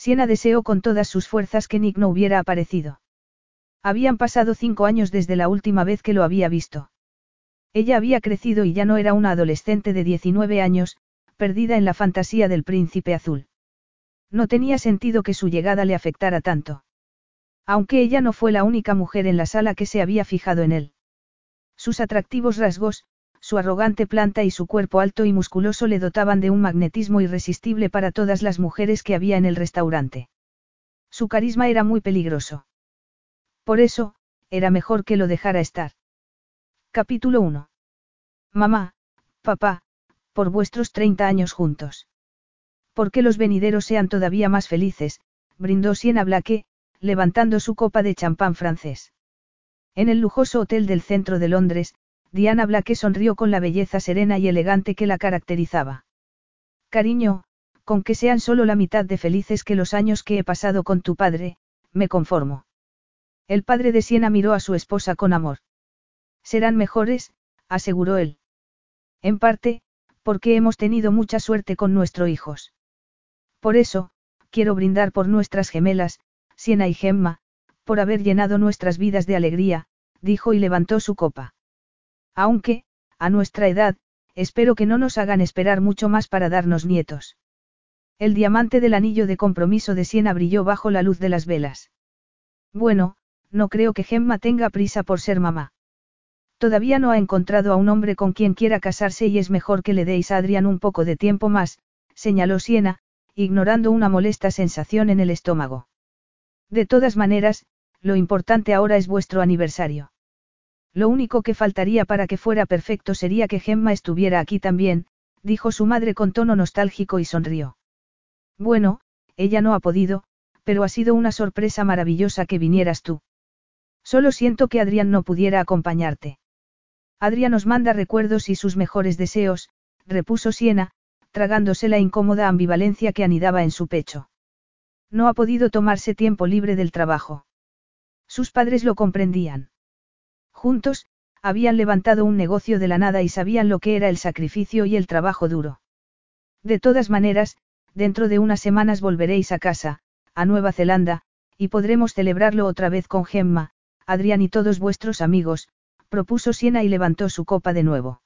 Siena deseó con todas sus fuerzas que Nick no hubiera aparecido. Habían pasado cinco años desde la última vez que lo había visto. Ella había crecido y ya no era una adolescente de 19 años, perdida en la fantasía del príncipe azul. No tenía sentido que su llegada le afectara tanto. Aunque ella no fue la única mujer en la sala que se había fijado en él. Sus atractivos rasgos, su arrogante planta y su cuerpo alto y musculoso le dotaban de un magnetismo irresistible para todas las mujeres que había en el restaurante. Su carisma era muy peligroso. Por eso, era mejor que lo dejara estar. Capítulo 1. Mamá, papá, por vuestros 30 años juntos. Por que los venideros sean todavía más felices, brindó Siena Blaque, levantando su copa de champán francés. En el lujoso hotel del centro de Londres, Diana Blake sonrió con la belleza serena y elegante que la caracterizaba. Cariño, con que sean solo la mitad de felices que los años que he pasado con tu padre, me conformo. El padre de Siena miró a su esposa con amor. Serán mejores, aseguró él. En parte, porque hemos tenido mucha suerte con nuestros hijos. Por eso, quiero brindar por nuestras gemelas, Siena y Gemma, por haber llenado nuestras vidas de alegría, dijo y levantó su copa. Aunque, a nuestra edad, espero que no nos hagan esperar mucho más para darnos nietos. El diamante del anillo de compromiso de Siena brilló bajo la luz de las velas. Bueno, no creo que Gemma tenga prisa por ser mamá. Todavía no ha encontrado a un hombre con quien quiera casarse y es mejor que le deis a Adrián un poco de tiempo más, señaló Siena, ignorando una molesta sensación en el estómago. De todas maneras, lo importante ahora es vuestro aniversario. Lo único que faltaría para que fuera perfecto sería que Gemma estuviera aquí también, dijo su madre con tono nostálgico y sonrió. Bueno, ella no ha podido, pero ha sido una sorpresa maravillosa que vinieras tú. Solo siento que Adrián no pudiera acompañarte. Adrián nos manda recuerdos y sus mejores deseos, repuso Siena, tragándose la incómoda ambivalencia que anidaba en su pecho. No ha podido tomarse tiempo libre del trabajo. Sus padres lo comprendían. Juntos, habían levantado un negocio de la nada y sabían lo que era el sacrificio y el trabajo duro. De todas maneras, dentro de unas semanas volveréis a casa, a Nueva Zelanda, y podremos celebrarlo otra vez con Gemma, Adrián y todos vuestros amigos, propuso Siena y levantó su copa de nuevo.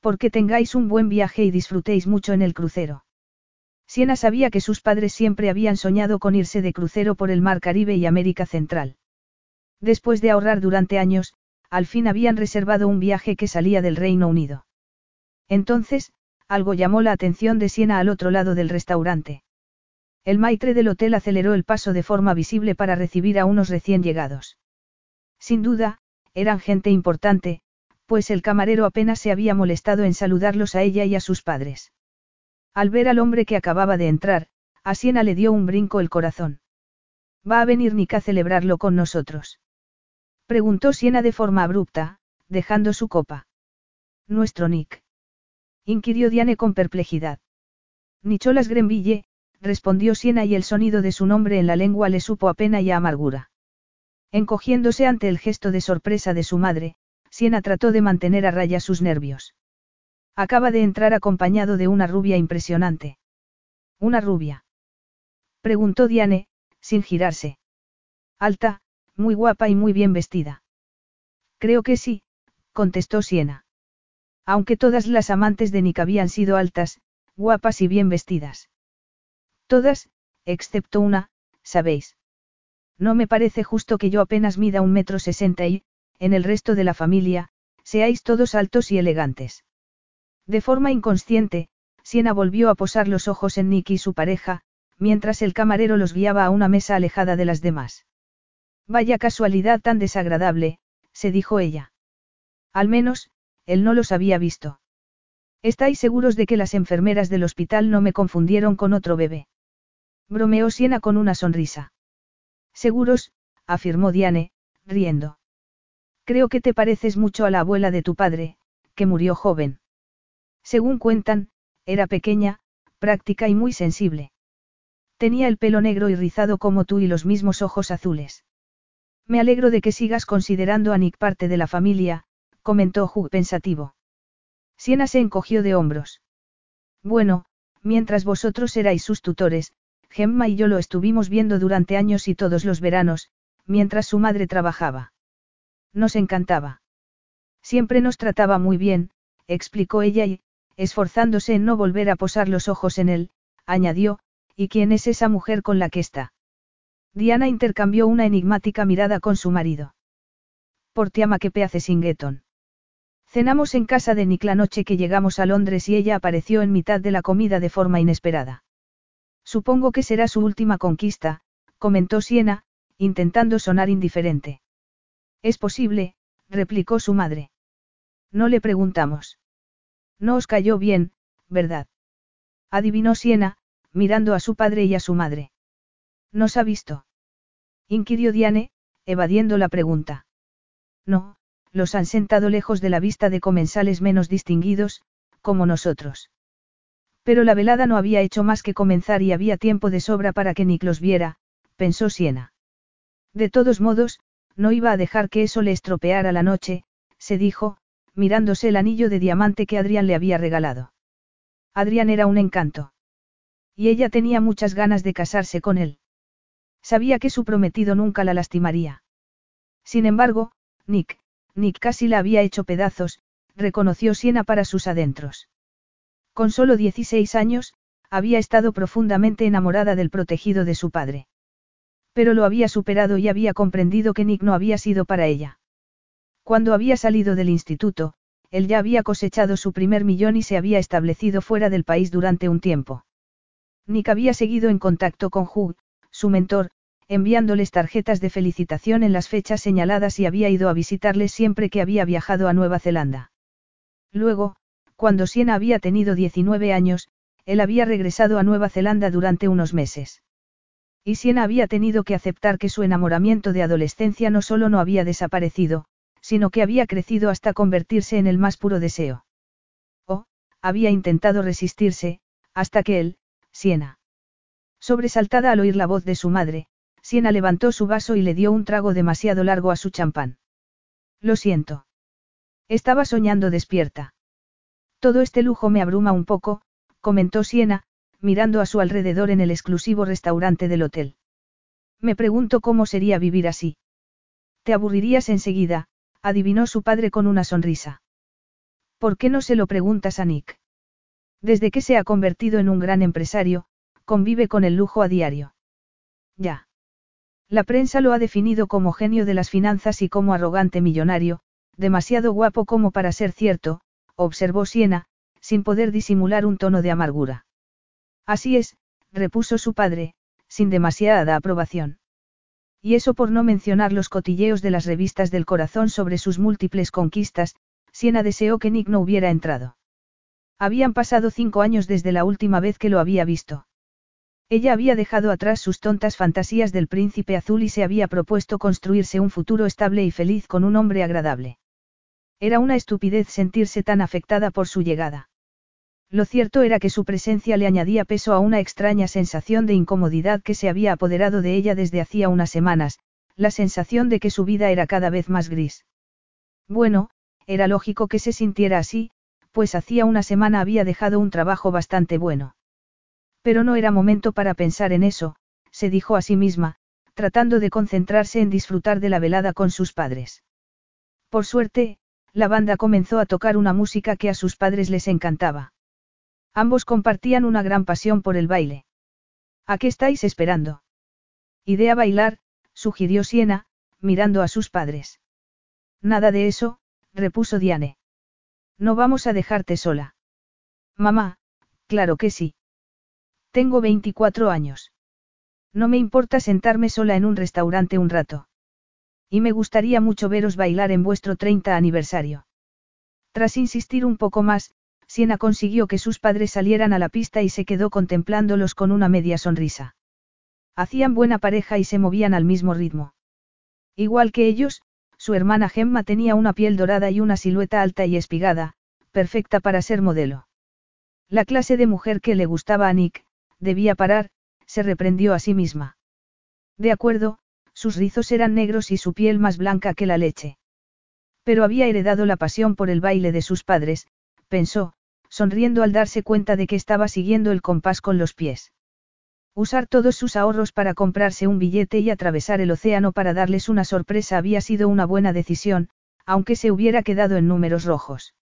Porque tengáis un buen viaje y disfrutéis mucho en el crucero. Siena sabía que sus padres siempre habían soñado con irse de crucero por el Mar Caribe y América Central. Después de ahorrar durante años, al fin habían reservado un viaje que salía del Reino Unido. Entonces, algo llamó la atención de Siena al otro lado del restaurante. El maitre del hotel aceleró el paso de forma visible para recibir a unos recién llegados. Sin duda, eran gente importante, pues el camarero apenas se había molestado en saludarlos a ella y a sus padres. Al ver al hombre que acababa de entrar, a Siena le dio un brinco el corazón. Va a venir Nick a celebrarlo con nosotros. Preguntó Siena de forma abrupta, dejando su copa. Nuestro Nick. Inquirió Diane con perplejidad. Nicholas Grenville, respondió Siena y el sonido de su nombre en la lengua le supo a pena y amargura. Encogiéndose ante el gesto de sorpresa de su madre, Siena trató de mantener a raya sus nervios. Acaba de entrar acompañado de una rubia impresionante. ¿Una rubia? Preguntó Diane, sin girarse. Alta, muy guapa y muy bien vestida. Creo que sí, contestó Siena. Aunque todas las amantes de Nick habían sido altas, guapas y bien vestidas. Todas, excepto una, sabéis. No me parece justo que yo apenas mida un metro sesenta y, en el resto de la familia, seáis todos altos y elegantes. De forma inconsciente, Siena volvió a posar los ojos en Nick y su pareja, mientras el camarero los guiaba a una mesa alejada de las demás. Vaya casualidad tan desagradable, se dijo ella. Al menos, él no los había visto. ¿Estáis seguros de que las enfermeras del hospital no me confundieron con otro bebé? Bromeó Siena con una sonrisa. Seguros, afirmó Diane, riendo. Creo que te pareces mucho a la abuela de tu padre, que murió joven. Según cuentan, era pequeña, práctica y muy sensible. Tenía el pelo negro y rizado como tú y los mismos ojos azules. Me alegro de que sigas considerando a Nick parte de la familia, comentó Hugh pensativo. Siena se encogió de hombros. Bueno, mientras vosotros erais sus tutores, Gemma y yo lo estuvimos viendo durante años y todos los veranos, mientras su madre trabajaba. Nos encantaba. Siempre nos trataba muy bien, explicó ella y, esforzándose en no volver a posar los ojos en él, añadió, ¿y quién es esa mujer con la que está? Diana intercambió una enigmática mirada con su marido. Por ti ama que peace Singeton. Cenamos en casa de Nick la noche que llegamos a Londres y ella apareció en mitad de la comida de forma inesperada. Supongo que será su última conquista, comentó Siena, intentando sonar indiferente. Es posible, replicó su madre. No le preguntamos. No os cayó bien, ¿verdad? Adivinó Siena, mirando a su padre y a su madre. ¿Nos ha visto? inquirió Diane, evadiendo la pregunta. No, los han sentado lejos de la vista de comensales menos distinguidos, como nosotros. Pero la velada no había hecho más que comenzar y había tiempo de sobra para que Nick los viera, pensó Siena. De todos modos, no iba a dejar que eso le estropeara la noche, se dijo, mirándose el anillo de diamante que Adrián le había regalado. Adrián era un encanto. Y ella tenía muchas ganas de casarse con él. Sabía que su prometido nunca la lastimaría. Sin embargo, Nick, Nick casi la había hecho pedazos, reconoció Siena para sus adentros. Con solo 16 años, había estado profundamente enamorada del protegido de su padre. Pero lo había superado y había comprendido que Nick no había sido para ella. Cuando había salido del instituto, él ya había cosechado su primer millón y se había establecido fuera del país durante un tiempo. Nick había seguido en contacto con Hugh, su mentor, enviándoles tarjetas de felicitación en las fechas señaladas y había ido a visitarles siempre que había viajado a Nueva Zelanda. Luego, cuando Siena había tenido 19 años, él había regresado a Nueva Zelanda durante unos meses. Y Siena había tenido que aceptar que su enamoramiento de adolescencia no solo no había desaparecido, sino que había crecido hasta convertirse en el más puro deseo. O, había intentado resistirse, hasta que él, Siena. Sobresaltada al oír la voz de su madre, Siena levantó su vaso y le dio un trago demasiado largo a su champán. Lo siento. Estaba soñando despierta. Todo este lujo me abruma un poco, comentó Siena, mirando a su alrededor en el exclusivo restaurante del hotel. Me pregunto cómo sería vivir así. Te aburrirías enseguida, adivinó su padre con una sonrisa. ¿Por qué no se lo preguntas a Nick? Desde que se ha convertido en un gran empresario, convive con el lujo a diario. Ya. La prensa lo ha definido como genio de las finanzas y como arrogante millonario, demasiado guapo como para ser cierto, observó Siena, sin poder disimular un tono de amargura. Así es, repuso su padre, sin demasiada aprobación. Y eso por no mencionar los cotilleos de las revistas del corazón sobre sus múltiples conquistas, Siena deseó que Nick no hubiera entrado. Habían pasado cinco años desde la última vez que lo había visto. Ella había dejado atrás sus tontas fantasías del príncipe azul y se había propuesto construirse un futuro estable y feliz con un hombre agradable. Era una estupidez sentirse tan afectada por su llegada. Lo cierto era que su presencia le añadía peso a una extraña sensación de incomodidad que se había apoderado de ella desde hacía unas semanas, la sensación de que su vida era cada vez más gris. Bueno, era lógico que se sintiera así, pues hacía una semana había dejado un trabajo bastante bueno. Pero no era momento para pensar en eso, se dijo a sí misma, tratando de concentrarse en disfrutar de la velada con sus padres. Por suerte, la banda comenzó a tocar una música que a sus padres les encantaba. Ambos compartían una gran pasión por el baile. ¿A qué estáis esperando? Idea bailar, sugirió Siena, mirando a sus padres. Nada de eso, repuso Diane. No vamos a dejarte sola. Mamá, claro que sí. Tengo 24 años. No me importa sentarme sola en un restaurante un rato. Y me gustaría mucho veros bailar en vuestro 30 aniversario. Tras insistir un poco más, Siena consiguió que sus padres salieran a la pista y se quedó contemplándolos con una media sonrisa. Hacían buena pareja y se movían al mismo ritmo. Igual que ellos, su hermana Gemma tenía una piel dorada y una silueta alta y espigada, perfecta para ser modelo. La clase de mujer que le gustaba a Nick, debía parar, se reprendió a sí misma. De acuerdo, sus rizos eran negros y su piel más blanca que la leche. Pero había heredado la pasión por el baile de sus padres, pensó, sonriendo al darse cuenta de que estaba siguiendo el compás con los pies. Usar todos sus ahorros para comprarse un billete y atravesar el océano para darles una sorpresa había sido una buena decisión, aunque se hubiera quedado en números rojos.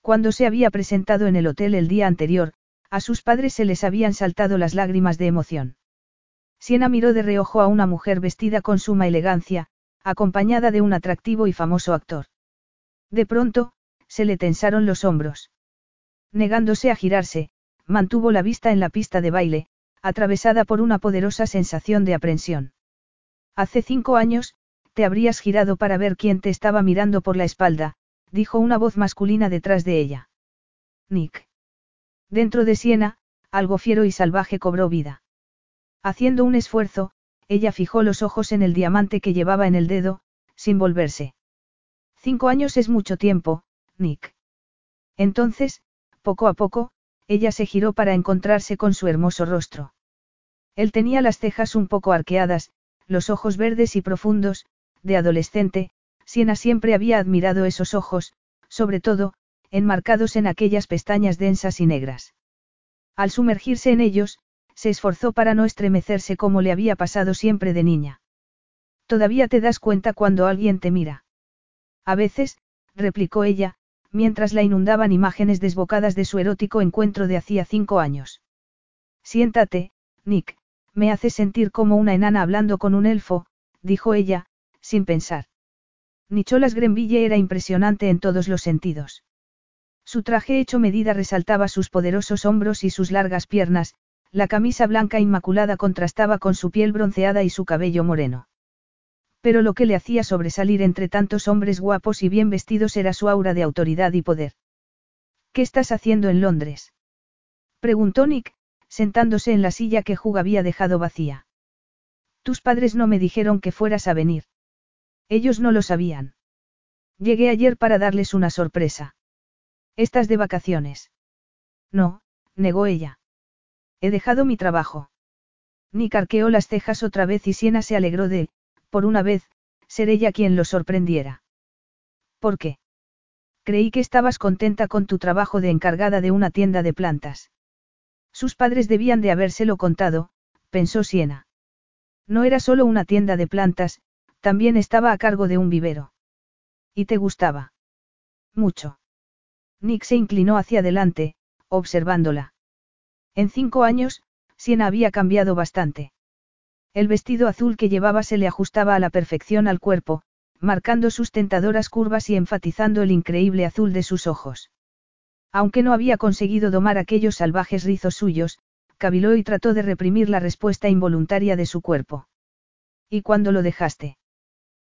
Cuando se había presentado en el hotel el día anterior, a sus padres se les habían saltado las lágrimas de emoción. Siena miró de reojo a una mujer vestida con suma elegancia, acompañada de un atractivo y famoso actor. De pronto, se le tensaron los hombros. Negándose a girarse, mantuvo la vista en la pista de baile, atravesada por una poderosa sensación de aprensión. Hace cinco años, te habrías girado para ver quién te estaba mirando por la espalda, dijo una voz masculina detrás de ella. Nick. Dentro de Siena, algo fiero y salvaje cobró vida. Haciendo un esfuerzo, ella fijó los ojos en el diamante que llevaba en el dedo, sin volverse. Cinco años es mucho tiempo, Nick. Entonces, poco a poco, ella se giró para encontrarse con su hermoso rostro. Él tenía las cejas un poco arqueadas, los ojos verdes y profundos, de adolescente, Siena siempre había admirado esos ojos, sobre todo, enmarcados en aquellas pestañas densas y negras. Al sumergirse en ellos, se esforzó para no estremecerse como le había pasado siempre de niña. Todavía te das cuenta cuando alguien te mira. A veces, replicó ella, mientras la inundaban imágenes desbocadas de su erótico encuentro de hacía cinco años. Siéntate, Nick, me hace sentir como una enana hablando con un elfo, dijo ella, sin pensar. Nicholas Grenville era impresionante en todos los sentidos. Su traje hecho medida resaltaba sus poderosos hombros y sus largas piernas, la camisa blanca inmaculada contrastaba con su piel bronceada y su cabello moreno. Pero lo que le hacía sobresalir entre tantos hombres guapos y bien vestidos era su aura de autoridad y poder. ¿Qué estás haciendo en Londres? preguntó Nick, sentándose en la silla que Hugh había dejado vacía. Tus padres no me dijeron que fueras a venir. Ellos no lo sabían. Llegué ayer para darles una sorpresa. ¿Estás de vacaciones? No, negó ella. He dejado mi trabajo. Nick arqueó las cejas otra vez y Siena se alegró de, por una vez, ser ella quien lo sorprendiera. ¿Por qué? Creí que estabas contenta con tu trabajo de encargada de una tienda de plantas. Sus padres debían de habérselo contado, pensó Siena. No era solo una tienda de plantas, también estaba a cargo de un vivero. ¿Y te gustaba? Mucho. Nick se inclinó hacia adelante, observándola. En cinco años, Siena había cambiado bastante. El vestido azul que llevaba se le ajustaba a la perfección al cuerpo, marcando sus tentadoras curvas y enfatizando el increíble azul de sus ojos. Aunque no había conseguido domar aquellos salvajes rizos suyos, caviló y trató de reprimir la respuesta involuntaria de su cuerpo. ¿Y cuándo lo dejaste?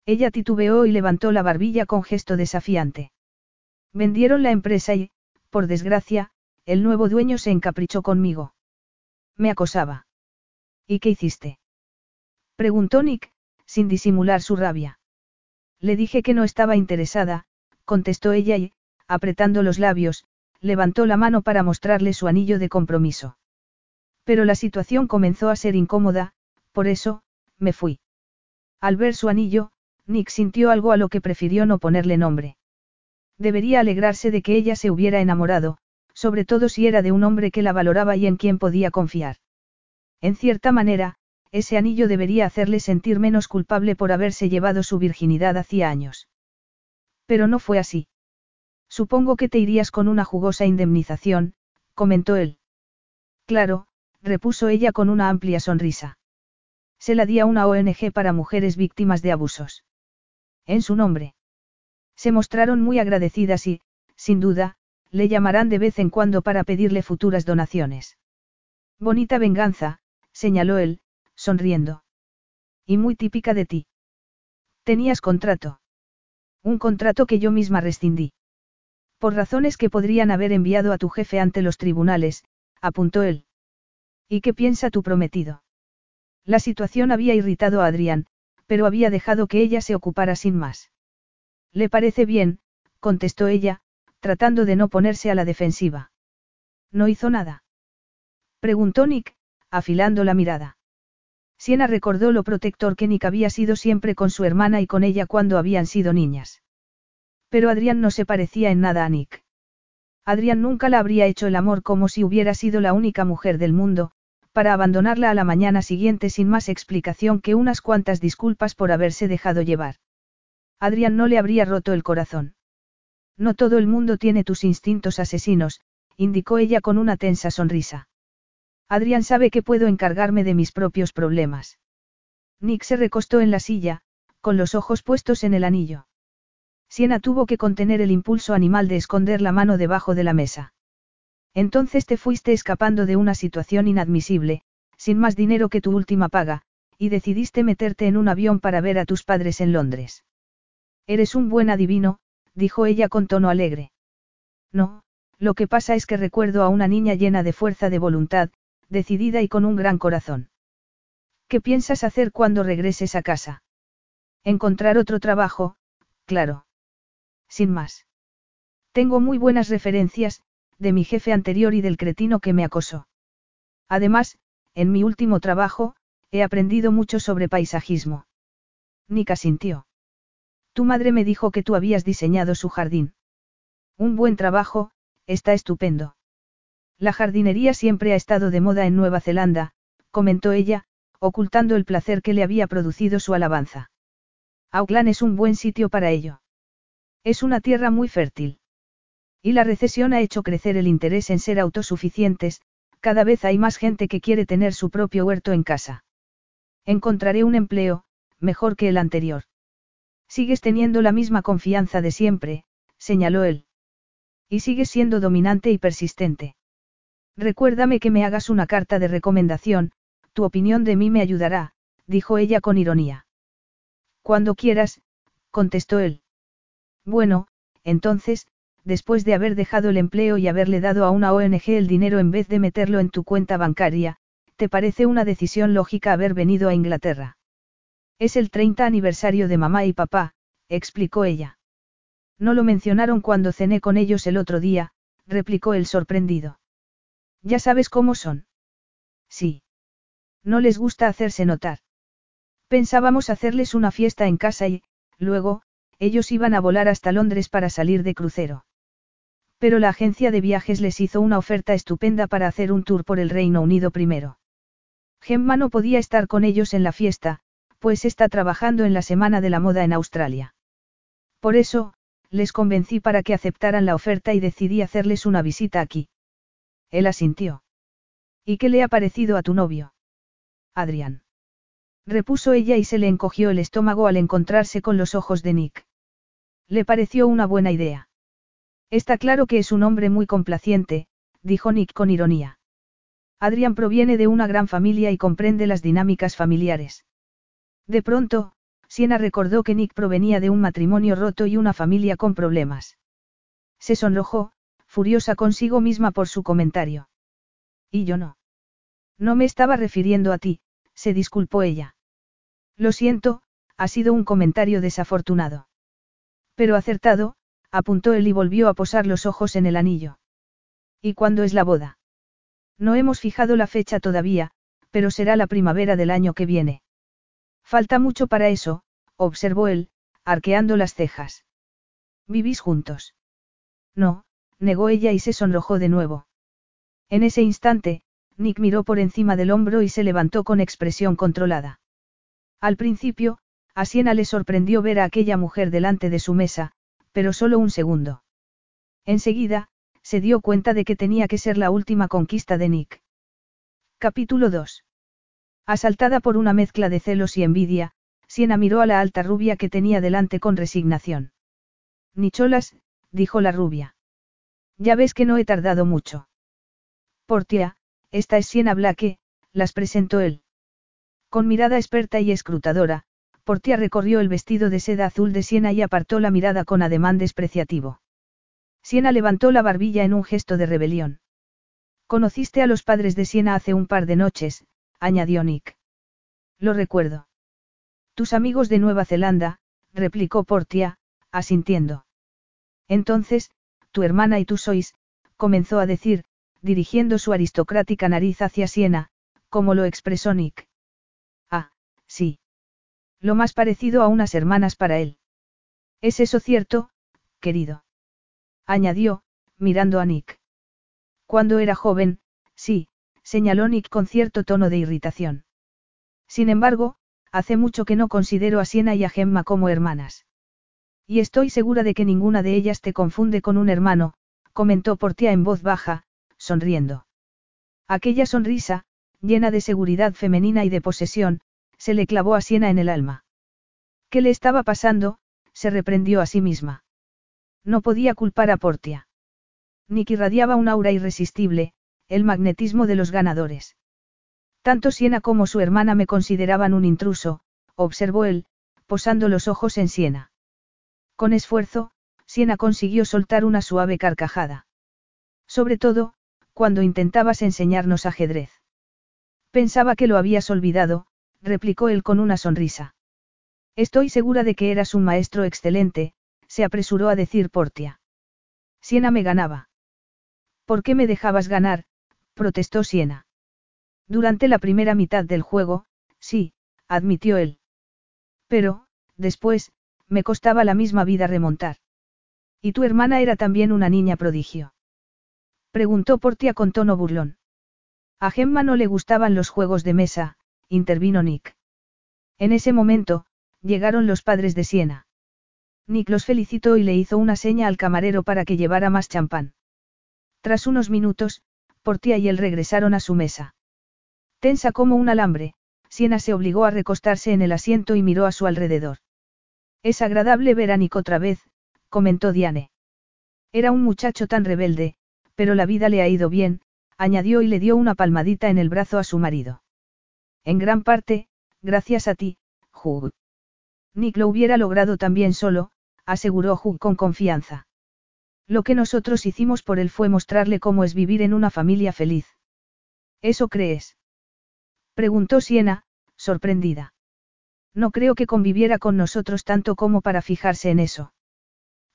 Ella titubeó y levantó la barbilla con gesto desafiante. Vendieron la empresa y, por desgracia, el nuevo dueño se encaprichó conmigo. Me acosaba. ¿Y qué hiciste? Preguntó Nick, sin disimular su rabia. Le dije que no estaba interesada, contestó ella y, apretando los labios, levantó la mano para mostrarle su anillo de compromiso. Pero la situación comenzó a ser incómoda, por eso, me fui. Al ver su anillo, Nick sintió algo a lo que prefirió no ponerle nombre. Debería alegrarse de que ella se hubiera enamorado, sobre todo si era de un hombre que la valoraba y en quien podía confiar. En cierta manera, ese anillo debería hacerle sentir menos culpable por haberse llevado su virginidad hacía años. Pero no fue así. Supongo que te irías con una jugosa indemnización, comentó él. Claro, repuso ella con una amplia sonrisa. Se la di a una ONG para mujeres víctimas de abusos en su nombre. Se mostraron muy agradecidas y, sin duda, le llamarán de vez en cuando para pedirle futuras donaciones. Bonita venganza, señaló él, sonriendo. Y muy típica de ti. Tenías contrato. Un contrato que yo misma rescindí. Por razones que podrían haber enviado a tu jefe ante los tribunales, apuntó él. ¿Y qué piensa tu prometido? La situación había irritado a Adrián, pero había dejado que ella se ocupara sin más. Le parece bien, contestó ella, tratando de no ponerse a la defensiva. ¿No hizo nada? Preguntó Nick, afilando la mirada. Siena recordó lo protector que Nick había sido siempre con su hermana y con ella cuando habían sido niñas. Pero Adrián no se parecía en nada a Nick. Adrián nunca la habría hecho el amor como si hubiera sido la única mujer del mundo, para abandonarla a la mañana siguiente sin más explicación que unas cuantas disculpas por haberse dejado llevar. Adrián no le habría roto el corazón. No todo el mundo tiene tus instintos asesinos, indicó ella con una tensa sonrisa. Adrián sabe que puedo encargarme de mis propios problemas. Nick se recostó en la silla, con los ojos puestos en el anillo. Siena tuvo que contener el impulso animal de esconder la mano debajo de la mesa. Entonces te fuiste escapando de una situación inadmisible, sin más dinero que tu última paga, y decidiste meterte en un avión para ver a tus padres en Londres. Eres un buen adivino, dijo ella con tono alegre. No, lo que pasa es que recuerdo a una niña llena de fuerza de voluntad, decidida y con un gran corazón. ¿Qué piensas hacer cuando regreses a casa? Encontrar otro trabajo, claro. Sin más. Tengo muy buenas referencias, de mi jefe anterior y del cretino que me acosó. Además, en mi último trabajo, he aprendido mucho sobre paisajismo. Nika sintió. Tu madre me dijo que tú habías diseñado su jardín. Un buen trabajo, está estupendo. La jardinería siempre ha estado de moda en Nueva Zelanda, comentó ella, ocultando el placer que le había producido su alabanza. Auckland es un buen sitio para ello. Es una tierra muy fértil. Y la recesión ha hecho crecer el interés en ser autosuficientes, cada vez hay más gente que quiere tener su propio huerto en casa. Encontraré un empleo, mejor que el anterior. Sigues teniendo la misma confianza de siempre, señaló él. Y sigues siendo dominante y persistente. Recuérdame que me hagas una carta de recomendación, tu opinión de mí me ayudará, dijo ella con ironía. Cuando quieras, contestó él. Bueno, entonces, después de haber dejado el empleo y haberle dado a una ONG el dinero en vez de meterlo en tu cuenta bancaria, ¿te parece una decisión lógica haber venido a Inglaterra? Es el 30 aniversario de mamá y papá, explicó ella. No lo mencionaron cuando cené con ellos el otro día, replicó el sorprendido. Ya sabes cómo son. Sí. No les gusta hacerse notar. Pensábamos hacerles una fiesta en casa y, luego, ellos iban a volar hasta Londres para salir de crucero. Pero la agencia de viajes les hizo una oferta estupenda para hacer un tour por el Reino Unido primero. Gemma no podía estar con ellos en la fiesta, pues está trabajando en la Semana de la Moda en Australia. Por eso, les convencí para que aceptaran la oferta y decidí hacerles una visita aquí. Él asintió. ¿Y qué le ha parecido a tu novio? Adrián. Repuso ella y se le encogió el estómago al encontrarse con los ojos de Nick. Le pareció una buena idea. Está claro que es un hombre muy complaciente, dijo Nick con ironía. Adrián proviene de una gran familia y comprende las dinámicas familiares. De pronto, Siena recordó que Nick provenía de un matrimonio roto y una familia con problemas. Se sonrojó, furiosa consigo misma por su comentario. Y yo no. No me estaba refiriendo a ti, se disculpó ella. Lo siento, ha sido un comentario desafortunado. Pero acertado, apuntó él y volvió a posar los ojos en el anillo. ¿Y cuándo es la boda? No hemos fijado la fecha todavía, pero será la primavera del año que viene. Falta mucho para eso, observó él, arqueando las cejas. ¿Vivís juntos? No, negó ella y se sonrojó de nuevo. En ese instante, Nick miró por encima del hombro y se levantó con expresión controlada. Al principio, a Siena le sorprendió ver a aquella mujer delante de su mesa, pero solo un segundo. Enseguida, se dio cuenta de que tenía que ser la última conquista de Nick. Capítulo 2. Asaltada por una mezcla de celos y envidia, Siena miró a la alta rubia que tenía delante con resignación. Nicholas, dijo la rubia. Ya ves que no he tardado mucho. Portia, esta es Siena Blake, las presentó él. Con mirada experta y escrutadora, Portia recorrió el vestido de seda azul de Siena y apartó la mirada con ademán despreciativo. Siena levantó la barbilla en un gesto de rebelión. Conociste a los padres de Siena hace un par de noches, añadió Nick. Lo recuerdo. Tus amigos de Nueva Zelanda, replicó Portia, asintiendo. Entonces, tu hermana y tú sois, comenzó a decir, dirigiendo su aristocrática nariz hacia Siena, como lo expresó Nick. Ah, sí. Lo más parecido a unas hermanas para él. ¿Es eso cierto, querido? Añadió, mirando a Nick. Cuando era joven, sí, señaló Nick con cierto tono de irritación. Sin embargo, hace mucho que no considero a Siena y a Gemma como hermanas. Y estoy segura de que ninguna de ellas te confunde con un hermano, comentó Portia en voz baja, sonriendo. Aquella sonrisa, llena de seguridad femenina y de posesión, se le clavó a Siena en el alma. ¿Qué le estaba pasando? se reprendió a sí misma. No podía culpar a Portia. Nick irradiaba un aura irresistible, el magnetismo de los ganadores. Tanto Siena como su hermana me consideraban un intruso, observó él, posando los ojos en Siena. Con esfuerzo, Siena consiguió soltar una suave carcajada. Sobre todo, cuando intentabas enseñarnos ajedrez. Pensaba que lo habías olvidado, replicó él con una sonrisa. Estoy segura de que eras un maestro excelente, se apresuró a decir Portia. Siena me ganaba. ¿Por qué me dejabas ganar? Protestó Siena. Durante la primera mitad del juego, sí, admitió él. Pero, después, me costaba la misma vida remontar. ¿Y tu hermana era también una niña prodigio? Preguntó Portia con tono burlón. A Gemma no le gustaban los juegos de mesa, intervino Nick. En ese momento, llegaron los padres de Siena. Nick los felicitó y le hizo una seña al camarero para que llevara más champán. Tras unos minutos, Portia y él regresaron a su mesa. Tensa como un alambre, Siena se obligó a recostarse en el asiento y miró a su alrededor. Es agradable ver a Nick otra vez, comentó Diane. Era un muchacho tan rebelde, pero la vida le ha ido bien, añadió y le dio una palmadita en el brazo a su marido. En gran parte, gracias a ti, Hugh. Nick lo hubiera logrado también solo, aseguró Hugh con confianza. Lo que nosotros hicimos por él fue mostrarle cómo es vivir en una familia feliz. ¿Eso crees? Preguntó Siena, sorprendida. No creo que conviviera con nosotros tanto como para fijarse en eso.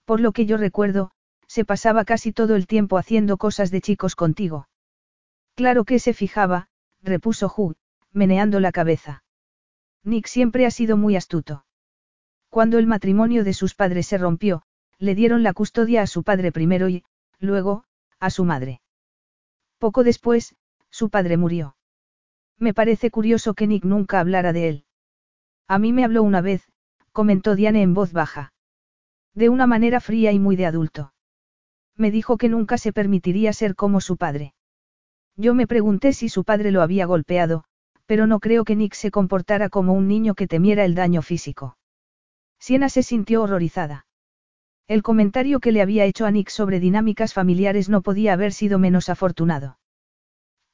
Por lo que yo recuerdo, se pasaba casi todo el tiempo haciendo cosas de chicos contigo. Claro que se fijaba, repuso Hugh, meneando la cabeza. Nick siempre ha sido muy astuto. Cuando el matrimonio de sus padres se rompió, le dieron la custodia a su padre primero y, luego, a su madre. Poco después, su padre murió. Me parece curioso que Nick nunca hablara de él. A mí me habló una vez, comentó Diane en voz baja. De una manera fría y muy de adulto. Me dijo que nunca se permitiría ser como su padre. Yo me pregunté si su padre lo había golpeado, pero no creo que Nick se comportara como un niño que temiera el daño físico. Siena se sintió horrorizada. El comentario que le había hecho a Nick sobre dinámicas familiares no podía haber sido menos afortunado.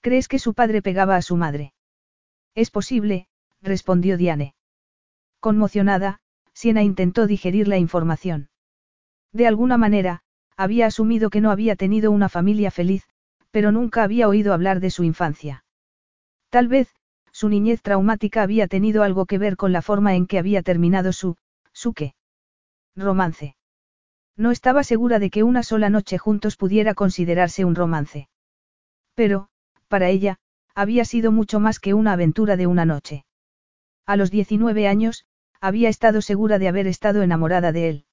¿Crees que su padre pegaba a su madre? Es posible, respondió Diane. Conmocionada, Siena intentó digerir la información. De alguna manera, había asumido que no había tenido una familia feliz, pero nunca había oído hablar de su infancia. Tal vez, su niñez traumática había tenido algo que ver con la forma en que había terminado su, su qué. Romance. No estaba segura de que una sola noche juntos pudiera considerarse un romance. Pero, para ella, había sido mucho más que una aventura de una noche. A los 19 años, había estado segura de haber estado enamorada de él.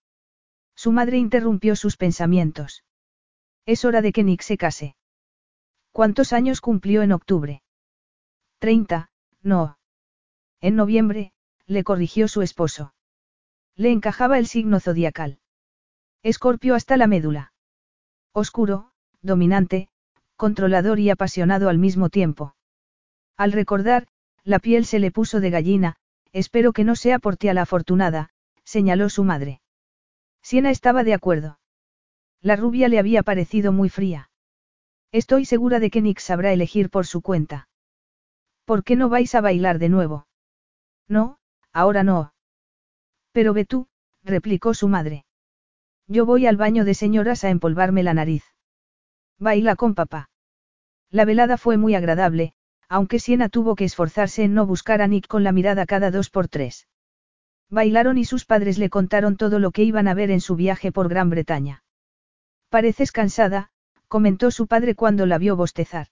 Su madre interrumpió sus pensamientos. Es hora de que Nick se case. ¿Cuántos años cumplió en octubre? Treinta, no. En noviembre, le corrigió su esposo. Le encajaba el signo zodiacal. Escorpio hasta la médula. Oscuro, dominante, controlador y apasionado al mismo tiempo. Al recordar, la piel se le puso de gallina, espero que no sea por ti a la afortunada, señaló su madre. Siena estaba de acuerdo. La rubia le había parecido muy fría. Estoy segura de que Nick sabrá elegir por su cuenta. ¿Por qué no vais a bailar de nuevo? No, ahora no. Pero ve tú, replicó su madre. Yo voy al baño de señoras a empolvarme la nariz. Baila con papá. La velada fue muy agradable, aunque Siena tuvo que esforzarse en no buscar a Nick con la mirada cada dos por tres. Bailaron y sus padres le contaron todo lo que iban a ver en su viaje por Gran Bretaña. Pareces cansada, comentó su padre cuando la vio bostezar.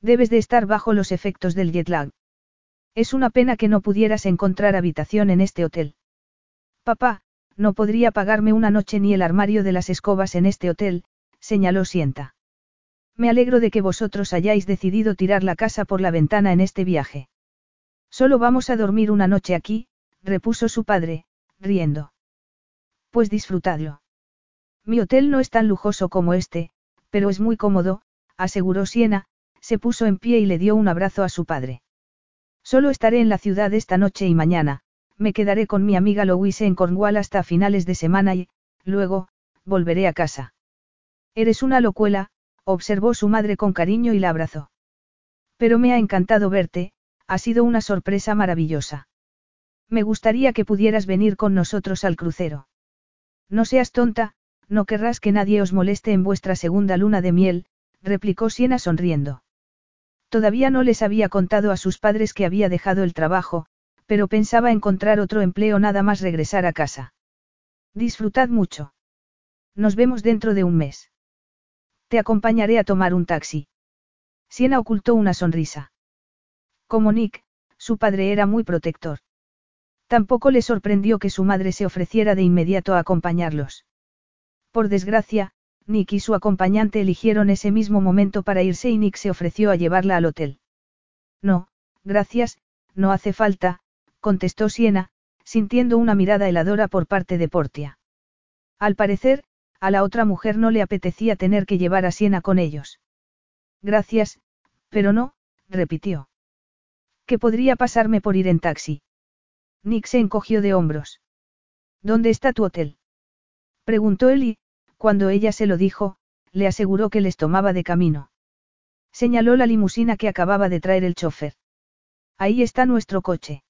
Debes de estar bajo los efectos del jet lag. Es una pena que no pudieras encontrar habitación en este hotel. Papá, no podría pagarme una noche ni el armario de las escobas en este hotel, señaló Sienta. Me alegro de que vosotros hayáis decidido tirar la casa por la ventana en este viaje. Solo vamos a dormir una noche aquí, repuso su padre, riendo. Pues disfrutadlo. Mi hotel no es tan lujoso como este, pero es muy cómodo, aseguró Siena, se puso en pie y le dio un abrazo a su padre. Solo estaré en la ciudad esta noche y mañana, me quedaré con mi amiga Louise en Cornwall hasta finales de semana y, luego, volveré a casa. Eres una locuela, observó su madre con cariño y la abrazó. Pero me ha encantado verte, ha sido una sorpresa maravillosa. Me gustaría que pudieras venir con nosotros al crucero. No seas tonta, no querrás que nadie os moleste en vuestra segunda luna de miel, replicó Siena sonriendo. Todavía no les había contado a sus padres que había dejado el trabajo, pero pensaba encontrar otro empleo nada más regresar a casa. Disfrutad mucho. Nos vemos dentro de un mes. Te acompañaré a tomar un taxi. Siena ocultó una sonrisa. Como Nick, su padre era muy protector. Tampoco le sorprendió que su madre se ofreciera de inmediato a acompañarlos. Por desgracia, Nick y su acompañante eligieron ese mismo momento para irse y Nick se ofreció a llevarla al hotel. No, gracias, no hace falta, contestó Siena, sintiendo una mirada heladora por parte de Portia. Al parecer, a la otra mujer no le apetecía tener que llevar a Siena con ellos. Gracias, pero no, repitió. ¿Qué podría pasarme por ir en taxi? Nick se encogió de hombros. ¿Dónde está tu hotel? Preguntó él y, cuando ella se lo dijo, le aseguró que les tomaba de camino. Señaló la limusina que acababa de traer el chofer. Ahí está nuestro coche.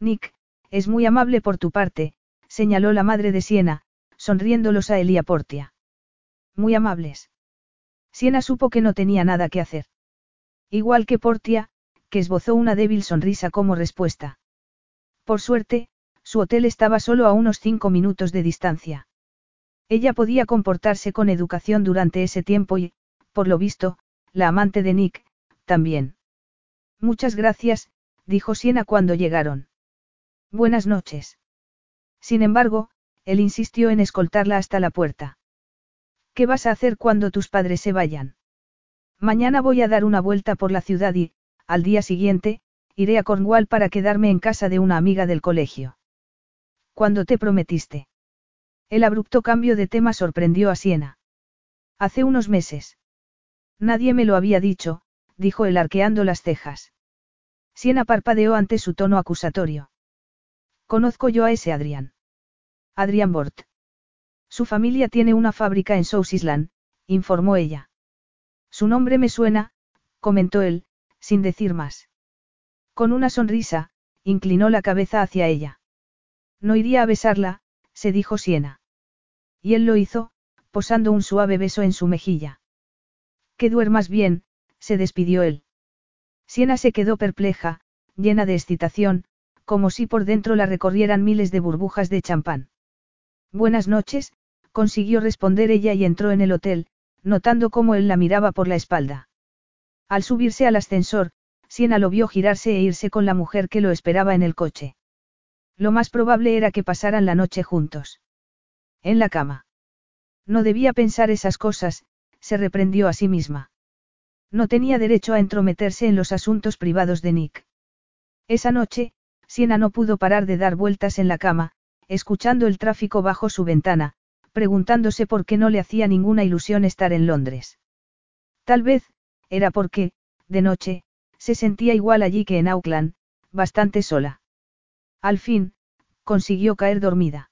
Nick, es muy amable por tu parte, señaló la madre de Siena, sonriéndolos a él y a Portia. Muy amables. Siena supo que no tenía nada que hacer. Igual que Portia, que esbozó una débil sonrisa como respuesta. Por suerte, su hotel estaba solo a unos cinco minutos de distancia. Ella podía comportarse con educación durante ese tiempo y, por lo visto, la amante de Nick, también. Muchas gracias, dijo Siena cuando llegaron. Buenas noches. Sin embargo, él insistió en escoltarla hasta la puerta. ¿Qué vas a hacer cuando tus padres se vayan? Mañana voy a dar una vuelta por la ciudad y, al día siguiente, iré a Cornwall para quedarme en casa de una amiga del colegio. ¿Cuándo te prometiste? El abrupto cambio de tema sorprendió a Siena. Hace unos meses. Nadie me lo había dicho, dijo él arqueando las cejas. Siena parpadeó ante su tono acusatorio. Conozco yo a ese Adrián. Adrian Bort. Su familia tiene una fábrica en South Island, informó ella. Su nombre me suena, comentó él, sin decir más. Con una sonrisa, inclinó la cabeza hacia ella. No iría a besarla, se dijo Siena. Y él lo hizo, posando un suave beso en su mejilla. Que duermas bien, se despidió él. Siena se quedó perpleja, llena de excitación, como si por dentro la recorrieran miles de burbujas de champán. Buenas noches, consiguió responder ella y entró en el hotel, notando cómo él la miraba por la espalda. Al subirse al ascensor, Siena lo vio girarse e irse con la mujer que lo esperaba en el coche. Lo más probable era que pasaran la noche juntos. En la cama. No debía pensar esas cosas, se reprendió a sí misma. No tenía derecho a entrometerse en los asuntos privados de Nick. Esa noche, Siena no pudo parar de dar vueltas en la cama, escuchando el tráfico bajo su ventana, preguntándose por qué no le hacía ninguna ilusión estar en Londres. Tal vez, era porque, de noche, se sentía igual allí que en Auckland, bastante sola. Al fin, consiguió caer dormida.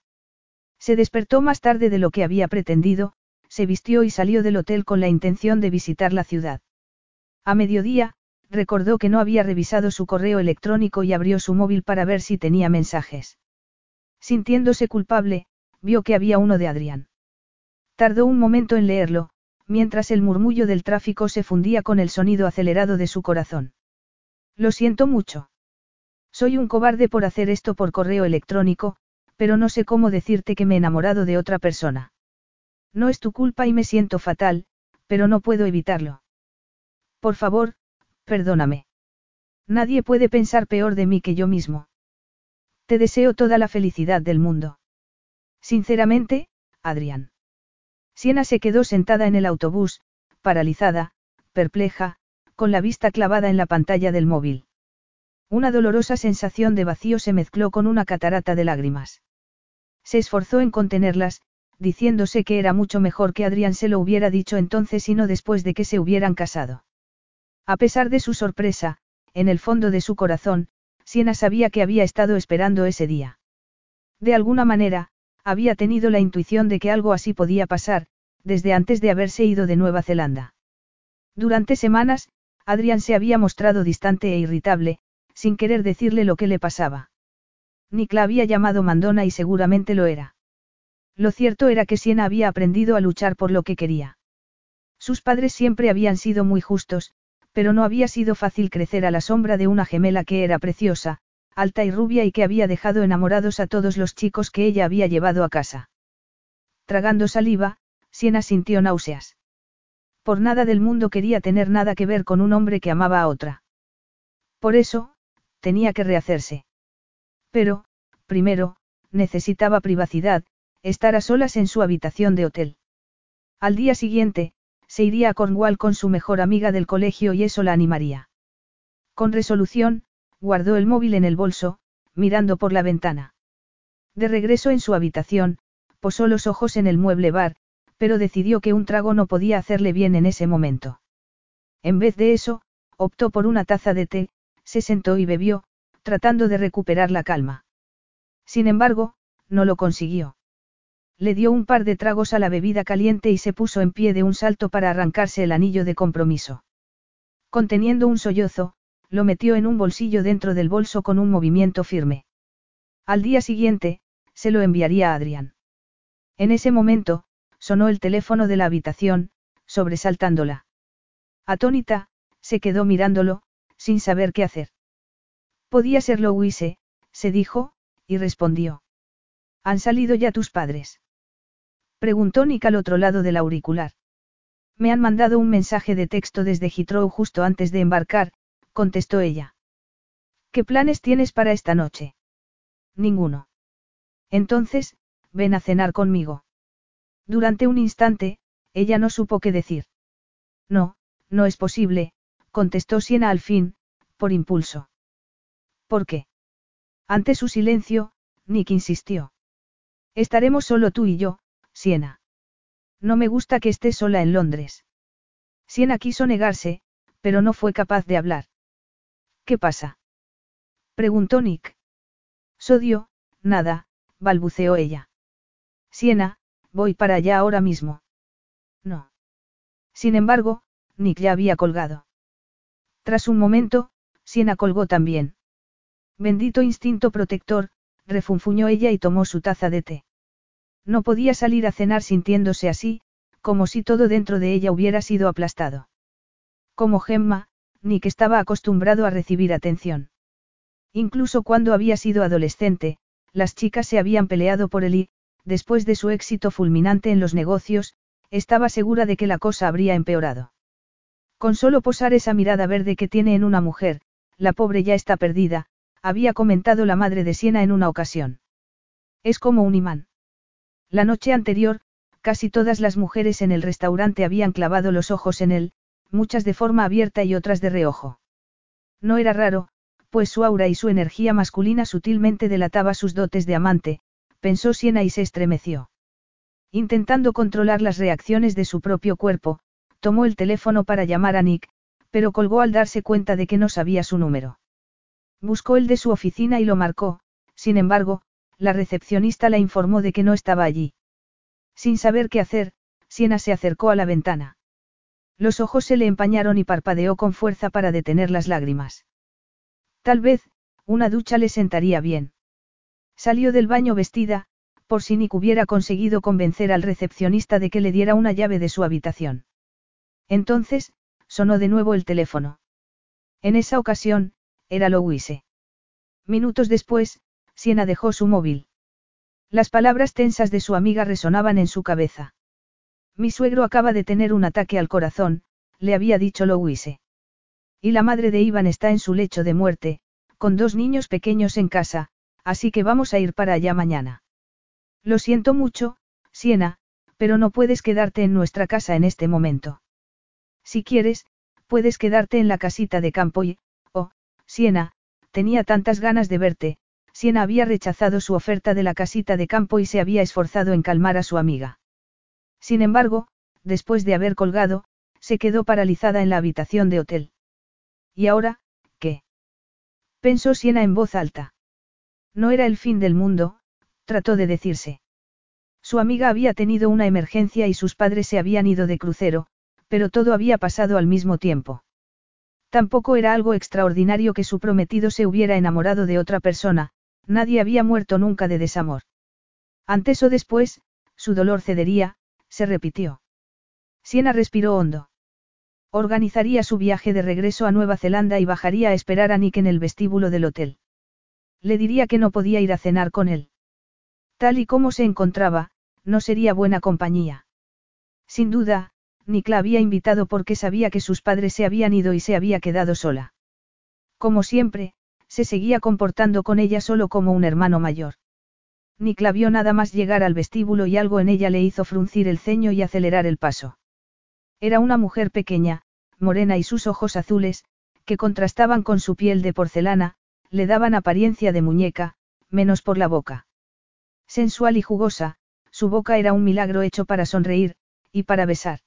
Se despertó más tarde de lo que había pretendido, se vistió y salió del hotel con la intención de visitar la ciudad. A mediodía, recordó que no había revisado su correo electrónico y abrió su móvil para ver si tenía mensajes. Sintiéndose culpable, vio que había uno de Adrián. Tardó un momento en leerlo, mientras el murmullo del tráfico se fundía con el sonido acelerado de su corazón. Lo siento mucho. Soy un cobarde por hacer esto por correo electrónico, pero no sé cómo decirte que me he enamorado de otra persona. No es tu culpa y me siento fatal, pero no puedo evitarlo. Por favor, perdóname. Nadie puede pensar peor de mí que yo mismo. Te deseo toda la felicidad del mundo. Sinceramente, Adrián. Siena se quedó sentada en el autobús, paralizada, perpleja, con la vista clavada en la pantalla del móvil. Una dolorosa sensación de vacío se mezcló con una catarata de lágrimas. Se esforzó en contenerlas, diciéndose que era mucho mejor que Adrián se lo hubiera dicho entonces y no después de que se hubieran casado. A pesar de su sorpresa, en el fondo de su corazón, Siena sabía que había estado esperando ese día. De alguna manera, había tenido la intuición de que algo así podía pasar, desde antes de haberse ido de Nueva Zelanda. Durante semanas, Adrián se había mostrado distante e irritable, sin querer decirle lo que le pasaba. Nick la había llamado mandona y seguramente lo era. Lo cierto era que Siena había aprendido a luchar por lo que quería. Sus padres siempre habían sido muy justos, pero no había sido fácil crecer a la sombra de una gemela que era preciosa, alta y rubia y que había dejado enamorados a todos los chicos que ella había llevado a casa. Tragando saliva, Siena sintió náuseas. Por nada del mundo quería tener nada que ver con un hombre que amaba a otra. Por eso, tenía que rehacerse. Pero, primero, necesitaba privacidad, estar a solas en su habitación de hotel. Al día siguiente, se iría a Cornwall con su mejor amiga del colegio y eso la animaría. Con resolución, guardó el móvil en el bolso, mirando por la ventana. De regreso en su habitación, posó los ojos en el mueble bar, pero decidió que un trago no podía hacerle bien en ese momento. En vez de eso, optó por una taza de té, se sentó y bebió, tratando de recuperar la calma. Sin embargo, no lo consiguió. Le dio un par de tragos a la bebida caliente y se puso en pie de un salto para arrancarse el anillo de compromiso. Conteniendo un sollozo, lo metió en un bolsillo dentro del bolso con un movimiento firme. Al día siguiente, se lo enviaría a Adrián. En ese momento, sonó el teléfono de la habitación, sobresaltándola. Atónita, se quedó mirándolo, sin saber qué hacer. Podía ser Louise, se dijo, y respondió. ¿Han salido ya tus padres? Preguntó Nick al otro lado del auricular. Me han mandado un mensaje de texto desde Heathrow justo antes de embarcar, contestó ella. ¿Qué planes tienes para esta noche? Ninguno. Entonces, ven a cenar conmigo. Durante un instante, ella no supo qué decir. No, no es posible, contestó Siena al fin, por impulso. ¿Por qué? Ante su silencio, Nick insistió. Estaremos solo tú y yo, Siena. No me gusta que estés sola en Londres. Siena quiso negarse, pero no fue capaz de hablar. ¿Qué pasa? preguntó Nick. Sodio, nada, balbuceó ella. Siena, voy para allá ahora mismo. No. Sin embargo, Nick ya había colgado. Tras un momento, Siena colgó también. Bendito instinto protector, refunfuñó ella y tomó su taza de té. No podía salir a cenar sintiéndose así, como si todo dentro de ella hubiera sido aplastado. Como Gemma, Nick estaba acostumbrado a recibir atención. Incluso cuando había sido adolescente, las chicas se habían peleado por él y, después de su éxito fulminante en los negocios, estaba segura de que la cosa habría empeorado. Con solo posar esa mirada verde que tiene en una mujer, la pobre ya está perdida, había comentado la madre de Siena en una ocasión. Es como un imán. La noche anterior, casi todas las mujeres en el restaurante habían clavado los ojos en él, muchas de forma abierta y otras de reojo. No era raro, pues su aura y su energía masculina sutilmente delataba sus dotes de amante, pensó Siena y se estremeció. Intentando controlar las reacciones de su propio cuerpo, tomó el teléfono para llamar a Nick, pero colgó al darse cuenta de que no sabía su número. Buscó el de su oficina y lo marcó, sin embargo, la recepcionista la informó de que no estaba allí. Sin saber qué hacer, Siena se acercó a la ventana. Los ojos se le empañaron y parpadeó con fuerza para detener las lágrimas. Tal vez, una ducha le sentaría bien. Salió del baño vestida, por si Nick hubiera conseguido convencer al recepcionista de que le diera una llave de su habitación. Entonces, sonó de nuevo el teléfono. En esa ocasión, era Louise. Minutos después, Siena dejó su móvil. Las palabras tensas de su amiga resonaban en su cabeza. Mi suegro acaba de tener un ataque al corazón, le había dicho Louise. Y la madre de Iván está en su lecho de muerte, con dos niños pequeños en casa, así que vamos a ir para allá mañana. Lo siento mucho, Siena, pero no puedes quedarte en nuestra casa en este momento. Si quieres, puedes quedarte en la casita de campo y, oh, Siena, tenía tantas ganas de verte, Siena había rechazado su oferta de la casita de campo y se había esforzado en calmar a su amiga. Sin embargo, después de haber colgado, se quedó paralizada en la habitación de hotel. ¿Y ahora, qué? Pensó Siena en voz alta. No era el fin del mundo, trató de decirse. Su amiga había tenido una emergencia y sus padres se habían ido de crucero, pero todo había pasado al mismo tiempo. Tampoco era algo extraordinario que su prometido se hubiera enamorado de otra persona, nadie había muerto nunca de desamor. Antes o después, su dolor cedería, se repitió. Siena respiró hondo. Organizaría su viaje de regreso a Nueva Zelanda y bajaría a esperar a Nick en el vestíbulo del hotel. Le diría que no podía ir a cenar con él. Tal y como se encontraba, no sería buena compañía. Sin duda, Nick la había invitado porque sabía que sus padres se habían ido y se había quedado sola. Como siempre, se seguía comportando con ella solo como un hermano mayor. Nick vio nada más llegar al vestíbulo y algo en ella le hizo fruncir el ceño y acelerar el paso. Era una mujer pequeña, morena y sus ojos azules, que contrastaban con su piel de porcelana, le daban apariencia de muñeca, menos por la boca. Sensual y jugosa, su boca era un milagro hecho para sonreír, y para besar.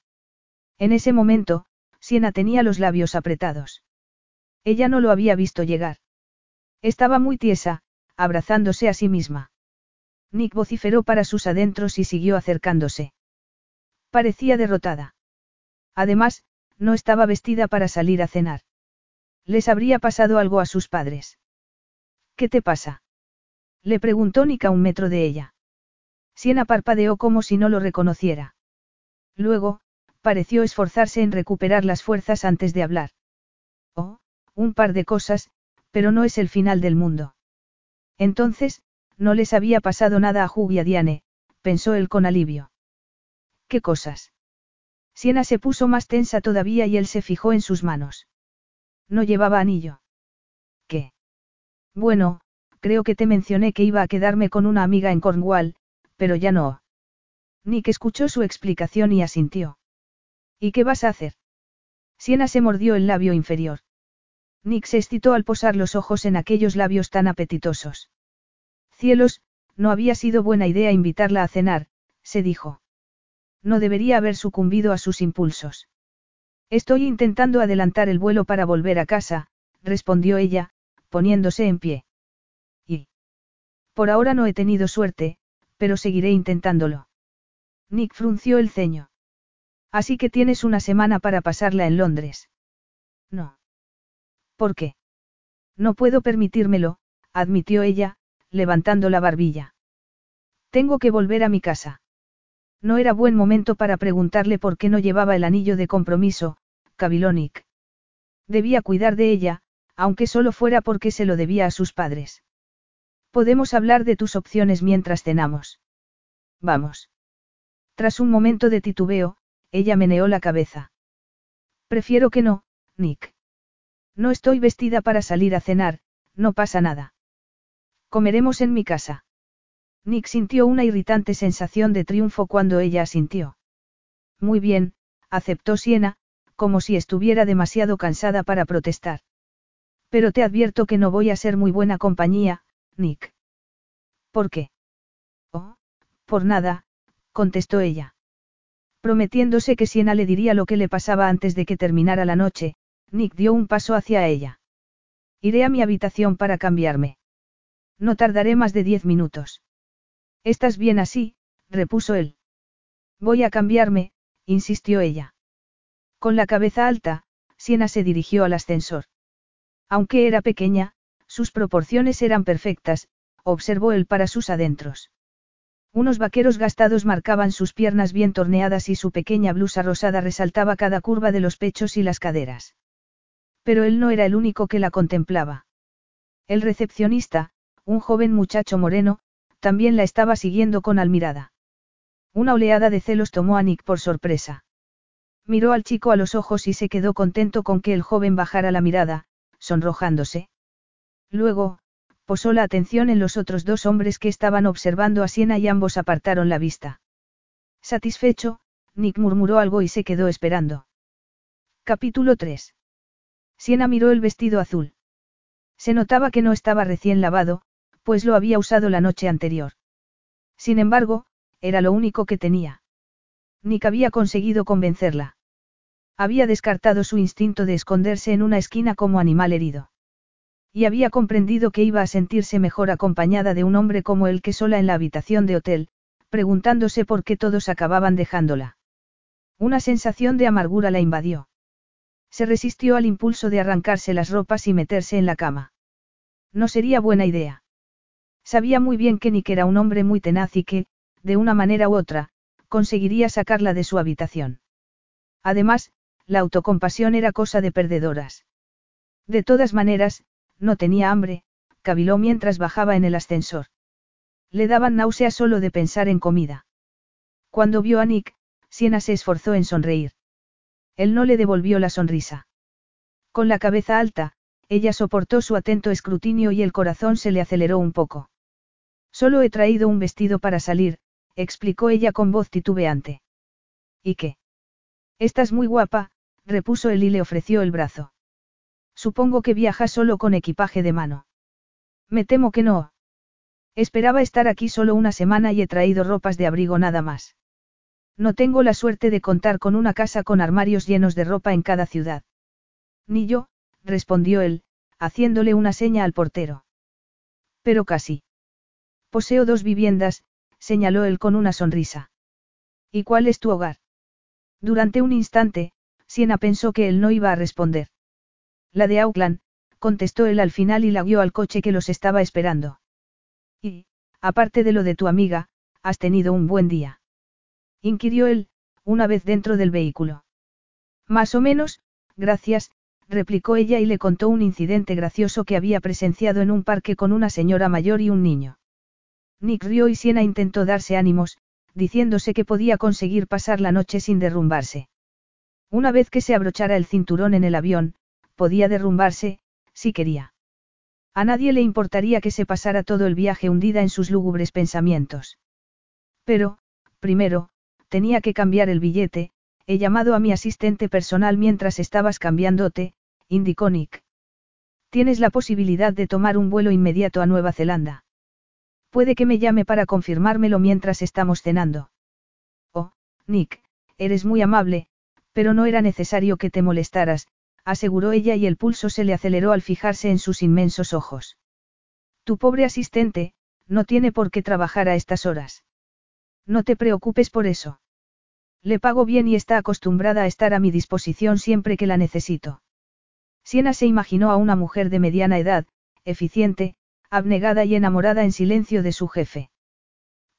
En ese momento, Siena tenía los labios apretados. Ella no lo había visto llegar. Estaba muy tiesa, abrazándose a sí misma. Nick vociferó para sus adentros y siguió acercándose. Parecía derrotada. Además, no estaba vestida para salir a cenar. Les habría pasado algo a sus padres. ¿Qué te pasa? Le preguntó Nick a un metro de ella. Siena parpadeó como si no lo reconociera. Luego, pareció esforzarse en recuperar las fuerzas antes de hablar. Oh, un par de cosas, pero no es el final del mundo. Entonces, no les había pasado nada a Hugh y a Diane, pensó él con alivio. ¿Qué cosas? Siena se puso más tensa todavía y él se fijó en sus manos. No llevaba anillo. ¿Qué? Bueno, Creo que te mencioné que iba a quedarme con una amiga en Cornwall, pero ya no. Nick escuchó su explicación y asintió. ¿Y qué vas a hacer? Siena se mordió el labio inferior. Nick se excitó al posar los ojos en aquellos labios tan apetitosos. Cielos, no había sido buena idea invitarla a cenar, se dijo. No debería haber sucumbido a sus impulsos. Estoy intentando adelantar el vuelo para volver a casa, respondió ella, poniéndose en pie. Por ahora no he tenido suerte, pero seguiré intentándolo. Nick frunció el ceño. Así que tienes una semana para pasarla en Londres. No. ¿Por qué? No puedo permitírmelo, admitió ella, levantando la barbilla. Tengo que volver a mi casa. No era buen momento para preguntarle por qué no llevaba el anillo de compromiso, caviló Nick. Debía cuidar de ella, aunque solo fuera porque se lo debía a sus padres. Podemos hablar de tus opciones mientras cenamos. Vamos. Tras un momento de titubeo, ella meneó la cabeza. Prefiero que no, Nick. No estoy vestida para salir a cenar, no pasa nada. Comeremos en mi casa. Nick sintió una irritante sensación de triunfo cuando ella asintió. Muy bien, aceptó Siena, como si estuviera demasiado cansada para protestar. Pero te advierto que no voy a ser muy buena compañía, Nick. ¿Por qué? Oh, por nada, contestó ella. Prometiéndose que Siena le diría lo que le pasaba antes de que terminara la noche, Nick dio un paso hacia ella. Iré a mi habitación para cambiarme. No tardaré más de diez minutos. Estás bien así, repuso él. Voy a cambiarme, insistió ella. Con la cabeza alta, Siena se dirigió al ascensor. Aunque era pequeña, sus proporciones eran perfectas, observó él para sus adentros. Unos vaqueros gastados marcaban sus piernas bien torneadas y su pequeña blusa rosada resaltaba cada curva de los pechos y las caderas. Pero él no era el único que la contemplaba. El recepcionista, un joven muchacho moreno, también la estaba siguiendo con almirada. Una oleada de celos tomó a Nick por sorpresa. Miró al chico a los ojos y se quedó contento con que el joven bajara la mirada, sonrojándose. Luego, posó la atención en los otros dos hombres que estaban observando a Siena y ambos apartaron la vista. Satisfecho, Nick murmuró algo y se quedó esperando. Capítulo 3. Siena miró el vestido azul. Se notaba que no estaba recién lavado, pues lo había usado la noche anterior. Sin embargo, era lo único que tenía. Nick había conseguido convencerla. Había descartado su instinto de esconderse en una esquina como animal herido. Y había comprendido que iba a sentirse mejor acompañada de un hombre como el que sola en la habitación de hotel, preguntándose por qué todos acababan dejándola. Una sensación de amargura la invadió. Se resistió al impulso de arrancarse las ropas y meterse en la cama. No sería buena idea. Sabía muy bien que Nick era un hombre muy tenaz y que, de una manera u otra, conseguiría sacarla de su habitación. Además, la autocompasión era cosa de perdedoras. De todas maneras, no tenía hambre, caviló mientras bajaba en el ascensor. Le daban náuseas solo de pensar en comida. Cuando vio a Nick, Siena se esforzó en sonreír. Él no le devolvió la sonrisa. Con la cabeza alta, ella soportó su atento escrutinio y el corazón se le aceleró un poco. Solo he traído un vestido para salir, explicó ella con voz titubeante. ¿Y qué? Estás muy guapa, repuso él y le ofreció el brazo. Supongo que viajas solo con equipaje de mano. Me temo que no. Esperaba estar aquí solo una semana y he traído ropas de abrigo nada más. No tengo la suerte de contar con una casa con armarios llenos de ropa en cada ciudad. Ni yo, respondió él, haciéndole una seña al portero. Pero casi. Poseo dos viviendas, señaló él con una sonrisa. ¿Y cuál es tu hogar? Durante un instante, Siena pensó que él no iba a responder. La de Auckland, contestó él al final y la guió al coche que los estaba esperando. Y, aparte de lo de tu amiga, has tenido un buen día inquirió él, una vez dentro del vehículo. Más o menos, gracias, replicó ella y le contó un incidente gracioso que había presenciado en un parque con una señora mayor y un niño. Nick rió y Siena intentó darse ánimos, diciéndose que podía conseguir pasar la noche sin derrumbarse. Una vez que se abrochara el cinturón en el avión, podía derrumbarse, si quería. A nadie le importaría que se pasara todo el viaje hundida en sus lúgubres pensamientos. Pero, primero, tenía que cambiar el billete, he llamado a mi asistente personal mientras estabas cambiándote, indicó Nick. Tienes la posibilidad de tomar un vuelo inmediato a Nueva Zelanda. Puede que me llame para confirmármelo mientras estamos cenando. Oh, Nick, eres muy amable, pero no era necesario que te molestaras, aseguró ella y el pulso se le aceleró al fijarse en sus inmensos ojos. Tu pobre asistente, no tiene por qué trabajar a estas horas. No te preocupes por eso. Le pago bien y está acostumbrada a estar a mi disposición siempre que la necesito. Siena se imaginó a una mujer de mediana edad, eficiente, abnegada y enamorada en silencio de su jefe.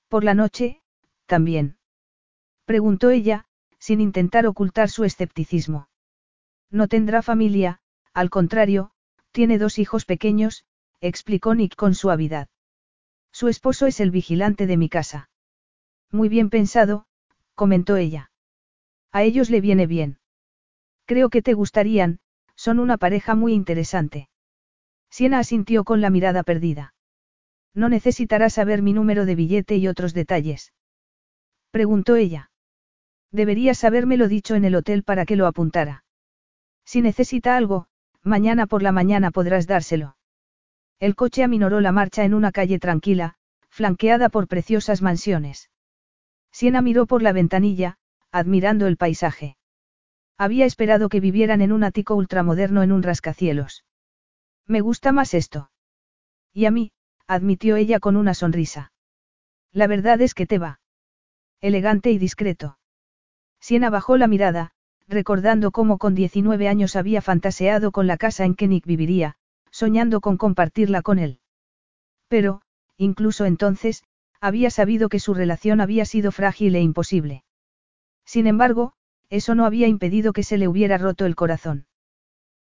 Por la noche, también. Preguntó ella, sin intentar ocultar su escepticismo. No tendrá familia, al contrario, tiene dos hijos pequeños, explicó Nick con suavidad. Su esposo es el vigilante de mi casa. Muy bien pensado, comentó ella. A ellos le viene bien. Creo que te gustarían, son una pareja muy interesante. Siena asintió con la mirada perdida. No necesitarás saber mi número de billete y otros detalles. Preguntó ella. Deberías habérmelo dicho en el hotel para que lo apuntara. Si necesita algo, mañana por la mañana podrás dárselo. El coche aminoró la marcha en una calle tranquila, flanqueada por preciosas mansiones. Siena miró por la ventanilla, admirando el paisaje. Había esperado que vivieran en un ático ultramoderno en un rascacielos. Me gusta más esto. Y a mí, admitió ella con una sonrisa. La verdad es que te va. Elegante y discreto. Siena bajó la mirada, recordando cómo con 19 años había fantaseado con la casa en que Nick viviría, soñando con compartirla con él. Pero, incluso entonces, había sabido que su relación había sido frágil e imposible. Sin embargo, eso no había impedido que se le hubiera roto el corazón.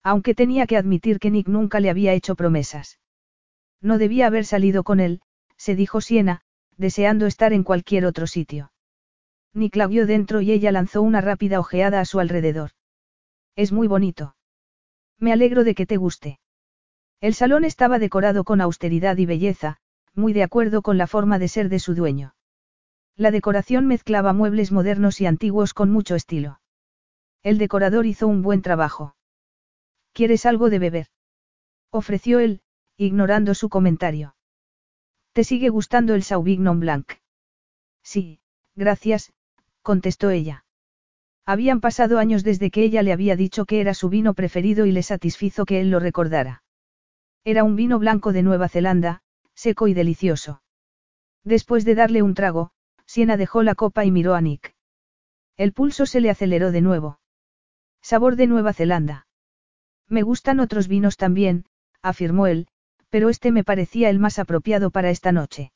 Aunque tenía que admitir que Nick nunca le había hecho promesas. No debía haber salido con él, se dijo Siena, deseando estar en cualquier otro sitio. Nick la vio dentro y ella lanzó una rápida ojeada a su alrededor. Es muy bonito. Me alegro de que te guste. El salón estaba decorado con austeridad y belleza, muy de acuerdo con la forma de ser de su dueño. La decoración mezclaba muebles modernos y antiguos con mucho estilo. El decorador hizo un buen trabajo. ¿Quieres algo de beber? Ofreció él, ignorando su comentario. ¿Te sigue gustando el Sauvignon Blanc? Sí, gracias, contestó ella. Habían pasado años desde que ella le había dicho que era su vino preferido y le satisfizo que él lo recordara. Era un vino blanco de Nueva Zelanda, seco y delicioso. Después de darle un trago, Siena dejó la copa y miró a Nick. El pulso se le aceleró de nuevo. Sabor de Nueva Zelanda. Me gustan otros vinos también, afirmó él, pero este me parecía el más apropiado para esta noche.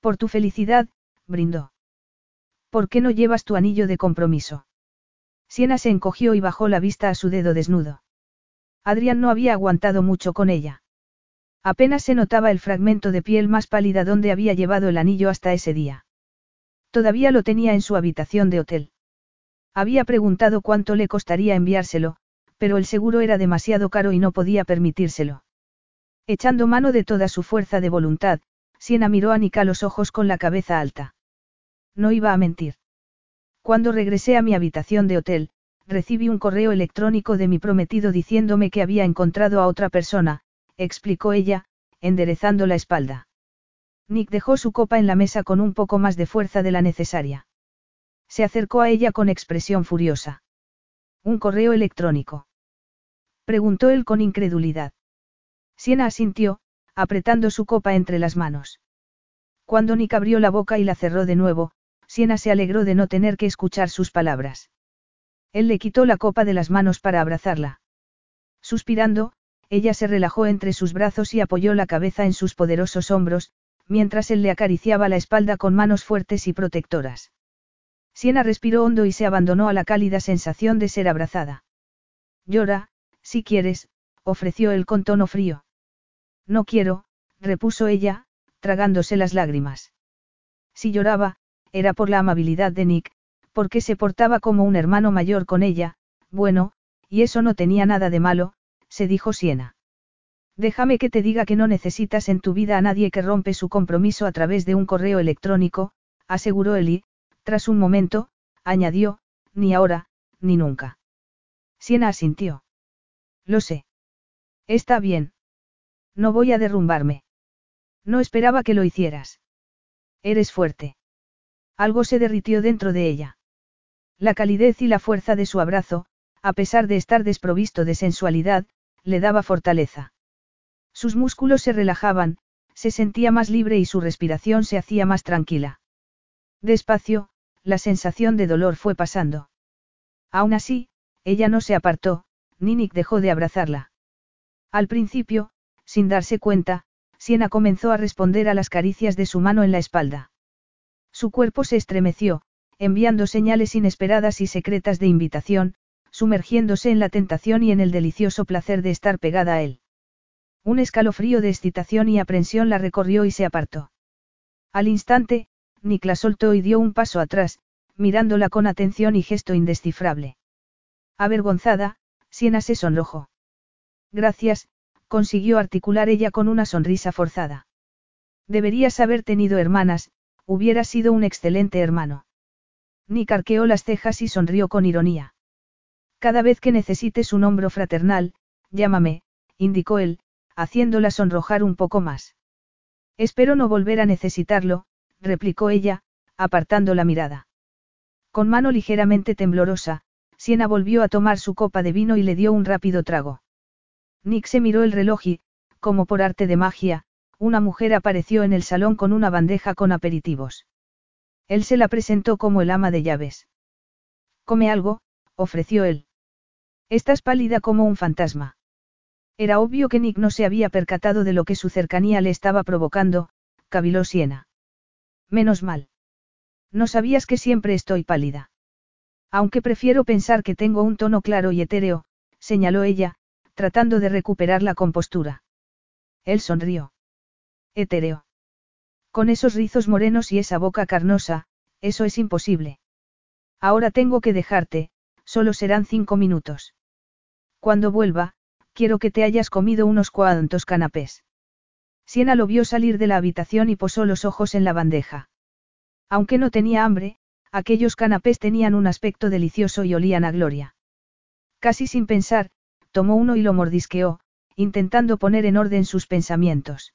Por tu felicidad, brindó. ¿Por qué no llevas tu anillo de compromiso? Siena se encogió y bajó la vista a su dedo desnudo. Adrián no había aguantado mucho con ella. Apenas se notaba el fragmento de piel más pálida donde había llevado el anillo hasta ese día. Todavía lo tenía en su habitación de hotel. Había preguntado cuánto le costaría enviárselo, pero el seguro era demasiado caro y no podía permitírselo. Echando mano de toda su fuerza de voluntad, Siena miró a Nika los ojos con la cabeza alta. No iba a mentir. Cuando regresé a mi habitación de hotel, recibí un correo electrónico de mi prometido diciéndome que había encontrado a otra persona, explicó ella, enderezando la espalda. Nick dejó su copa en la mesa con un poco más de fuerza de la necesaria. Se acercó a ella con expresión furiosa. ¿Un correo electrónico? Preguntó él con incredulidad. Siena asintió, apretando su copa entre las manos. Cuando Nick abrió la boca y la cerró de nuevo, Siena se alegró de no tener que escuchar sus palabras. Él le quitó la copa de las manos para abrazarla. Suspirando, ella se relajó entre sus brazos y apoyó la cabeza en sus poderosos hombros, mientras él le acariciaba la espalda con manos fuertes y protectoras. Siena respiró hondo y se abandonó a la cálida sensación de ser abrazada. Llora, si quieres, ofreció él con tono frío. No quiero, repuso ella, tragándose las lágrimas. Si lloraba, era por la amabilidad de Nick, porque se portaba como un hermano mayor con ella, bueno, y eso no tenía nada de malo, se dijo Siena. Déjame que te diga que no necesitas en tu vida a nadie que rompe su compromiso a través de un correo electrónico, aseguró Eli, tras un momento, añadió, ni ahora, ni nunca. Siena asintió. Lo sé. Está bien. No voy a derrumbarme. No esperaba que lo hicieras. Eres fuerte. Algo se derritió dentro de ella. La calidez y la fuerza de su abrazo, a pesar de estar desprovisto de sensualidad, le daba fortaleza. Sus músculos se relajaban, se sentía más libre y su respiración se hacía más tranquila. Despacio, la sensación de dolor fue pasando. Aún así, ella no se apartó, ni Nick dejó de abrazarla. Al principio, sin darse cuenta, Siena comenzó a responder a las caricias de su mano en la espalda. Su cuerpo se estremeció, enviando señales inesperadas y secretas de invitación, sumergiéndose en la tentación y en el delicioso placer de estar pegada a él. Un escalofrío de excitación y aprensión la recorrió y se apartó. Al instante, Nick la soltó y dio un paso atrás, mirándola con atención y gesto indescifrable. Avergonzada, Siena se sonrojó. Gracias, consiguió articular ella con una sonrisa forzada. Deberías haber tenido hermanas, hubiera sido un excelente hermano. Nick arqueó las cejas y sonrió con ironía. Cada vez que necesites un hombro fraternal, llámame, indicó él, haciéndola sonrojar un poco más. Espero no volver a necesitarlo, replicó ella, apartando la mirada. Con mano ligeramente temblorosa, Siena volvió a tomar su copa de vino y le dio un rápido trago. Nick se miró el reloj y, como por arte de magia, una mujer apareció en el salón con una bandeja con aperitivos. Él se la presentó como el ama de llaves. Come algo, ofreció él. Estás pálida como un fantasma. Era obvio que Nick no se había percatado de lo que su cercanía le estaba provocando, caviló Siena. Menos mal. No sabías que siempre estoy pálida. Aunque prefiero pensar que tengo un tono claro y etéreo, señaló ella, tratando de recuperar la compostura. Él sonrió. Etéreo. Con esos rizos morenos y esa boca carnosa, eso es imposible. Ahora tengo que dejarte, solo serán cinco minutos. Cuando vuelva, quiero que te hayas comido unos cuantos canapés. Siena lo vio salir de la habitación y posó los ojos en la bandeja. Aunque no tenía hambre, aquellos canapés tenían un aspecto delicioso y olían a gloria. Casi sin pensar, tomó uno y lo mordisqueó, intentando poner en orden sus pensamientos.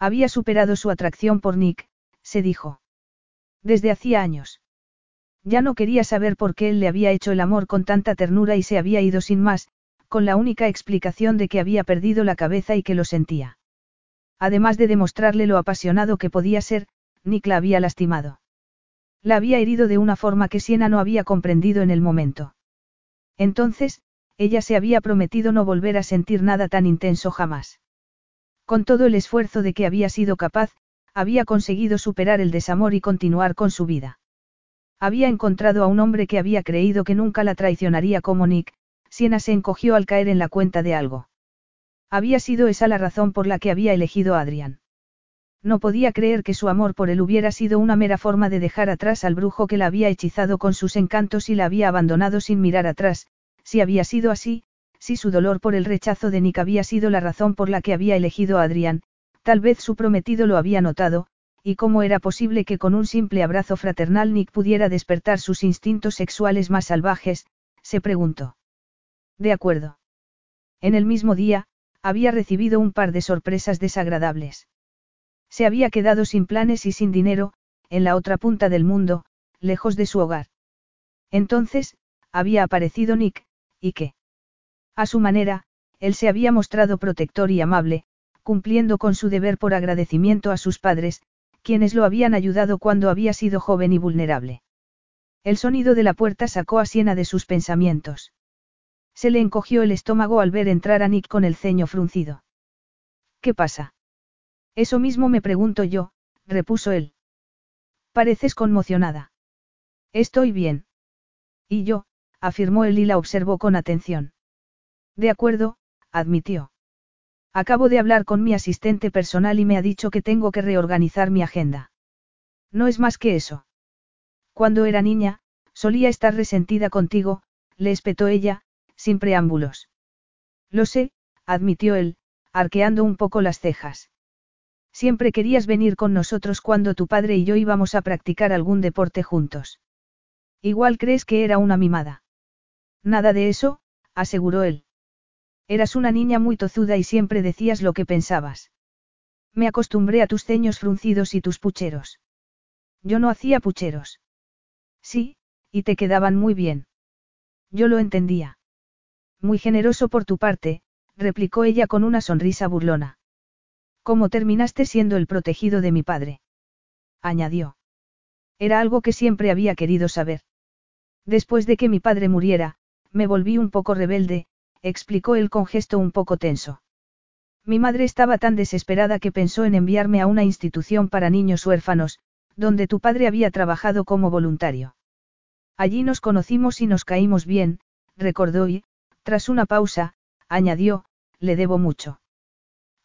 Había superado su atracción por Nick, se dijo. Desde hacía años. Ya no quería saber por qué él le había hecho el amor con tanta ternura y se había ido sin más, con la única explicación de que había perdido la cabeza y que lo sentía. Además de demostrarle lo apasionado que podía ser, Nick la había lastimado. La había herido de una forma que Siena no había comprendido en el momento. Entonces, ella se había prometido no volver a sentir nada tan intenso jamás. Con todo el esfuerzo de que había sido capaz, había conseguido superar el desamor y continuar con su vida. Había encontrado a un hombre que había creído que nunca la traicionaría como Nick, Siena se encogió al caer en la cuenta de algo. Había sido esa la razón por la que había elegido a Adrián. No podía creer que su amor por él hubiera sido una mera forma de dejar atrás al brujo que la había hechizado con sus encantos y la había abandonado sin mirar atrás, si había sido así, si su dolor por el rechazo de Nick había sido la razón por la que había elegido a Adrián, tal vez su prometido lo había notado, y cómo era posible que con un simple abrazo fraternal Nick pudiera despertar sus instintos sexuales más salvajes, se preguntó. De acuerdo. En el mismo día, había recibido un par de sorpresas desagradables. Se había quedado sin planes y sin dinero, en la otra punta del mundo, lejos de su hogar. Entonces, había aparecido Nick, y qué. A su manera, él se había mostrado protector y amable, cumpliendo con su deber por agradecimiento a sus padres, quienes lo habían ayudado cuando había sido joven y vulnerable. El sonido de la puerta sacó a Siena de sus pensamientos. Se le encogió el estómago al ver entrar a Nick con el ceño fruncido. ¿Qué pasa? Eso mismo me pregunto yo, repuso él. Pareces conmocionada. Estoy bien. Y yo, afirmó él y la observó con atención. De acuerdo, admitió. Acabo de hablar con mi asistente personal y me ha dicho que tengo que reorganizar mi agenda. No es más que eso. Cuando era niña, solía estar resentida contigo, le espetó ella, sin preámbulos. Lo sé, admitió él, arqueando un poco las cejas. Siempre querías venir con nosotros cuando tu padre y yo íbamos a practicar algún deporte juntos. Igual crees que era una mimada. Nada de eso, aseguró él. Eras una niña muy tozuda y siempre decías lo que pensabas. Me acostumbré a tus ceños fruncidos y tus pucheros. Yo no hacía pucheros. Sí, y te quedaban muy bien. Yo lo entendía. Muy generoso por tu parte, replicó ella con una sonrisa burlona. ¿Cómo terminaste siendo el protegido de mi padre? añadió. Era algo que siempre había querido saber. Después de que mi padre muriera, me volví un poco rebelde, explicó él con gesto un poco tenso. Mi madre estaba tan desesperada que pensó en enviarme a una institución para niños huérfanos, donde tu padre había trabajado como voluntario. Allí nos conocimos y nos caímos bien, recordó y, tras una pausa, añadió, le debo mucho.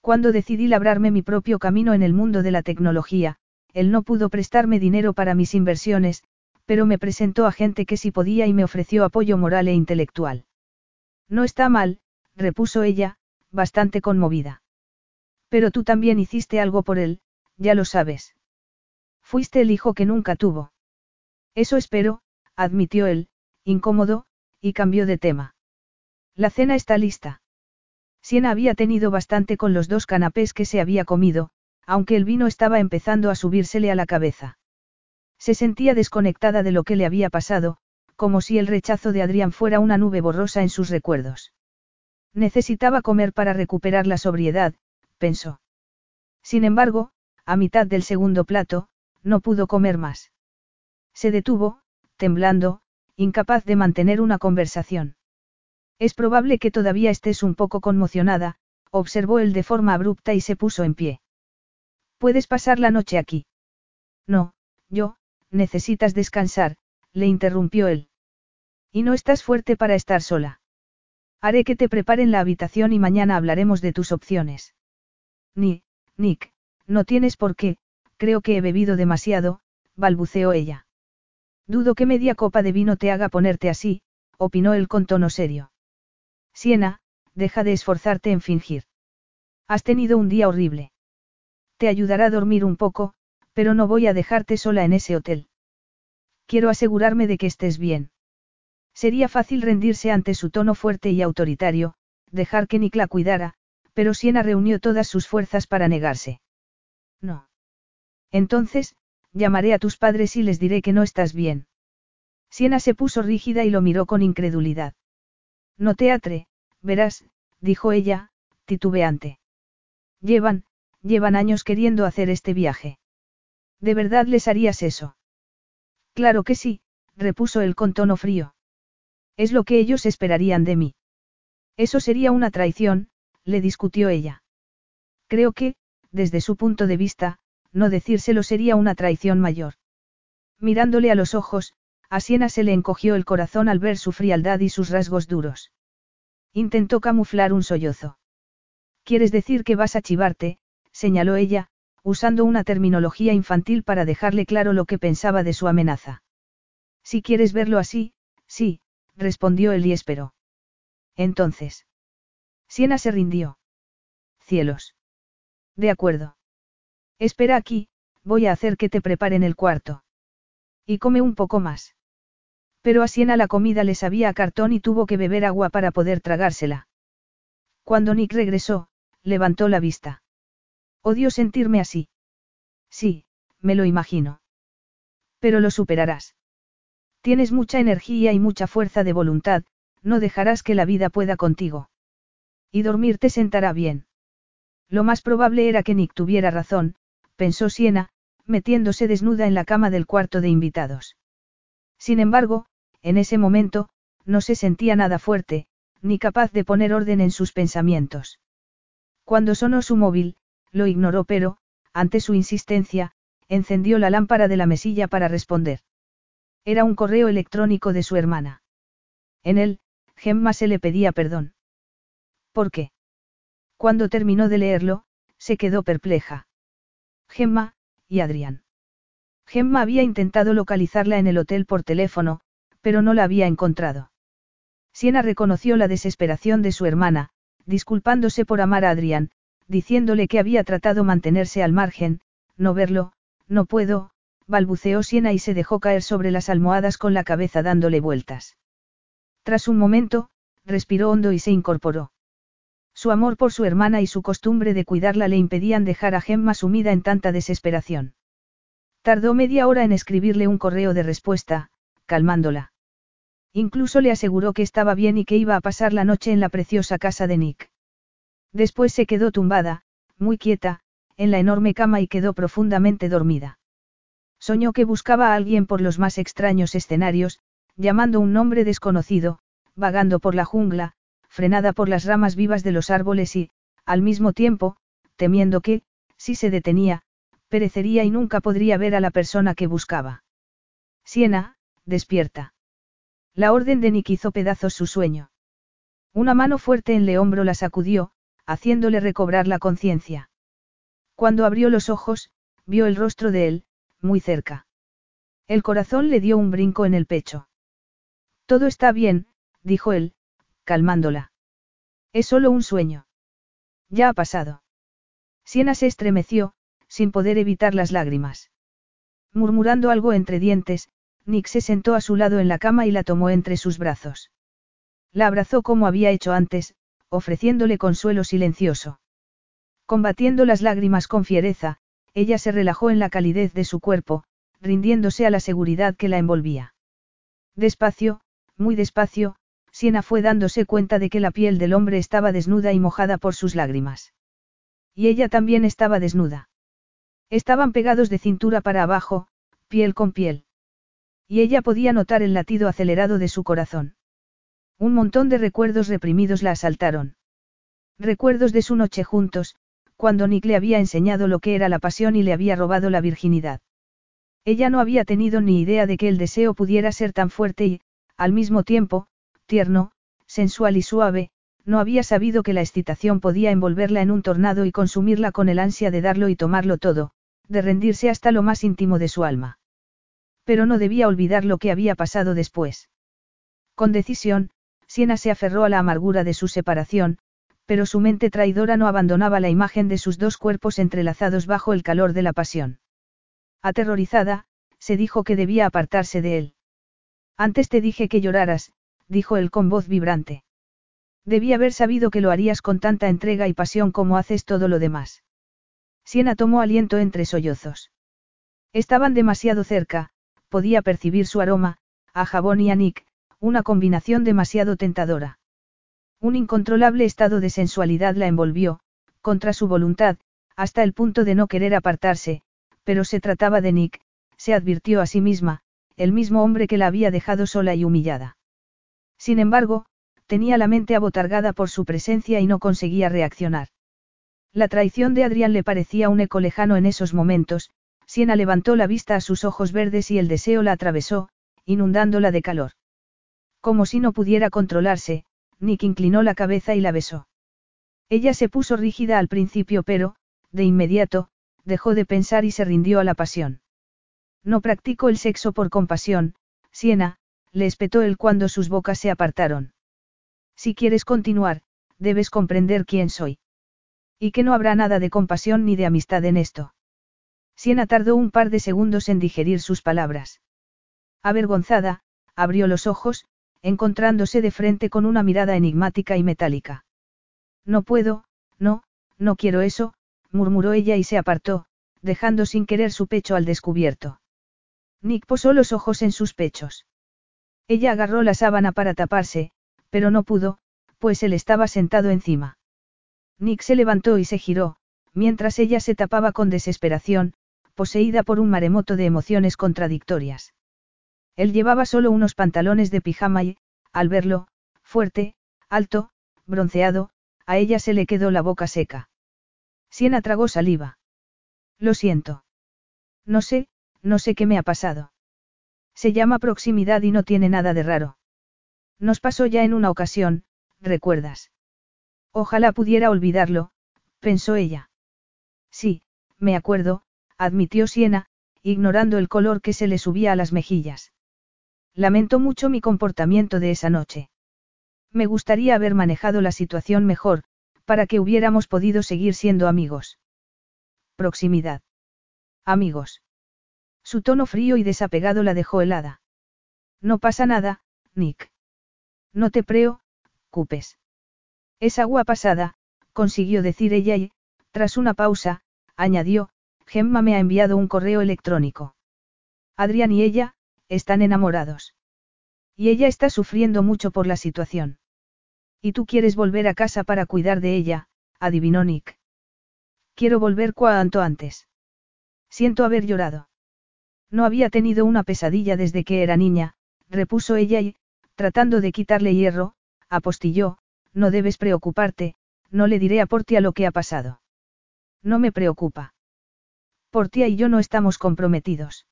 Cuando decidí labrarme mi propio camino en el mundo de la tecnología, él no pudo prestarme dinero para mis inversiones, pero me presentó a gente que sí podía y me ofreció apoyo moral e intelectual. No está mal, repuso ella, bastante conmovida. Pero tú también hiciste algo por él, ya lo sabes. Fuiste el hijo que nunca tuvo. Eso espero, admitió él, incómodo, y cambió de tema. La cena está lista. Siena había tenido bastante con los dos canapés que se había comido, aunque el vino estaba empezando a subírsele a la cabeza. Se sentía desconectada de lo que le había pasado, como si el rechazo de Adrián fuera una nube borrosa en sus recuerdos. Necesitaba comer para recuperar la sobriedad, pensó. Sin embargo, a mitad del segundo plato, no pudo comer más. Se detuvo, temblando, incapaz de mantener una conversación. Es probable que todavía estés un poco conmocionada, observó él de forma abrupta y se puso en pie. ¿Puedes pasar la noche aquí? No, yo, necesitas descansar, le interrumpió él. Y no estás fuerte para estar sola. Haré que te preparen la habitación y mañana hablaremos de tus opciones. Ni, Nick, No tienes por qué, creo que he bebido demasiado, balbuceó ella. Dudo que media copa de vino te haga ponerte así, opinó él con tono serio. Siena, deja de esforzarte en fingir. Has tenido un día horrible. Te ayudará a dormir un poco, pero no voy a dejarte sola en ese hotel. Quiero asegurarme de que estés bien. Sería fácil rendirse ante su tono fuerte y autoritario, dejar que Nick la cuidara, pero Siena reunió todas sus fuerzas para negarse. No. Entonces, llamaré a tus padres y les diré que no estás bien. Siena se puso rígida y lo miró con incredulidad. No teatre, verás, dijo ella, titubeante. Llevan, llevan años queriendo hacer este viaje. ¿De verdad les harías eso? Claro que sí, repuso él con tono frío. Es lo que ellos esperarían de mí. Eso sería una traición, le discutió ella. Creo que, desde su punto de vista, no decírselo sería una traición mayor. Mirándole a los ojos, a Siena se le encogió el corazón al ver su frialdad y sus rasgos duros. Intentó camuflar un sollozo. ¿Quieres decir que vas a chivarte? señaló ella, usando una terminología infantil para dejarle claro lo que pensaba de su amenaza. Si quieres verlo así, sí, respondió él y. Entonces. Siena se rindió. Cielos. De acuerdo. Espera aquí, voy a hacer que te preparen el cuarto. Y come un poco más. Pero a Siena la comida le sabía a cartón y tuvo que beber agua para poder tragársela. Cuando Nick regresó, levantó la vista. Odio sentirme así. Sí, me lo imagino. Pero lo superarás. Tienes mucha energía y mucha fuerza de voluntad, no dejarás que la vida pueda contigo. Y dormir te sentará bien. Lo más probable era que Nick tuviera razón, pensó Siena, metiéndose desnuda en la cama del cuarto de invitados. Sin embargo, en ese momento, no se sentía nada fuerte, ni capaz de poner orden en sus pensamientos. Cuando sonó su móvil, lo ignoró pero, ante su insistencia, encendió la lámpara de la mesilla para responder. Era un correo electrónico de su hermana. En él, Gemma se le pedía perdón. ¿Por qué? Cuando terminó de leerlo, se quedó perpleja. Gemma, y Adrián. Gemma había intentado localizarla en el hotel por teléfono, pero no la había encontrado. Siena reconoció la desesperación de su hermana, disculpándose por amar a Adrián, diciéndole que había tratado mantenerse al margen, no verlo, no puedo, balbuceó Siena y se dejó caer sobre las almohadas con la cabeza dándole vueltas. Tras un momento, respiró hondo y se incorporó. Su amor por su hermana y su costumbre de cuidarla le impedían dejar a Gemma sumida en tanta desesperación. Tardó media hora en escribirle un correo de respuesta, calmándola. Incluso le aseguró que estaba bien y que iba a pasar la noche en la preciosa casa de Nick. Después se quedó tumbada, muy quieta, en la enorme cama y quedó profundamente dormida. Soñó que buscaba a alguien por los más extraños escenarios, llamando un nombre desconocido, vagando por la jungla, frenada por las ramas vivas de los árboles y, al mismo tiempo, temiendo que, si se detenía, perecería y nunca podría ver a la persona que buscaba. Siena, despierta. La orden de Nick hizo pedazos su sueño. Una mano fuerte en le hombro la sacudió, haciéndole recobrar la conciencia. Cuando abrió los ojos, vio el rostro de él, muy cerca. El corazón le dio un brinco en el pecho. Todo está bien, dijo él, calmándola. Es solo un sueño. Ya ha pasado. Siena se estremeció, sin poder evitar las lágrimas. Murmurando algo entre dientes, Nick se sentó a su lado en la cama y la tomó entre sus brazos. La abrazó como había hecho antes, ofreciéndole consuelo silencioso. Combatiendo las lágrimas con fiereza, ella se relajó en la calidez de su cuerpo, rindiéndose a la seguridad que la envolvía. Despacio, muy despacio, Siena fue dándose cuenta de que la piel del hombre estaba desnuda y mojada por sus lágrimas. Y ella también estaba desnuda. Estaban pegados de cintura para abajo, piel con piel. Y ella podía notar el latido acelerado de su corazón. Un montón de recuerdos reprimidos la asaltaron. Recuerdos de su noche juntos, cuando Nick le había enseñado lo que era la pasión y le había robado la virginidad. Ella no había tenido ni idea de que el deseo pudiera ser tan fuerte y, al mismo tiempo, tierno, sensual y suave, no había sabido que la excitación podía envolverla en un tornado y consumirla con el ansia de darlo y tomarlo todo, de rendirse hasta lo más íntimo de su alma. Pero no debía olvidar lo que había pasado después. Con decisión, Siena se aferró a la amargura de su separación, pero su mente traidora no abandonaba la imagen de sus dos cuerpos entrelazados bajo el calor de la pasión. Aterrorizada, se dijo que debía apartarse de él. Antes te dije que lloraras, dijo él con voz vibrante. Debí haber sabido que lo harías con tanta entrega y pasión como haces todo lo demás. Siena tomó aliento entre sollozos. Estaban demasiado cerca, podía percibir su aroma, a jabón y a Nick, una combinación demasiado tentadora. Un incontrolable estado de sensualidad la envolvió, contra su voluntad, hasta el punto de no querer apartarse, pero se trataba de Nick, se advirtió a sí misma, el mismo hombre que la había dejado sola y humillada. Sin embargo, tenía la mente abotargada por su presencia y no conseguía reaccionar. La traición de Adrián le parecía un eco lejano en esos momentos, Siena levantó la vista a sus ojos verdes y el deseo la atravesó, inundándola de calor. Como si no pudiera controlarse, Nick inclinó la cabeza y la besó. Ella se puso rígida al principio pero, de inmediato, dejó de pensar y se rindió a la pasión. No practico el sexo por compasión, Siena, le espetó él cuando sus bocas se apartaron. Si quieres continuar, debes comprender quién soy. Y que no habrá nada de compasión ni de amistad en esto. Siena tardó un par de segundos en digerir sus palabras. Avergonzada, abrió los ojos, encontrándose de frente con una mirada enigmática y metálica. No puedo, no, no quiero eso, murmuró ella y se apartó, dejando sin querer su pecho al descubierto. Nick posó los ojos en sus pechos. Ella agarró la sábana para taparse, pero no pudo, pues él estaba sentado encima. Nick se levantó y se giró, mientras ella se tapaba con desesperación, poseída por un maremoto de emociones contradictorias. Él llevaba solo unos pantalones de pijama y, al verlo, fuerte, alto, bronceado, a ella se le quedó la boca seca. Siena tragó saliva. Lo siento. No sé, no sé qué me ha pasado. Se llama proximidad y no tiene nada de raro. Nos pasó ya en una ocasión, ¿recuerdas? Ojalá pudiera olvidarlo, pensó ella. Sí, me acuerdo, admitió Siena, ignorando el color que se le subía a las mejillas. Lamento mucho mi comportamiento de esa noche. Me gustaría haber manejado la situación mejor, para que hubiéramos podido seguir siendo amigos. Proximidad. Amigos. Su tono frío y desapegado la dejó helada. No pasa nada, Nick. No te preo, cupes. Es agua pasada, consiguió decir ella y, tras una pausa, añadió, Gemma me ha enviado un correo electrónico. Adrián y ella, están enamorados. Y ella está sufriendo mucho por la situación. Y tú quieres volver a casa para cuidar de ella, adivinó Nick. Quiero volver cuanto antes. Siento haber llorado. No había tenido una pesadilla desde que era niña, repuso ella y, tratando de quitarle hierro, apostilló, no debes preocuparte, no le diré a Portia lo que ha pasado. No me preocupa. Portia y yo no estamos comprometidos.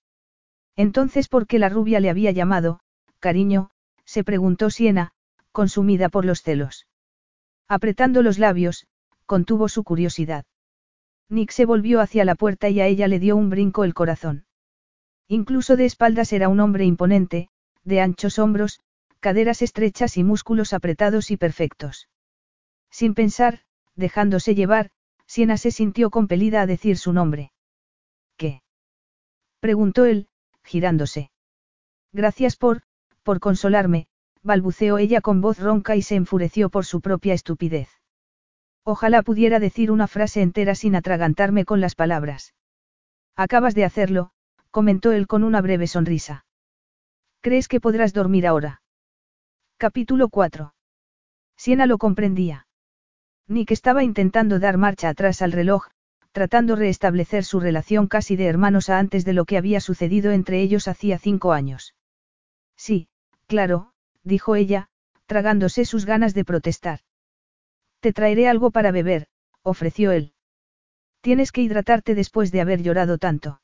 Entonces, ¿por qué la rubia le había llamado, cariño? se preguntó Siena, consumida por los celos. Apretando los labios, contuvo su curiosidad. Nick se volvió hacia la puerta y a ella le dio un brinco el corazón. Incluso de espaldas era un hombre imponente, de anchos hombros, caderas estrechas y músculos apretados y perfectos. Sin pensar, dejándose llevar, Siena se sintió compelida a decir su nombre. ¿Qué? preguntó él, girándose. Gracias por, por consolarme, balbuceó ella con voz ronca y se enfureció por su propia estupidez. Ojalá pudiera decir una frase entera sin atragantarme con las palabras. Acabas de hacerlo, comentó él con una breve sonrisa. ¿Crees que podrás dormir ahora? Capítulo 4. Siena lo comprendía. Nick estaba intentando dar marcha atrás al reloj, tratando restablecer su relación casi de hermanos a antes de lo que había sucedido entre ellos hacía cinco años. Sí, claro, dijo ella, tragándose sus ganas de protestar. Te traeré algo para beber, ofreció él. Tienes que hidratarte después de haber llorado tanto.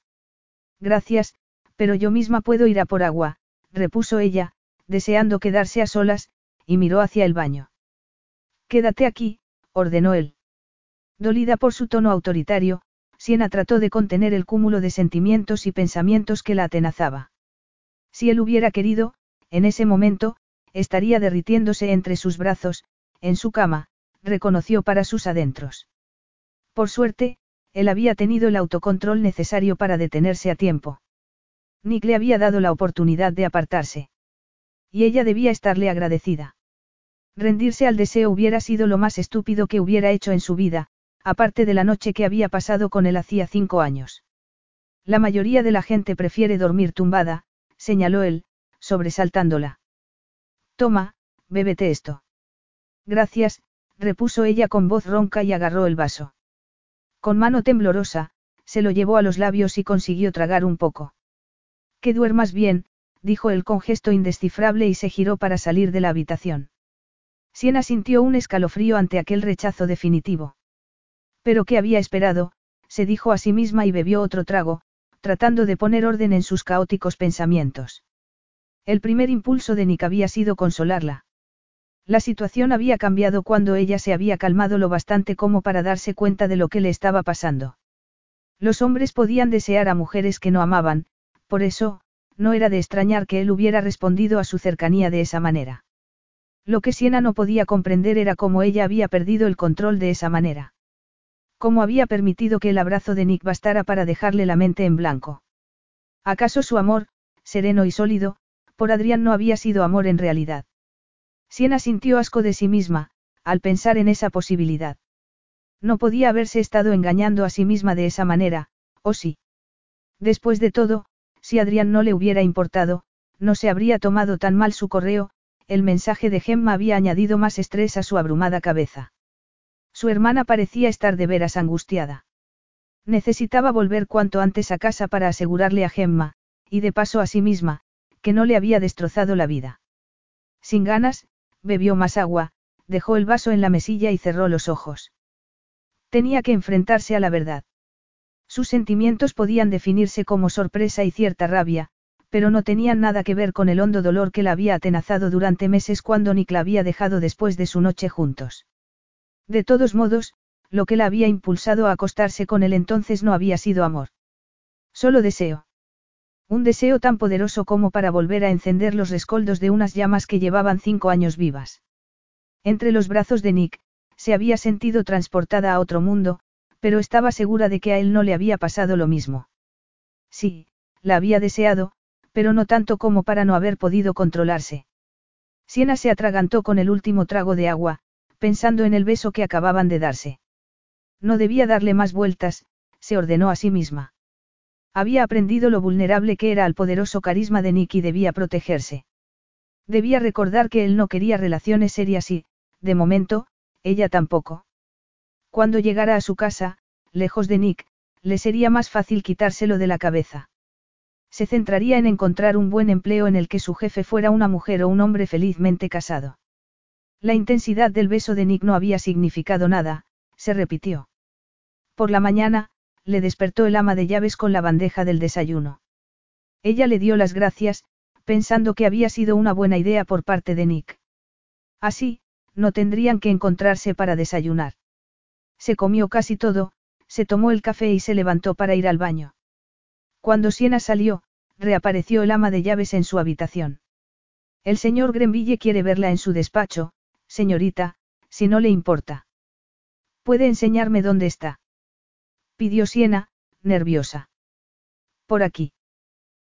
Gracias, pero yo misma puedo ir a por agua, repuso ella, deseando quedarse a solas, y miró hacia el baño. Quédate aquí, ordenó él. Dolida por su tono autoritario, Siena trató de contener el cúmulo de sentimientos y pensamientos que la atenazaba. Si él hubiera querido, en ese momento, estaría derritiéndose entre sus brazos, en su cama, reconoció para sus adentros. Por suerte, él había tenido el autocontrol necesario para detenerse a tiempo. Nick le había dado la oportunidad de apartarse. Y ella debía estarle agradecida. Rendirse al deseo hubiera sido lo más estúpido que hubiera hecho en su vida, aparte de la noche que había pasado con él hacía cinco años. La mayoría de la gente prefiere dormir tumbada, señaló él, sobresaltándola. Toma, bébete esto. Gracias, repuso ella con voz ronca y agarró el vaso. Con mano temblorosa, se lo llevó a los labios y consiguió tragar un poco. Que duermas bien, dijo él con gesto indescifrable y se giró para salir de la habitación. Siena sintió un escalofrío ante aquel rechazo definitivo. Pero ¿qué había esperado? se dijo a sí misma y bebió otro trago, tratando de poner orden en sus caóticos pensamientos. El primer impulso de Nick había sido consolarla. La situación había cambiado cuando ella se había calmado lo bastante como para darse cuenta de lo que le estaba pasando. Los hombres podían desear a mujeres que no amaban, por eso, no era de extrañar que él hubiera respondido a su cercanía de esa manera. Lo que Siena no podía comprender era cómo ella había perdido el control de esa manera. Cómo había permitido que el abrazo de Nick bastara para dejarle la mente en blanco. ¿Acaso su amor, sereno y sólido, por Adrián no había sido amor en realidad? Siena sintió asco de sí misma, al pensar en esa posibilidad. No podía haberse estado engañando a sí misma de esa manera, ¿o sí? Después de todo, si Adrián no le hubiera importado, no se habría tomado tan mal su correo, el mensaje de Gemma había añadido más estrés a su abrumada cabeza. Su hermana parecía estar de veras angustiada. Necesitaba volver cuanto antes a casa para asegurarle a Gemma, y de paso a sí misma, que no le había destrozado la vida. Sin ganas, bebió más agua, dejó el vaso en la mesilla y cerró los ojos. Tenía que enfrentarse a la verdad. Sus sentimientos podían definirse como sorpresa y cierta rabia, pero no tenían nada que ver con el hondo dolor que la había atenazado durante meses cuando Nick la había dejado después de su noche juntos. De todos modos, lo que la había impulsado a acostarse con él entonces no había sido amor. Solo deseo. Un deseo tan poderoso como para volver a encender los rescoldos de unas llamas que llevaban cinco años vivas. Entre los brazos de Nick, se había sentido transportada a otro mundo, pero estaba segura de que a él no le había pasado lo mismo. Sí, la había deseado, pero no tanto como para no haber podido controlarse. Siena se atragantó con el último trago de agua, pensando en el beso que acababan de darse. No debía darle más vueltas, se ordenó a sí misma. Había aprendido lo vulnerable que era al poderoso carisma de Nick y debía protegerse. Debía recordar que él no quería relaciones serias y, de momento, ella tampoco. Cuando llegara a su casa, lejos de Nick, le sería más fácil quitárselo de la cabeza se centraría en encontrar un buen empleo en el que su jefe fuera una mujer o un hombre felizmente casado. La intensidad del beso de Nick no había significado nada, se repitió. Por la mañana, le despertó el ama de llaves con la bandeja del desayuno. Ella le dio las gracias, pensando que había sido una buena idea por parte de Nick. Así, no tendrían que encontrarse para desayunar. Se comió casi todo, se tomó el café y se levantó para ir al baño. Cuando Siena salió, reapareció el ama de llaves en su habitación. El señor Grenville quiere verla en su despacho, señorita, si no le importa. ¿Puede enseñarme dónde está? Pidió Siena, nerviosa. Por aquí.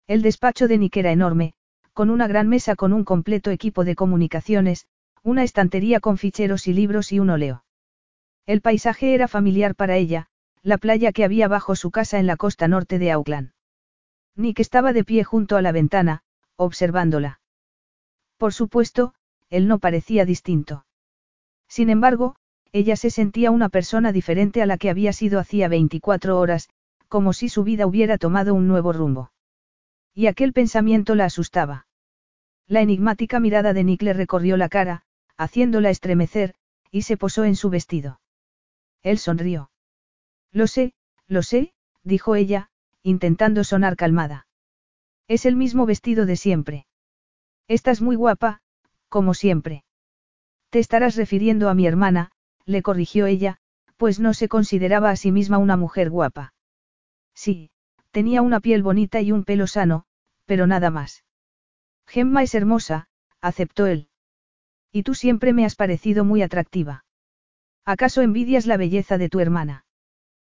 El despacho de Nick era enorme, con una gran mesa con un completo equipo de comunicaciones, una estantería con ficheros y libros y un óleo. El paisaje era familiar para ella, la playa que había bajo su casa en la costa norte de Auckland. Nick estaba de pie junto a la ventana, observándola. Por supuesto, él no parecía distinto. Sin embargo, ella se sentía una persona diferente a la que había sido hacía 24 horas, como si su vida hubiera tomado un nuevo rumbo. Y aquel pensamiento la asustaba. La enigmática mirada de Nick le recorrió la cara, haciéndola estremecer, y se posó en su vestido. Él sonrió. Lo sé, lo sé, dijo ella, intentando sonar calmada. Es el mismo vestido de siempre. Estás muy guapa, como siempre. Te estarás refiriendo a mi hermana, le corrigió ella, pues no se consideraba a sí misma una mujer guapa. Sí, tenía una piel bonita y un pelo sano, pero nada más. Gemma es hermosa, aceptó él. Y tú siempre me has parecido muy atractiva. ¿Acaso envidias la belleza de tu hermana?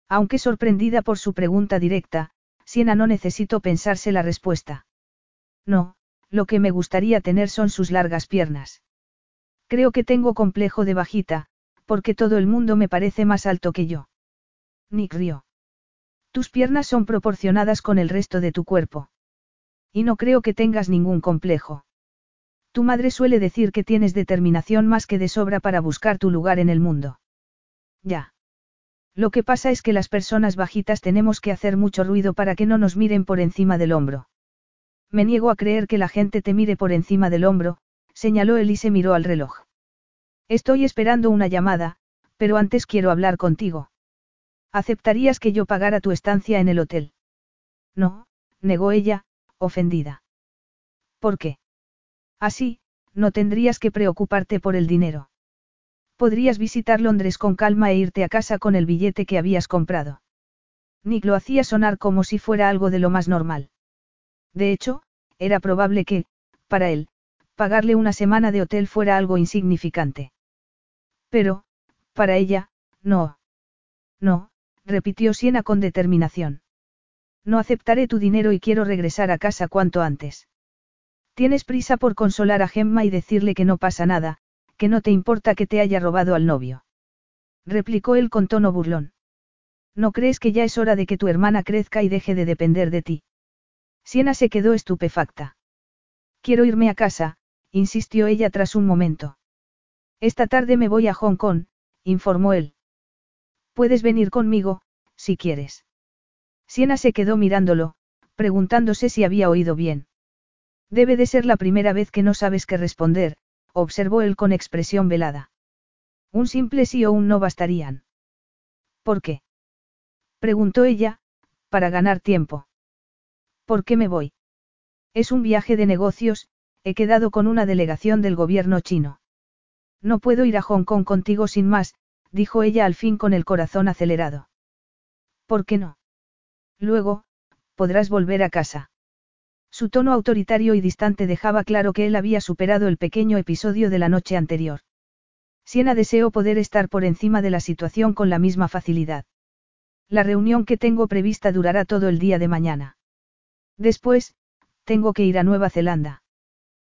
Aunque sorprendida por su pregunta directa, Siena no necesitó pensarse la respuesta. No, lo que me gustaría tener son sus largas piernas. Creo que tengo complejo de bajita, porque todo el mundo me parece más alto que yo. Nick rió. Tus piernas son proporcionadas con el resto de tu cuerpo. Y no creo que tengas ningún complejo. Tu madre suele decir que tienes determinación más que de sobra para buscar tu lugar en el mundo. Ya. Lo que pasa es que las personas bajitas tenemos que hacer mucho ruido para que no nos miren por encima del hombro. Me niego a creer que la gente te mire por encima del hombro, señaló él y se miró al reloj. Estoy esperando una llamada, pero antes quiero hablar contigo. ¿Aceptarías que yo pagara tu estancia en el hotel? No, negó ella, ofendida. ¿Por qué? Así, no tendrías que preocuparte por el dinero. Podrías visitar Londres con calma e irte a casa con el billete que habías comprado. Nick lo hacía sonar como si fuera algo de lo más normal. De hecho, era probable que, para él, pagarle una semana de hotel fuera algo insignificante. Pero, para ella, no. No, repitió Siena con determinación. No aceptaré tu dinero y quiero regresar a casa cuanto antes. Tienes prisa por consolar a Gemma y decirle que no pasa nada, que no te importa que te haya robado al novio. Replicó él con tono burlón. ¿No crees que ya es hora de que tu hermana crezca y deje de depender de ti? Siena se quedó estupefacta. Quiero irme a casa, insistió ella tras un momento. Esta tarde me voy a Hong Kong, informó él. Puedes venir conmigo, si quieres. Siena se quedó mirándolo, preguntándose si había oído bien. Debe de ser la primera vez que no sabes qué responder, observó él con expresión velada. Un simple sí o un no bastarían. ¿Por qué? preguntó ella, para ganar tiempo. ¿Por qué me voy? Es un viaje de negocios, he quedado con una delegación del gobierno chino. No puedo ir a Hong Kong contigo sin más, dijo ella al fin con el corazón acelerado. ¿Por qué no? Luego, podrás volver a casa. Su tono autoritario y distante dejaba claro que él había superado el pequeño episodio de la noche anterior. Siena deseó poder estar por encima de la situación con la misma facilidad. La reunión que tengo prevista durará todo el día de mañana. Después, tengo que ir a Nueva Zelanda.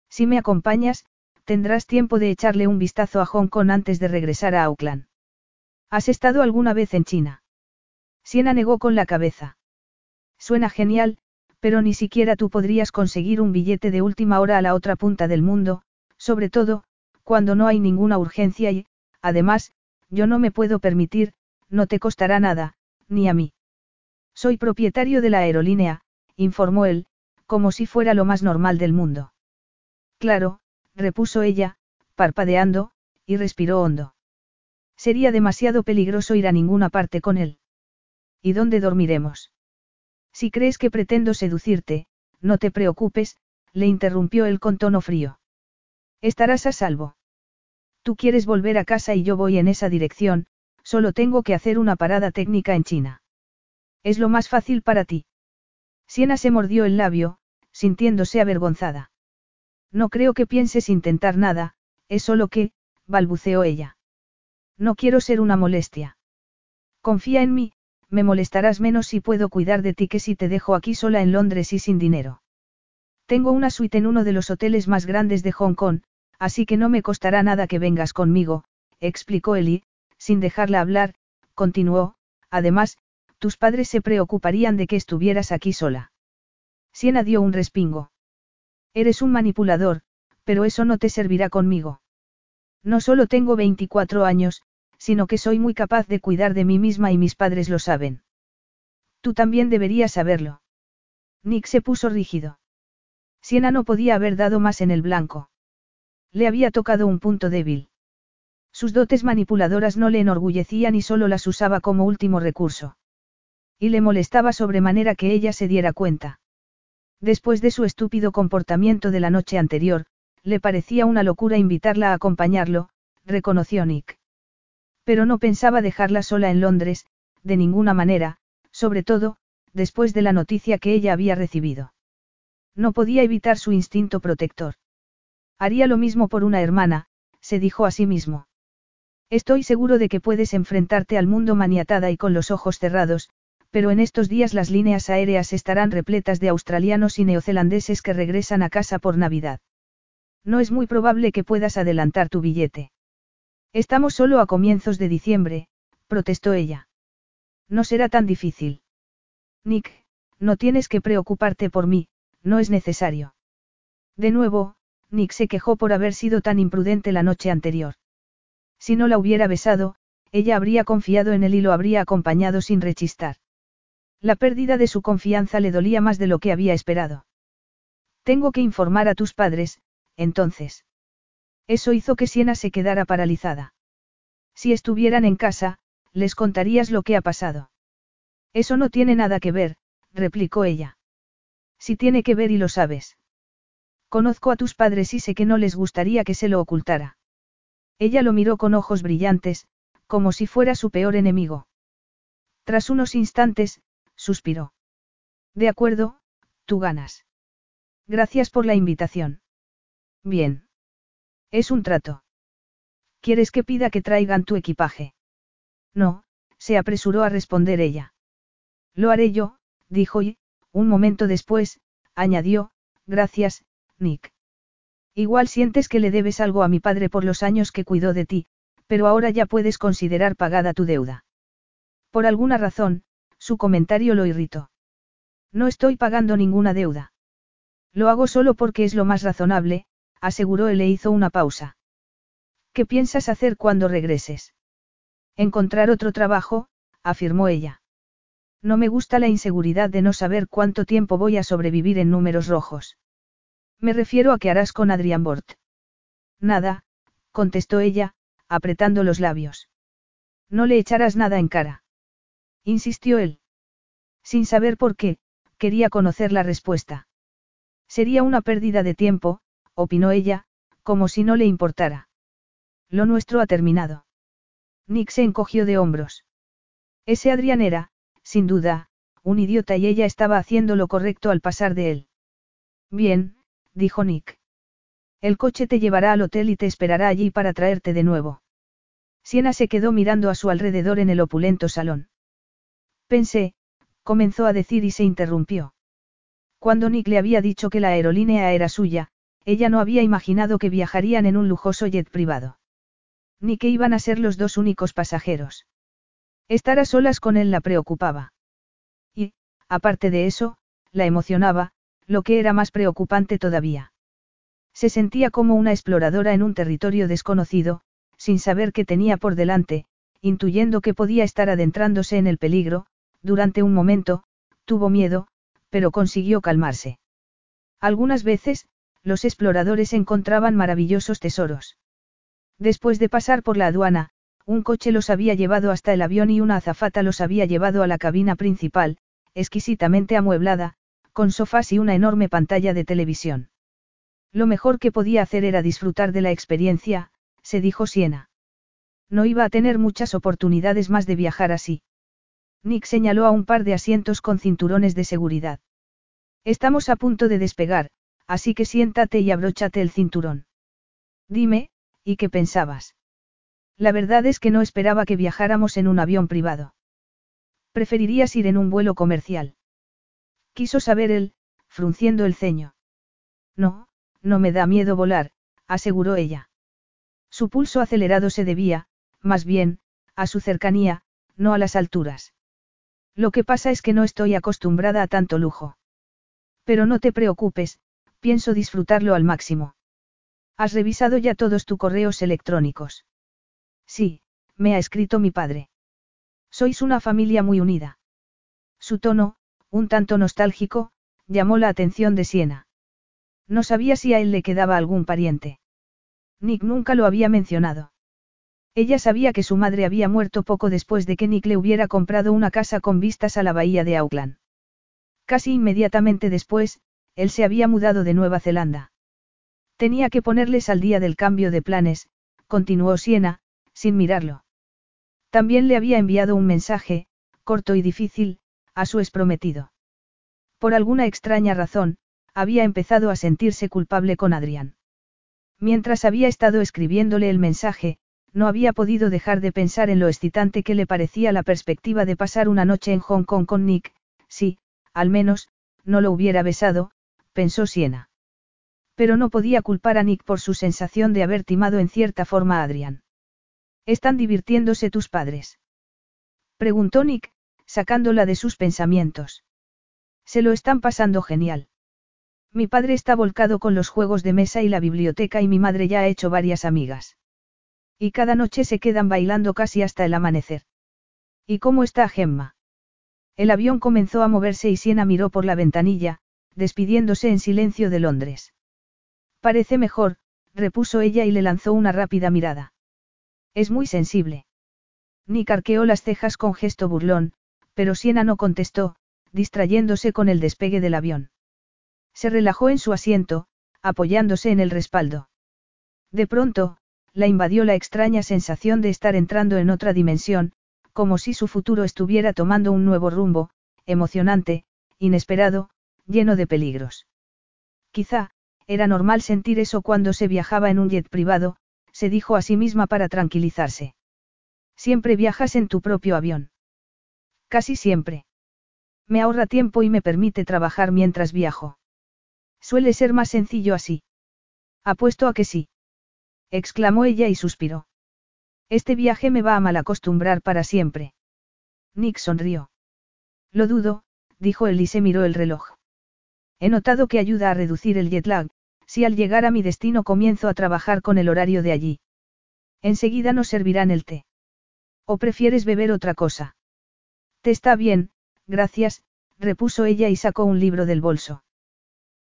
Si me acompañas, tendrás tiempo de echarle un vistazo a Hong Kong antes de regresar a Auckland. ¿Has estado alguna vez en China? Siena negó con la cabeza. Suena genial, pero ni siquiera tú podrías conseguir un billete de última hora a la otra punta del mundo, sobre todo, cuando no hay ninguna urgencia y, además, yo no me puedo permitir, no te costará nada, ni a mí. Soy propietario de la aerolínea, informó él, como si fuera lo más normal del mundo. Claro, repuso ella, parpadeando, y respiró hondo. Sería demasiado peligroso ir a ninguna parte con él. ¿Y dónde dormiremos? Si crees que pretendo seducirte, no te preocupes, le interrumpió él con tono frío. Estarás a salvo. Tú quieres volver a casa y yo voy en esa dirección, solo tengo que hacer una parada técnica en China. Es lo más fácil para ti. Siena se mordió el labio, sintiéndose avergonzada. No creo que pienses intentar nada, es solo que, balbuceó ella. No quiero ser una molestia. Confía en mí, me molestarás menos si puedo cuidar de ti que si te dejo aquí sola en Londres y sin dinero. Tengo una suite en uno de los hoteles más grandes de Hong Kong, así que no me costará nada que vengas conmigo, explicó Eli, sin dejarla hablar, continuó, además, tus padres se preocuparían de que estuvieras aquí sola. Siena dio un respingo. Eres un manipulador, pero eso no te servirá conmigo. No solo tengo 24 años, sino que soy muy capaz de cuidar de mí misma y mis padres lo saben. Tú también deberías saberlo. Nick se puso rígido. Siena no podía haber dado más en el blanco. Le había tocado un punto débil. Sus dotes manipuladoras no le enorgullecían y solo las usaba como último recurso. Y le molestaba sobremanera que ella se diera cuenta. Después de su estúpido comportamiento de la noche anterior, le parecía una locura invitarla a acompañarlo, reconoció Nick. Pero no pensaba dejarla sola en Londres, de ninguna manera, sobre todo, después de la noticia que ella había recibido. No podía evitar su instinto protector. Haría lo mismo por una hermana, se dijo a sí mismo. Estoy seguro de que puedes enfrentarte al mundo maniatada y con los ojos cerrados, pero en estos días las líneas aéreas estarán repletas de australianos y neozelandeses que regresan a casa por Navidad. No es muy probable que puedas adelantar tu billete. Estamos solo a comienzos de diciembre, protestó ella. No será tan difícil. Nick, no tienes que preocuparte por mí, no es necesario. De nuevo, Nick se quejó por haber sido tan imprudente la noche anterior. Si no la hubiera besado, ella habría confiado en él y lo habría acompañado sin rechistar. La pérdida de su confianza le dolía más de lo que había esperado. Tengo que informar a tus padres, entonces. Eso hizo que Siena se quedara paralizada. Si estuvieran en casa, les contarías lo que ha pasado. Eso no tiene nada que ver, replicó ella. Si tiene que ver y lo sabes. Conozco a tus padres y sé que no les gustaría que se lo ocultara. Ella lo miró con ojos brillantes, como si fuera su peor enemigo. Tras unos instantes, suspiró. De acuerdo, tú ganas. Gracias por la invitación. Bien. Es un trato. ¿Quieres que pida que traigan tu equipaje? No, se apresuró a responder ella. Lo haré yo, dijo y, un momento después, añadió, gracias, Nick. Igual sientes que le debes algo a mi padre por los años que cuidó de ti, pero ahora ya puedes considerar pagada tu deuda. Por alguna razón, su comentario lo irritó. No estoy pagando ninguna deuda. Lo hago solo porque es lo más razonable, aseguró él e hizo una pausa. ¿Qué piensas hacer cuando regreses? Encontrar otro trabajo, afirmó ella. No me gusta la inseguridad de no saber cuánto tiempo voy a sobrevivir en números rojos. Me refiero a qué harás con Adrian Bort. Nada, contestó ella, apretando los labios. No le echarás nada en cara. Insistió él. Sin saber por qué, quería conocer la respuesta. Sería una pérdida de tiempo, opinó ella, como si no le importara. Lo nuestro ha terminado. Nick se encogió de hombros. Ese Adrián era, sin duda, un idiota y ella estaba haciendo lo correcto al pasar de él. Bien, dijo Nick. El coche te llevará al hotel y te esperará allí para traerte de nuevo. Siena se quedó mirando a su alrededor en el opulento salón. Pensé, comenzó a decir y se interrumpió. Cuando Nick le había dicho que la aerolínea era suya, ella no había imaginado que viajarían en un lujoso jet privado. Ni que iban a ser los dos únicos pasajeros. Estar a solas con él la preocupaba. Y, aparte de eso, la emocionaba, lo que era más preocupante todavía. Se sentía como una exploradora en un territorio desconocido, sin saber qué tenía por delante, intuyendo que podía estar adentrándose en el peligro, durante un momento, tuvo miedo, pero consiguió calmarse. Algunas veces, los exploradores encontraban maravillosos tesoros. Después de pasar por la aduana, un coche los había llevado hasta el avión y una azafata los había llevado a la cabina principal, exquisitamente amueblada, con sofás y una enorme pantalla de televisión. Lo mejor que podía hacer era disfrutar de la experiencia, se dijo Siena. No iba a tener muchas oportunidades más de viajar así. Nick señaló a un par de asientos con cinturones de seguridad. Estamos a punto de despegar, así que siéntate y abróchate el cinturón. Dime, ¿y qué pensabas? La verdad es que no esperaba que viajáramos en un avión privado. Preferirías ir en un vuelo comercial. Quiso saber él, frunciendo el ceño. No, no me da miedo volar, aseguró ella. Su pulso acelerado se debía, más bien, a su cercanía, no a las alturas. Lo que pasa es que no estoy acostumbrada a tanto lujo. Pero no te preocupes, pienso disfrutarlo al máximo. ¿Has revisado ya todos tus correos electrónicos? Sí, me ha escrito mi padre. Sois una familia muy unida. Su tono, un tanto nostálgico, llamó la atención de Siena. No sabía si a él le quedaba algún pariente. Nick nunca lo había mencionado. Ella sabía que su madre había muerto poco después de que Nick le hubiera comprado una casa con vistas a la bahía de Auckland. Casi inmediatamente después, él se había mudado de Nueva Zelanda. Tenía que ponerles al día del cambio de planes, continuó Siena, sin mirarlo. También le había enviado un mensaje, corto y difícil, a su exprometido. Por alguna extraña razón, había empezado a sentirse culpable con Adrián. Mientras había estado escribiéndole el mensaje, no había podido dejar de pensar en lo excitante que le parecía la perspectiva de pasar una noche en Hong Kong con Nick, si, al menos, no lo hubiera besado, pensó Siena. Pero no podía culpar a Nick por su sensación de haber timado en cierta forma a Adrián. ¿Están divirtiéndose tus padres? Preguntó Nick, sacándola de sus pensamientos. Se lo están pasando genial. Mi padre está volcado con los juegos de mesa y la biblioteca y mi madre ya ha hecho varias amigas. Y cada noche se quedan bailando casi hasta el amanecer. ¿Y cómo está Gemma? El avión comenzó a moverse y Siena miró por la ventanilla, despidiéndose en silencio de Londres. Parece mejor, repuso ella y le lanzó una rápida mirada. Es muy sensible. Nick arqueó las cejas con gesto burlón, pero Siena no contestó, distrayéndose con el despegue del avión. Se relajó en su asiento, apoyándose en el respaldo. De pronto, la invadió la extraña sensación de estar entrando en otra dimensión, como si su futuro estuviera tomando un nuevo rumbo, emocionante, inesperado, lleno de peligros. Quizá, era normal sentir eso cuando se viajaba en un jet privado, se dijo a sí misma para tranquilizarse. Siempre viajas en tu propio avión. Casi siempre. Me ahorra tiempo y me permite trabajar mientras viajo. Suele ser más sencillo así. Apuesto a que sí exclamó ella y suspiró. Este viaje me va a malacostumbrar para siempre. Nick sonrió. Lo dudo, dijo él y se miró el reloj. He notado que ayuda a reducir el jet lag, si al llegar a mi destino comienzo a trabajar con el horario de allí. Enseguida nos servirán el té. ¿O prefieres beber otra cosa? Te está bien, gracias, repuso ella y sacó un libro del bolso.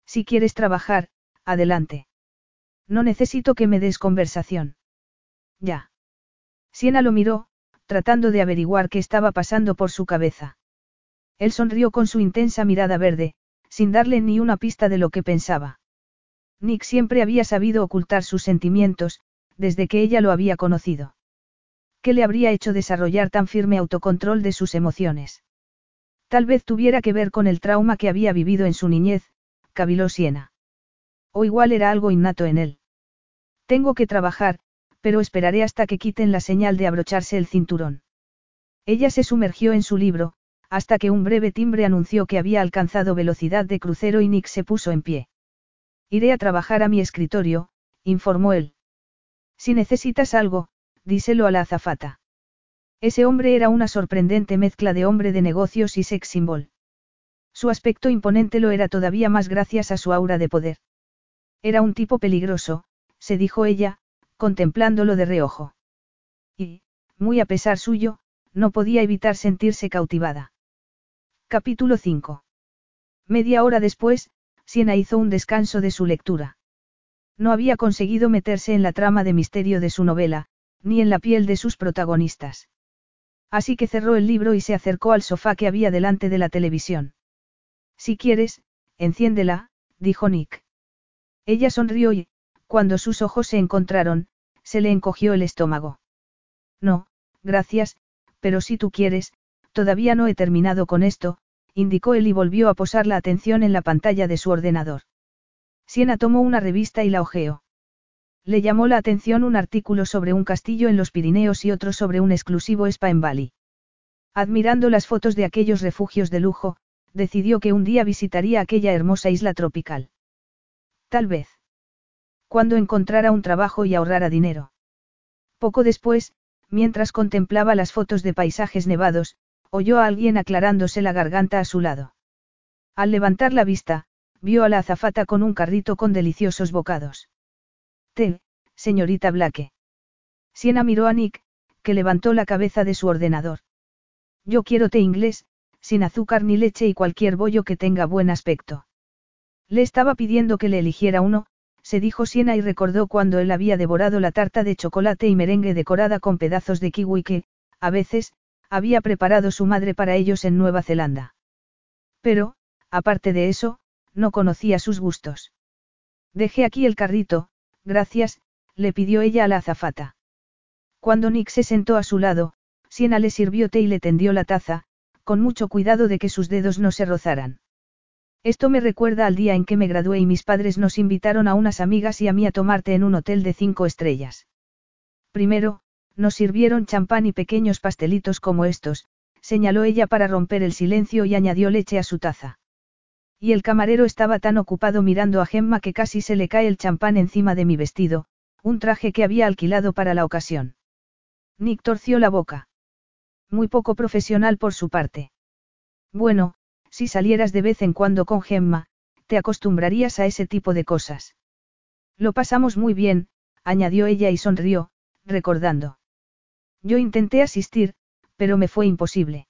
Si quieres trabajar, adelante. No necesito que me des conversación. Ya. Siena lo miró, tratando de averiguar qué estaba pasando por su cabeza. Él sonrió con su intensa mirada verde, sin darle ni una pista de lo que pensaba. Nick siempre había sabido ocultar sus sentimientos, desde que ella lo había conocido. ¿Qué le habría hecho desarrollar tan firme autocontrol de sus emociones? Tal vez tuviera que ver con el trauma que había vivido en su niñez, caviló Siena. O igual era algo innato en él. Tengo que trabajar, pero esperaré hasta que quiten la señal de abrocharse el cinturón. Ella se sumergió en su libro, hasta que un breve timbre anunció que había alcanzado velocidad de crucero y Nick se puso en pie. Iré a trabajar a mi escritorio, informó él. Si necesitas algo, díselo a la azafata. Ese hombre era una sorprendente mezcla de hombre de negocios y sex symbol. Su aspecto imponente lo era todavía más gracias a su aura de poder. Era un tipo peligroso, se dijo ella, contemplándolo de reojo. Y, muy a pesar suyo, no podía evitar sentirse cautivada. Capítulo 5. Media hora después, Siena hizo un descanso de su lectura. No había conseguido meterse en la trama de misterio de su novela, ni en la piel de sus protagonistas. Así que cerró el libro y se acercó al sofá que había delante de la televisión. Si quieres, enciéndela, dijo Nick. Ella sonrió y, cuando sus ojos se encontraron, se le encogió el estómago. No, gracias, pero si tú quieres, todavía no he terminado con esto, indicó él y volvió a posar la atención en la pantalla de su ordenador. Siena tomó una revista y la hojeó. Le llamó la atención un artículo sobre un castillo en los Pirineos y otro sobre un exclusivo spa en Bali. Admirando las fotos de aquellos refugios de lujo, decidió que un día visitaría aquella hermosa isla tropical. Tal vez. Cuando encontrara un trabajo y ahorrara dinero. Poco después, mientras contemplaba las fotos de paisajes nevados, oyó a alguien aclarándose la garganta a su lado. Al levantar la vista, vio a la azafata con un carrito con deliciosos bocados. Té, señorita Blake. Siena miró a Nick, que levantó la cabeza de su ordenador. Yo quiero té inglés, sin azúcar ni leche y cualquier bollo que tenga buen aspecto. Le estaba pidiendo que le eligiera uno, se dijo Siena y recordó cuando él había devorado la tarta de chocolate y merengue decorada con pedazos de kiwi que, a veces, había preparado su madre para ellos en Nueva Zelanda. Pero, aparte de eso, no conocía sus gustos. Dejé aquí el carrito, gracias, le pidió ella a la azafata. Cuando Nick se sentó a su lado, Siena le sirvió té y le tendió la taza, con mucho cuidado de que sus dedos no se rozaran. Esto me recuerda al día en que me gradué y mis padres nos invitaron a unas amigas y a mí a tomarte en un hotel de cinco estrellas. Primero, nos sirvieron champán y pequeños pastelitos como estos, señaló ella para romper el silencio y añadió leche a su taza. Y el camarero estaba tan ocupado mirando a Gemma que casi se le cae el champán encima de mi vestido, un traje que había alquilado para la ocasión. Nick torció la boca. Muy poco profesional por su parte. Bueno, si salieras de vez en cuando con Gemma, te acostumbrarías a ese tipo de cosas. Lo pasamos muy bien, añadió ella y sonrió, recordando. Yo intenté asistir, pero me fue imposible.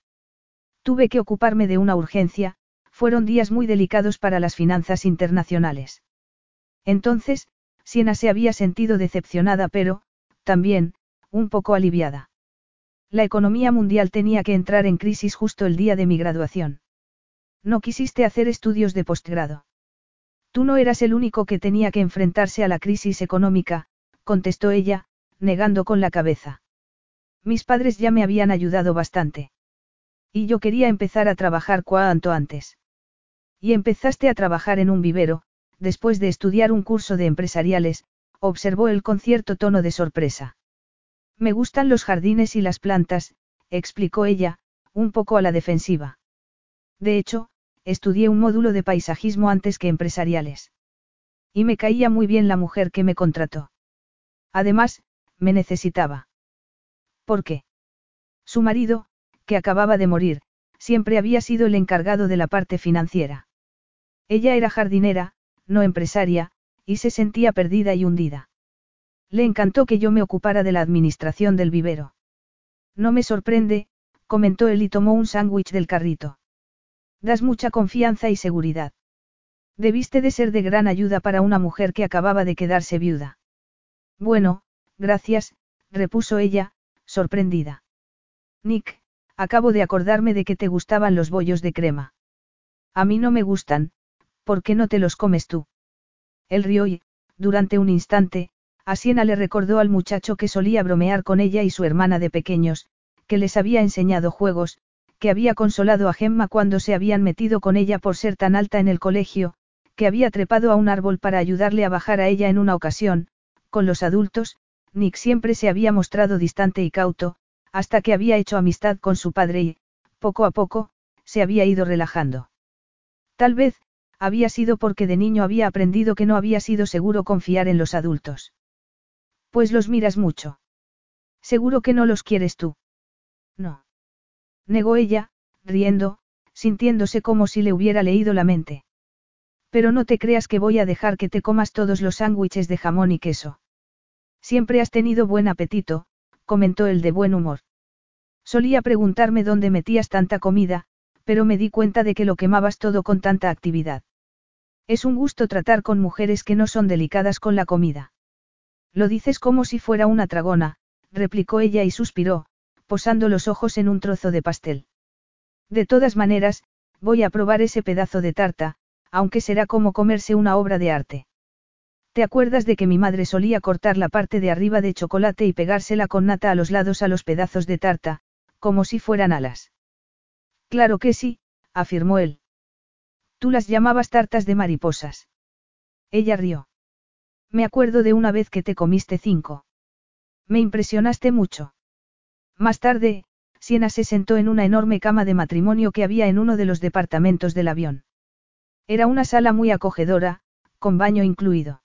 Tuve que ocuparme de una urgencia, fueron días muy delicados para las finanzas internacionales. Entonces, Siena se había sentido decepcionada pero, también, un poco aliviada. La economía mundial tenía que entrar en crisis justo el día de mi graduación. No quisiste hacer estudios de postgrado. Tú no eras el único que tenía que enfrentarse a la crisis económica, contestó ella, negando con la cabeza. Mis padres ya me habían ayudado bastante. Y yo quería empezar a trabajar cuanto antes. Y empezaste a trabajar en un vivero, después de estudiar un curso de empresariales, observó el con cierto tono de sorpresa. Me gustan los jardines y las plantas, explicó ella, un poco a la defensiva. De hecho, estudié un módulo de paisajismo antes que empresariales. Y me caía muy bien la mujer que me contrató. Además, me necesitaba. ¿Por qué? Su marido, que acababa de morir, siempre había sido el encargado de la parte financiera. Ella era jardinera, no empresaria, y se sentía perdida y hundida. Le encantó que yo me ocupara de la administración del vivero. No me sorprende, comentó él y tomó un sándwich del carrito. Das mucha confianza y seguridad. Debiste de ser de gran ayuda para una mujer que acababa de quedarse viuda. Bueno, gracias, repuso ella, sorprendida. Nick, acabo de acordarme de que te gustaban los bollos de crema. A mí no me gustan, ¿por qué no te los comes tú? Él rió y, durante un instante, a Siena le recordó al muchacho que solía bromear con ella y su hermana de pequeños, que les había enseñado juegos, que había consolado a Gemma cuando se habían metido con ella por ser tan alta en el colegio, que había trepado a un árbol para ayudarle a bajar a ella en una ocasión, con los adultos, Nick siempre se había mostrado distante y cauto, hasta que había hecho amistad con su padre y, poco a poco, se había ido relajando. Tal vez, había sido porque de niño había aprendido que no había sido seguro confiar en los adultos. Pues los miras mucho. Seguro que no los quieres tú. No negó ella, riendo, sintiéndose como si le hubiera leído la mente. Pero no te creas que voy a dejar que te comas todos los sándwiches de jamón y queso. Siempre has tenido buen apetito, comentó el de buen humor. Solía preguntarme dónde metías tanta comida, pero me di cuenta de que lo quemabas todo con tanta actividad. Es un gusto tratar con mujeres que no son delicadas con la comida. Lo dices como si fuera una tragona, replicó ella y suspiró, posando los ojos en un trozo de pastel. De todas maneras, voy a probar ese pedazo de tarta, aunque será como comerse una obra de arte. ¿Te acuerdas de que mi madre solía cortar la parte de arriba de chocolate y pegársela con nata a los lados a los pedazos de tarta, como si fueran alas? Claro que sí, afirmó él. Tú las llamabas tartas de mariposas. Ella rió. Me acuerdo de una vez que te comiste cinco. Me impresionaste mucho. Más tarde, Siena se sentó en una enorme cama de matrimonio que había en uno de los departamentos del avión. Era una sala muy acogedora, con baño incluido.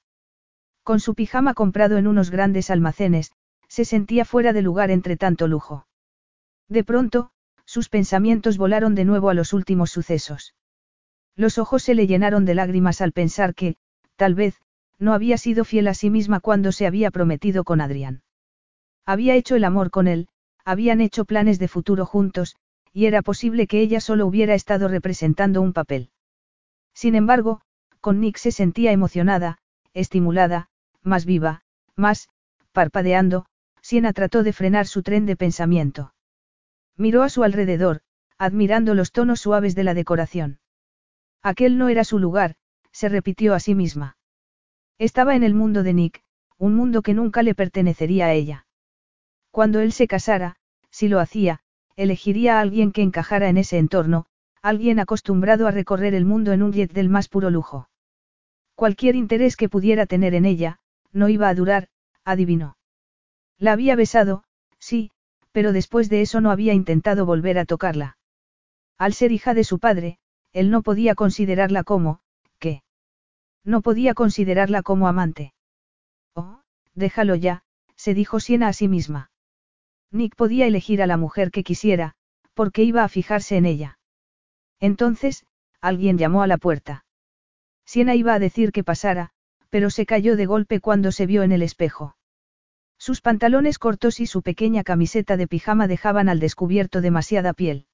Con su pijama comprado en unos grandes almacenes, se sentía fuera de lugar entre tanto lujo. De pronto, sus pensamientos volaron de nuevo a los últimos sucesos. Los ojos se le llenaron de lágrimas al pensar que, tal vez, no había sido fiel a sí misma cuando se había prometido con Adrián. Había hecho el amor con él, habían hecho planes de futuro juntos, y era posible que ella solo hubiera estado representando un papel. Sin embargo, con Nick se sentía emocionada, estimulada, más viva, más, parpadeando, Siena trató de frenar su tren de pensamiento. Miró a su alrededor, admirando los tonos suaves de la decoración. Aquel no era su lugar, se repitió a sí misma. Estaba en el mundo de Nick, un mundo que nunca le pertenecería a ella. Cuando él se casara, si lo hacía, elegiría a alguien que encajara en ese entorno, alguien acostumbrado a recorrer el mundo en un jet del más puro lujo. Cualquier interés que pudiera tener en ella, no iba a durar, adivinó. La había besado, sí, pero después de eso no había intentado volver a tocarla. Al ser hija de su padre, él no podía considerarla como, ¿qué? No podía considerarla como amante. Oh, déjalo ya, se dijo Siena a sí misma. Nick podía elegir a la mujer que quisiera, porque iba a fijarse en ella. Entonces, alguien llamó a la puerta. Siena iba a decir que pasara, pero se cayó de golpe cuando se vio en el espejo. Sus pantalones cortos y su pequeña camiseta de pijama dejaban al descubierto demasiada piel.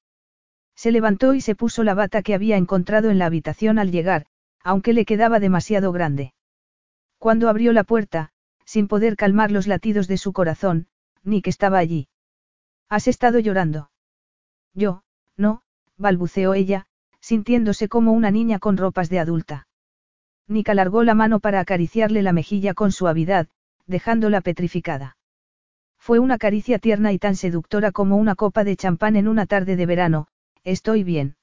Se levantó y se puso la bata que había encontrado en la habitación al llegar, aunque le quedaba demasiado grande. Cuando abrió la puerta, sin poder calmar los latidos de su corazón, Nick estaba allí. ¿Has estado llorando? Yo, no, balbuceó ella, sintiéndose como una niña con ropas de adulta. Nick alargó la mano para acariciarle la mejilla con suavidad, dejándola petrificada. Fue una caricia tierna y tan seductora como una copa de champán en una tarde de verano, estoy bien.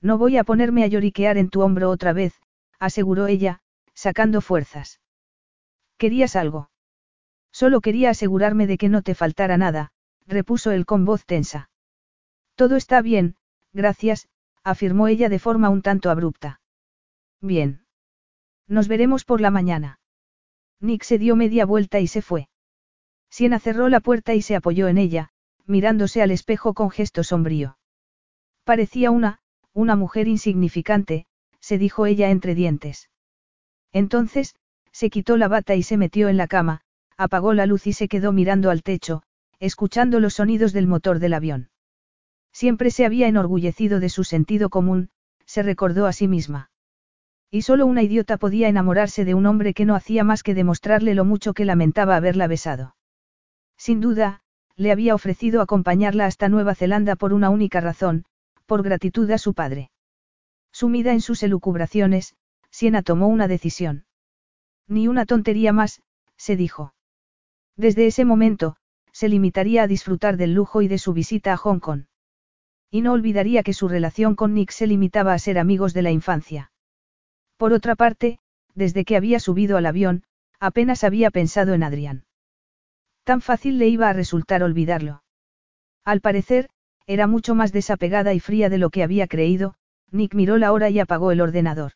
No voy a ponerme a lloriquear en tu hombro otra vez, aseguró ella, sacando fuerzas. ¿Querías algo? Solo quería asegurarme de que no te faltara nada, repuso él con voz tensa. Todo está bien, gracias, afirmó ella de forma un tanto abrupta. Bien. Nos veremos por la mañana. Nick se dio media vuelta y se fue. Siena cerró la puerta y se apoyó en ella, mirándose al espejo con gesto sombrío. Parecía una, una mujer insignificante, se dijo ella entre dientes. Entonces, se quitó la bata y se metió en la cama, apagó la luz y se quedó mirando al techo, escuchando los sonidos del motor del avión. Siempre se había enorgullecido de su sentido común, se recordó a sí misma. Y solo una idiota podía enamorarse de un hombre que no hacía más que demostrarle lo mucho que lamentaba haberla besado. Sin duda, le había ofrecido acompañarla hasta Nueva Zelanda por una única razón, por gratitud a su padre. Sumida en sus elucubraciones, Siena tomó una decisión. Ni una tontería más, se dijo. Desde ese momento, se limitaría a disfrutar del lujo y de su visita a Hong Kong. Y no olvidaría que su relación con Nick se limitaba a ser amigos de la infancia. Por otra parte, desde que había subido al avión, apenas había pensado en Adrián. Tan fácil le iba a resultar olvidarlo. Al parecer, era mucho más desapegada y fría de lo que había creído, Nick miró la hora y apagó el ordenador.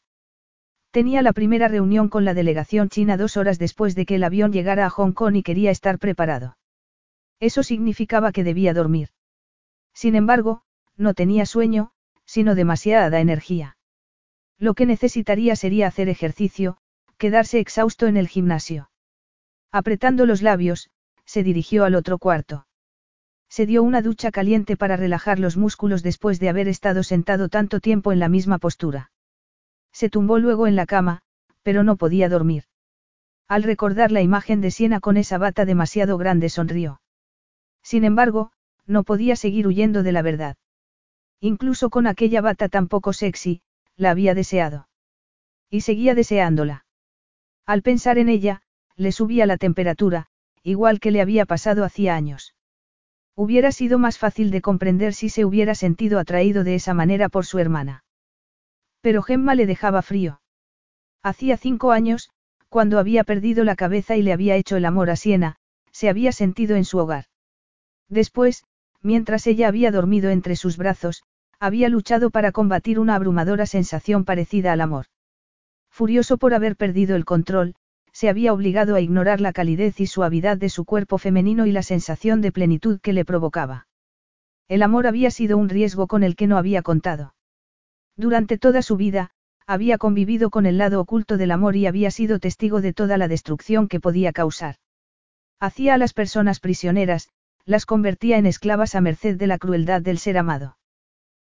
Tenía la primera reunión con la delegación china dos horas después de que el avión llegara a Hong Kong y quería estar preparado. Eso significaba que debía dormir. Sin embargo, no tenía sueño, sino demasiada energía. Lo que necesitaría sería hacer ejercicio, quedarse exhausto en el gimnasio. Apretando los labios, se dirigió al otro cuarto. Se dio una ducha caliente para relajar los músculos después de haber estado sentado tanto tiempo en la misma postura. Se tumbó luego en la cama, pero no podía dormir. Al recordar la imagen de Siena con esa bata demasiado grande sonrió. Sin embargo, no podía seguir huyendo de la verdad. Incluso con aquella bata tan poco sexy, la había deseado. Y seguía deseándola. Al pensar en ella, le subía la temperatura, igual que le había pasado hacía años. Hubiera sido más fácil de comprender si se hubiera sentido atraído de esa manera por su hermana. Pero Gemma le dejaba frío. Hacía cinco años, cuando había perdido la cabeza y le había hecho el amor a Siena, se había sentido en su hogar. Después, mientras ella había dormido entre sus brazos, había luchado para combatir una abrumadora sensación parecida al amor. Furioso por haber perdido el control, se había obligado a ignorar la calidez y suavidad de su cuerpo femenino y la sensación de plenitud que le provocaba. El amor había sido un riesgo con el que no había contado. Durante toda su vida, había convivido con el lado oculto del amor y había sido testigo de toda la destrucción que podía causar. Hacía a las personas prisioneras, las convertía en esclavas a merced de la crueldad del ser amado.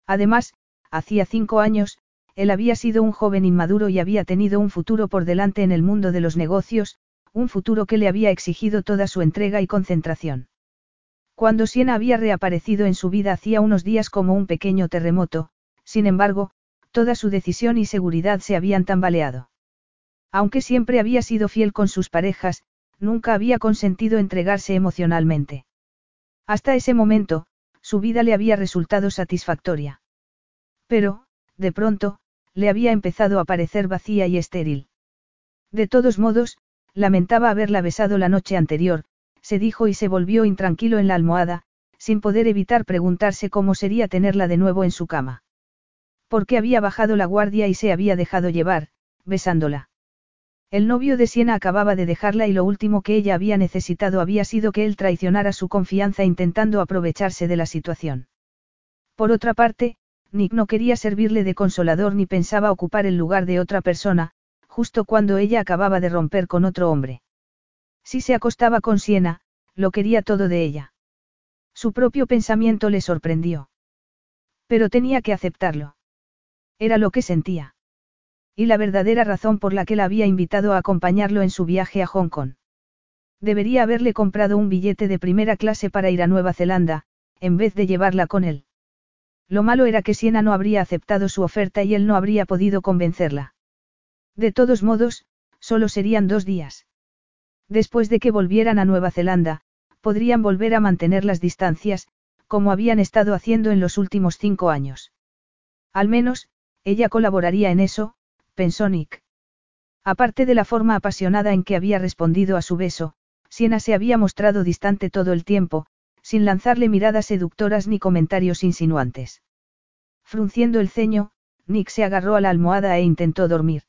Además, hacía cinco años, él había sido un joven inmaduro y había tenido un futuro por delante en el mundo de los negocios, un futuro que le había exigido toda su entrega y concentración. Cuando Siena había reaparecido en su vida hacía unos días como un pequeño terremoto, sin embargo, toda su decisión y seguridad se habían tambaleado. Aunque siempre había sido fiel con sus parejas, nunca había consentido entregarse emocionalmente. Hasta ese momento, su vida le había resultado satisfactoria. Pero, de pronto, le había empezado a parecer vacía y estéril. De todos modos, lamentaba haberla besado la noche anterior, se dijo y se volvió intranquilo en la almohada, sin poder evitar preguntarse cómo sería tenerla de nuevo en su cama. Porque había bajado la guardia y se había dejado llevar, besándola. El novio de Siena acababa de dejarla y lo último que ella había necesitado había sido que él traicionara su confianza intentando aprovecharse de la situación. Por otra parte, Nick no quería servirle de consolador ni pensaba ocupar el lugar de otra persona, justo cuando ella acababa de romper con otro hombre. Si se acostaba con Siena, lo quería todo de ella. Su propio pensamiento le sorprendió. Pero tenía que aceptarlo. Era lo que sentía. Y la verdadera razón por la que la había invitado a acompañarlo en su viaje a Hong Kong. Debería haberle comprado un billete de primera clase para ir a Nueva Zelanda, en vez de llevarla con él. Lo malo era que Siena no habría aceptado su oferta y él no habría podido convencerla. De todos modos, solo serían dos días. Después de que volvieran a Nueva Zelanda, podrían volver a mantener las distancias, como habían estado haciendo en los últimos cinco años. Al menos, ella colaboraría en eso, pensó Nick. Aparte de la forma apasionada en que había respondido a su beso, Siena se había mostrado distante todo el tiempo, sin lanzarle miradas seductoras ni comentarios insinuantes. Frunciendo el ceño, Nick se agarró a la almohada e intentó dormir.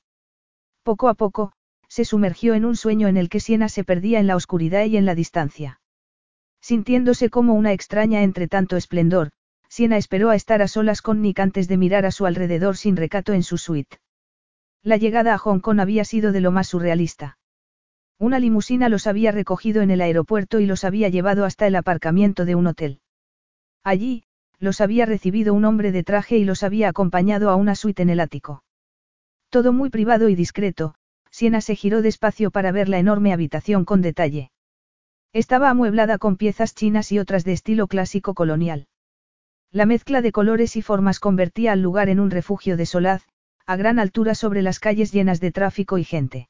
Poco a poco, se sumergió en un sueño en el que Siena se perdía en la oscuridad y en la distancia. Sintiéndose como una extraña entre tanto esplendor, Siena esperó a estar a solas con Nick antes de mirar a su alrededor sin recato en su suite. La llegada a Hong Kong había sido de lo más surrealista. Una limusina los había recogido en el aeropuerto y los había llevado hasta el aparcamiento de un hotel. Allí, los había recibido un hombre de traje y los había acompañado a una suite en el ático. Todo muy privado y discreto, Siena se giró despacio para ver la enorme habitación con detalle. Estaba amueblada con piezas chinas y otras de estilo clásico colonial. La mezcla de colores y formas convertía al lugar en un refugio de solaz, a gran altura sobre las calles llenas de tráfico y gente.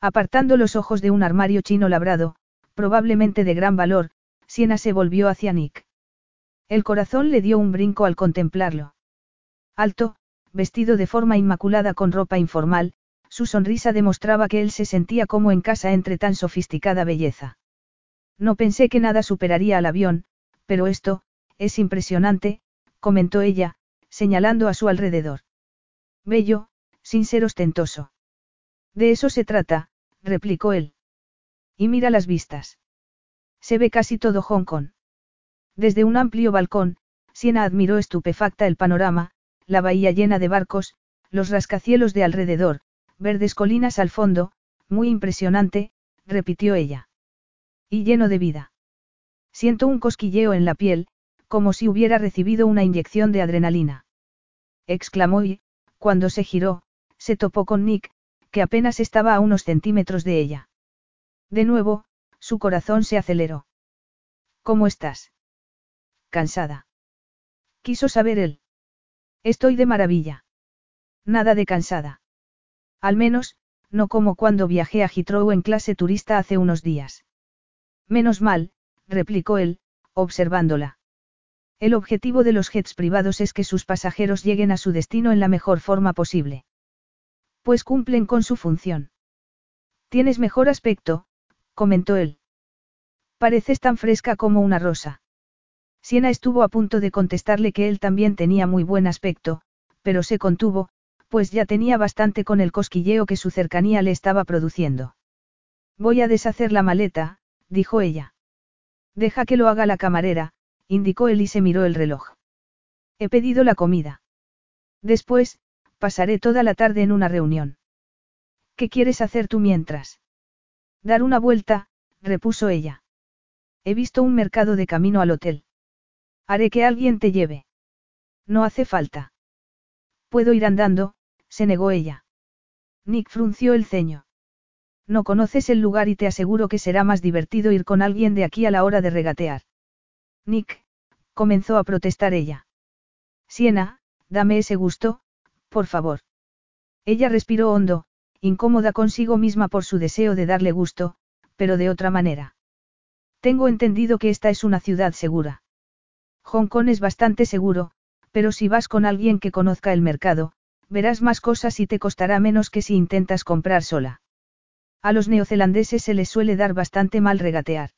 Apartando los ojos de un armario chino labrado, probablemente de gran valor, Siena se volvió hacia Nick. El corazón le dio un brinco al contemplarlo. Alto, vestido de forma inmaculada con ropa informal, su sonrisa demostraba que él se sentía como en casa entre tan sofisticada belleza. No pensé que nada superaría al avión, pero esto, es impresionante, comentó ella, señalando a su alrededor. Bello, sin ser ostentoso. De eso se trata, replicó él. Y mira las vistas. Se ve casi todo Hong Kong. Desde un amplio balcón, Siena admiró estupefacta el panorama, la bahía llena de barcos, los rascacielos de alrededor, verdes colinas al fondo, muy impresionante, repitió ella. Y lleno de vida. Siento un cosquilleo en la piel, como si hubiera recibido una inyección de adrenalina. Exclamó y, cuando se giró, se topó con Nick, que apenas estaba a unos centímetros de ella. De nuevo, su corazón se aceleró. ¿Cómo estás? Cansada. Quiso saber él. Estoy de maravilla. Nada de cansada. Al menos, no como cuando viajé a Heathrow en clase turista hace unos días. Menos mal, replicó él, observándola. El objetivo de los jets privados es que sus pasajeros lleguen a su destino en la mejor forma posible. Pues cumplen con su función. Tienes mejor aspecto, comentó él. Pareces tan fresca como una rosa. Siena estuvo a punto de contestarle que él también tenía muy buen aspecto, pero se contuvo, pues ya tenía bastante con el cosquilleo que su cercanía le estaba produciendo. Voy a deshacer la maleta, dijo ella. Deja que lo haga la camarera, indicó él y se miró el reloj. He pedido la comida. Después, pasaré toda la tarde en una reunión. ¿Qué quieres hacer tú mientras? Dar una vuelta, repuso ella. He visto un mercado de camino al hotel. Haré que alguien te lleve. No hace falta. Puedo ir andando, se negó ella. Nick frunció el ceño. No conoces el lugar y te aseguro que será más divertido ir con alguien de aquí a la hora de regatear. Nick, comenzó a protestar ella. Siena, dame ese gusto, por favor. Ella respiró hondo, incómoda consigo misma por su deseo de darle gusto, pero de otra manera. Tengo entendido que esta es una ciudad segura. Hong Kong es bastante seguro, pero si vas con alguien que conozca el mercado, verás más cosas y te costará menos que si intentas comprar sola. A los neozelandeses se les suele dar bastante mal regatear.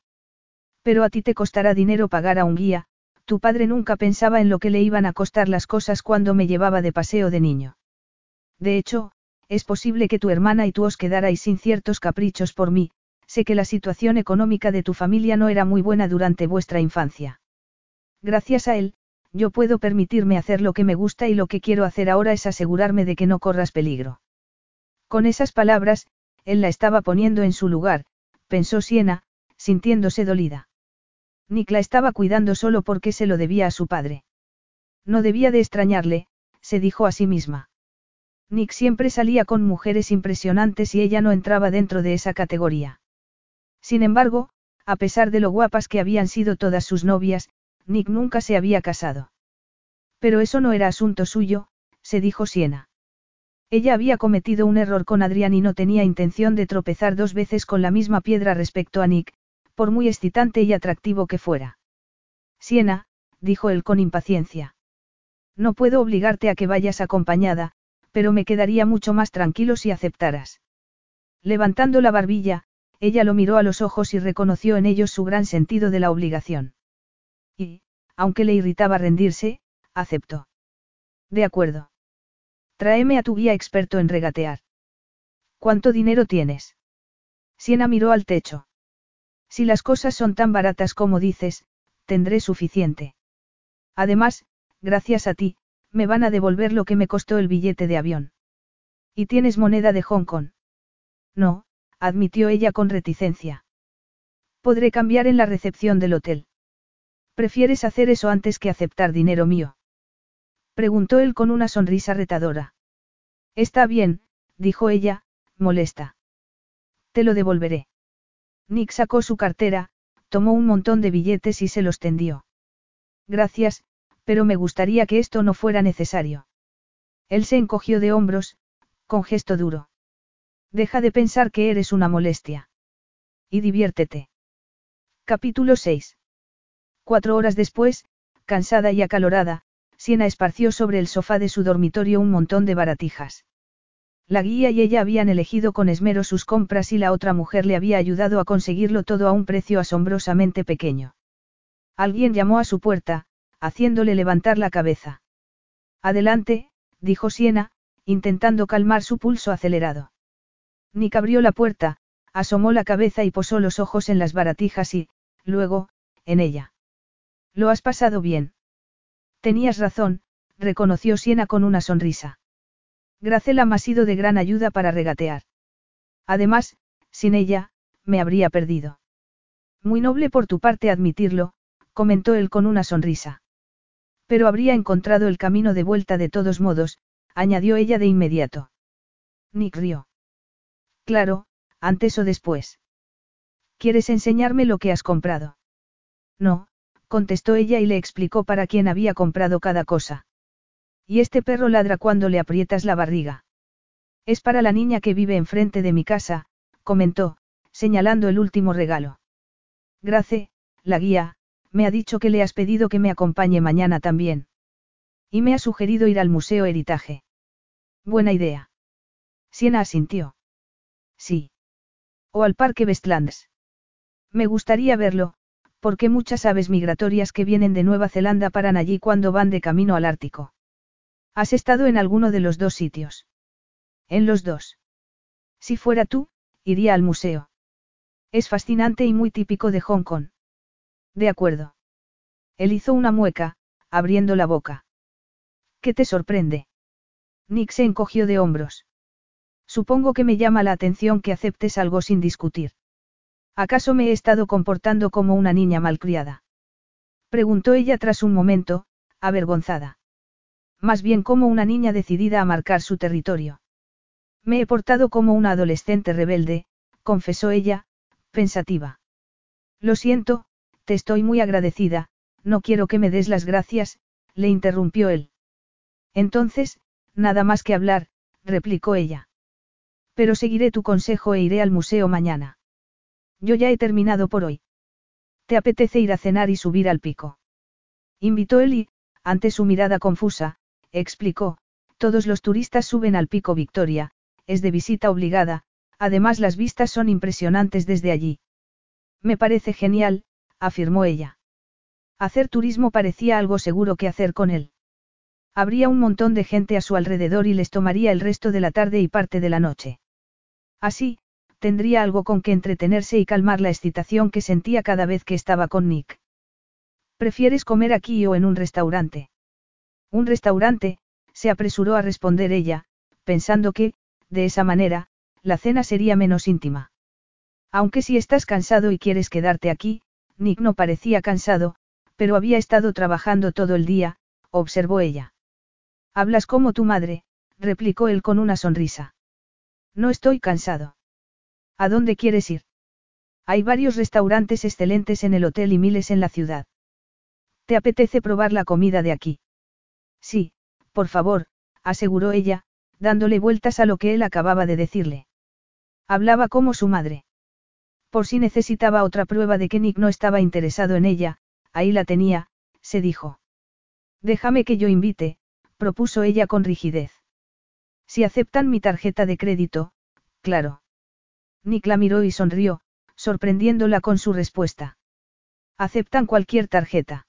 Pero a ti te costará dinero pagar a un guía, tu padre nunca pensaba en lo que le iban a costar las cosas cuando me llevaba de paseo de niño. De hecho, es posible que tu hermana y tú os quedarais sin ciertos caprichos por mí, sé que la situación económica de tu familia no era muy buena durante vuestra infancia. Gracias a él, yo puedo permitirme hacer lo que me gusta y lo que quiero hacer ahora es asegurarme de que no corras peligro. Con esas palabras, él la estaba poniendo en su lugar, pensó Siena, sintiéndose dolida. Nick la estaba cuidando solo porque se lo debía a su padre. No debía de extrañarle, se dijo a sí misma. Nick siempre salía con mujeres impresionantes y ella no entraba dentro de esa categoría. Sin embargo, a pesar de lo guapas que habían sido todas sus novias, Nick nunca se había casado. Pero eso no era asunto suyo, se dijo Siena. Ella había cometido un error con Adrián y no tenía intención de tropezar dos veces con la misma piedra respecto a Nick, por muy excitante y atractivo que fuera. Siena, dijo él con impaciencia. No puedo obligarte a que vayas acompañada, pero me quedaría mucho más tranquilo si aceptaras. Levantando la barbilla, ella lo miró a los ojos y reconoció en ellos su gran sentido de la obligación. Y, aunque le irritaba rendirse, aceptó. De acuerdo. Tráeme a tu guía experto en regatear. ¿Cuánto dinero tienes? Siena miró al techo. Si las cosas son tan baratas como dices, tendré suficiente. Además, gracias a ti, me van a devolver lo que me costó el billete de avión. ¿Y tienes moneda de Hong Kong? No, admitió ella con reticencia. Podré cambiar en la recepción del hotel. ¿Prefieres hacer eso antes que aceptar dinero mío? Preguntó él con una sonrisa retadora. Está bien, dijo ella, molesta. Te lo devolveré. Nick sacó su cartera, tomó un montón de billetes y se los tendió. Gracias, pero me gustaría que esto no fuera necesario. Él se encogió de hombros, con gesto duro. Deja de pensar que eres una molestia. Y diviértete. Capítulo 6. Cuatro horas después, cansada y acalorada, Siena esparció sobre el sofá de su dormitorio un montón de baratijas. La guía y ella habían elegido con esmero sus compras y la otra mujer le había ayudado a conseguirlo todo a un precio asombrosamente pequeño. Alguien llamó a su puerta, haciéndole levantar la cabeza. Adelante, dijo Siena, intentando calmar su pulso acelerado. Nick abrió la puerta, asomó la cabeza y posó los ojos en las baratijas y, luego, en ella. ¿Lo has pasado bien? Tenías razón, reconoció Siena con una sonrisa. Gracela me ha sido de gran ayuda para regatear. Además, sin ella, me habría perdido. Muy noble por tu parte admitirlo, comentó él con una sonrisa. Pero habría encontrado el camino de vuelta de todos modos, añadió ella de inmediato. Nick rió. Claro, antes o después. ¿Quieres enseñarme lo que has comprado? No, contestó ella y le explicó para quién había comprado cada cosa. Y este perro ladra cuando le aprietas la barriga. Es para la niña que vive enfrente de mi casa, comentó, señalando el último regalo. Grace, la guía, me ha dicho que le has pedido que me acompañe mañana también. Y me ha sugerido ir al Museo Heritage. Buena idea. Siena asintió. Sí. O al Parque Westlands. Me gustaría verlo, porque muchas aves migratorias que vienen de Nueva Zelanda paran allí cuando van de camino al Ártico. ¿Has estado en alguno de los dos sitios? En los dos. Si fuera tú, iría al museo. Es fascinante y muy típico de Hong Kong. De acuerdo. Él hizo una mueca, abriendo la boca. ¿Qué te sorprende? Nick se encogió de hombros. Supongo que me llama la atención que aceptes algo sin discutir. ¿Acaso me he estado comportando como una niña malcriada? Preguntó ella tras un momento, avergonzada. Más bien como una niña decidida a marcar su territorio. Me he portado como una adolescente rebelde, confesó ella, pensativa. Lo siento, te estoy muy agradecida, no quiero que me des las gracias, le interrumpió él. Entonces, nada más que hablar, replicó ella. Pero seguiré tu consejo e iré al museo mañana. Yo ya he terminado por hoy. ¿Te apetece ir a cenar y subir al pico? Invitó él y, ante su mirada confusa, explicó, todos los turistas suben al pico Victoria, es de visita obligada, además las vistas son impresionantes desde allí. Me parece genial, afirmó ella. Hacer turismo parecía algo seguro que hacer con él. Habría un montón de gente a su alrededor y les tomaría el resto de la tarde y parte de la noche. Así, tendría algo con que entretenerse y calmar la excitación que sentía cada vez que estaba con Nick. ¿Prefieres comer aquí o en un restaurante? Un restaurante, se apresuró a responder ella, pensando que, de esa manera, la cena sería menos íntima. Aunque si estás cansado y quieres quedarte aquí, Nick no parecía cansado, pero había estado trabajando todo el día, observó ella. Hablas como tu madre, replicó él con una sonrisa. No estoy cansado. ¿A dónde quieres ir? Hay varios restaurantes excelentes en el hotel y miles en la ciudad. ¿Te apetece probar la comida de aquí? Sí, por favor, aseguró ella, dándole vueltas a lo que él acababa de decirle. Hablaba como su madre. Por si necesitaba otra prueba de que Nick no estaba interesado en ella, ahí la tenía, se dijo. Déjame que yo invite, propuso ella con rigidez. Si aceptan mi tarjeta de crédito, claro. Nick la miró y sonrió, sorprendiéndola con su respuesta. Aceptan cualquier tarjeta.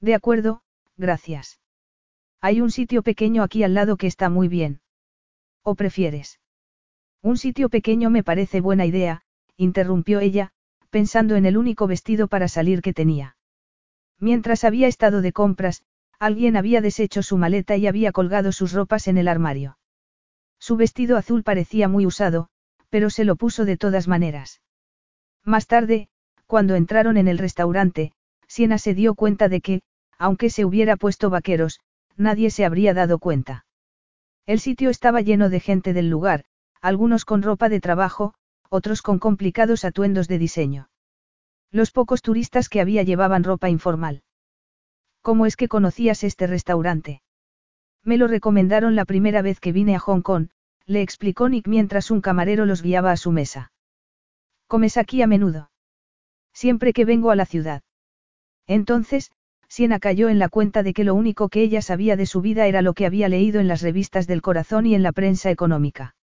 De acuerdo, gracias. Hay un sitio pequeño aquí al lado que está muy bien. ¿O prefieres? Un sitio pequeño me parece buena idea, interrumpió ella, pensando en el único vestido para salir que tenía. Mientras había estado de compras, alguien había deshecho su maleta y había colgado sus ropas en el armario. Su vestido azul parecía muy usado, pero se lo puso de todas maneras. Más tarde, cuando entraron en el restaurante, Siena se dio cuenta de que, aunque se hubiera puesto vaqueros, nadie se habría dado cuenta. El sitio estaba lleno de gente del lugar, algunos con ropa de trabajo, otros con complicados atuendos de diseño. Los pocos turistas que había llevaban ropa informal. ¿Cómo es que conocías este restaurante? Me lo recomendaron la primera vez que vine a Hong Kong, le explicó Nick mientras un camarero los guiaba a su mesa. ¿Comes aquí a menudo? Siempre que vengo a la ciudad. Entonces, Siena cayó en la cuenta de que lo único que ella sabía de su vida era lo que había leído en las revistas del corazón y en la prensa económica.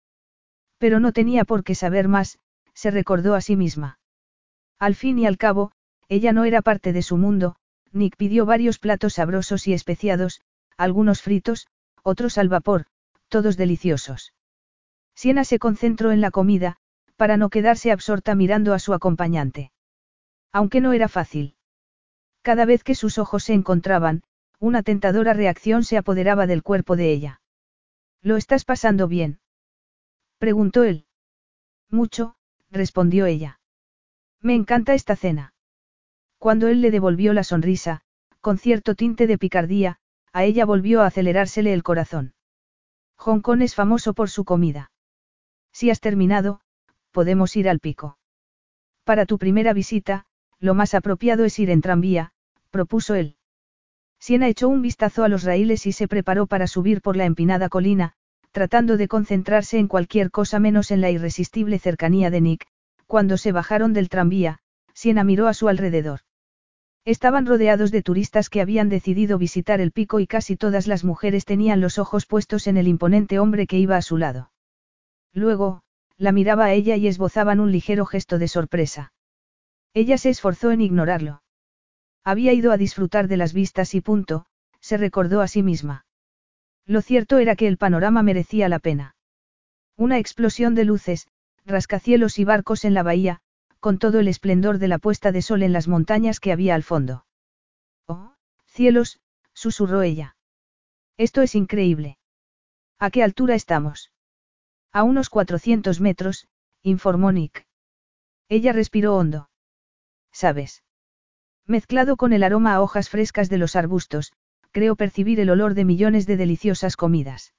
Pero no tenía por qué saber más, se recordó a sí misma. Al fin y al cabo, ella no era parte de su mundo, Nick pidió varios platos sabrosos y especiados, algunos fritos, otros al vapor, todos deliciosos. Siena se concentró en la comida, para no quedarse absorta mirando a su acompañante. Aunque no era fácil. Cada vez que sus ojos se encontraban, una tentadora reacción se apoderaba del cuerpo de ella. ¿Lo estás pasando bien? preguntó él. Mucho, respondió ella. Me encanta esta cena. Cuando él le devolvió la sonrisa, con cierto tinte de picardía, a ella volvió a acelerársele el corazón. Hong Kong es famoso por su comida. Si has terminado, podemos ir al pico. Para tu primera visita, lo más apropiado es ir en tranvía, propuso él. Siena echó un vistazo a los raíles y se preparó para subir por la empinada colina, tratando de concentrarse en cualquier cosa menos en la irresistible cercanía de Nick. Cuando se bajaron del tranvía, Siena miró a su alrededor. Estaban rodeados de turistas que habían decidido visitar el pico y casi todas las mujeres tenían los ojos puestos en el imponente hombre que iba a su lado. Luego, la miraba a ella y esbozaban un ligero gesto de sorpresa. Ella se esforzó en ignorarlo. Había ido a disfrutar de las vistas y punto, se recordó a sí misma. Lo cierto era que el panorama merecía la pena. Una explosión de luces, rascacielos y barcos en la bahía, con todo el esplendor de la puesta de sol en las montañas que había al fondo. Oh, cielos, susurró ella. Esto es increíble. ¿A qué altura estamos? A unos 400 metros, informó Nick. Ella respiró hondo. ¿Sabes? Mezclado con el aroma a hojas frescas de los arbustos, creo percibir el olor de millones de deliciosas comidas.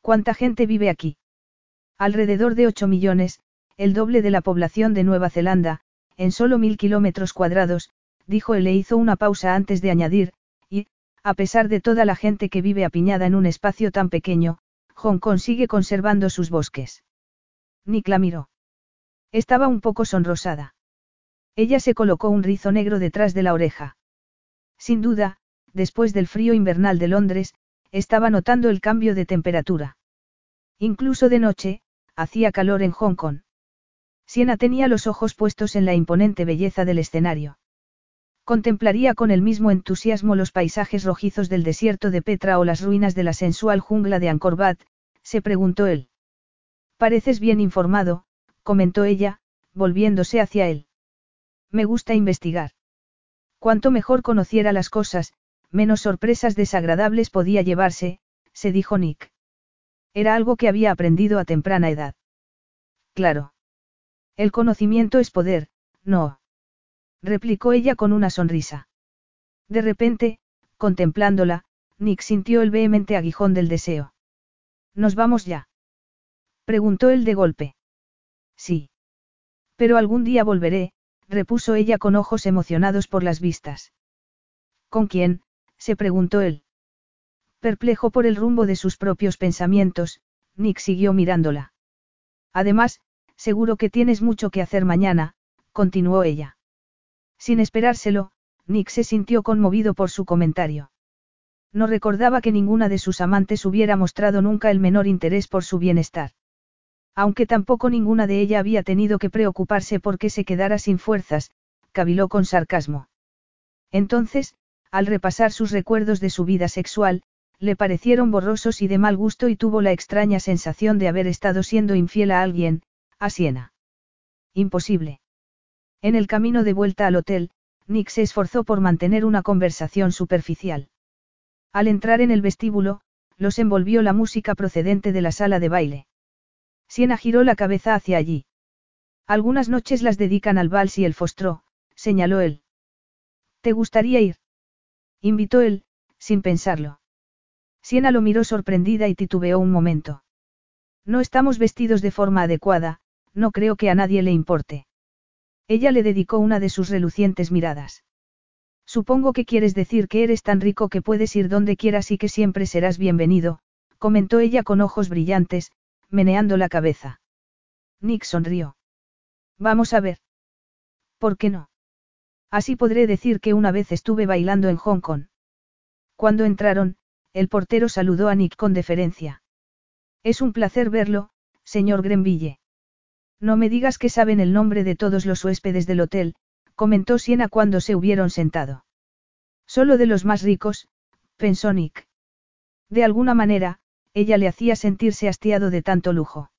¿Cuánta gente vive aquí? Alrededor de 8 millones, el doble de la población de Nueva Zelanda, en solo mil kilómetros cuadrados, dijo él e hizo una pausa antes de añadir, y, a pesar de toda la gente que vive apiñada en un espacio tan pequeño, Hong Kong sigue conservando sus bosques. Nick la miró. Estaba un poco sonrosada. Ella se colocó un rizo negro detrás de la oreja. Sin duda, después del frío invernal de Londres, estaba notando el cambio de temperatura. Incluso de noche, hacía calor en Hong Kong. Siena tenía los ojos puestos en la imponente belleza del escenario. Contemplaría con el mismo entusiasmo los paisajes rojizos del desierto de Petra o las ruinas de la sensual jungla de Angkor Wat, se preguntó él. Pareces bien informado, comentó ella, volviéndose hacia él. Me gusta investigar. Cuanto mejor conociera las cosas, menos sorpresas desagradables podía llevarse, se dijo Nick. Era algo que había aprendido a temprana edad. Claro. El conocimiento es poder, no. replicó ella con una sonrisa. De repente, contemplándola, Nick sintió el vehemente aguijón del deseo. ¿Nos vamos ya? preguntó él de golpe. Sí. Pero algún día volveré, repuso ella con ojos emocionados por las vistas. ¿Con quién? se preguntó él. Perplejo por el rumbo de sus propios pensamientos, Nick siguió mirándola. Además, seguro que tienes mucho que hacer mañana, continuó ella. Sin esperárselo, Nick se sintió conmovido por su comentario. No recordaba que ninguna de sus amantes hubiera mostrado nunca el menor interés por su bienestar aunque tampoco ninguna de ella había tenido que preocuparse porque se quedara sin fuerzas, caviló con sarcasmo. Entonces, al repasar sus recuerdos de su vida sexual, le parecieron borrosos y de mal gusto y tuvo la extraña sensación de haber estado siendo infiel a alguien, a Siena. Imposible. En el camino de vuelta al hotel, Nick se esforzó por mantener una conversación superficial. Al entrar en el vestíbulo, los envolvió la música procedente de la sala de baile. Siena giró la cabeza hacia allí. Algunas noches las dedican al vals y el fostró, señaló él. ¿Te gustaría ir? Invitó él, sin pensarlo. Siena lo miró sorprendida y titubeó un momento. No estamos vestidos de forma adecuada, no creo que a nadie le importe. Ella le dedicó una de sus relucientes miradas. Supongo que quieres decir que eres tan rico que puedes ir donde quieras y que siempre serás bienvenido, comentó ella con ojos brillantes, meneando la cabeza. Nick sonrió. Vamos a ver. ¿Por qué no? Así podré decir que una vez estuve bailando en Hong Kong. Cuando entraron, el portero saludó a Nick con deferencia. Es un placer verlo, señor Grenville. No me digas que saben el nombre de todos los huéspedes del hotel, comentó Siena cuando se hubieron sentado. Solo de los más ricos, pensó Nick. De alguna manera, ella le hacía sentirse hastiado de tanto lujo.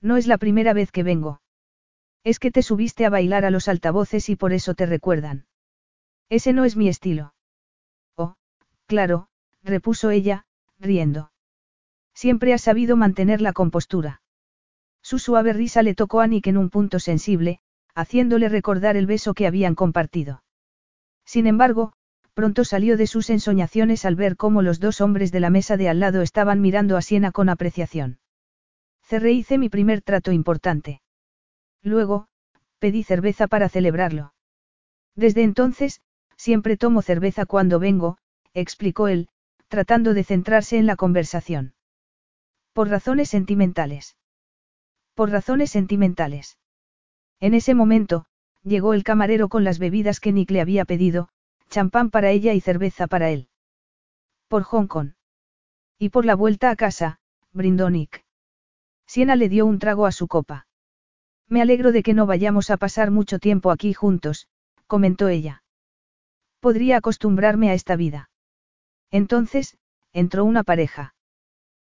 No es la primera vez que vengo. Es que te subiste a bailar a los altavoces y por eso te recuerdan. Ese no es mi estilo. Oh, claro, repuso ella, riendo. Siempre has sabido mantener la compostura. Su suave risa le tocó a Nick en un punto sensible, haciéndole recordar el beso que habían compartido. Sin embargo, pronto salió de sus ensoñaciones al ver cómo los dos hombres de la mesa de al lado estaban mirando a Siena con apreciación. Cerré hice mi primer trato importante. Luego, pedí cerveza para celebrarlo. Desde entonces, siempre tomo cerveza cuando vengo, explicó él, tratando de centrarse en la conversación. Por razones sentimentales. Por razones sentimentales. En ese momento, llegó el camarero con las bebidas que Nick le había pedido, champán para ella y cerveza para él. Por Hong Kong. Y por la vuelta a casa, brindó Nick. Siena le dio un trago a su copa. Me alegro de que no vayamos a pasar mucho tiempo aquí juntos, comentó ella. Podría acostumbrarme a esta vida. Entonces, entró una pareja.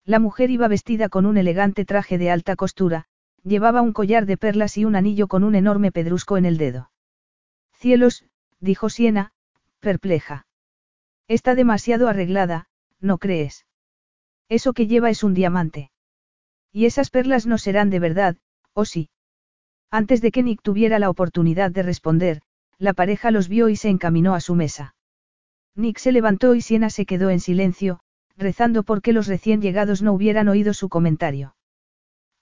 La mujer iba vestida con un elegante traje de alta costura, llevaba un collar de perlas y un anillo con un enorme pedrusco en el dedo. Cielos, dijo Siena, perpleja. Está demasiado arreglada, ¿no crees? Eso que lleva es un diamante. Y esas perlas no serán de verdad, ¿o sí? Antes de que Nick tuviera la oportunidad de responder, la pareja los vio y se encaminó a su mesa. Nick se levantó y Siena se quedó en silencio, rezando porque los recién llegados no hubieran oído su comentario.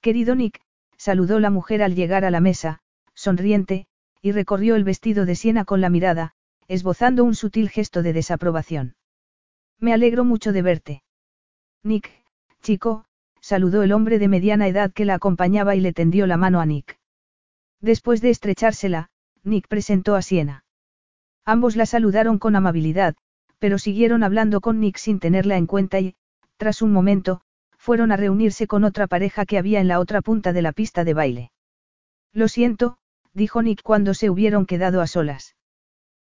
Querido Nick, saludó la mujer al llegar a la mesa, sonriente, y recorrió el vestido de Siena con la mirada, esbozando un sutil gesto de desaprobación. Me alegro mucho de verte. Nick, chico, saludó el hombre de mediana edad que la acompañaba y le tendió la mano a Nick. Después de estrechársela, Nick presentó a Siena. Ambos la saludaron con amabilidad, pero siguieron hablando con Nick sin tenerla en cuenta y, tras un momento, fueron a reunirse con otra pareja que había en la otra punta de la pista de baile. Lo siento, dijo Nick cuando se hubieron quedado a solas.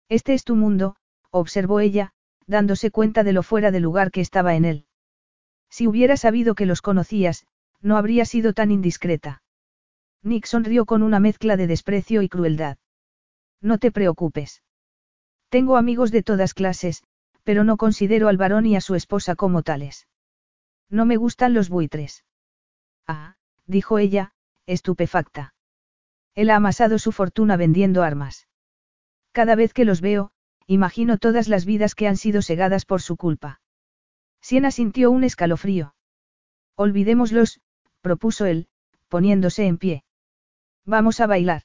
Este es tu mundo, observó ella, dándose cuenta de lo fuera de lugar que estaba en él. Si hubiera sabido que los conocías, no habría sido tan indiscreta. Nick sonrió con una mezcla de desprecio y crueldad. No te preocupes. Tengo amigos de todas clases, pero no considero al varón y a su esposa como tales. No me gustan los buitres. Ah, dijo ella, estupefacta. Él ha amasado su fortuna vendiendo armas. Cada vez que los veo, imagino todas las vidas que han sido segadas por su culpa. Siena sintió un escalofrío. Olvidémoslos, propuso él, poniéndose en pie. Vamos a bailar.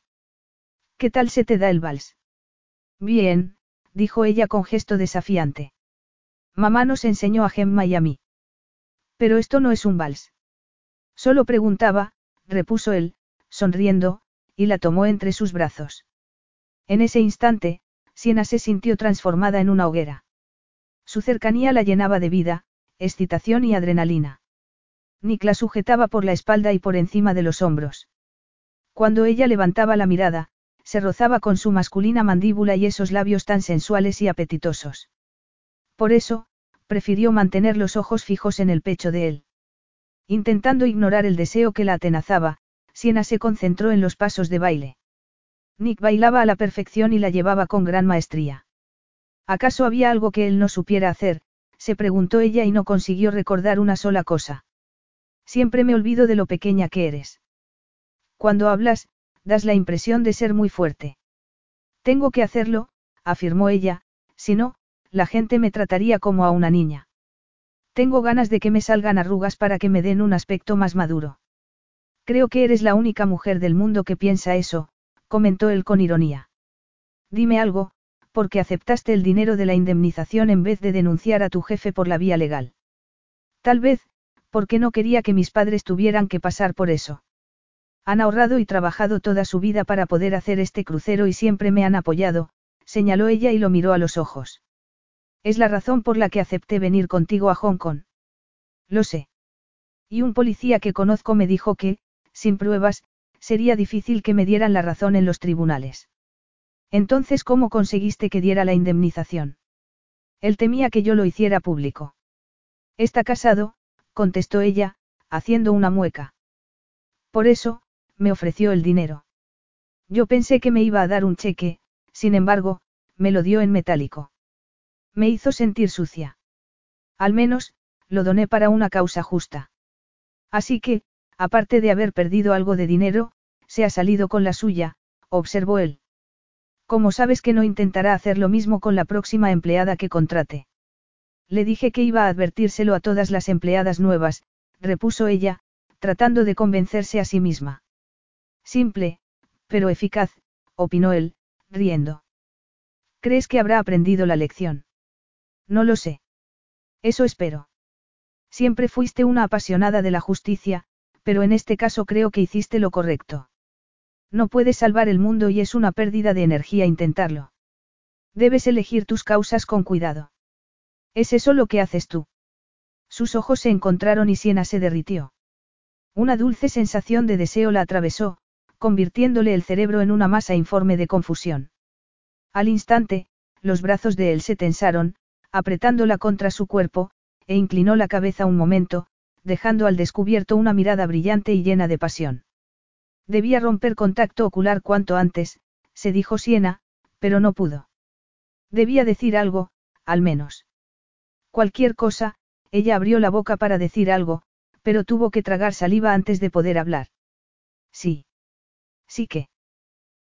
¿Qué tal se te da el vals? Bien, dijo ella con gesto desafiante. Mamá nos enseñó a Gemma y a mí. Pero esto no es un vals. Solo preguntaba, repuso él, sonriendo, y la tomó entre sus brazos. En ese instante, Siena se sintió transformada en una hoguera. Su cercanía la llenaba de vida, excitación y adrenalina. Nick la sujetaba por la espalda y por encima de los hombros. Cuando ella levantaba la mirada, se rozaba con su masculina mandíbula y esos labios tan sensuales y apetitosos. Por eso, prefirió mantener los ojos fijos en el pecho de él. Intentando ignorar el deseo que la atenazaba, Siena se concentró en los pasos de baile. Nick bailaba a la perfección y la llevaba con gran maestría. ¿Acaso había algo que él no supiera hacer? se preguntó ella y no consiguió recordar una sola cosa. Siempre me olvido de lo pequeña que eres. Cuando hablas, das la impresión de ser muy fuerte. Tengo que hacerlo, afirmó ella, si no, la gente me trataría como a una niña. Tengo ganas de que me salgan arrugas para que me den un aspecto más maduro. Creo que eres la única mujer del mundo que piensa eso, comentó él con ironía. Dime algo, ¿por qué aceptaste el dinero de la indemnización en vez de denunciar a tu jefe por la vía legal? Tal vez, porque no quería que mis padres tuvieran que pasar por eso. Han ahorrado y trabajado toda su vida para poder hacer este crucero y siempre me han apoyado, señaló ella y lo miró a los ojos. Es la razón por la que acepté venir contigo a Hong Kong. Lo sé. Y un policía que conozco me dijo que, sin pruebas, sería difícil que me dieran la razón en los tribunales. Entonces, ¿cómo conseguiste que diera la indemnización? Él temía que yo lo hiciera público. Está casado, contestó ella, haciendo una mueca. Por eso, me ofreció el dinero. Yo pensé que me iba a dar un cheque, sin embargo, me lo dio en metálico. Me hizo sentir sucia. Al menos, lo doné para una causa justa. Así que, aparte de haber perdido algo de dinero, se ha salido con la suya, observó él. ¿Cómo sabes que no intentará hacer lo mismo con la próxima empleada que contrate? Le dije que iba a advertírselo a todas las empleadas nuevas, repuso ella, tratando de convencerse a sí misma. Simple, pero eficaz, opinó él, riendo. ¿Crees que habrá aprendido la lección? No lo sé. Eso espero. Siempre fuiste una apasionada de la justicia, pero en este caso creo que hiciste lo correcto. No puedes salvar el mundo y es una pérdida de energía intentarlo. Debes elegir tus causas con cuidado. ¿Es eso lo que haces tú? Sus ojos se encontraron y Siena se derritió. Una dulce sensación de deseo la atravesó, convirtiéndole el cerebro en una masa informe de confusión. Al instante, los brazos de él se tensaron, apretándola contra su cuerpo, e inclinó la cabeza un momento, dejando al descubierto una mirada brillante y llena de pasión. Debía romper contacto ocular cuanto antes, se dijo Siena, pero no pudo. Debía decir algo, al menos. Cualquier cosa, ella abrió la boca para decir algo, pero tuvo que tragar saliva antes de poder hablar. Sí. Sí que.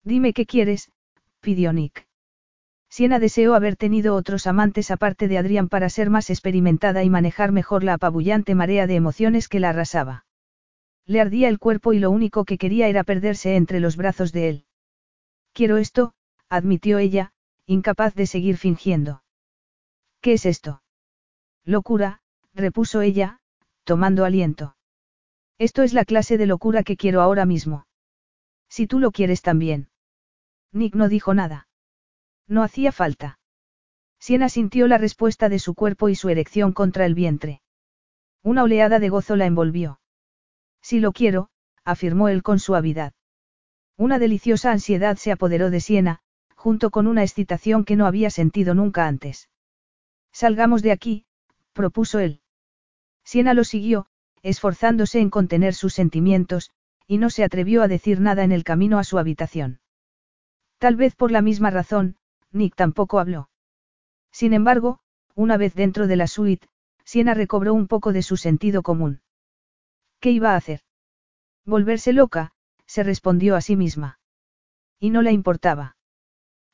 Dime qué quieres, pidió Nick. Siena deseó haber tenido otros amantes aparte de Adrián para ser más experimentada y manejar mejor la apabullante marea de emociones que la arrasaba. Le ardía el cuerpo y lo único que quería era perderse entre los brazos de él. Quiero esto, admitió ella, incapaz de seguir fingiendo. ¿Qué es esto? Locura, repuso ella, tomando aliento. Esto es la clase de locura que quiero ahora mismo. Si tú lo quieres también. Nick no dijo nada. No hacía falta. Siena sintió la respuesta de su cuerpo y su erección contra el vientre. Una oleada de gozo la envolvió. Si lo quiero, afirmó él con suavidad. Una deliciosa ansiedad se apoderó de Siena, junto con una excitación que no había sentido nunca antes. Salgamos de aquí, propuso él. Siena lo siguió, esforzándose en contener sus sentimientos, y no se atrevió a decir nada en el camino a su habitación. Tal vez por la misma razón, Nick tampoco habló. Sin embargo, una vez dentro de la suite, Siena recobró un poco de su sentido común. ¿Qué iba a hacer? Volverse loca, se respondió a sí misma. Y no le importaba.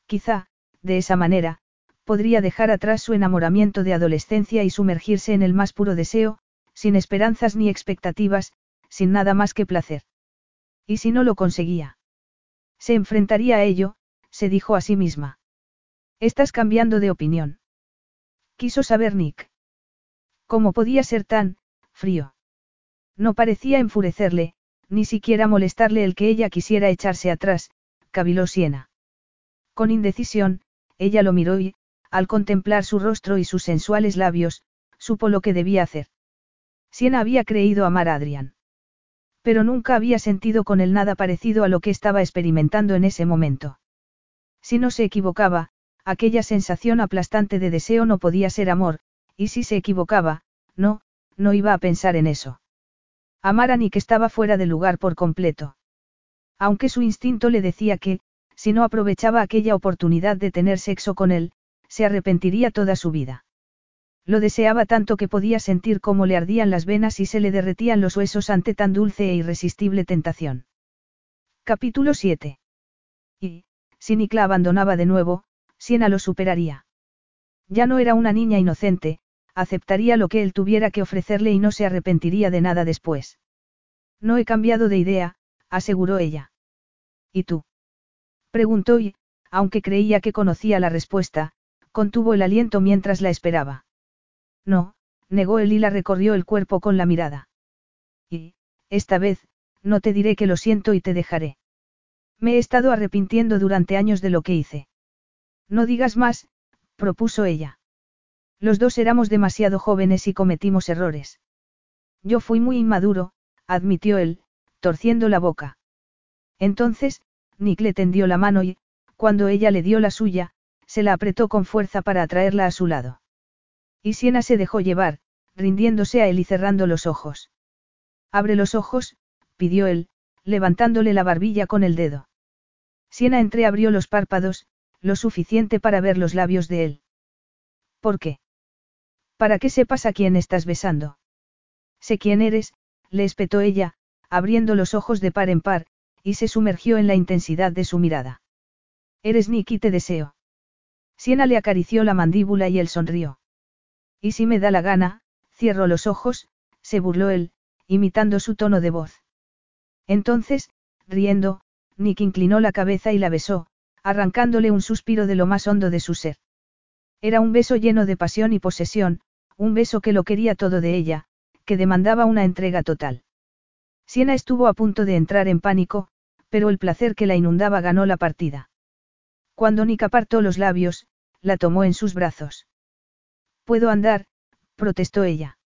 Quizá, de esa manera, podría dejar atrás su enamoramiento de adolescencia y sumergirse en el más puro deseo, sin esperanzas ni expectativas, sin nada más que placer. ¿Y si no lo conseguía? Se enfrentaría a ello, se dijo a sí misma. Estás cambiando de opinión. Quiso saber Nick. ¿Cómo podía ser tan, frío? No parecía enfurecerle, ni siquiera molestarle el que ella quisiera echarse atrás, caviló Siena. Con indecisión, ella lo miró y, al contemplar su rostro y sus sensuales labios, supo lo que debía hacer. Siena había creído amar a Adrián. Pero nunca había sentido con él nada parecido a lo que estaba experimentando en ese momento. Si no se equivocaba, aquella sensación aplastante de deseo no podía ser amor, y si se equivocaba, no, no iba a pensar en eso. Amar a Nick estaba fuera de lugar por completo. Aunque su instinto le decía que, si no aprovechaba aquella oportunidad de tener sexo con él, se arrepentiría toda su vida. Lo deseaba tanto que podía sentir cómo le ardían las venas y se le derretían los huesos ante tan dulce e irresistible tentación. Capítulo 7. Y, si Nick la abandonaba de nuevo, Siena lo superaría. Ya no era una niña inocente, aceptaría lo que él tuviera que ofrecerle y no se arrepentiría de nada después. No he cambiado de idea, aseguró ella. ¿Y tú? Preguntó y, aunque creía que conocía la respuesta, contuvo el aliento mientras la esperaba. No, negó él y la recorrió el cuerpo con la mirada. Y, esta vez, no te diré que lo siento y te dejaré. Me he estado arrepintiendo durante años de lo que hice. No digas más, propuso ella. Los dos éramos demasiado jóvenes y cometimos errores. Yo fui muy inmaduro, admitió él, torciendo la boca. Entonces, Nick le tendió la mano y, cuando ella le dio la suya, se la apretó con fuerza para atraerla a su lado. Y Siena se dejó llevar, rindiéndose a él y cerrando los ojos. Abre los ojos, pidió él, levantándole la barbilla con el dedo. Siena entreabrió los párpados, lo suficiente para ver los labios de él. ¿Por qué? Para que sepas a quién estás besando. Sé quién eres, le espetó ella, abriendo los ojos de par en par, y se sumergió en la intensidad de su mirada. Eres Nick y te deseo. Siena le acarició la mandíbula y él sonrió. Y si me da la gana, cierro los ojos, se burló él, imitando su tono de voz. Entonces, riendo, Nick inclinó la cabeza y la besó, arrancándole un suspiro de lo más hondo de su ser. Era un beso lleno de pasión y posesión, un beso que lo quería todo de ella, que demandaba una entrega total. Siena estuvo a punto de entrar en pánico, pero el placer que la inundaba ganó la partida. Cuando Nick apartó los labios, la tomó en sus brazos. Puedo andar, protestó ella.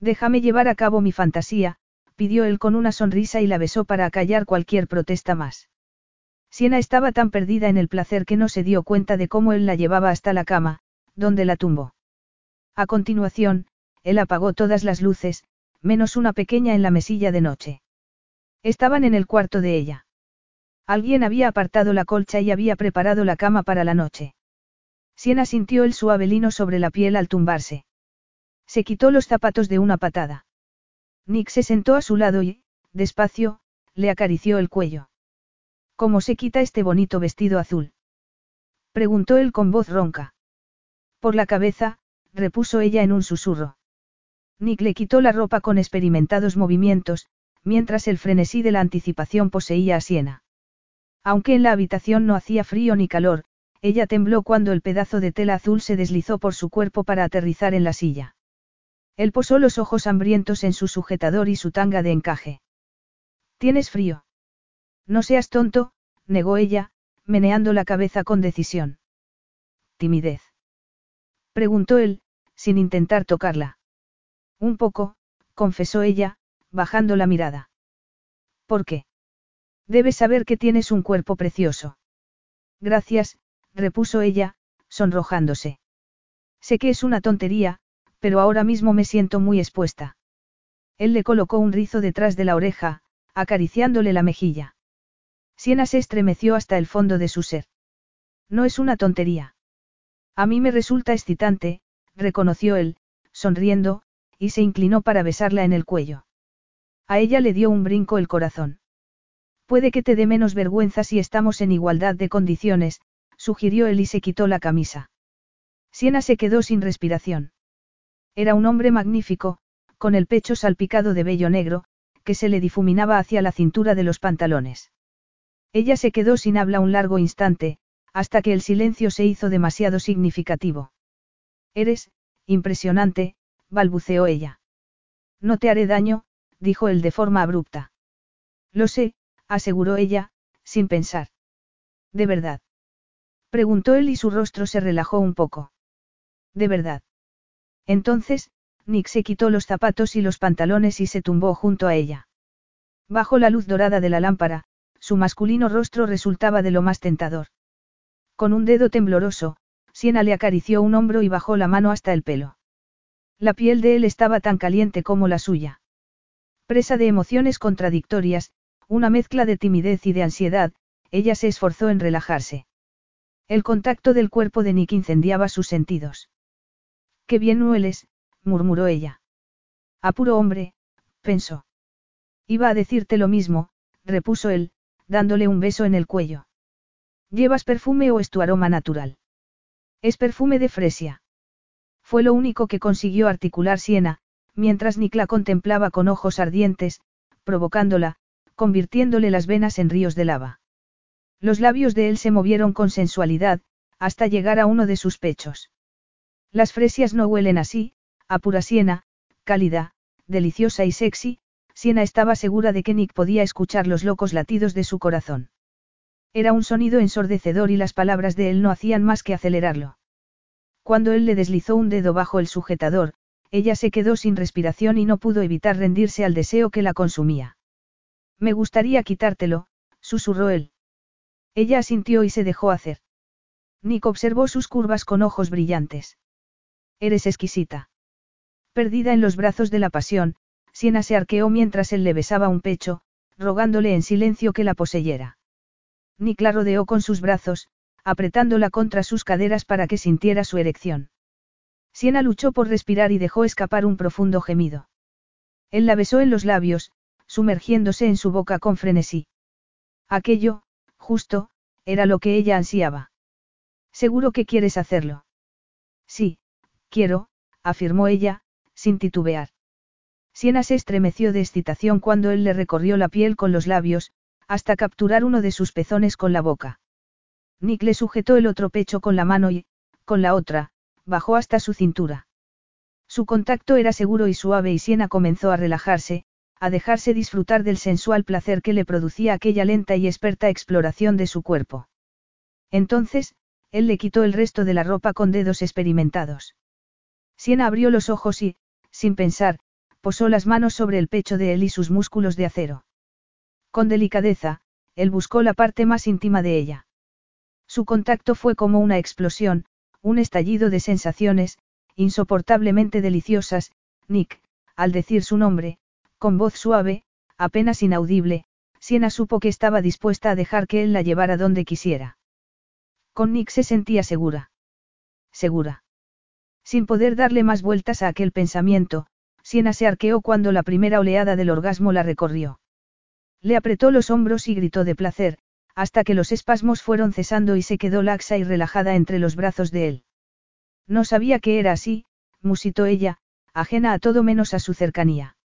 Déjame llevar a cabo mi fantasía, pidió él con una sonrisa y la besó para acallar cualquier protesta más. Siena estaba tan perdida en el placer que no se dio cuenta de cómo él la llevaba hasta la cama, donde la tumbó. A continuación, él apagó todas las luces, menos una pequeña en la mesilla de noche. Estaban en el cuarto de ella. Alguien había apartado la colcha y había preparado la cama para la noche. Siena sintió el suave lino sobre la piel al tumbarse. Se quitó los zapatos de una patada. Nick se sentó a su lado y, despacio, le acarició el cuello. ¿Cómo se quita este bonito vestido azul? Preguntó él con voz ronca. Por la cabeza, repuso ella en un susurro. Nick le quitó la ropa con experimentados movimientos, mientras el frenesí de la anticipación poseía a Siena. Aunque en la habitación no hacía frío ni calor, ella tembló cuando el pedazo de tela azul se deslizó por su cuerpo para aterrizar en la silla. Él posó los ojos hambrientos en su sujetador y su tanga de encaje. ¿Tienes frío? No seas tonto, negó ella, meneando la cabeza con decisión. Timidez. Preguntó él, sin intentar tocarla. Un poco, confesó ella, bajando la mirada. ¿Por qué? Debes saber que tienes un cuerpo precioso. Gracias, repuso ella, sonrojándose. Sé que es una tontería, pero ahora mismo me siento muy expuesta. Él le colocó un rizo detrás de la oreja, acariciándole la mejilla. Siena se estremeció hasta el fondo de su ser. No es una tontería. A mí me resulta excitante, reconoció él, sonriendo, y se inclinó para besarla en el cuello. A ella le dio un brinco el corazón. Puede que te dé menos vergüenza si estamos en igualdad de condiciones, sugirió él y se quitó la camisa. Siena se quedó sin respiración. Era un hombre magnífico, con el pecho salpicado de vello negro, que se le difuminaba hacia la cintura de los pantalones. Ella se quedó sin habla un largo instante, hasta que el silencio se hizo demasiado significativo. Eres, impresionante, balbuceó ella. No te haré daño, dijo él de forma abrupta. Lo sé, aseguró ella, sin pensar. ¿De verdad? Preguntó él y su rostro se relajó un poco. ¿De verdad? Entonces, Nick se quitó los zapatos y los pantalones y se tumbó junto a ella. Bajo la luz dorada de la lámpara, su masculino rostro resultaba de lo más tentador. Con un dedo tembloroso, Siena le acarició un hombro y bajó la mano hasta el pelo. La piel de él estaba tan caliente como la suya. Presa de emociones contradictorias, una mezcla de timidez y de ansiedad, ella se esforzó en relajarse. El contacto del cuerpo de Nick incendiaba sus sentidos. Qué bien hueles, murmuró ella. A puro hombre, pensó. Iba a decirte lo mismo, repuso él, dándole un beso en el cuello. ¿Llevas perfume o es tu aroma natural? Es perfume de fresia. Fue lo único que consiguió articular Siena, mientras Nick la contemplaba con ojos ardientes, provocándola, convirtiéndole las venas en ríos de lava. Los labios de él se movieron con sensualidad, hasta llegar a uno de sus pechos. Las fresias no huelen así, a pura siena, cálida, deliciosa y sexy, Siena estaba segura de que Nick podía escuchar los locos latidos de su corazón. Era un sonido ensordecedor y las palabras de él no hacían más que acelerarlo. Cuando él le deslizó un dedo bajo el sujetador, ella se quedó sin respiración y no pudo evitar rendirse al deseo que la consumía. Me gustaría quitártelo, susurró él. Ella asintió y se dejó hacer. Nick observó sus curvas con ojos brillantes. Eres exquisita. Perdida en los brazos de la pasión, Siena se arqueó mientras él le besaba un pecho, rogándole en silencio que la poseyera. Nick la rodeó con sus brazos, apretándola contra sus caderas para que sintiera su erección. Siena luchó por respirar y dejó escapar un profundo gemido. Él la besó en los labios, sumergiéndose en su boca con frenesí. Aquello, justo, era lo que ella ansiaba. Seguro que quieres hacerlo. Sí, quiero, afirmó ella, sin titubear. Siena se estremeció de excitación cuando él le recorrió la piel con los labios, hasta capturar uno de sus pezones con la boca. Nick le sujetó el otro pecho con la mano y, con la otra, bajó hasta su cintura. Su contacto era seguro y suave y Siena comenzó a relajarse, a dejarse disfrutar del sensual placer que le producía aquella lenta y experta exploración de su cuerpo. Entonces, él le quitó el resto de la ropa con dedos experimentados. Siena abrió los ojos y, sin pensar, posó las manos sobre el pecho de él y sus músculos de acero. Con delicadeza, él buscó la parte más íntima de ella. Su contacto fue como una explosión, un estallido de sensaciones, insoportablemente deliciosas, Nick, al decir su nombre, con voz suave, apenas inaudible, Siena supo que estaba dispuesta a dejar que él la llevara donde quisiera. Con Nick se sentía segura. Segura. Sin poder darle más vueltas a aquel pensamiento, Siena se arqueó cuando la primera oleada del orgasmo la recorrió. Le apretó los hombros y gritó de placer, hasta que los espasmos fueron cesando y se quedó laxa y relajada entre los brazos de él. No sabía que era así, musitó ella, ajena a todo menos a su cercanía.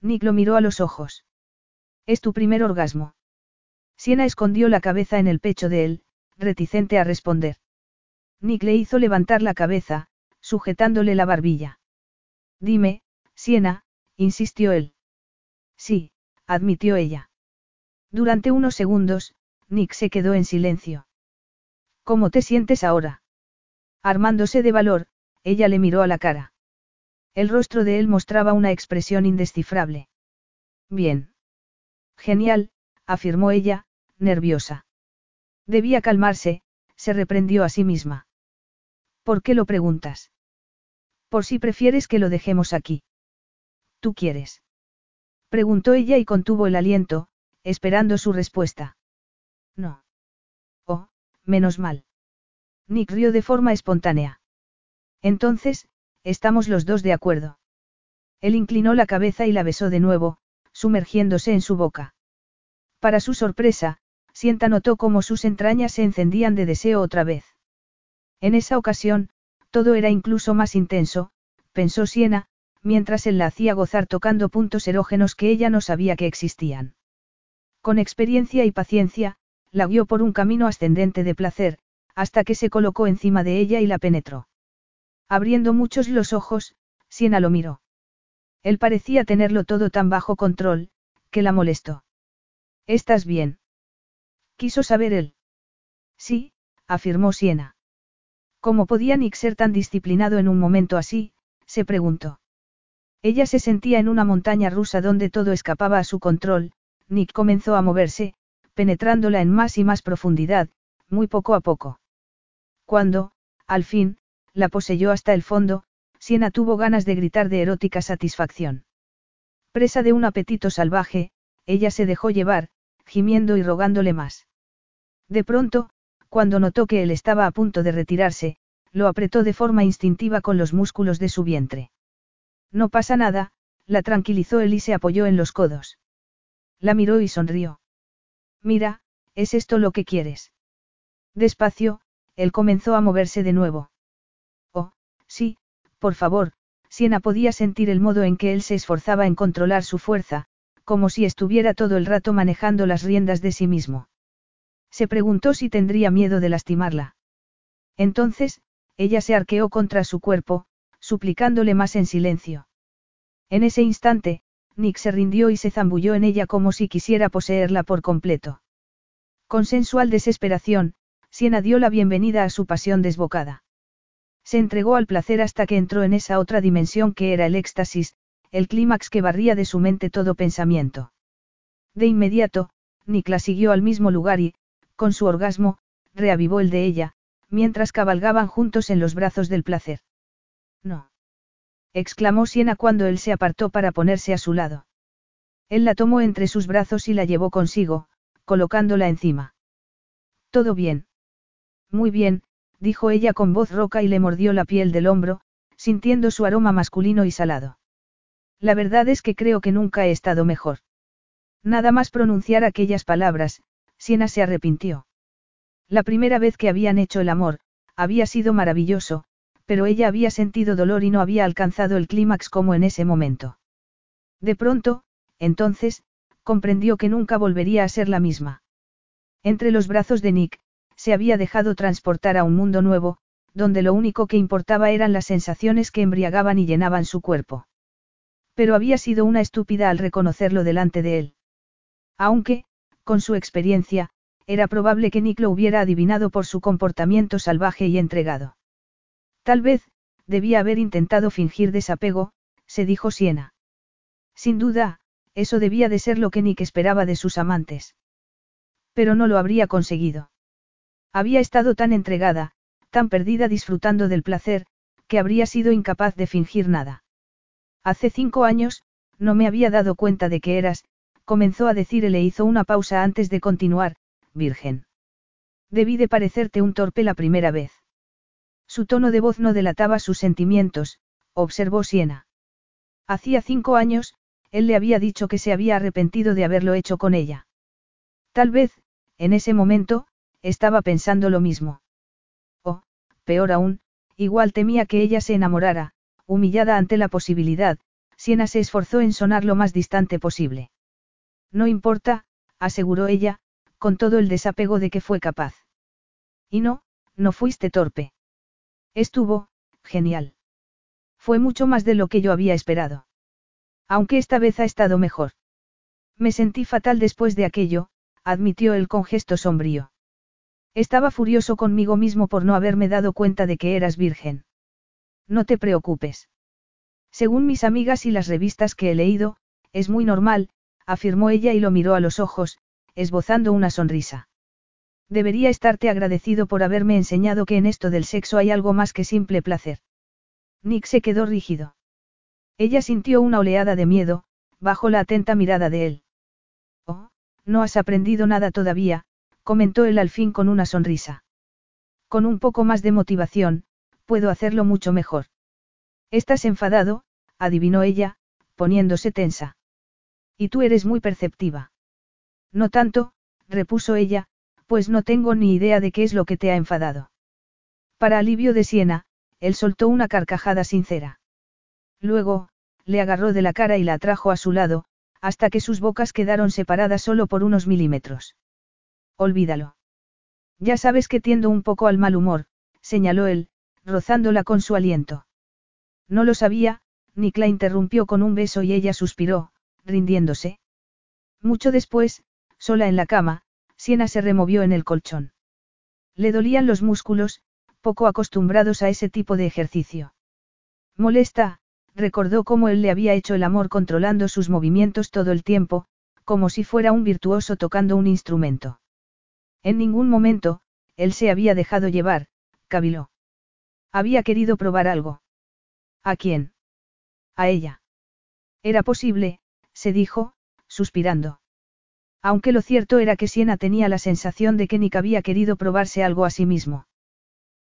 Nick lo miró a los ojos. Es tu primer orgasmo. Siena escondió la cabeza en el pecho de él, reticente a responder. Nick le hizo levantar la cabeza, sujetándole la barbilla. Dime, Siena, insistió él. Sí, admitió ella. Durante unos segundos, Nick se quedó en silencio. ¿Cómo te sientes ahora? Armándose de valor, ella le miró a la cara. El rostro de él mostraba una expresión indescifrable. Bien. Genial, afirmó ella, nerviosa. Debía calmarse, se reprendió a sí misma. ¿Por qué lo preguntas? Por si prefieres que lo dejemos aquí. ¿Tú quieres? Preguntó ella y contuvo el aliento, esperando su respuesta. No. Oh, menos mal. Nick rió de forma espontánea. Entonces, estamos los dos de acuerdo. Él inclinó la cabeza y la besó de nuevo, sumergiéndose en su boca. Para su sorpresa, Sienta notó cómo sus entrañas se encendían de deseo otra vez. En esa ocasión, todo era incluso más intenso, pensó Siena, mientras él la hacía gozar tocando puntos erógenos que ella no sabía que existían. Con experiencia y paciencia, la guió por un camino ascendente de placer, hasta que se colocó encima de ella y la penetró. Abriendo muchos los ojos, Siena lo miró. Él parecía tenerlo todo tan bajo control, que la molestó. ¿Estás bien? Quiso saber él. Sí, afirmó Siena. ¿Cómo podía Nick ser tan disciplinado en un momento así? se preguntó. Ella se sentía en una montaña rusa donde todo escapaba a su control, Nick comenzó a moverse, penetrándola en más y más profundidad, muy poco a poco. Cuando, al fin, la poseyó hasta el fondo, Siena tuvo ganas de gritar de erótica satisfacción. Presa de un apetito salvaje, ella se dejó llevar, gimiendo y rogándole más. De pronto, cuando notó que él estaba a punto de retirarse, lo apretó de forma instintiva con los músculos de su vientre. No pasa nada, la tranquilizó él y se apoyó en los codos. La miró y sonrió. Mira, ¿es esto lo que quieres? Despacio, él comenzó a moverse de nuevo. Oh, sí, por favor, Siena podía sentir el modo en que él se esforzaba en controlar su fuerza, como si estuviera todo el rato manejando las riendas de sí mismo. Se preguntó si tendría miedo de lastimarla. Entonces, ella se arqueó contra su cuerpo, suplicándole más en silencio. En ese instante, Nick se rindió y se zambulló en ella como si quisiera poseerla por completo. Con sensual desesperación, Siena dio la bienvenida a su pasión desbocada. Se entregó al placer hasta que entró en esa otra dimensión que era el éxtasis, el clímax que barría de su mente todo pensamiento. De inmediato, Nick siguió al mismo lugar y, con su orgasmo, reavivó el de ella, mientras cabalgaban juntos en los brazos del placer. No. exclamó Siena cuando él se apartó para ponerse a su lado. Él la tomó entre sus brazos y la llevó consigo, colocándola encima. Todo bien. Muy bien, dijo ella con voz roca y le mordió la piel del hombro, sintiendo su aroma masculino y salado. La verdad es que creo que nunca he estado mejor. Nada más pronunciar aquellas palabras, Siena se arrepintió. La primera vez que habían hecho el amor, había sido maravilloso, pero ella había sentido dolor y no había alcanzado el clímax como en ese momento. De pronto, entonces, comprendió que nunca volvería a ser la misma. Entre los brazos de Nick, se había dejado transportar a un mundo nuevo, donde lo único que importaba eran las sensaciones que embriagaban y llenaban su cuerpo. Pero había sido una estúpida al reconocerlo delante de él. Aunque, con su experiencia, era probable que Nick lo hubiera adivinado por su comportamiento salvaje y entregado. Tal vez, debía haber intentado fingir desapego, se dijo Siena. Sin duda, eso debía de ser lo que Nick esperaba de sus amantes. Pero no lo habría conseguido. Había estado tan entregada, tan perdida disfrutando del placer, que habría sido incapaz de fingir nada. Hace cinco años, no me había dado cuenta de que eras, comenzó a decir y le hizo una pausa antes de continuar, virgen. Debí de parecerte un torpe la primera vez. Su tono de voz no delataba sus sentimientos, observó Siena. Hacía cinco años, él le había dicho que se había arrepentido de haberlo hecho con ella. Tal vez, en ese momento, estaba pensando lo mismo. O, peor aún, igual temía que ella se enamorara, humillada ante la posibilidad, Siena se esforzó en sonar lo más distante posible. No importa, aseguró ella, con todo el desapego de que fue capaz. Y no, no fuiste torpe. Estuvo, genial. Fue mucho más de lo que yo había esperado. Aunque esta vez ha estado mejor. Me sentí fatal después de aquello, admitió él con gesto sombrío. Estaba furioso conmigo mismo por no haberme dado cuenta de que eras virgen. No te preocupes. Según mis amigas y las revistas que he leído, es muy normal, afirmó ella y lo miró a los ojos, esbozando una sonrisa. Debería estarte agradecido por haberme enseñado que en esto del sexo hay algo más que simple placer. Nick se quedó rígido. Ella sintió una oleada de miedo, bajo la atenta mirada de él. Oh, no has aprendido nada todavía, comentó él al fin con una sonrisa. Con un poco más de motivación, puedo hacerlo mucho mejor. Estás enfadado, adivinó ella, poniéndose tensa. Y tú eres muy perceptiva. No tanto, repuso ella, pues no tengo ni idea de qué es lo que te ha enfadado. Para alivio de Siena, él soltó una carcajada sincera. Luego, le agarró de la cara y la atrajo a su lado, hasta que sus bocas quedaron separadas solo por unos milímetros. Olvídalo. Ya sabes que tiendo un poco al mal humor, señaló él, rozándola con su aliento. No lo sabía, Nick la interrumpió con un beso y ella suspiró, rindiéndose. Mucho después, sola en la cama, Siena se removió en el colchón. Le dolían los músculos, poco acostumbrados a ese tipo de ejercicio. Molesta, recordó cómo él le había hecho el amor controlando sus movimientos todo el tiempo, como si fuera un virtuoso tocando un instrumento. En ningún momento, él se había dejado llevar, caviló. Había querido probar algo. ¿A quién? A ella. Era posible, se dijo, suspirando. Aunque lo cierto era que Siena tenía la sensación de que Nick había querido probarse algo a sí mismo.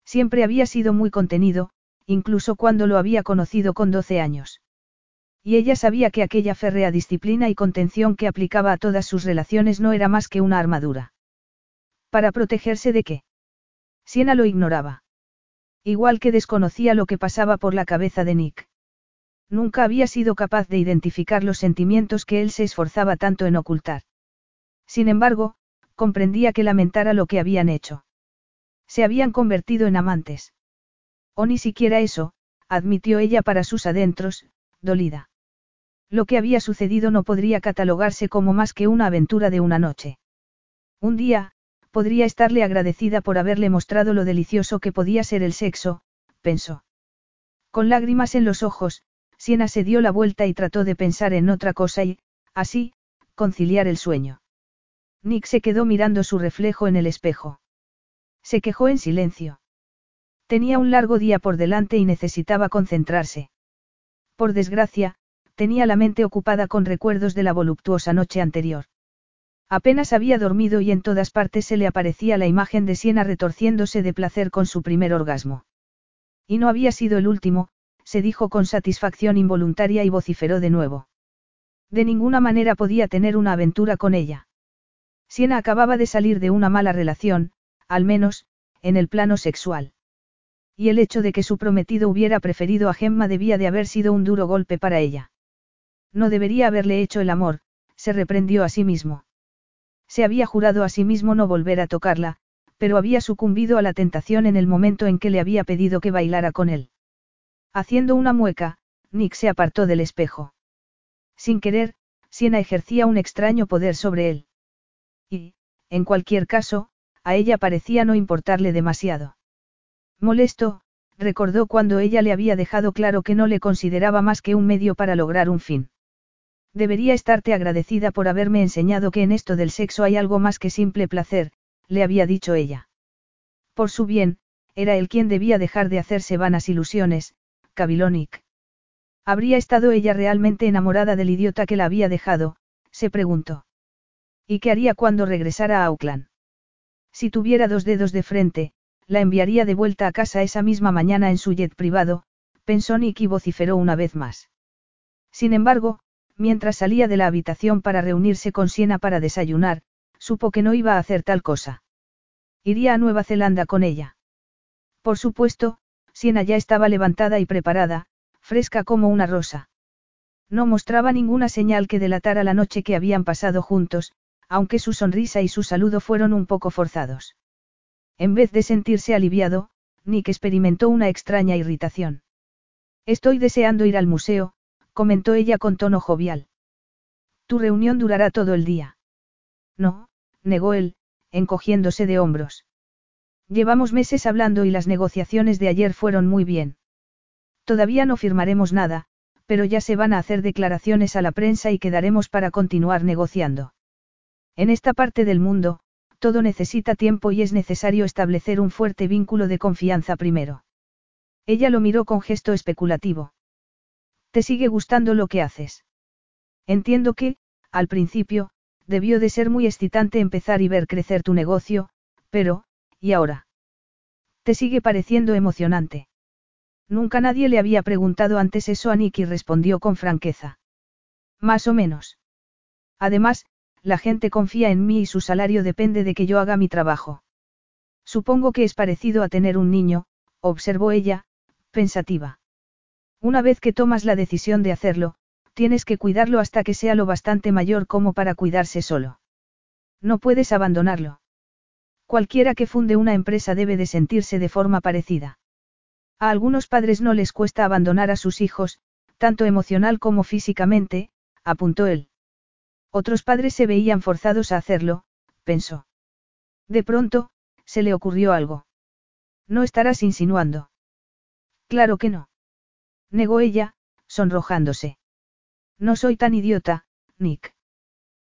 Siempre había sido muy contenido, incluso cuando lo había conocido con 12 años. Y ella sabía que aquella férrea disciplina y contención que aplicaba a todas sus relaciones no era más que una armadura. ¿Para protegerse de qué? Siena lo ignoraba. Igual que desconocía lo que pasaba por la cabeza de Nick. Nunca había sido capaz de identificar los sentimientos que él se esforzaba tanto en ocultar. Sin embargo, comprendía que lamentara lo que habían hecho. Se habían convertido en amantes. O ni siquiera eso, admitió ella para sus adentros, dolida. Lo que había sucedido no podría catalogarse como más que una aventura de una noche. Un día, podría estarle agradecida por haberle mostrado lo delicioso que podía ser el sexo, pensó. Con lágrimas en los ojos, Siena se dio la vuelta y trató de pensar en otra cosa y, así, conciliar el sueño. Nick se quedó mirando su reflejo en el espejo. Se quejó en silencio. Tenía un largo día por delante y necesitaba concentrarse. Por desgracia, tenía la mente ocupada con recuerdos de la voluptuosa noche anterior. Apenas había dormido y en todas partes se le aparecía la imagen de Siena retorciéndose de placer con su primer orgasmo. Y no había sido el último, se dijo con satisfacción involuntaria y vociferó de nuevo. De ninguna manera podía tener una aventura con ella. Siena acababa de salir de una mala relación, al menos, en el plano sexual y el hecho de que su prometido hubiera preferido a Gemma debía de haber sido un duro golpe para ella. No debería haberle hecho el amor, se reprendió a sí mismo. Se había jurado a sí mismo no volver a tocarla, pero había sucumbido a la tentación en el momento en que le había pedido que bailara con él. Haciendo una mueca, Nick se apartó del espejo. Sin querer, Siena ejercía un extraño poder sobre él. Y, en cualquier caso, a ella parecía no importarle demasiado. Molesto, recordó cuando ella le había dejado claro que no le consideraba más que un medio para lograr un fin. Debería estarte agradecida por haberme enseñado que en esto del sexo hay algo más que simple placer, le había dicho ella. Por su bien, era él quien debía dejar de hacerse vanas ilusiones, Cabilonic. ¿Habría estado ella realmente enamorada del idiota que la había dejado? se preguntó. ¿Y qué haría cuando regresara a Auckland? Si tuviera dos dedos de frente, la enviaría de vuelta a casa esa misma mañana en su jet privado, pensó Nick y vociferó una vez más. Sin embargo, mientras salía de la habitación para reunirse con Siena para desayunar, supo que no iba a hacer tal cosa. Iría a Nueva Zelanda con ella. Por supuesto, Siena ya estaba levantada y preparada, fresca como una rosa. No mostraba ninguna señal que delatara la noche que habían pasado juntos, aunque su sonrisa y su saludo fueron un poco forzados. En vez de sentirse aliviado, Nick experimentó una extraña irritación. Estoy deseando ir al museo, comentó ella con tono jovial. Tu reunión durará todo el día. No, negó él, encogiéndose de hombros. Llevamos meses hablando y las negociaciones de ayer fueron muy bien. Todavía no firmaremos nada, pero ya se van a hacer declaraciones a la prensa y quedaremos para continuar negociando. En esta parte del mundo, todo necesita tiempo y es necesario establecer un fuerte vínculo de confianza primero. Ella lo miró con gesto especulativo. ¿Te sigue gustando lo que haces? Entiendo que, al principio, debió de ser muy excitante empezar y ver crecer tu negocio, pero, ¿y ahora? ¿Te sigue pareciendo emocionante? Nunca nadie le había preguntado antes eso a Nick y respondió con franqueza. Más o menos. Además, la gente confía en mí y su salario depende de que yo haga mi trabajo. Supongo que es parecido a tener un niño, observó ella, pensativa. Una vez que tomas la decisión de hacerlo, tienes que cuidarlo hasta que sea lo bastante mayor como para cuidarse solo. No puedes abandonarlo. Cualquiera que funde una empresa debe de sentirse de forma parecida. A algunos padres no les cuesta abandonar a sus hijos, tanto emocional como físicamente, apuntó él. Otros padres se veían forzados a hacerlo, pensó. De pronto, se le ocurrió algo. No estarás insinuando. Claro que no. Negó ella, sonrojándose. No soy tan idiota, Nick.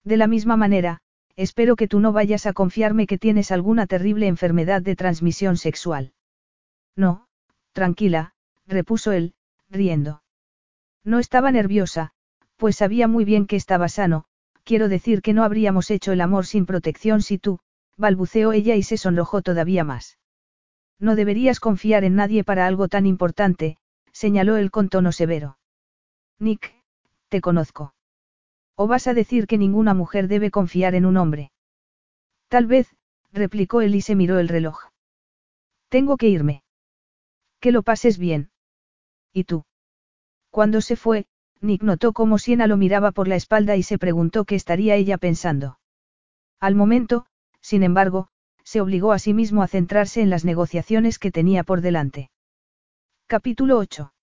De la misma manera, espero que tú no vayas a confiarme que tienes alguna terrible enfermedad de transmisión sexual. No, tranquila, repuso él, riendo. No estaba nerviosa, pues sabía muy bien que estaba sano, quiero decir que no habríamos hecho el amor sin protección si tú, balbuceó ella y se sonrojó todavía más. No deberías confiar en nadie para algo tan importante, señaló él con tono severo. Nick, te conozco. ¿O vas a decir que ninguna mujer debe confiar en un hombre? Tal vez, replicó él y se miró el reloj. Tengo que irme. Que lo pases bien. ¿Y tú? Cuando se fue, Nick notó cómo Siena lo miraba por la espalda y se preguntó qué estaría ella pensando. Al momento, sin embargo, se obligó a sí mismo a centrarse en las negociaciones que tenía por delante. Capítulo 8.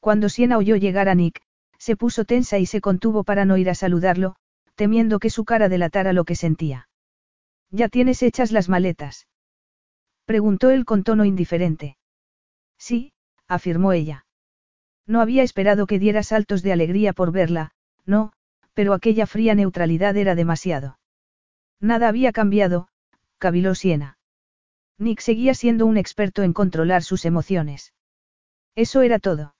Cuando Siena oyó llegar a Nick, se puso tensa y se contuvo para no ir a saludarlo, temiendo que su cara delatara lo que sentía. ¿Ya tienes hechas las maletas? Preguntó él con tono indiferente. Sí, afirmó ella. No había esperado que diera saltos de alegría por verla, no, pero aquella fría neutralidad era demasiado. Nada había cambiado, caviló Siena. Nick seguía siendo un experto en controlar sus emociones. Eso era todo.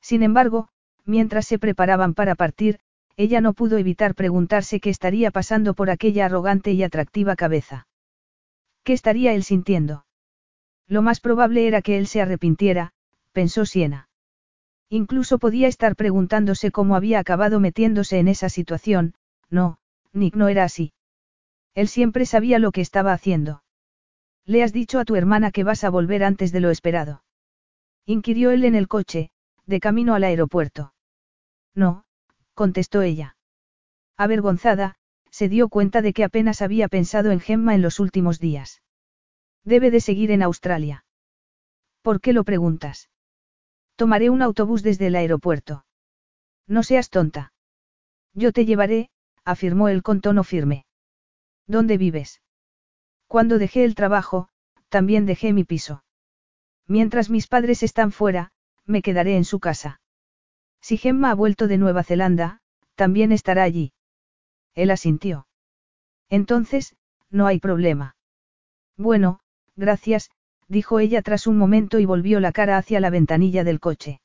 Sin embargo, mientras se preparaban para partir, ella no pudo evitar preguntarse qué estaría pasando por aquella arrogante y atractiva cabeza. ¿Qué estaría él sintiendo? Lo más probable era que él se arrepintiera, pensó Siena. Incluso podía estar preguntándose cómo había acabado metiéndose en esa situación, no, Nick no era así. Él siempre sabía lo que estaba haciendo. ¿Le has dicho a tu hermana que vas a volver antes de lo esperado? Inquirió él en el coche, de camino al aeropuerto. No, contestó ella. Avergonzada, se dio cuenta de que apenas había pensado en Gemma en los últimos días. Debe de seguir en Australia. ¿Por qué lo preguntas? Tomaré un autobús desde el aeropuerto. No seas tonta. Yo te llevaré, afirmó él con tono firme. ¿Dónde vives? Cuando dejé el trabajo, también dejé mi piso. Mientras mis padres están fuera, me quedaré en su casa. Si Gemma ha vuelto de Nueva Zelanda, también estará allí. Él asintió. Entonces, no hay problema. Bueno, gracias, dijo ella tras un momento y volvió la cara hacia la ventanilla del coche.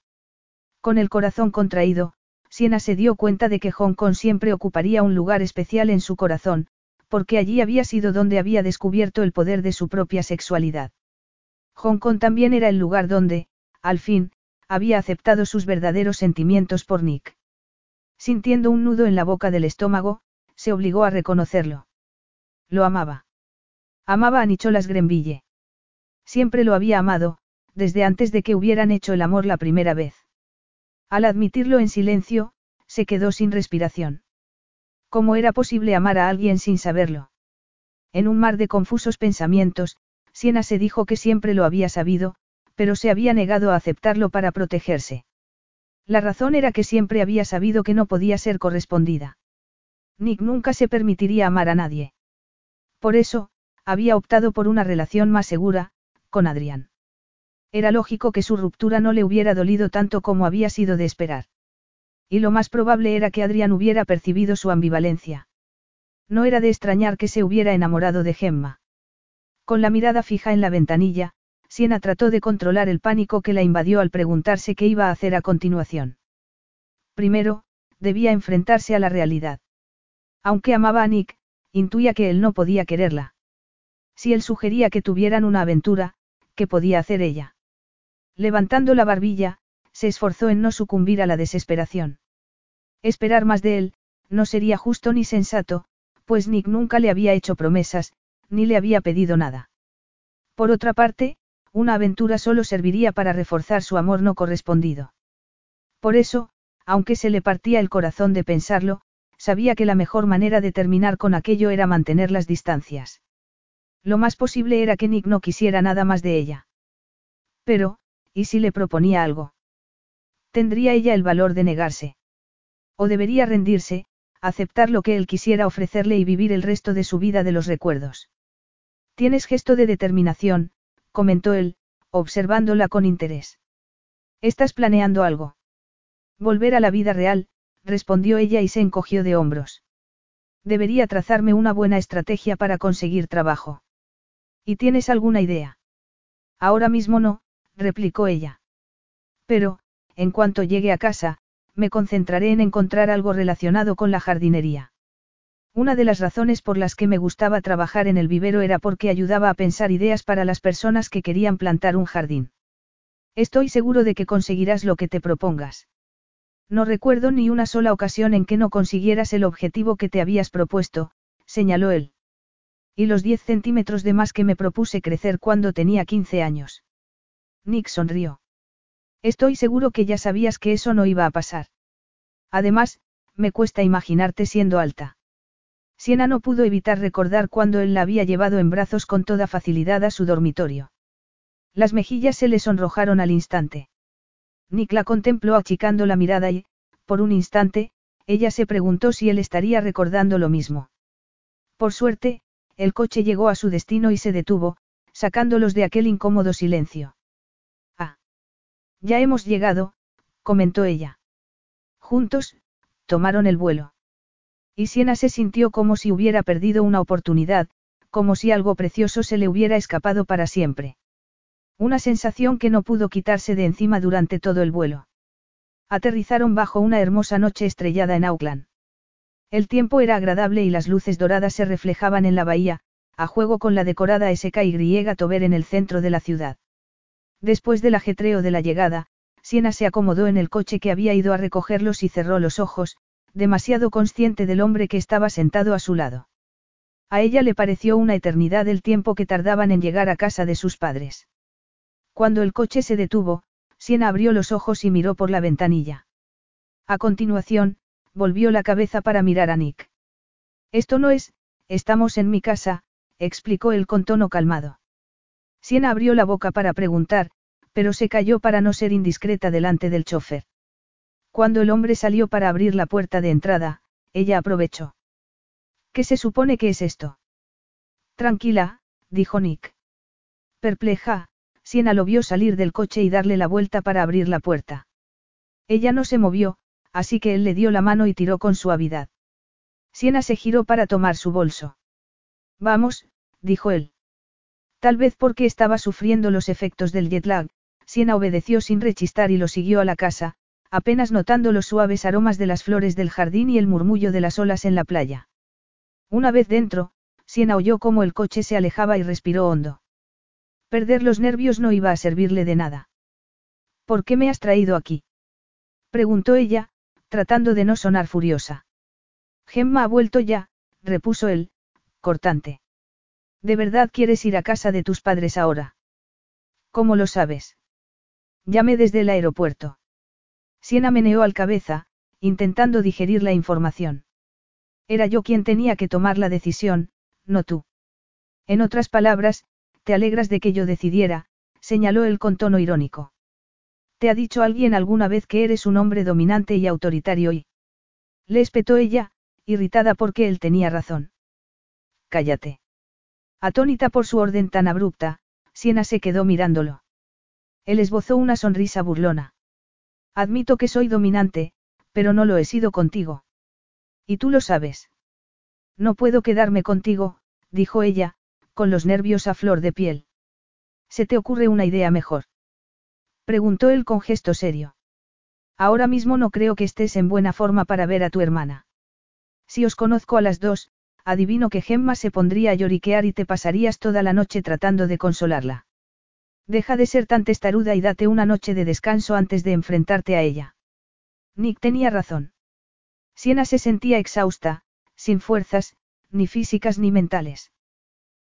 Con el corazón contraído, Siena se dio cuenta de que Hong Kong siempre ocuparía un lugar especial en su corazón, porque allí había sido donde había descubierto el poder de su propia sexualidad. Hong Kong también era el lugar donde, al fin, había aceptado sus verdaderos sentimientos por Nick. Sintiendo un nudo en la boca del estómago, se obligó a reconocerlo. Lo amaba. Amaba a Nicholas Grenville. Siempre lo había amado, desde antes de que hubieran hecho el amor la primera vez. Al admitirlo en silencio, se quedó sin respiración. ¿Cómo era posible amar a alguien sin saberlo? En un mar de confusos pensamientos, Siena se dijo que siempre lo había sabido, pero se había negado a aceptarlo para protegerse. La razón era que siempre había sabido que no podía ser correspondida. Nick nunca se permitiría amar a nadie. Por eso, había optado por una relación más segura, Adrián. Era lógico que su ruptura no le hubiera dolido tanto como había sido de esperar. Y lo más probable era que Adrián hubiera percibido su ambivalencia. No era de extrañar que se hubiera enamorado de Gemma. Con la mirada fija en la ventanilla, Siena trató de controlar el pánico que la invadió al preguntarse qué iba a hacer a continuación. Primero, debía enfrentarse a la realidad. Aunque amaba a Nick, intuía que él no podía quererla. Si él sugería que tuvieran una aventura, ¿qué podía hacer ella? Levantando la barbilla, se esforzó en no sucumbir a la desesperación. Esperar más de él, no sería justo ni sensato, pues Nick nunca le había hecho promesas, ni le había pedido nada. Por otra parte, una aventura solo serviría para reforzar su amor no correspondido. Por eso, aunque se le partía el corazón de pensarlo, sabía que la mejor manera de terminar con aquello era mantener las distancias. Lo más posible era que Nick no quisiera nada más de ella. Pero, ¿y si le proponía algo? ¿Tendría ella el valor de negarse? ¿O debería rendirse, aceptar lo que él quisiera ofrecerle y vivir el resto de su vida de los recuerdos? Tienes gesto de determinación, comentó él, observándola con interés. ¿Estás planeando algo? Volver a la vida real, respondió ella y se encogió de hombros. Debería trazarme una buena estrategia para conseguir trabajo. ¿Y tienes alguna idea? Ahora mismo no, replicó ella. Pero, en cuanto llegue a casa, me concentraré en encontrar algo relacionado con la jardinería. Una de las razones por las que me gustaba trabajar en el vivero era porque ayudaba a pensar ideas para las personas que querían plantar un jardín. Estoy seguro de que conseguirás lo que te propongas. No recuerdo ni una sola ocasión en que no consiguieras el objetivo que te habías propuesto, señaló él. Y los 10 centímetros de más que me propuse crecer cuando tenía 15 años. Nick sonrió. Estoy seguro que ya sabías que eso no iba a pasar. Además, me cuesta imaginarte siendo alta. Siena no pudo evitar recordar cuando él la había llevado en brazos con toda facilidad a su dormitorio. Las mejillas se le sonrojaron al instante. Nick la contempló achicando la mirada y, por un instante, ella se preguntó si él estaría recordando lo mismo. Por suerte, el coche llegó a su destino y se detuvo, sacándolos de aquel incómodo silencio. Ah. Ya hemos llegado, comentó ella. Juntos, tomaron el vuelo. Y Siena se sintió como si hubiera perdido una oportunidad, como si algo precioso se le hubiera escapado para siempre. Una sensación que no pudo quitarse de encima durante todo el vuelo. Aterrizaron bajo una hermosa noche estrellada en Auckland. El tiempo era agradable y las luces doradas se reflejaban en la bahía, a juego con la decorada SKY Tover en el centro de la ciudad. Después del ajetreo de la llegada, Siena se acomodó en el coche que había ido a recogerlos y cerró los ojos, demasiado consciente del hombre que estaba sentado a su lado. A ella le pareció una eternidad el tiempo que tardaban en llegar a casa de sus padres. Cuando el coche se detuvo, Siena abrió los ojos y miró por la ventanilla. A continuación, volvió la cabeza para mirar a Nick. Esto no es, estamos en mi casa, explicó él con tono calmado. Siena abrió la boca para preguntar, pero se calló para no ser indiscreta delante del chofer. Cuando el hombre salió para abrir la puerta de entrada, ella aprovechó. ¿Qué se supone que es esto? Tranquila, dijo Nick. Perpleja, Siena lo vio salir del coche y darle la vuelta para abrir la puerta. Ella no se movió, así que él le dio la mano y tiró con suavidad. Siena se giró para tomar su bolso. Vamos, dijo él. Tal vez porque estaba sufriendo los efectos del jet lag, Siena obedeció sin rechistar y lo siguió a la casa, apenas notando los suaves aromas de las flores del jardín y el murmullo de las olas en la playa. Una vez dentro, Siena oyó cómo el coche se alejaba y respiró hondo. Perder los nervios no iba a servirle de nada. ¿Por qué me has traído aquí? preguntó ella, tratando de no sonar furiosa. Gemma ha vuelto ya, repuso él, cortante. ¿De verdad quieres ir a casa de tus padres ahora? ¿Cómo lo sabes? Llamé desde el aeropuerto. Siena meneó al cabeza, intentando digerir la información. Era yo quien tenía que tomar la decisión, no tú. En otras palabras, te alegras de que yo decidiera, señaló él con tono irónico. ¿Te ha dicho alguien alguna vez que eres un hombre dominante y autoritario y... Le espetó ella, irritada porque él tenía razón. Cállate. Atónita por su orden tan abrupta, Siena se quedó mirándolo. Él esbozó una sonrisa burlona. Admito que soy dominante, pero no lo he sido contigo. Y tú lo sabes. No puedo quedarme contigo, dijo ella, con los nervios a flor de piel. ¿Se te ocurre una idea mejor? Preguntó él con gesto serio. Ahora mismo no creo que estés en buena forma para ver a tu hermana. Si os conozco a las dos, adivino que Gemma se pondría a lloriquear y te pasarías toda la noche tratando de consolarla. Deja de ser tan testaruda y date una noche de descanso antes de enfrentarte a ella. Nick tenía razón. Siena se sentía exhausta, sin fuerzas, ni físicas ni mentales.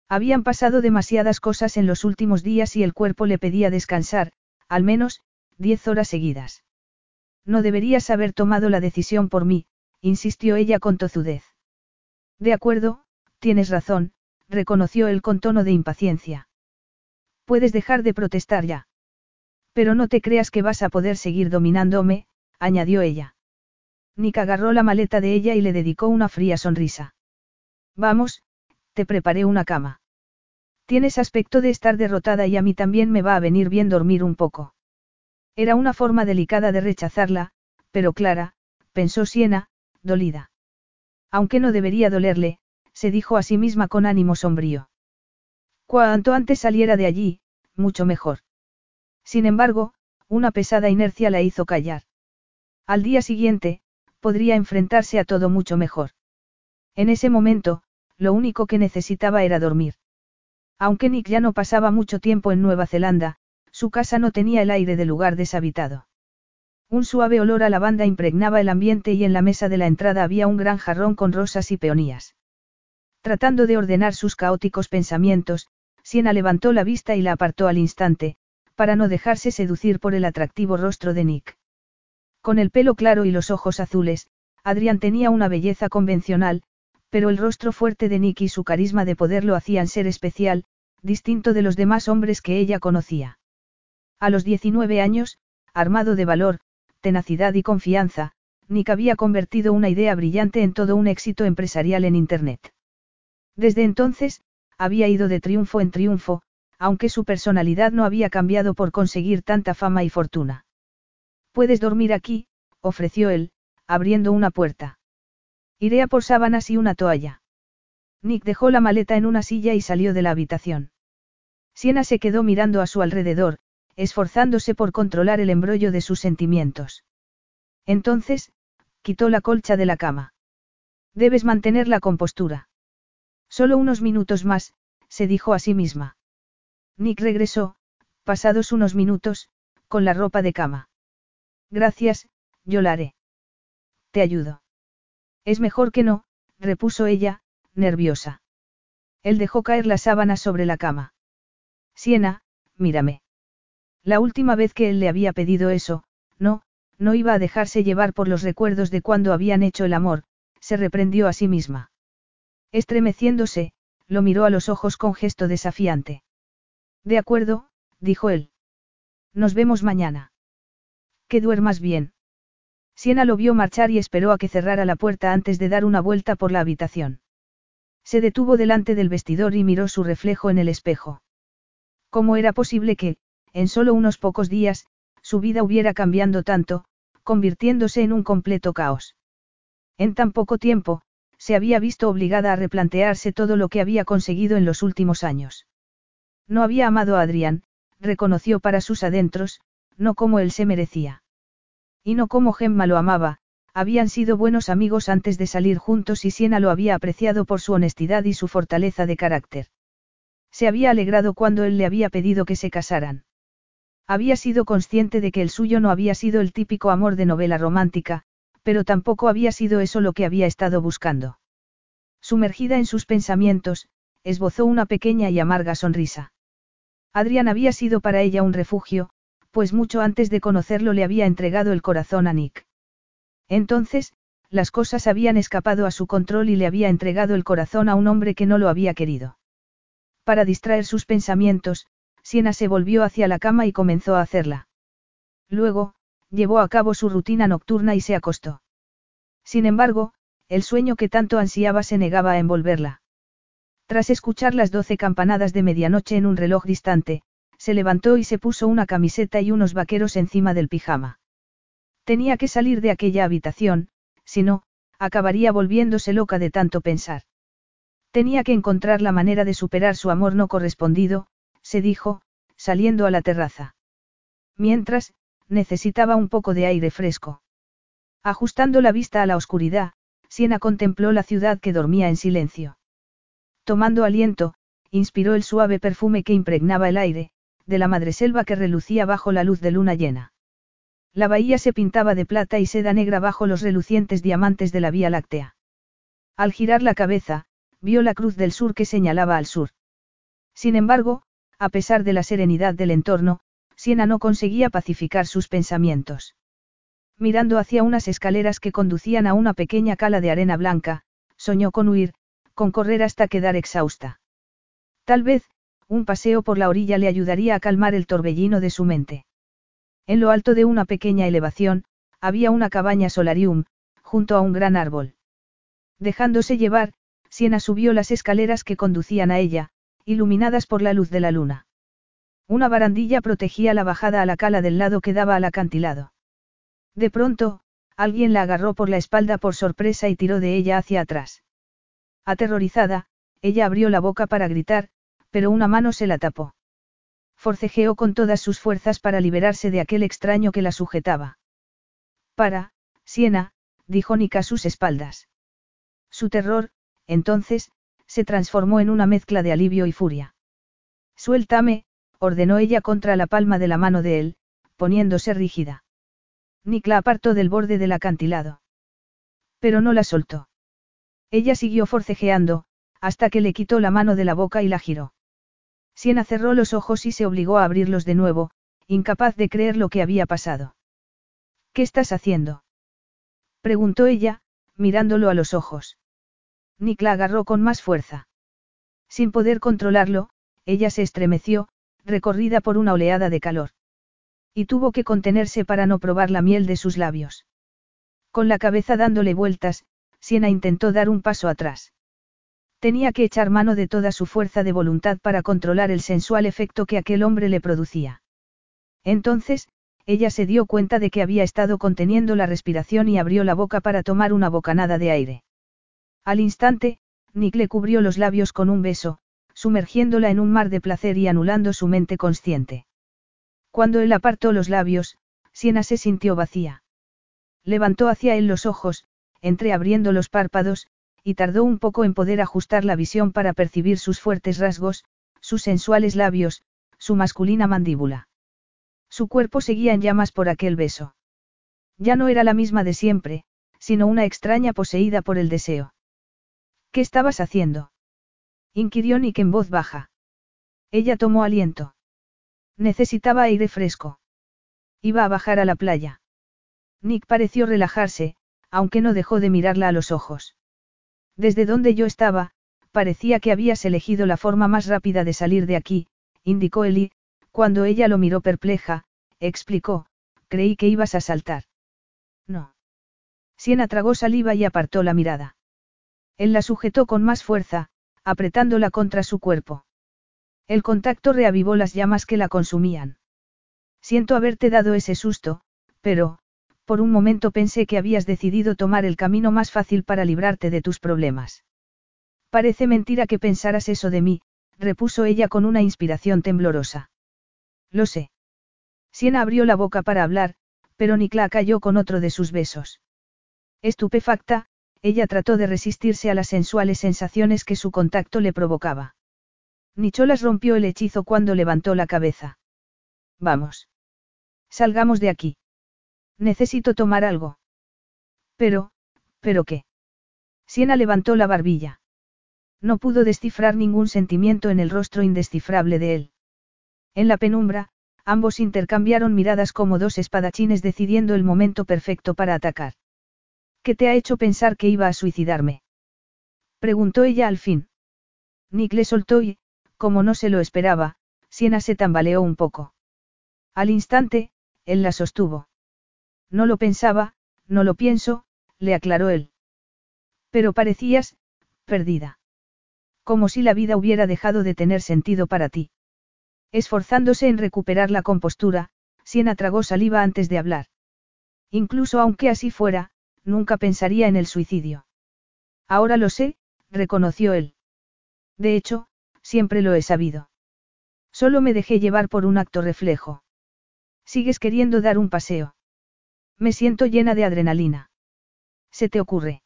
Habían pasado demasiadas cosas en los últimos días y el cuerpo le pedía descansar, al menos, diez horas seguidas. No deberías haber tomado la decisión por mí, insistió ella con tozudez. De acuerdo, tienes razón, reconoció él con tono de impaciencia. Puedes dejar de protestar ya. Pero no te creas que vas a poder seguir dominándome, añadió ella. Nick agarró la maleta de ella y le dedicó una fría sonrisa. Vamos, te preparé una cama. Tienes aspecto de estar derrotada y a mí también me va a venir bien dormir un poco. Era una forma delicada de rechazarla, pero clara, pensó Siena, dolida. Aunque no debería dolerle, se dijo a sí misma con ánimo sombrío. Cuanto antes saliera de allí, mucho mejor. Sin embargo, una pesada inercia la hizo callar. Al día siguiente, podría enfrentarse a todo mucho mejor. En ese momento, lo único que necesitaba era dormir. Aunque Nick ya no pasaba mucho tiempo en Nueva Zelanda, su casa no tenía el aire de lugar deshabitado. Un suave olor a lavanda impregnaba el ambiente y en la mesa de la entrada había un gran jarrón con rosas y peonías. Tratando de ordenar sus caóticos pensamientos, Siena levantó la vista y la apartó al instante, para no dejarse seducir por el atractivo rostro de Nick. Con el pelo claro y los ojos azules, Adrián tenía una belleza convencional, pero el rostro fuerte de Nick y su carisma de poder lo hacían ser especial, distinto de los demás hombres que ella conocía. A los 19 años, armado de valor, tenacidad y confianza, Nick había convertido una idea brillante en todo un éxito empresarial en Internet. Desde entonces, había ido de triunfo en triunfo, aunque su personalidad no había cambiado por conseguir tanta fama y fortuna. Puedes dormir aquí, ofreció él, abriendo una puerta. Iré a por sábanas y una toalla. Nick dejó la maleta en una silla y salió de la habitación. Siena se quedó mirando a su alrededor, esforzándose por controlar el embrollo de sus sentimientos. Entonces, quitó la colcha de la cama. Debes mantener la compostura. Solo unos minutos más, se dijo a sí misma. Nick regresó, pasados unos minutos, con la ropa de cama. Gracias, yo la haré. Te ayudo. Es mejor que no, repuso ella, nerviosa. Él dejó caer las sábanas sobre la cama. Siena, mírame. La última vez que él le había pedido eso, no, no iba a dejarse llevar por los recuerdos de cuando habían hecho el amor, se reprendió a sí misma. Estremeciéndose, lo miró a los ojos con gesto desafiante. De acuerdo, dijo él. Nos vemos mañana. Que duermas bien. Siena lo vio marchar y esperó a que cerrara la puerta antes de dar una vuelta por la habitación. Se detuvo delante del vestidor y miró su reflejo en el espejo. ¿Cómo era posible que, en solo unos pocos días, su vida hubiera cambiado tanto, convirtiéndose en un completo caos. En tan poco tiempo, se había visto obligada a replantearse todo lo que había conseguido en los últimos años. No había amado a Adrián, reconoció para sus adentros, no como él se merecía. Y no como Gemma lo amaba, habían sido buenos amigos antes de salir juntos y Siena lo había apreciado por su honestidad y su fortaleza de carácter. Se había alegrado cuando él le había pedido que se casaran. Había sido consciente de que el suyo no había sido el típico amor de novela romántica, pero tampoco había sido eso lo que había estado buscando. Sumergida en sus pensamientos, esbozó una pequeña y amarga sonrisa. Adrián había sido para ella un refugio, pues mucho antes de conocerlo le había entregado el corazón a Nick. Entonces, las cosas habían escapado a su control y le había entregado el corazón a un hombre que no lo había querido. Para distraer sus pensamientos, Siena se volvió hacia la cama y comenzó a hacerla. Luego, llevó a cabo su rutina nocturna y se acostó. Sin embargo, el sueño que tanto ansiaba se negaba a envolverla. Tras escuchar las doce campanadas de medianoche en un reloj distante, se levantó y se puso una camiseta y unos vaqueros encima del pijama. Tenía que salir de aquella habitación, si no, acabaría volviéndose loca de tanto pensar. Tenía que encontrar la manera de superar su amor no correspondido, se dijo, saliendo a la terraza. Mientras, necesitaba un poco de aire fresco. Ajustando la vista a la oscuridad, Siena contempló la ciudad que dormía en silencio. Tomando aliento, inspiró el suave perfume que impregnaba el aire, de la madreselva que relucía bajo la luz de luna llena. La bahía se pintaba de plata y seda negra bajo los relucientes diamantes de la Vía Láctea. Al girar la cabeza, vio la cruz del sur que señalaba al sur. Sin embargo, a pesar de la serenidad del entorno, Siena no conseguía pacificar sus pensamientos. Mirando hacia unas escaleras que conducían a una pequeña cala de arena blanca, soñó con huir, con correr hasta quedar exhausta. Tal vez, un paseo por la orilla le ayudaría a calmar el torbellino de su mente. En lo alto de una pequeña elevación, había una cabaña solarium, junto a un gran árbol. Dejándose llevar, Siena subió las escaleras que conducían a ella, iluminadas por la luz de la luna. Una barandilla protegía la bajada a la cala del lado que daba al acantilado. De pronto, alguien la agarró por la espalda por sorpresa y tiró de ella hacia atrás. Aterrorizada, ella abrió la boca para gritar, pero una mano se la tapó. Forcejeó con todas sus fuerzas para liberarse de aquel extraño que la sujetaba. Para, Siena, dijo Nick a sus espaldas. Su terror, entonces, se transformó en una mezcla de alivio y furia. Suéltame, ordenó ella contra la palma de la mano de él, poniéndose rígida. Nick la apartó del borde del acantilado. Pero no la soltó. Ella siguió forcejeando, hasta que le quitó la mano de la boca y la giró. Siena cerró los ojos y se obligó a abrirlos de nuevo, incapaz de creer lo que había pasado. ¿Qué estás haciendo? preguntó ella, mirándolo a los ojos. Nick la agarró con más fuerza. Sin poder controlarlo, ella se estremeció, recorrida por una oleada de calor. Y tuvo que contenerse para no probar la miel de sus labios. Con la cabeza dándole vueltas, Siena intentó dar un paso atrás. Tenía que echar mano de toda su fuerza de voluntad para controlar el sensual efecto que aquel hombre le producía. Entonces, ella se dio cuenta de que había estado conteniendo la respiración y abrió la boca para tomar una bocanada de aire. Al instante, Nick le cubrió los labios con un beso, sumergiéndola en un mar de placer y anulando su mente consciente. Cuando él apartó los labios, Siena se sintió vacía. Levantó hacia él los ojos, entreabriendo los párpados, y tardó un poco en poder ajustar la visión para percibir sus fuertes rasgos, sus sensuales labios, su masculina mandíbula. Su cuerpo seguía en llamas por aquel beso. Ya no era la misma de siempre, sino una extraña poseída por el deseo. ¿Qué estabas haciendo? inquirió Nick en voz baja. Ella tomó aliento. Necesitaba aire fresco. Iba a bajar a la playa. Nick pareció relajarse, aunque no dejó de mirarla a los ojos. Desde donde yo estaba, parecía que habías elegido la forma más rápida de salir de aquí, indicó Eli, cuando ella lo miró perpleja, explicó, creí que ibas a saltar. No. Siena tragó saliva y apartó la mirada. Él la sujetó con más fuerza, apretándola contra su cuerpo. El contacto reavivó las llamas que la consumían. Siento haberte dado ese susto, pero, por un momento pensé que habías decidido tomar el camino más fácil para librarte de tus problemas. Parece mentira que pensaras eso de mí, repuso ella con una inspiración temblorosa. Lo sé. Siena abrió la boca para hablar, pero Nikla cayó con otro de sus besos. Estupefacta, ella trató de resistirse a las sensuales sensaciones que su contacto le provocaba. Nicholas rompió el hechizo cuando levantó la cabeza. Vamos. Salgamos de aquí. Necesito tomar algo. Pero, ¿pero qué? Siena levantó la barbilla. No pudo descifrar ningún sentimiento en el rostro indescifrable de él. En la penumbra, ambos intercambiaron miradas como dos espadachines decidiendo el momento perfecto para atacar. ¿Qué te ha hecho pensar que iba a suicidarme? Preguntó ella al fin. Nick le soltó y, como no se lo esperaba, Siena se tambaleó un poco. Al instante, él la sostuvo. No lo pensaba, no lo pienso, le aclaró él. Pero parecías, perdida. Como si la vida hubiera dejado de tener sentido para ti. Esforzándose en recuperar la compostura, Siena tragó saliva antes de hablar. Incluso aunque así fuera, nunca pensaría en el suicidio. Ahora lo sé, reconoció él. De hecho, siempre lo he sabido. Solo me dejé llevar por un acto reflejo. Sigues queriendo dar un paseo. Me siento llena de adrenalina. ¿Se te ocurre?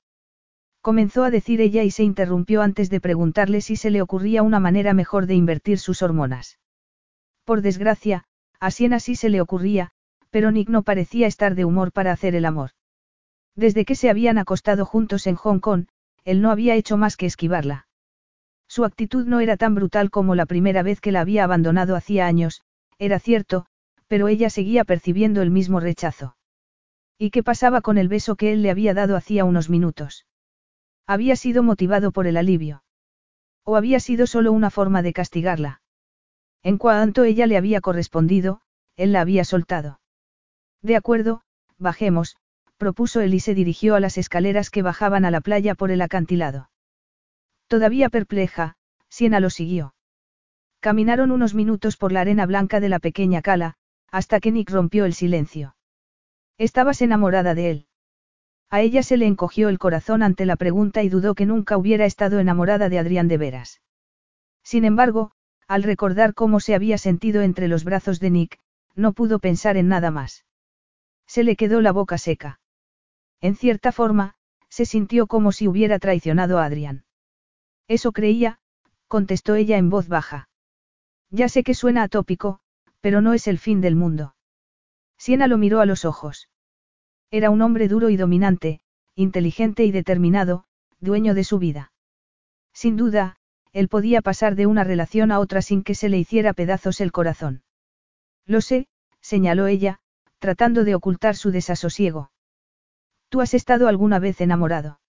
Comenzó a decir ella y se interrumpió antes de preguntarle si se le ocurría una manera mejor de invertir sus hormonas. Por desgracia, a Siena sí se le ocurría, pero Nick no parecía estar de humor para hacer el amor. Desde que se habían acostado juntos en Hong Kong, él no había hecho más que esquivarla. Su actitud no era tan brutal como la primera vez que la había abandonado hacía años, era cierto, pero ella seguía percibiendo el mismo rechazo. ¿Y qué pasaba con el beso que él le había dado hacía unos minutos? Había sido motivado por el alivio. ¿O había sido solo una forma de castigarla? En cuanto ella le había correspondido, él la había soltado. De acuerdo, bajemos, propuso él y se dirigió a las escaleras que bajaban a la playa por el acantilado. Todavía perpleja, Siena lo siguió. Caminaron unos minutos por la arena blanca de la pequeña cala, hasta que Nick rompió el silencio. Estabas enamorada de él. A ella se le encogió el corazón ante la pregunta y dudó que nunca hubiera estado enamorada de Adrián de veras. Sin embargo, al recordar cómo se había sentido entre los brazos de Nick, no pudo pensar en nada más. Se le quedó la boca seca. En cierta forma, se sintió como si hubiera traicionado a Adrián. Eso creía, contestó ella en voz baja. Ya sé que suena atópico, pero no es el fin del mundo. Siena lo miró a los ojos. Era un hombre duro y dominante, inteligente y determinado, dueño de su vida. Sin duda, él podía pasar de una relación a otra sin que se le hiciera pedazos el corazón. Lo sé, señaló ella, tratando de ocultar su desasosiego. ¿Tú has estado alguna vez enamorado?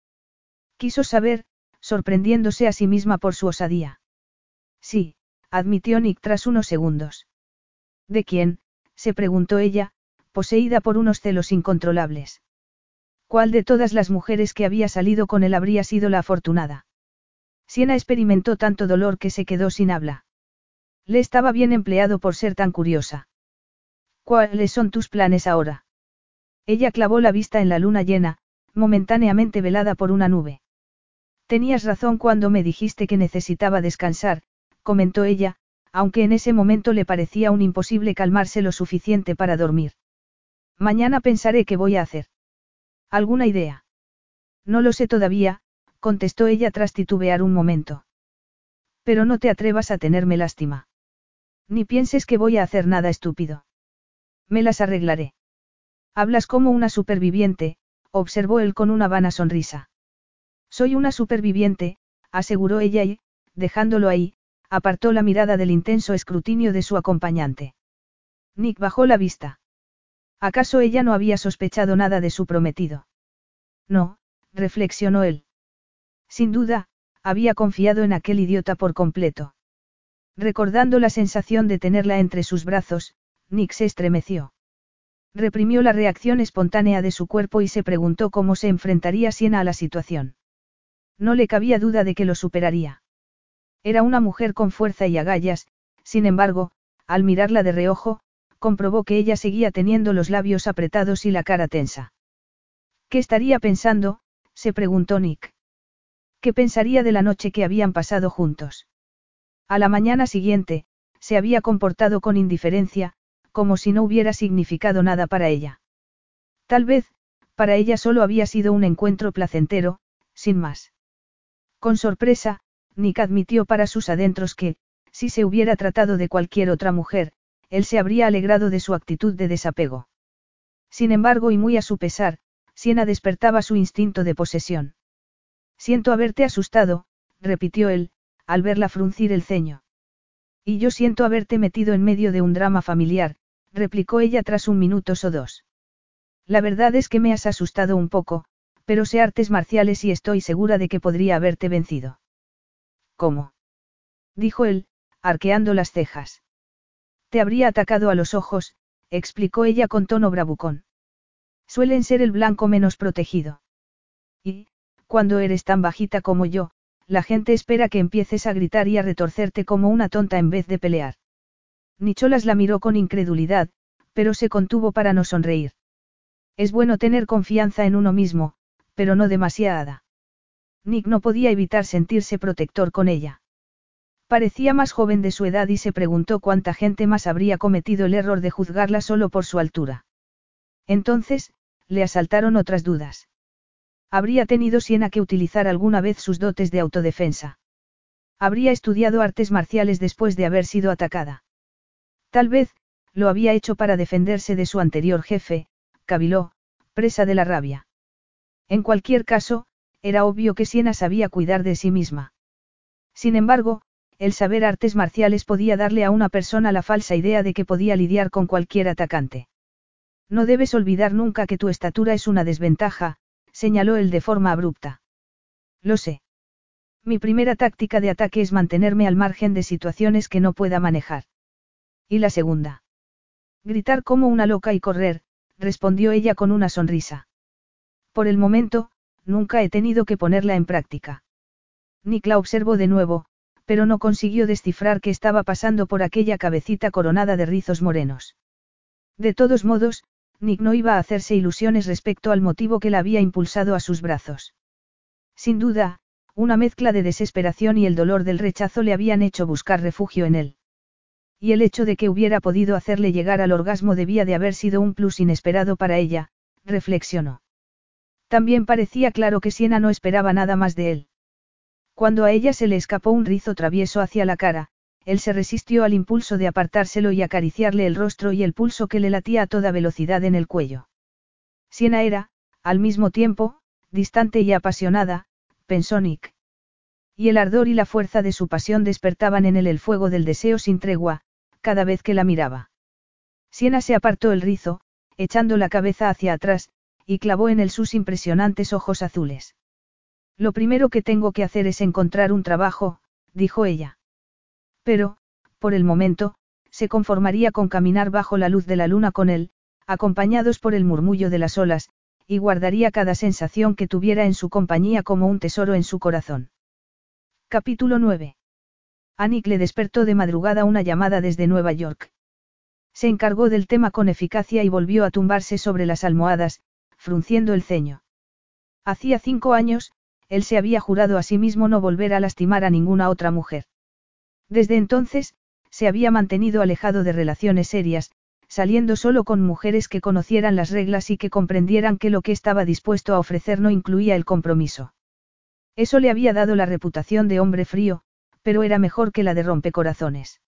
Quiso saber, sorprendiéndose a sí misma por su osadía. Sí, admitió Nick tras unos segundos. ¿De quién? se preguntó ella, poseída por unos celos incontrolables. ¿Cuál de todas las mujeres que había salido con él habría sido la afortunada? Siena experimentó tanto dolor que se quedó sin habla. Le estaba bien empleado por ser tan curiosa. ¿Cuáles son tus planes ahora? Ella clavó la vista en la luna llena, momentáneamente velada por una nube. Tenías razón cuando me dijiste que necesitaba descansar, comentó ella, aunque en ese momento le parecía un imposible calmarse lo suficiente para dormir. Mañana pensaré qué voy a hacer. ¿Alguna idea? No lo sé todavía, contestó ella tras titubear un momento. Pero no te atrevas a tenerme lástima. Ni pienses que voy a hacer nada estúpido. Me las arreglaré. Hablas como una superviviente, observó él con una vana sonrisa. Soy una superviviente, aseguró ella y, dejándolo ahí, apartó la mirada del intenso escrutinio de su acompañante. Nick bajó la vista. ¿Acaso ella no había sospechado nada de su prometido? No, reflexionó él. Sin duda, había confiado en aquel idiota por completo. Recordando la sensación de tenerla entre sus brazos, Nick se estremeció. Reprimió la reacción espontánea de su cuerpo y se preguntó cómo se enfrentaría Siena a la situación. No le cabía duda de que lo superaría. Era una mujer con fuerza y agallas, sin embargo, al mirarla de reojo, comprobó que ella seguía teniendo los labios apretados y la cara tensa. ¿Qué estaría pensando? se preguntó Nick. ¿Qué pensaría de la noche que habían pasado juntos? A la mañana siguiente, se había comportado con indiferencia, como si no hubiera significado nada para ella. Tal vez, para ella solo había sido un encuentro placentero, sin más. Con sorpresa, Nick admitió para sus adentros que, si se hubiera tratado de cualquier otra mujer, él se habría alegrado de su actitud de desapego. Sin embargo, y muy a su pesar, Siena despertaba su instinto de posesión. Siento haberte asustado, repitió él, al verla fruncir el ceño. Y yo siento haberte metido en medio de un drama familiar, replicó ella tras un minuto o dos. La verdad es que me has asustado un poco, pero sé artes marciales y estoy segura de que podría haberte vencido. ¿Cómo? dijo él, arqueando las cejas. Te habría atacado a los ojos, explicó ella con tono bravucón. Suelen ser el blanco menos protegido. Y, cuando eres tan bajita como yo, la gente espera que empieces a gritar y a retorcerte como una tonta en vez de pelear. Nicholas la miró con incredulidad, pero se contuvo para no sonreír. Es bueno tener confianza en uno mismo, pero no demasiada. Nick no podía evitar sentirse protector con ella. Parecía más joven de su edad y se preguntó cuánta gente más habría cometido el error de juzgarla solo por su altura. Entonces, le asaltaron otras dudas. Habría tenido Siena que utilizar alguna vez sus dotes de autodefensa. Habría estudiado artes marciales después de haber sido atacada. Tal vez, lo había hecho para defenderse de su anterior jefe, Cabiló, presa de la rabia. En cualquier caso, era obvio que Siena sabía cuidar de sí misma. Sin embargo, el saber artes marciales podía darle a una persona la falsa idea de que podía lidiar con cualquier atacante. No debes olvidar nunca que tu estatura es una desventaja, señaló él de forma abrupta. Lo sé. Mi primera táctica de ataque es mantenerme al margen de situaciones que no pueda manejar. ¿Y la segunda? Gritar como una loca y correr, respondió ella con una sonrisa. Por el momento, nunca he tenido que ponerla en práctica. Nick la observó de nuevo, pero no consiguió descifrar qué estaba pasando por aquella cabecita coronada de rizos morenos. De todos modos, Nick no iba a hacerse ilusiones respecto al motivo que la había impulsado a sus brazos. Sin duda, una mezcla de desesperación y el dolor del rechazo le habían hecho buscar refugio en él. Y el hecho de que hubiera podido hacerle llegar al orgasmo debía de haber sido un plus inesperado para ella, reflexionó. También parecía claro que Siena no esperaba nada más de él. Cuando a ella se le escapó un rizo travieso hacia la cara, él se resistió al impulso de apartárselo y acariciarle el rostro y el pulso que le latía a toda velocidad en el cuello. Siena era, al mismo tiempo, distante y apasionada, pensó Nick. Y el ardor y la fuerza de su pasión despertaban en él el fuego del deseo sin tregua, cada vez que la miraba. Siena se apartó el rizo, echando la cabeza hacia atrás, y clavó en él sus impresionantes ojos azules. Lo primero que tengo que hacer es encontrar un trabajo, dijo ella. Pero, por el momento, se conformaría con caminar bajo la luz de la luna con él, acompañados por el murmullo de las olas, y guardaría cada sensación que tuviera en su compañía como un tesoro en su corazón. Capítulo 9. Annick le despertó de madrugada una llamada desde Nueva York. Se encargó del tema con eficacia y volvió a tumbarse sobre las almohadas, frunciendo el ceño. Hacía cinco años, él se había jurado a sí mismo no volver a lastimar a ninguna otra mujer. Desde entonces, se había mantenido alejado de relaciones serias, saliendo solo con mujeres que conocieran las reglas y que comprendieran que lo que estaba dispuesto a ofrecer no incluía el compromiso. Eso le había dado la reputación de hombre frío, pero era mejor que la de rompecorazones.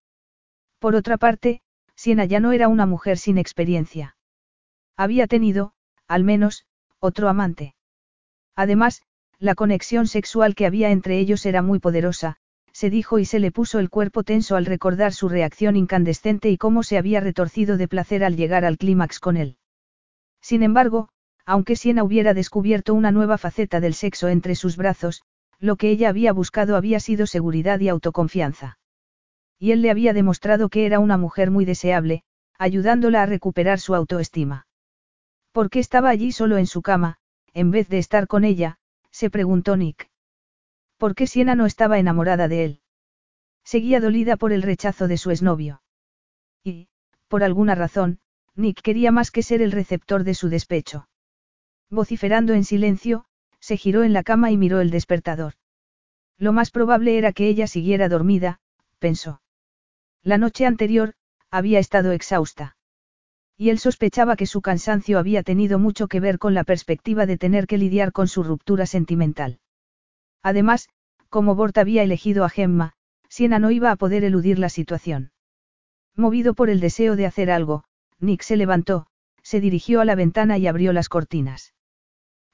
Por otra parte, Siena ya no era una mujer sin experiencia. Había tenido, al menos, otro amante. Además, la conexión sexual que había entre ellos era muy poderosa, se dijo y se le puso el cuerpo tenso al recordar su reacción incandescente y cómo se había retorcido de placer al llegar al clímax con él. Sin embargo, aunque Siena hubiera descubierto una nueva faceta del sexo entre sus brazos, lo que ella había buscado había sido seguridad y autoconfianza. Y él le había demostrado que era una mujer muy deseable, ayudándola a recuperar su autoestima. ¿Por qué estaba allí solo en su cama, en vez de estar con ella? Se preguntó Nick. ¿Por qué Siena no estaba enamorada de él? Seguía dolida por el rechazo de su exnovio. Y, por alguna razón, Nick quería más que ser el receptor de su despecho. Vociferando en silencio, se giró en la cama y miró el despertador. Lo más probable era que ella siguiera dormida, pensó. La noche anterior, había estado exhausta. Y él sospechaba que su cansancio había tenido mucho que ver con la perspectiva de tener que lidiar con su ruptura sentimental. Además, como Bort había elegido a Gemma, Siena no iba a poder eludir la situación. Movido por el deseo de hacer algo, Nick se levantó, se dirigió a la ventana y abrió las cortinas.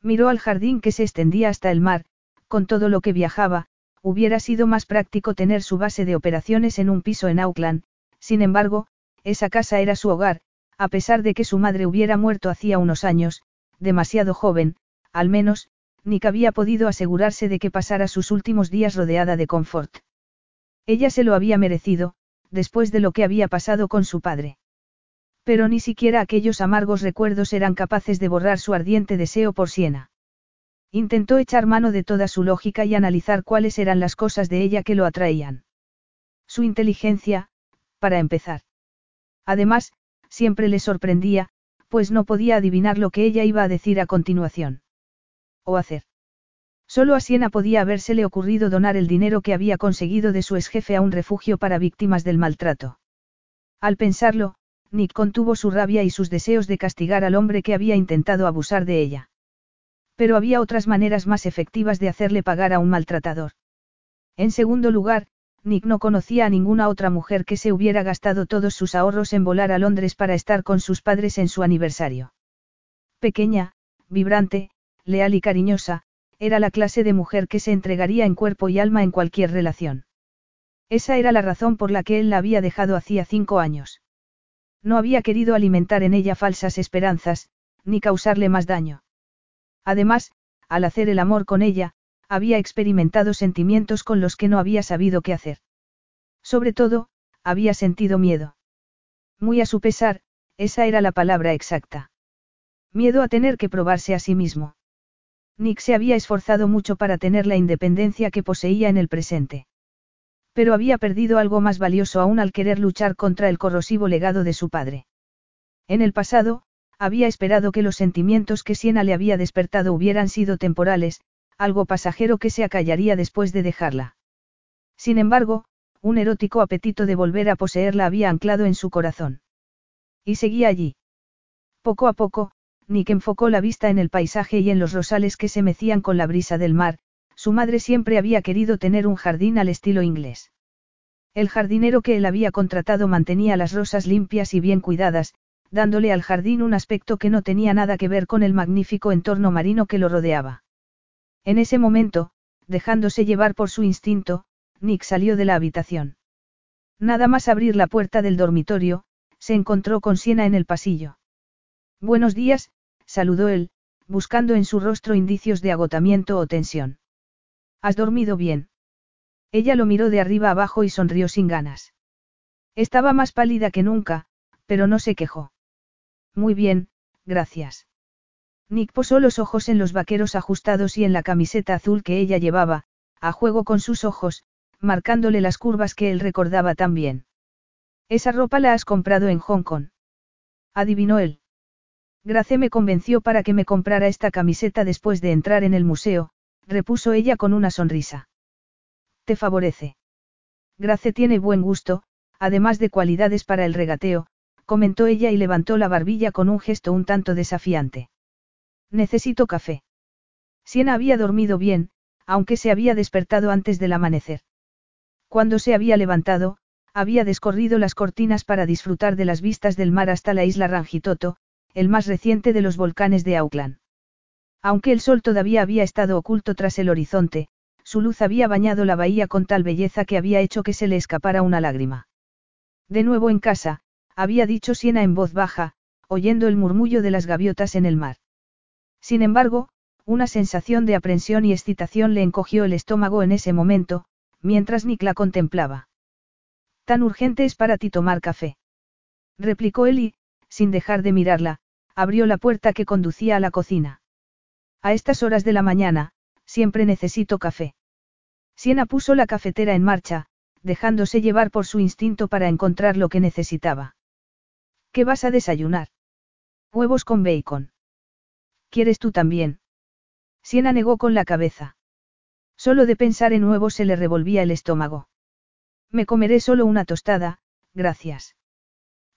Miró al jardín que se extendía hasta el mar, con todo lo que viajaba, hubiera sido más práctico tener su base de operaciones en un piso en Auckland, sin embargo, esa casa era su hogar, a pesar de que su madre hubiera muerto hacía unos años, demasiado joven, al menos, Nick había podido asegurarse de que pasara sus últimos días rodeada de confort. Ella se lo había merecido, después de lo que había pasado con su padre. Pero ni siquiera aquellos amargos recuerdos eran capaces de borrar su ardiente deseo por Siena. Intentó echar mano de toda su lógica y analizar cuáles eran las cosas de ella que lo atraían. Su inteligencia, para empezar. Además, siempre le sorprendía, pues no podía adivinar lo que ella iba a decir a continuación. O hacer. Solo a Siena podía habérsele ocurrido donar el dinero que había conseguido de su exjefe a un refugio para víctimas del maltrato. Al pensarlo, Nick contuvo su rabia y sus deseos de castigar al hombre que había intentado abusar de ella. Pero había otras maneras más efectivas de hacerle pagar a un maltratador. En segundo lugar, Nick no conocía a ninguna otra mujer que se hubiera gastado todos sus ahorros en volar a Londres para estar con sus padres en su aniversario. Pequeña, vibrante, leal y cariñosa, era la clase de mujer que se entregaría en cuerpo y alma en cualquier relación. Esa era la razón por la que él la había dejado hacía cinco años. No había querido alimentar en ella falsas esperanzas, ni causarle más daño. Además, al hacer el amor con ella, había experimentado sentimientos con los que no había sabido qué hacer. Sobre todo, había sentido miedo. Muy a su pesar, esa era la palabra exacta. Miedo a tener que probarse a sí mismo. Nick se había esforzado mucho para tener la independencia que poseía en el presente. Pero había perdido algo más valioso aún al querer luchar contra el corrosivo legado de su padre. En el pasado, había esperado que los sentimientos que Siena le había despertado hubieran sido temporales, algo pasajero que se acallaría después de dejarla. Sin embargo, un erótico apetito de volver a poseerla había anclado en su corazón. Y seguía allí. Poco a poco, Nick enfocó la vista en el paisaje y en los rosales que se mecían con la brisa del mar, su madre siempre había querido tener un jardín al estilo inglés. El jardinero que él había contratado mantenía las rosas limpias y bien cuidadas, dándole al jardín un aspecto que no tenía nada que ver con el magnífico entorno marino que lo rodeaba. En ese momento, dejándose llevar por su instinto, Nick salió de la habitación. Nada más abrir la puerta del dormitorio, se encontró con Siena en el pasillo. Buenos días, saludó él, buscando en su rostro indicios de agotamiento o tensión. ¿Has dormido bien? Ella lo miró de arriba abajo y sonrió sin ganas. Estaba más pálida que nunca, pero no se quejó. Muy bien, gracias. Nick posó los ojos en los vaqueros ajustados y en la camiseta azul que ella llevaba, a juego con sus ojos, marcándole las curvas que él recordaba tan bien. Esa ropa la has comprado en Hong Kong. Adivinó él. Grace me convenció para que me comprara esta camiseta después de entrar en el museo, repuso ella con una sonrisa. Te favorece. Grace tiene buen gusto, además de cualidades para el regateo, comentó ella y levantó la barbilla con un gesto un tanto desafiante. Necesito café. Siena había dormido bien, aunque se había despertado antes del amanecer. Cuando se había levantado, había descorrido las cortinas para disfrutar de las vistas del mar hasta la isla Rangitoto, el más reciente de los volcanes de Auckland. Aunque el sol todavía había estado oculto tras el horizonte, su luz había bañado la bahía con tal belleza que había hecho que se le escapara una lágrima. De nuevo en casa, había dicho Siena en voz baja, oyendo el murmullo de las gaviotas en el mar. Sin embargo, una sensación de aprensión y excitación le encogió el estómago en ese momento, mientras Nick la contemplaba. Tan urgente es para ti tomar café. Replicó él y, sin dejar de mirarla, abrió la puerta que conducía a la cocina. A estas horas de la mañana, siempre necesito café. Siena puso la cafetera en marcha, dejándose llevar por su instinto para encontrar lo que necesitaba. ¿Qué vas a desayunar? Huevos con bacon. ¿Quieres tú también? Siena negó con la cabeza. Solo de pensar en huevos se le revolvía el estómago. Me comeré solo una tostada, gracias.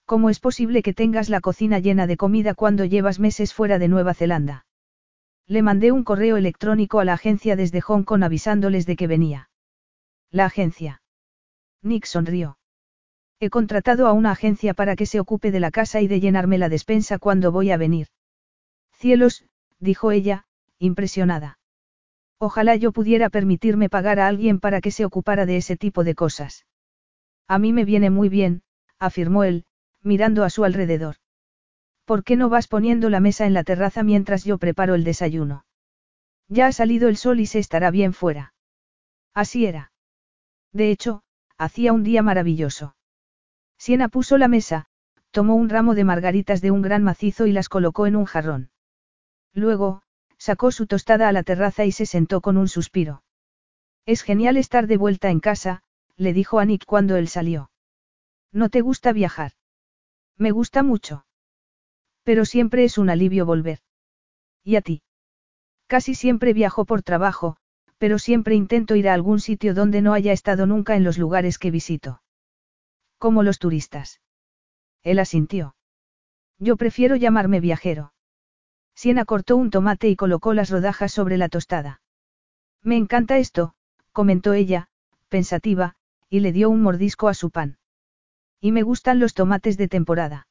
¿Cómo es posible que tengas la cocina llena de comida cuando llevas meses fuera de Nueva Zelanda? Le mandé un correo electrónico a la agencia desde Hong Kong avisándoles de que venía. La agencia. Nick sonrió. He contratado a una agencia para que se ocupe de la casa y de llenarme la despensa cuando voy a venir. Cielos, dijo ella, impresionada. Ojalá yo pudiera permitirme pagar a alguien para que se ocupara de ese tipo de cosas. A mí me viene muy bien, afirmó él, mirando a su alrededor. ¿Por qué no vas poniendo la mesa en la terraza mientras yo preparo el desayuno? Ya ha salido el sol y se estará bien fuera. Así era. De hecho, hacía un día maravilloso. Siena puso la mesa, tomó un ramo de margaritas de un gran macizo y las colocó en un jarrón. Luego, sacó su tostada a la terraza y se sentó con un suspiro. Es genial estar de vuelta en casa, le dijo a Nick cuando él salió. ¿No te gusta viajar? Me gusta mucho. Pero siempre es un alivio volver. ¿Y a ti? Casi siempre viajo por trabajo, pero siempre intento ir a algún sitio donde no haya estado nunca en los lugares que visito. Como los turistas. Él asintió. Yo prefiero llamarme viajero. Siena cortó un tomate y colocó las rodajas sobre la tostada. Me encanta esto, comentó ella, pensativa, y le dio un mordisco a su pan. Y me gustan los tomates de temporada.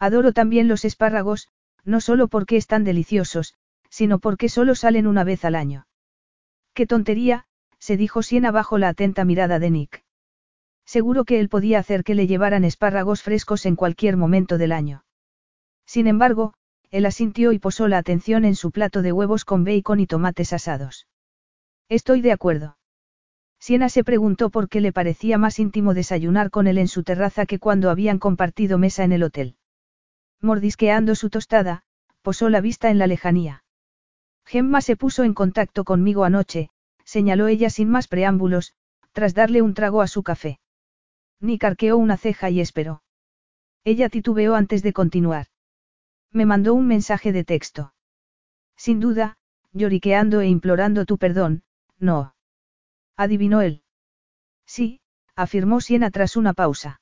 Adoro también los espárragos, no solo porque están deliciosos, sino porque solo salen una vez al año. Qué tontería, se dijo Siena bajo la atenta mirada de Nick. Seguro que él podía hacer que le llevaran espárragos frescos en cualquier momento del año. Sin embargo, él asintió y posó la atención en su plato de huevos con bacon y tomates asados. Estoy de acuerdo. Siena se preguntó por qué le parecía más íntimo desayunar con él en su terraza que cuando habían compartido mesa en el hotel. Mordisqueando su tostada, posó la vista en la lejanía. Gemma se puso en contacto conmigo anoche, señaló ella sin más preámbulos, tras darle un trago a su café. Nick arqueó una ceja y esperó. Ella titubeó antes de continuar. Me mandó un mensaje de texto. Sin duda, lloriqueando e implorando tu perdón, no. Adivinó él. Sí, afirmó Siena tras una pausa.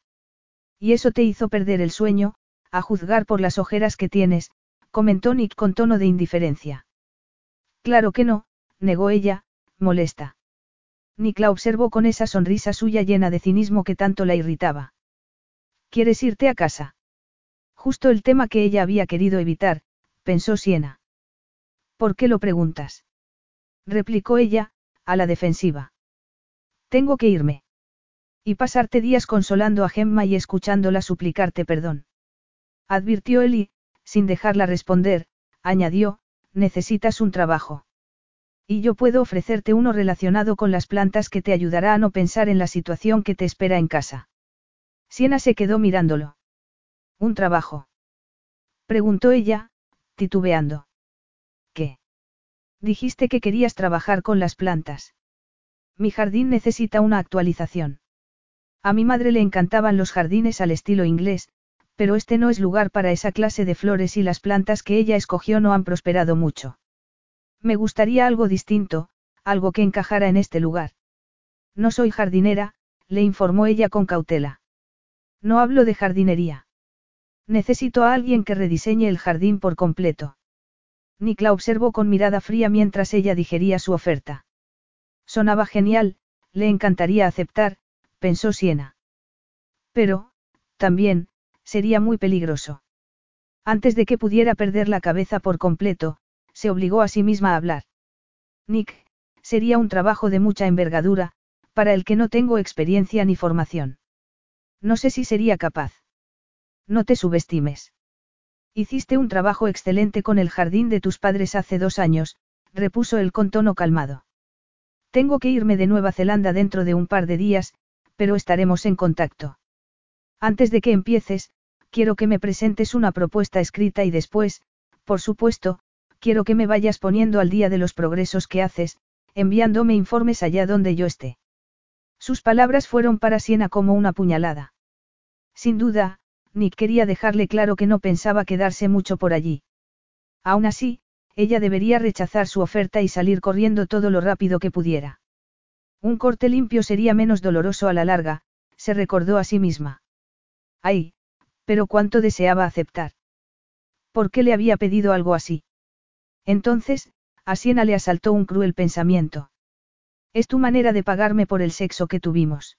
Y eso te hizo perder el sueño, a juzgar por las ojeras que tienes, comentó Nick con tono de indiferencia. Claro que no, negó ella, molesta. Nick la observó con esa sonrisa suya llena de cinismo que tanto la irritaba. ¿Quieres irte a casa? Justo el tema que ella había querido evitar, pensó Siena. ¿Por qué lo preguntas? replicó ella, a la defensiva. Tengo que irme. Y pasarte días consolando a Gemma y escuchándola suplicarte perdón. Advirtió él y, sin dejarla responder, añadió, necesitas un trabajo. Y yo puedo ofrecerte uno relacionado con las plantas que te ayudará a no pensar en la situación que te espera en casa. Siena se quedó mirándolo. ¿Un trabajo? Preguntó ella, titubeando. ¿Qué? Dijiste que querías trabajar con las plantas. Mi jardín necesita una actualización. A mi madre le encantaban los jardines al estilo inglés, pero este no es lugar para esa clase de flores y las plantas que ella escogió no han prosperado mucho. Me gustaría algo distinto, algo que encajara en este lugar. No soy jardinera, le informó ella con cautela. No hablo de jardinería. Necesito a alguien que rediseñe el jardín por completo. Nick la observó con mirada fría mientras ella digería su oferta. Sonaba genial, le encantaría aceptar, pensó Siena. Pero, también, sería muy peligroso. Antes de que pudiera perder la cabeza por completo, se obligó a sí misma a hablar. Nick, sería un trabajo de mucha envergadura, para el que no tengo experiencia ni formación. No sé si sería capaz. No te subestimes. Hiciste un trabajo excelente con el jardín de tus padres hace dos años, repuso él con tono calmado. Tengo que irme de Nueva Zelanda dentro de un par de días, pero estaremos en contacto. Antes de que empieces, quiero que me presentes una propuesta escrita y después, por supuesto, quiero que me vayas poniendo al día de los progresos que haces, enviándome informes allá donde yo esté. Sus palabras fueron para Siena como una puñalada. Sin duda, Nick quería dejarle claro que no pensaba quedarse mucho por allí. Aún así, ella debería rechazar su oferta y salir corriendo todo lo rápido que pudiera. Un corte limpio sería menos doloroso a la larga, se recordó a sí misma. Ay, pero cuánto deseaba aceptar. ¿Por qué le había pedido algo así? Entonces, a Siena le asaltó un cruel pensamiento. Es tu manera de pagarme por el sexo que tuvimos.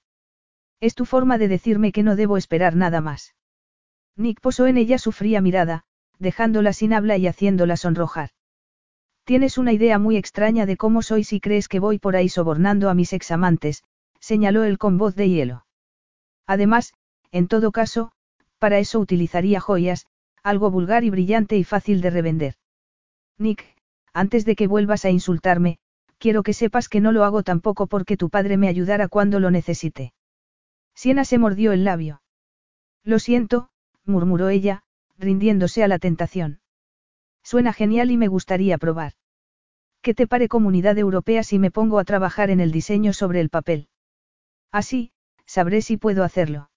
Es tu forma de decirme que no debo esperar nada más. Nick posó en ella su fría mirada, dejándola sin habla y haciéndola sonrojar. Tienes una idea muy extraña de cómo soy si crees que voy por ahí sobornando a mis examantes, señaló él con voz de hielo. Además, en todo caso, para eso utilizaría joyas, algo vulgar y brillante y fácil de revender. Nick, antes de que vuelvas a insultarme, quiero que sepas que no lo hago tampoco porque tu padre me ayudara cuando lo necesite. Siena se mordió el labio. Lo siento, murmuró ella, rindiéndose a la tentación. Suena genial y me gustaría probar. Que te pare comunidad europea si me pongo a trabajar en el diseño sobre el papel. Así, sabré si puedo hacerlo.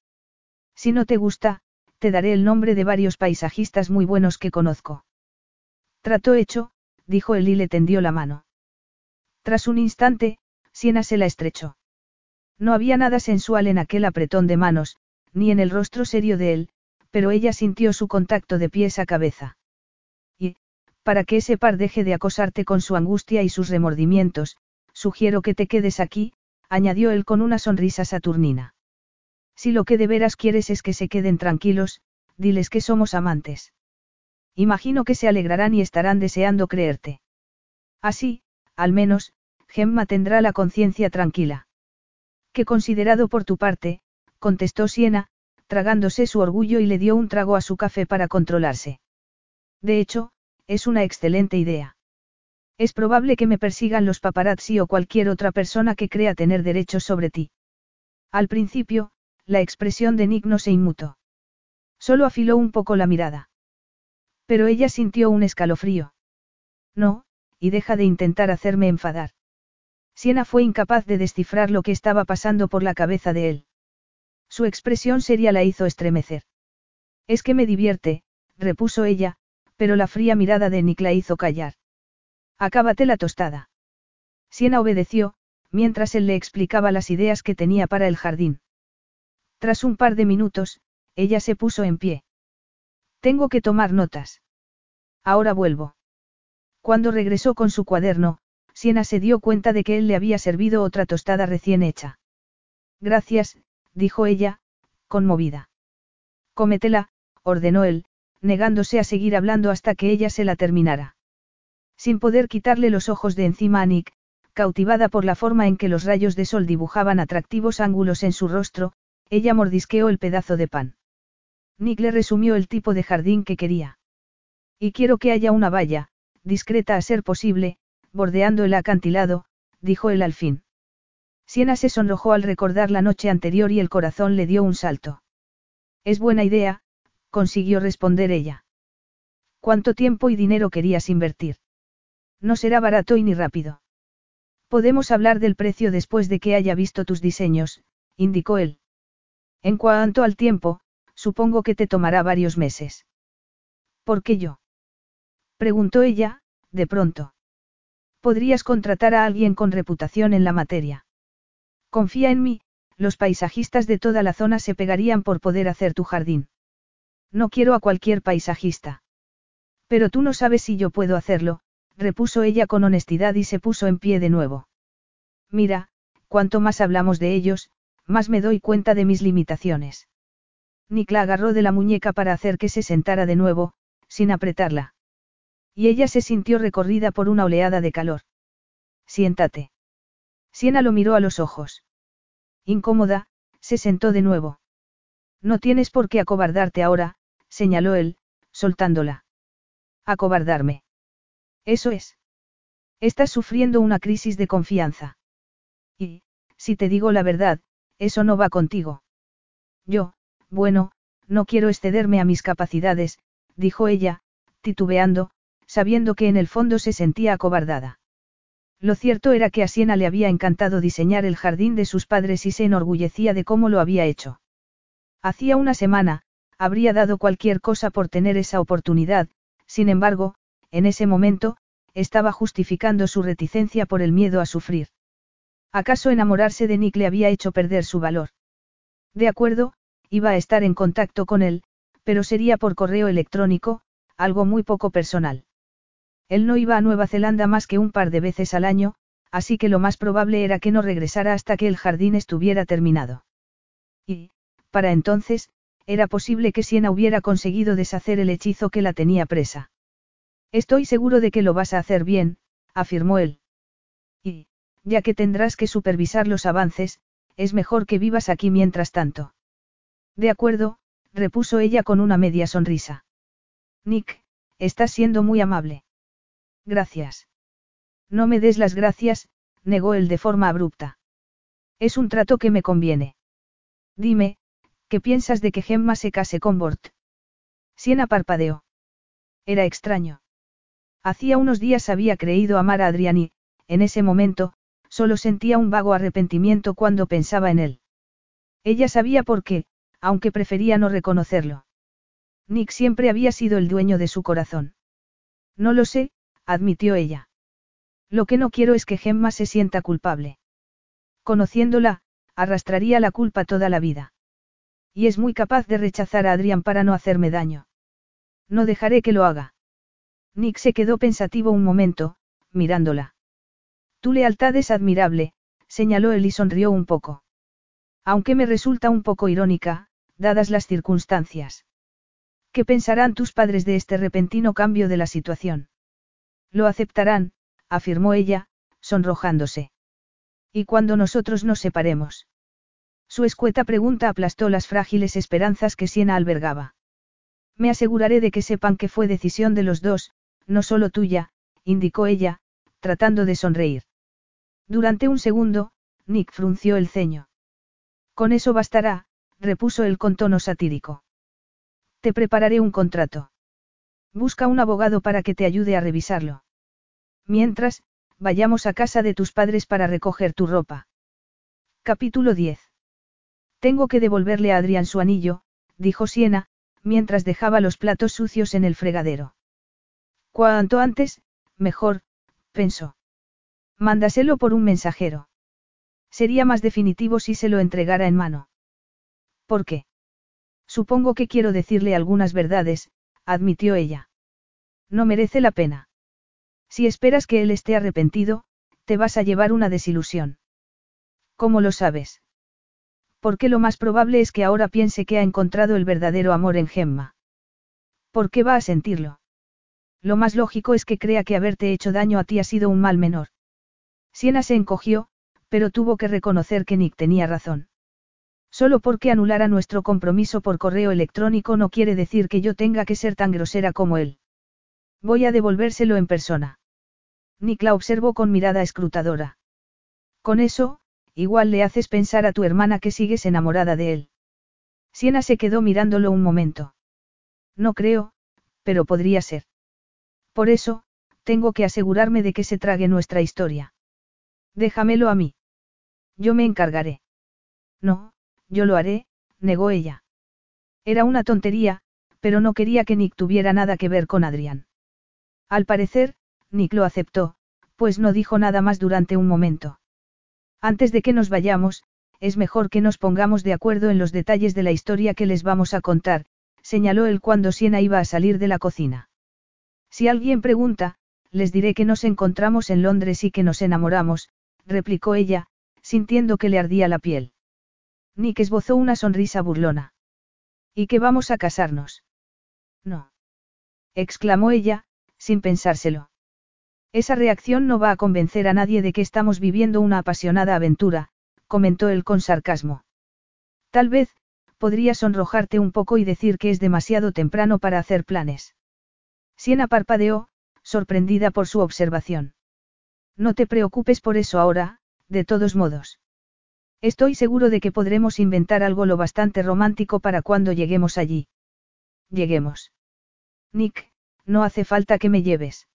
Si no te gusta, te daré el nombre de varios paisajistas muy buenos que conozco. Trato hecho, dijo él y le tendió la mano. Tras un instante, Siena se la estrechó. No había nada sensual en aquel apretón de manos, ni en el rostro serio de él, pero ella sintió su contacto de pies a cabeza. Y, para que ese par deje de acosarte con su angustia y sus remordimientos, sugiero que te quedes aquí, añadió él con una sonrisa saturnina. Si lo que de veras quieres es que se queden tranquilos, diles que somos amantes. Imagino que se alegrarán y estarán deseando creerte. Así, al menos, Gemma tendrá la conciencia tranquila. Qué considerado por tu parte, contestó Siena, tragándose su orgullo y le dio un trago a su café para controlarse. De hecho, es una excelente idea. Es probable que me persigan los paparazzi o cualquier otra persona que crea tener derechos sobre ti. Al principio, la expresión de Nick no se inmutó. Solo afiló un poco la mirada. Pero ella sintió un escalofrío. No, y deja de intentar hacerme enfadar. Siena fue incapaz de descifrar lo que estaba pasando por la cabeza de él. Su expresión seria la hizo estremecer. Es que me divierte, repuso ella, pero la fría mirada de Nick la hizo callar. Acábate la tostada. Siena obedeció, mientras él le explicaba las ideas que tenía para el jardín. Tras un par de minutos, ella se puso en pie. Tengo que tomar notas. Ahora vuelvo. Cuando regresó con su cuaderno, Siena se dio cuenta de que él le había servido otra tostada recién hecha. Gracias, dijo ella, conmovida. Cómetela, ordenó él, negándose a seguir hablando hasta que ella se la terminara. Sin poder quitarle los ojos de encima a Nick, cautivada por la forma en que los rayos de sol dibujaban atractivos ángulos en su rostro, ella mordisqueó el pedazo de pan. Nick le resumió el tipo de jardín que quería. Y quiero que haya una valla, discreta a ser posible, bordeando el acantilado, dijo él al fin. Siena se sonrojó al recordar la noche anterior y el corazón le dio un salto. Es buena idea, consiguió responder ella. ¿Cuánto tiempo y dinero querías invertir? No será barato y ni rápido. Podemos hablar del precio después de que haya visto tus diseños, indicó él. En cuanto al tiempo, supongo que te tomará varios meses. ¿Por qué yo? Preguntó ella, de pronto. Podrías contratar a alguien con reputación en la materia. Confía en mí, los paisajistas de toda la zona se pegarían por poder hacer tu jardín. No quiero a cualquier paisajista. Pero tú no sabes si yo puedo hacerlo, repuso ella con honestidad y se puso en pie de nuevo. Mira, cuanto más hablamos de ellos, más me doy cuenta de mis limitaciones. Nick la agarró de la muñeca para hacer que se sentara de nuevo, sin apretarla. Y ella se sintió recorrida por una oleada de calor. Siéntate. Siena lo miró a los ojos. Incómoda, se sentó de nuevo. No tienes por qué acobardarte ahora, señaló él, soltándola. Acobardarme. Eso es. Estás sufriendo una crisis de confianza. Y, si te digo la verdad, eso no va contigo. Yo, bueno, no quiero excederme a mis capacidades, dijo ella, titubeando, sabiendo que en el fondo se sentía acobardada. Lo cierto era que a Siena le había encantado diseñar el jardín de sus padres y se enorgullecía de cómo lo había hecho. Hacía una semana, habría dado cualquier cosa por tener esa oportunidad, sin embargo, en ese momento, estaba justificando su reticencia por el miedo a sufrir. ¿Acaso enamorarse de Nick le había hecho perder su valor? De acuerdo, iba a estar en contacto con él, pero sería por correo electrónico, algo muy poco personal. Él no iba a Nueva Zelanda más que un par de veces al año, así que lo más probable era que no regresara hasta que el jardín estuviera terminado. Y, para entonces, era posible que Siena hubiera conseguido deshacer el hechizo que la tenía presa. Estoy seguro de que lo vas a hacer bien, afirmó él. Y, ya que tendrás que supervisar los avances, es mejor que vivas aquí mientras tanto. De acuerdo, repuso ella con una media sonrisa. Nick, estás siendo muy amable. Gracias. No me des las gracias, negó él de forma abrupta. Es un trato que me conviene. Dime, ¿qué piensas de que Gemma se case con Bort? Siena parpadeó. Era extraño. Hacía unos días había creído amar a Adrián y, en ese momento, solo sentía un vago arrepentimiento cuando pensaba en él. Ella sabía por qué, aunque prefería no reconocerlo. Nick siempre había sido el dueño de su corazón. No lo sé, admitió ella. Lo que no quiero es que Gemma se sienta culpable. Conociéndola, arrastraría la culpa toda la vida. Y es muy capaz de rechazar a Adrián para no hacerme daño. No dejaré que lo haga. Nick se quedó pensativo un momento, mirándola. Tu lealtad es admirable, señaló él y sonrió un poco. Aunque me resulta un poco irónica, dadas las circunstancias. ¿Qué pensarán tus padres de este repentino cambio de la situación? Lo aceptarán, afirmó ella, sonrojándose. ¿Y cuando nosotros nos separemos? Su escueta pregunta aplastó las frágiles esperanzas que Siena albergaba. Me aseguraré de que sepan que fue decisión de los dos, no solo tuya, indicó ella, tratando de sonreír. Durante un segundo, Nick frunció el ceño. Con eso bastará, repuso él con tono satírico. Te prepararé un contrato. Busca un abogado para que te ayude a revisarlo. Mientras, vayamos a casa de tus padres para recoger tu ropa. Capítulo 10. Tengo que devolverle a Adrián su anillo, dijo Siena, mientras dejaba los platos sucios en el fregadero. Cuanto antes, mejor, pensó. Mándaselo por un mensajero. Sería más definitivo si se lo entregara en mano. ¿Por qué? Supongo que quiero decirle algunas verdades, admitió ella. No merece la pena. Si esperas que él esté arrepentido, te vas a llevar una desilusión. ¿Cómo lo sabes? Porque lo más probable es que ahora piense que ha encontrado el verdadero amor en Gemma. ¿Por qué va a sentirlo? Lo más lógico es que crea que haberte hecho daño a ti ha sido un mal menor. Siena se encogió, pero tuvo que reconocer que Nick tenía razón. Solo porque anulara nuestro compromiso por correo electrónico no quiere decir que yo tenga que ser tan grosera como él. Voy a devolvérselo en persona. Nick la observó con mirada escrutadora. Con eso, igual le haces pensar a tu hermana que sigues enamorada de él. Siena se quedó mirándolo un momento. No creo, pero podría ser. Por eso, tengo que asegurarme de que se trague nuestra historia. Déjamelo a mí. Yo me encargaré. No, yo lo haré, negó ella. Era una tontería, pero no quería que Nick tuviera nada que ver con Adrián. Al parecer, Nick lo aceptó, pues no dijo nada más durante un momento. Antes de que nos vayamos, es mejor que nos pongamos de acuerdo en los detalles de la historia que les vamos a contar, señaló él cuando Siena iba a salir de la cocina. Si alguien pregunta, les diré que nos encontramos en Londres y que nos enamoramos, replicó ella, sintiendo que le ardía la piel. Nick esbozó una sonrisa burlona. ¿Y que vamos a casarnos? No. exclamó ella, sin pensárselo. Esa reacción no va a convencer a nadie de que estamos viviendo una apasionada aventura, comentó él con sarcasmo. Tal vez, podría sonrojarte un poco y decir que es demasiado temprano para hacer planes. Siena parpadeó, sorprendida por su observación. No te preocupes por eso ahora, de todos modos. Estoy seguro de que podremos inventar algo lo bastante romántico para cuando lleguemos allí. Lleguemos. Nick, no hace falta que me lleves.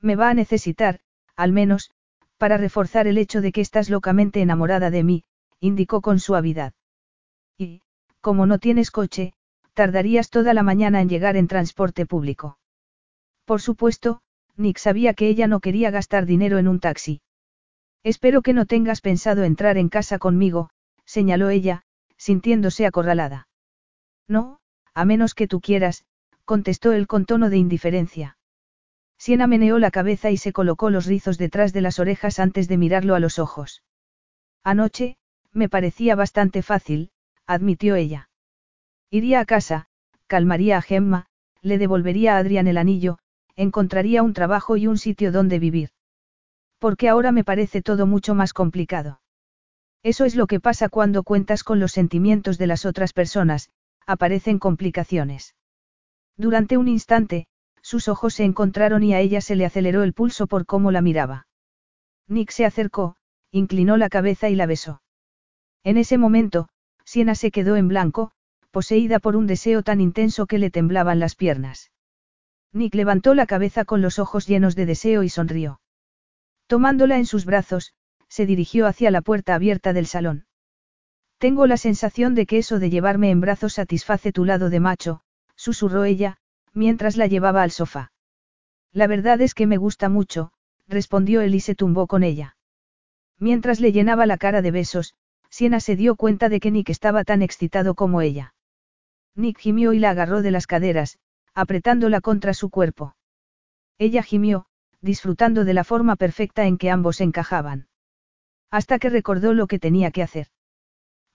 Me va a necesitar, al menos, para reforzar el hecho de que estás locamente enamorada de mí, indicó con suavidad. Y, como no tienes coche, tardarías toda la mañana en llegar en transporte público. Por supuesto, Nick sabía que ella no quería gastar dinero en un taxi. Espero que no tengas pensado entrar en casa conmigo, señaló ella, sintiéndose acorralada. No, a menos que tú quieras, contestó él con tono de indiferencia. Siena meneó la cabeza y se colocó los rizos detrás de las orejas antes de mirarlo a los ojos. Anoche, me parecía bastante fácil, admitió ella. Iría a casa, calmaría a Gemma, le devolvería a Adrián el anillo, encontraría un trabajo y un sitio donde vivir. Porque ahora me parece todo mucho más complicado. Eso es lo que pasa cuando cuentas con los sentimientos de las otras personas, aparecen complicaciones. Durante un instante, sus ojos se encontraron y a ella se le aceleró el pulso por cómo la miraba. Nick se acercó, inclinó la cabeza y la besó. En ese momento, Siena se quedó en blanco, poseída por un deseo tan intenso que le temblaban las piernas. Nick levantó la cabeza con los ojos llenos de deseo y sonrió. Tomándola en sus brazos, se dirigió hacia la puerta abierta del salón. Tengo la sensación de que eso de llevarme en brazos satisface tu lado de macho, susurró ella, mientras la llevaba al sofá. La verdad es que me gusta mucho, respondió él y se tumbó con ella. Mientras le llenaba la cara de besos, Siena se dio cuenta de que Nick estaba tan excitado como ella. Nick gimió y la agarró de las caderas, apretándola contra su cuerpo. Ella gimió, disfrutando de la forma perfecta en que ambos encajaban. Hasta que recordó lo que tenía que hacer.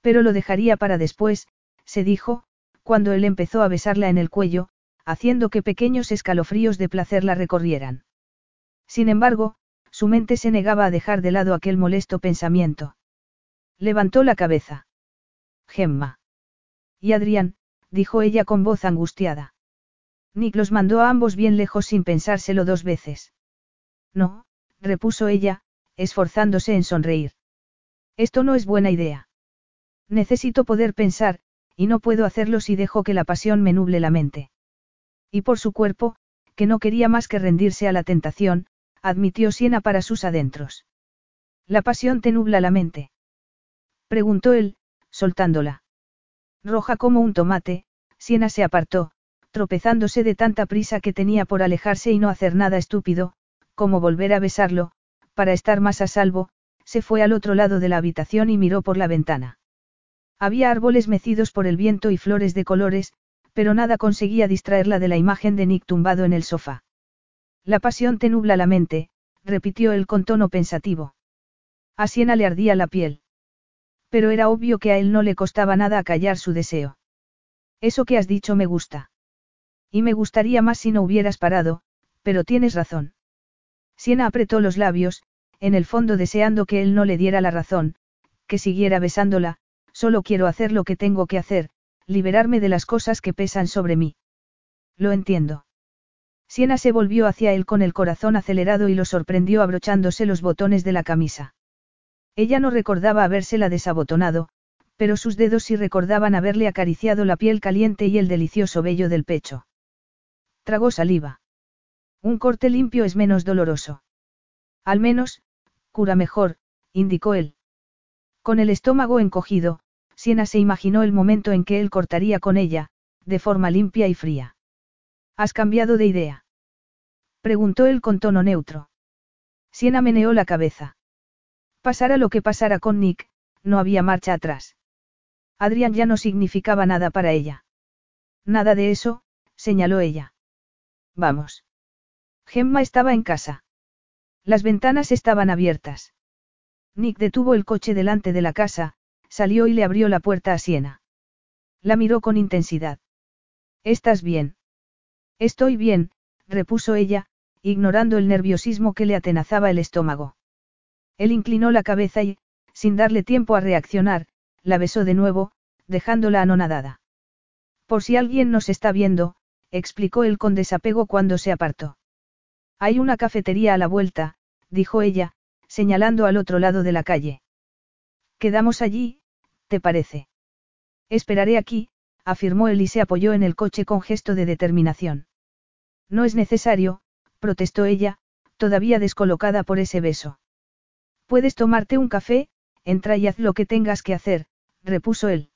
Pero lo dejaría para después, se dijo, cuando él empezó a besarla en el cuello, haciendo que pequeños escalofríos de placer la recorrieran. Sin embargo, su mente se negaba a dejar de lado aquel molesto pensamiento. Levantó la cabeza. Gemma. Y Adrián, dijo ella con voz angustiada. Nick los mandó a ambos bien lejos sin pensárselo dos veces. No, repuso ella, esforzándose en sonreír. Esto no es buena idea. Necesito poder pensar, y no puedo hacerlo si dejo que la pasión me nuble la mente. Y por su cuerpo, que no quería más que rendirse a la tentación, admitió Siena para sus adentros. ¿La pasión te nubla la mente? Preguntó él, soltándola. Roja como un tomate, Siena se apartó, tropezándose de tanta prisa que tenía por alejarse y no hacer nada estúpido, como volver a besarlo, para estar más a salvo, se fue al otro lado de la habitación y miró por la ventana. Había árboles mecidos por el viento y flores de colores, pero nada conseguía distraerla de la imagen de Nick tumbado en el sofá. La pasión te nubla la mente, repitió él con tono pensativo. A Siena le ardía la piel. Pero era obvio que a él no le costaba nada acallar su deseo. Eso que has dicho me gusta. Y me gustaría más si no hubieras parado, pero tienes razón. Siena apretó los labios, en el fondo deseando que él no le diera la razón, que siguiera besándola, solo quiero hacer lo que tengo que hacer, liberarme de las cosas que pesan sobre mí. Lo entiendo. Siena se volvió hacia él con el corazón acelerado y lo sorprendió abrochándose los botones de la camisa. Ella no recordaba habérsela desabotonado, pero sus dedos sí recordaban haberle acariciado la piel caliente y el delicioso vello del pecho. Tragó saliva. Un corte limpio es menos doloroso. Al menos, cura mejor, indicó él. Con el estómago encogido, Siena se imaginó el momento en que él cortaría con ella, de forma limpia y fría. ¿Has cambiado de idea? Preguntó él con tono neutro. Siena meneó la cabeza. Pasara lo que pasara con Nick, no había marcha atrás. Adrián ya no significaba nada para ella. Nada de eso, señaló ella. Vamos. Gemma estaba en casa. Las ventanas estaban abiertas. Nick detuvo el coche delante de la casa, salió y le abrió la puerta a Siena. La miró con intensidad. ¿Estás bien? Estoy bien, repuso ella, ignorando el nerviosismo que le atenazaba el estómago. Él inclinó la cabeza y, sin darle tiempo a reaccionar, la besó de nuevo, dejándola anonadada. Por si alguien nos está viendo, explicó él con desapego cuando se apartó. Hay una cafetería a la vuelta, dijo ella, señalando al otro lado de la calle. Quedamos allí, ¿te parece? Esperaré aquí, afirmó él y se apoyó en el coche con gesto de determinación. No es necesario, protestó ella, todavía descolocada por ese beso. Puedes tomarte un café, entra y haz lo que tengas que hacer, repuso él.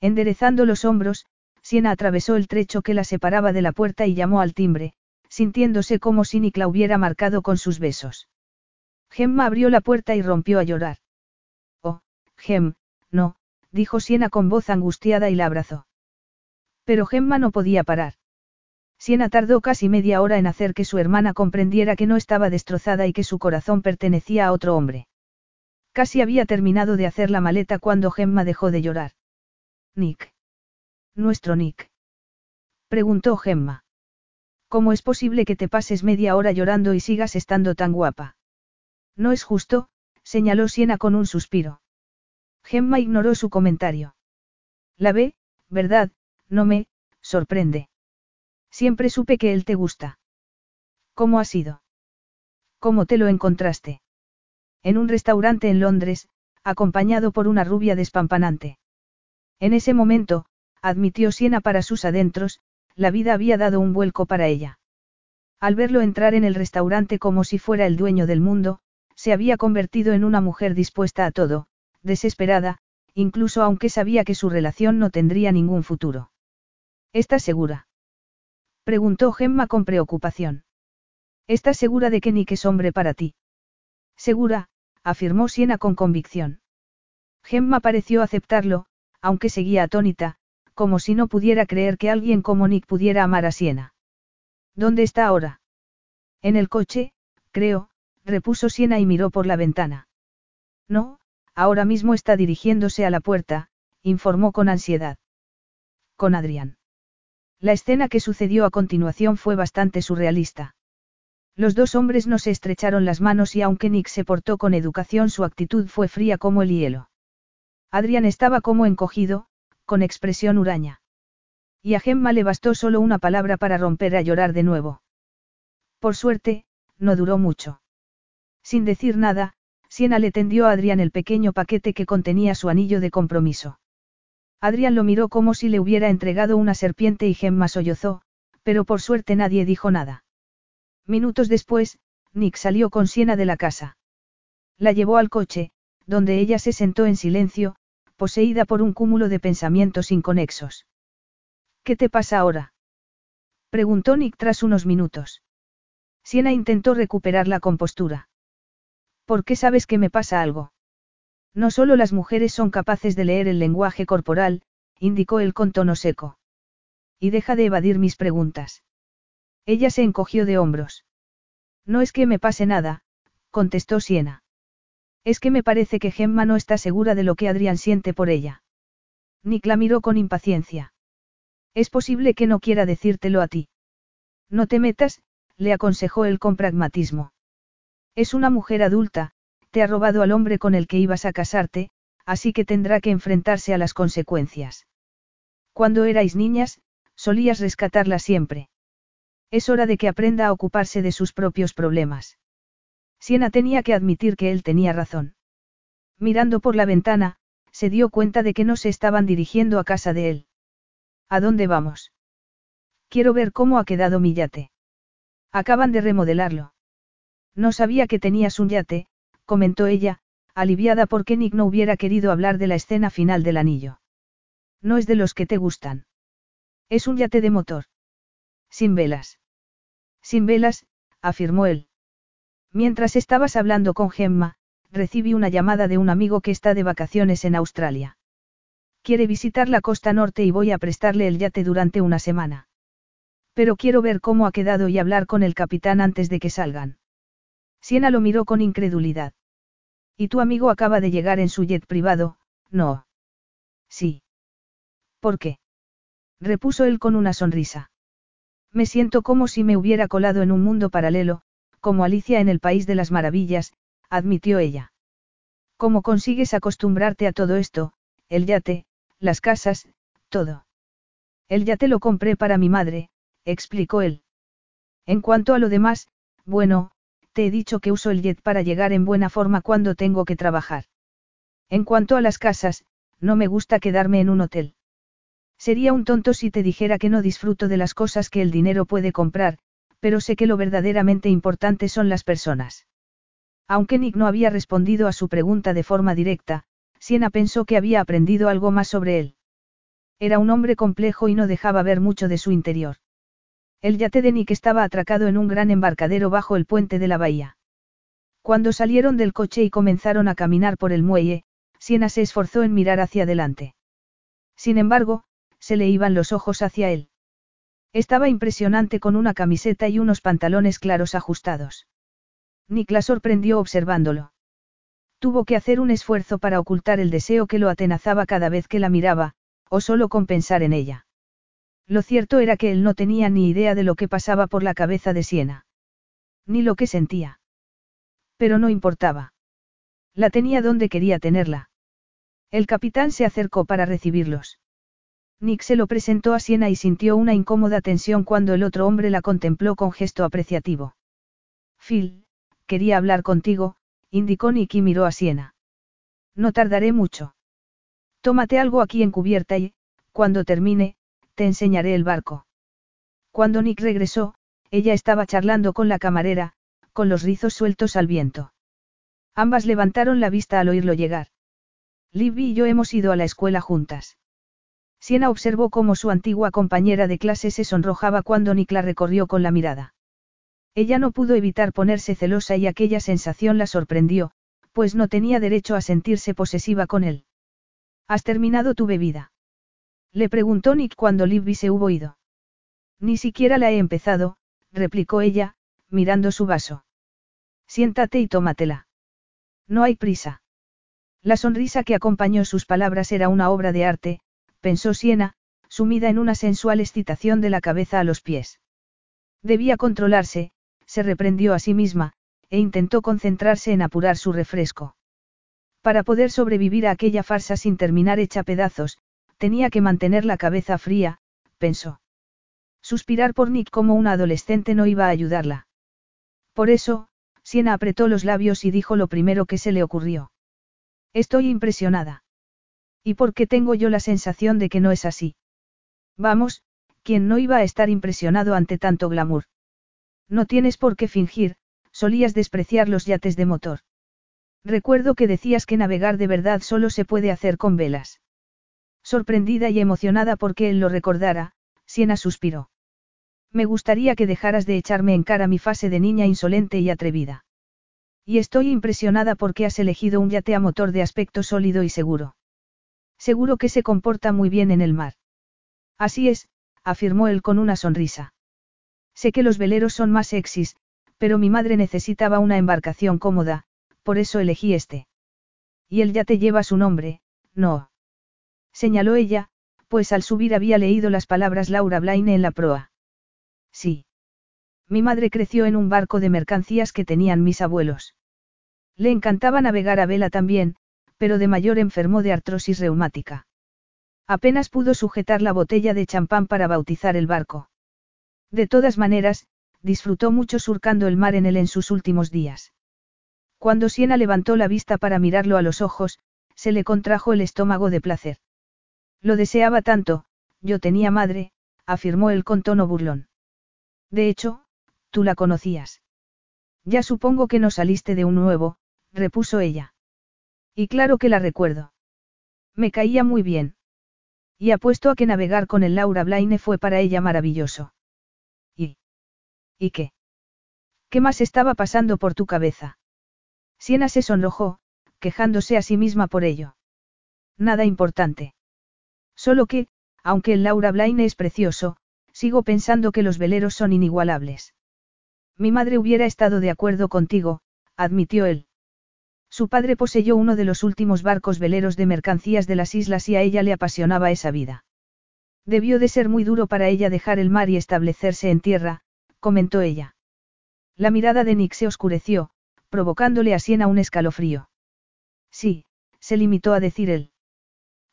Enderezando los hombros, Siena atravesó el trecho que la separaba de la puerta y llamó al timbre, sintiéndose como si Nick la hubiera marcado con sus besos. Gemma abrió la puerta y rompió a llorar. Oh, Gem, no, dijo Siena con voz angustiada y la abrazó. Pero Gemma no podía parar. Siena tardó casi media hora en hacer que su hermana comprendiera que no estaba destrozada y que su corazón pertenecía a otro hombre. Casi había terminado de hacer la maleta cuando Gemma dejó de llorar. Nick. Nuestro Nick. Preguntó Gemma. ¿Cómo es posible que te pases media hora llorando y sigas estando tan guapa? No es justo, señaló Siena con un suspiro. Gemma ignoró su comentario. La ve, ¿verdad? No me, sorprende. Siempre supe que él te gusta. ¿Cómo ha sido? ¿Cómo te lo encontraste? En un restaurante en Londres, acompañado por una rubia despampanante. En ese momento, admitió Siena para sus adentros, la vida había dado un vuelco para ella. Al verlo entrar en el restaurante como si fuera el dueño del mundo, se había convertido en una mujer dispuesta a todo, desesperada, incluso aunque sabía que su relación no tendría ningún futuro. ¿Estás segura? Preguntó Gemma con preocupación. ¿Estás segura de que Nick es hombre para ti? Segura, afirmó Siena con convicción. Gemma pareció aceptarlo, aunque seguía atónita, como si no pudiera creer que alguien como Nick pudiera amar a Siena. ¿Dónde está ahora? En el coche, creo, repuso Siena y miró por la ventana. No, ahora mismo está dirigiéndose a la puerta, informó con ansiedad. Con Adrián. La escena que sucedió a continuación fue bastante surrealista. Los dos hombres no se estrecharon las manos y aunque Nick se portó con educación su actitud fue fría como el hielo. Adrián estaba como encogido, con expresión huraña. Y a Gemma le bastó solo una palabra para romper a llorar de nuevo. Por suerte, no duró mucho. Sin decir nada, Siena le tendió a Adrián el pequeño paquete que contenía su anillo de compromiso. Adrián lo miró como si le hubiera entregado una serpiente y Gemma sollozó, pero por suerte nadie dijo nada. Minutos después, Nick salió con Siena de la casa. La llevó al coche, donde ella se sentó en silencio, poseída por un cúmulo de pensamientos inconexos. ¿Qué te pasa ahora? preguntó Nick tras unos minutos. Siena intentó recuperar la compostura. ¿Por qué sabes que me pasa algo? No solo las mujeres son capaces de leer el lenguaje corporal, indicó él con tono seco. Y deja de evadir mis preguntas. Ella se encogió de hombros. No es que me pase nada, contestó Siena. Es que me parece que Gemma no está segura de lo que Adrián siente por ella. Nick la miró con impaciencia. Es posible que no quiera decírtelo a ti. No te metas, le aconsejó él con pragmatismo. Es una mujer adulta, te ha robado al hombre con el que ibas a casarte, así que tendrá que enfrentarse a las consecuencias. Cuando erais niñas, solías rescatarla siempre. Es hora de que aprenda a ocuparse de sus propios problemas. Siena tenía que admitir que él tenía razón. Mirando por la ventana, se dio cuenta de que no se estaban dirigiendo a casa de él. ¿A dónde vamos? Quiero ver cómo ha quedado mi yate. Acaban de remodelarlo. No sabía que tenías un yate, comentó ella, aliviada porque Nick no hubiera querido hablar de la escena final del anillo. No es de los que te gustan. Es un yate de motor. Sin velas. Sin velas, afirmó él. Mientras estabas hablando con Gemma, recibí una llamada de un amigo que está de vacaciones en Australia. Quiere visitar la costa norte y voy a prestarle el yate durante una semana. Pero quiero ver cómo ha quedado y hablar con el capitán antes de que salgan. Siena lo miró con incredulidad. ¿Y tu amigo acaba de llegar en su jet privado? No. Sí. ¿Por qué? repuso él con una sonrisa. Me siento como si me hubiera colado en un mundo paralelo, como Alicia en el País de las Maravillas, admitió ella. ¿Cómo consigues acostumbrarte a todo esto, el yate, las casas, todo? El yate lo compré para mi madre, explicó él. En cuanto a lo demás, bueno, te he dicho que uso el jet para llegar en buena forma cuando tengo que trabajar. En cuanto a las casas, no me gusta quedarme en un hotel. Sería un tonto si te dijera que no disfruto de las cosas que el dinero puede comprar, pero sé que lo verdaderamente importante son las personas. Aunque Nick no había respondido a su pregunta de forma directa, Siena pensó que había aprendido algo más sobre él. Era un hombre complejo y no dejaba ver mucho de su interior. El yate de Nick estaba atracado en un gran embarcadero bajo el puente de la bahía. Cuando salieron del coche y comenzaron a caminar por el muelle, Siena se esforzó en mirar hacia adelante. Sin embargo, se le iban los ojos hacia él. Estaba impresionante con una camiseta y unos pantalones claros ajustados. Nick la sorprendió observándolo. Tuvo que hacer un esfuerzo para ocultar el deseo que lo atenazaba cada vez que la miraba, o solo con pensar en ella. Lo cierto era que él no tenía ni idea de lo que pasaba por la cabeza de Siena. Ni lo que sentía. Pero no importaba. La tenía donde quería tenerla. El capitán se acercó para recibirlos. Nick se lo presentó a Siena y sintió una incómoda tensión cuando el otro hombre la contempló con gesto apreciativo. Phil, quería hablar contigo, indicó Nick y miró a Siena. No tardaré mucho. Tómate algo aquí en cubierta y, cuando termine, te enseñaré el barco. Cuando Nick regresó, ella estaba charlando con la camarera, con los rizos sueltos al viento. Ambas levantaron la vista al oírlo llegar. Libby y yo hemos ido a la escuela juntas. Siena observó cómo su antigua compañera de clase se sonrojaba cuando Nick la recorrió con la mirada. Ella no pudo evitar ponerse celosa y aquella sensación la sorprendió, pues no tenía derecho a sentirse posesiva con él. ¿Has terminado tu bebida? Le preguntó Nick cuando Libby se hubo ido. Ni siquiera la he empezado, replicó ella, mirando su vaso. Siéntate y tómatela. No hay prisa. La sonrisa que acompañó sus palabras era una obra de arte, pensó Siena, sumida en una sensual excitación de la cabeza a los pies. Debía controlarse, se reprendió a sí misma, e intentó concentrarse en apurar su refresco. Para poder sobrevivir a aquella farsa sin terminar hecha pedazos, tenía que mantener la cabeza fría, pensó. Suspirar por Nick como una adolescente no iba a ayudarla. Por eso, Siena apretó los labios y dijo lo primero que se le ocurrió. Estoy impresionada. ¿Y por qué tengo yo la sensación de que no es así? Vamos, ¿quién no iba a estar impresionado ante tanto glamour? No tienes por qué fingir, solías despreciar los yates de motor. Recuerdo que decías que navegar de verdad solo se puede hacer con velas. Sorprendida y emocionada porque él lo recordara, Siena suspiró. Me gustaría que dejaras de echarme en cara mi fase de niña insolente y atrevida. Y estoy impresionada porque has elegido un yate a motor de aspecto sólido y seguro. Seguro que se comporta muy bien en el mar. Así es, afirmó él con una sonrisa. Sé que los veleros son más sexys, pero mi madre necesitaba una embarcación cómoda, por eso elegí este. Y él ya te lleva su nombre, no. Señaló ella, pues al subir había leído las palabras Laura Blaine en la proa. Sí. Mi madre creció en un barco de mercancías que tenían mis abuelos. Le encantaba navegar a vela también, pero de mayor enfermó de artrosis reumática. Apenas pudo sujetar la botella de champán para bautizar el barco. De todas maneras, disfrutó mucho surcando el mar en él en sus últimos días. Cuando Siena levantó la vista para mirarlo a los ojos, se le contrajo el estómago de placer. Lo deseaba tanto, yo tenía madre, afirmó él con tono burlón. De hecho, tú la conocías. Ya supongo que no saliste de un nuevo, repuso ella. Y claro que la recuerdo. Me caía muy bien. Y apuesto a que navegar con el Laura Blaine fue para ella maravilloso. ¿Y qué? ¿Qué más estaba pasando por tu cabeza? Siena se sonrojó, quejándose a sí misma por ello. Nada importante. Solo que, aunque el Laura Blaine es precioso, sigo pensando que los veleros son inigualables. Mi madre hubiera estado de acuerdo contigo, admitió él. Su padre poseyó uno de los últimos barcos veleros de mercancías de las islas y a ella le apasionaba esa vida. Debió de ser muy duro para ella dejar el mar y establecerse en tierra, comentó ella. La mirada de Nick se oscureció, provocándole a Siena un escalofrío. Sí, se limitó a decir él.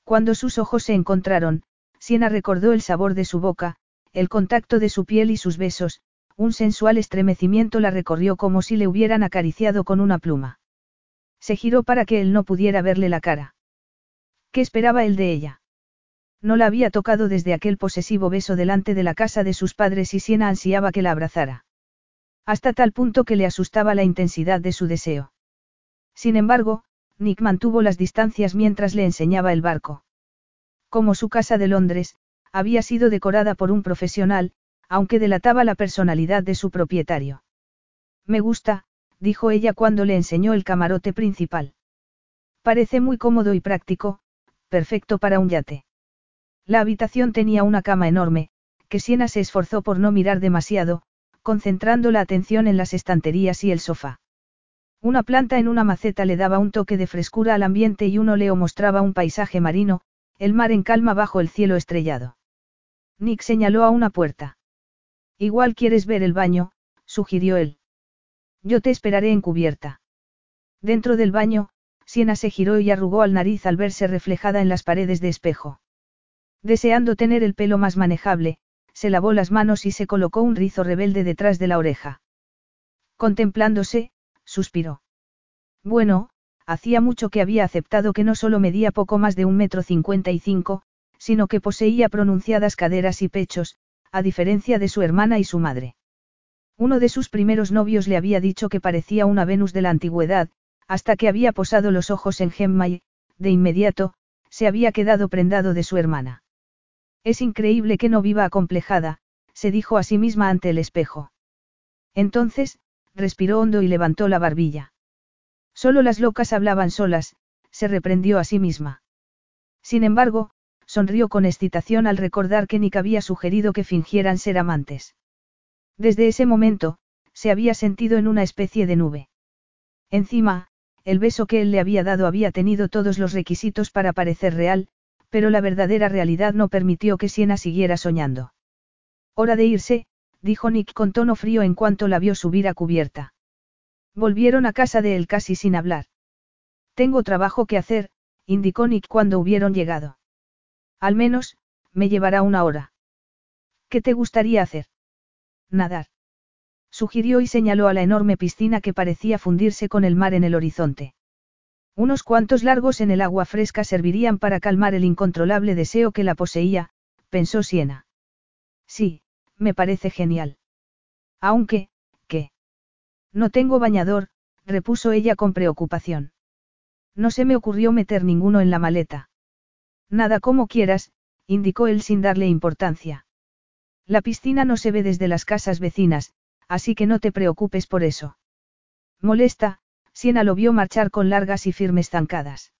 Cuando sus ojos se encontraron, Siena recordó el sabor de su boca, el contacto de su piel y sus besos, un sensual estremecimiento la recorrió como si le hubieran acariciado con una pluma. Se giró para que él no pudiera verle la cara. ¿Qué esperaba él de ella? No la había tocado desde aquel posesivo beso delante de la casa de sus padres y Siena ansiaba que la abrazara. Hasta tal punto que le asustaba la intensidad de su deseo. Sin embargo, Nick mantuvo las distancias mientras le enseñaba el barco. Como su casa de Londres, había sido decorada por un profesional, aunque delataba la personalidad de su propietario. Me gusta, dijo ella cuando le enseñó el camarote principal. Parece muy cómodo y práctico, perfecto para un yate. La habitación tenía una cama enorme, que Siena se esforzó por no mirar demasiado, concentrando la atención en las estanterías y el sofá. Una planta en una maceta le daba un toque de frescura al ambiente y un óleo mostraba un paisaje marino, el mar en calma bajo el cielo estrellado. Nick señaló a una puerta. Igual quieres ver el baño, sugirió él. Yo te esperaré en cubierta. Dentro del baño, Siena se giró y arrugó al nariz al verse reflejada en las paredes de espejo. Deseando tener el pelo más manejable, se lavó las manos y se colocó un rizo rebelde detrás de la oreja. Contemplándose, suspiró. Bueno, hacía mucho que había aceptado que no solo medía poco más de un metro cincuenta y cinco, sino que poseía pronunciadas caderas y pechos, a diferencia de su hermana y su madre. Uno de sus primeros novios le había dicho que parecía una Venus de la antigüedad, hasta que había posado los ojos en Gemma y, de inmediato, se había quedado prendado de su hermana. Es increíble que no viva acomplejada, se dijo a sí misma ante el espejo. Entonces, respiró hondo y levantó la barbilla. Solo las locas hablaban solas, se reprendió a sí misma. Sin embargo, sonrió con excitación al recordar que Nick había sugerido que fingieran ser amantes. Desde ese momento, se había sentido en una especie de nube. Encima, el beso que él le había dado había tenido todos los requisitos para parecer real, pero la verdadera realidad no permitió que Siena siguiera soñando. Hora de irse, dijo Nick con tono frío en cuanto la vio subir a cubierta. Volvieron a casa de él casi sin hablar. Tengo trabajo que hacer, indicó Nick cuando hubieron llegado. Al menos, me llevará una hora. ¿Qué te gustaría hacer? Nadar. Sugirió y señaló a la enorme piscina que parecía fundirse con el mar en el horizonte. Unos cuantos largos en el agua fresca servirían para calmar el incontrolable deseo que la poseía, pensó Siena. Sí, me parece genial. Aunque, ¿qué? No tengo bañador, repuso ella con preocupación. No se me ocurrió meter ninguno en la maleta. Nada como quieras, indicó él sin darle importancia. La piscina no se ve desde las casas vecinas, así que no te preocupes por eso. Molesta, Siena lo vio marchar con largas y firmes zancadas.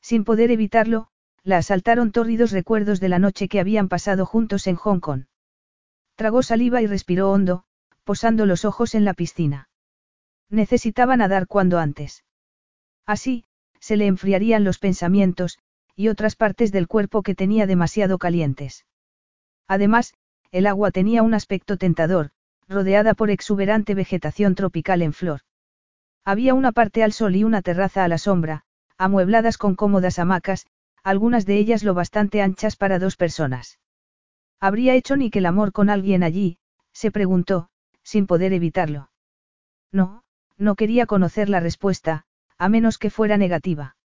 Sin poder evitarlo, la asaltaron tórridos recuerdos de la noche que habían pasado juntos en Hong Kong. Tragó saliva y respiró hondo, posando los ojos en la piscina. Necesitaba nadar cuando antes. Así, se le enfriarían los pensamientos, y otras partes del cuerpo que tenía demasiado calientes. Además, el agua tenía un aspecto tentador, rodeada por exuberante vegetación tropical en flor. Había una parte al sol y una terraza a la sombra, amuebladas con cómodas hamacas, algunas de ellas lo bastante anchas para dos personas. ¿Habría hecho ni que el amor con alguien allí? se preguntó, sin poder evitarlo. No, no quería conocer la respuesta, a menos que fuera negativa.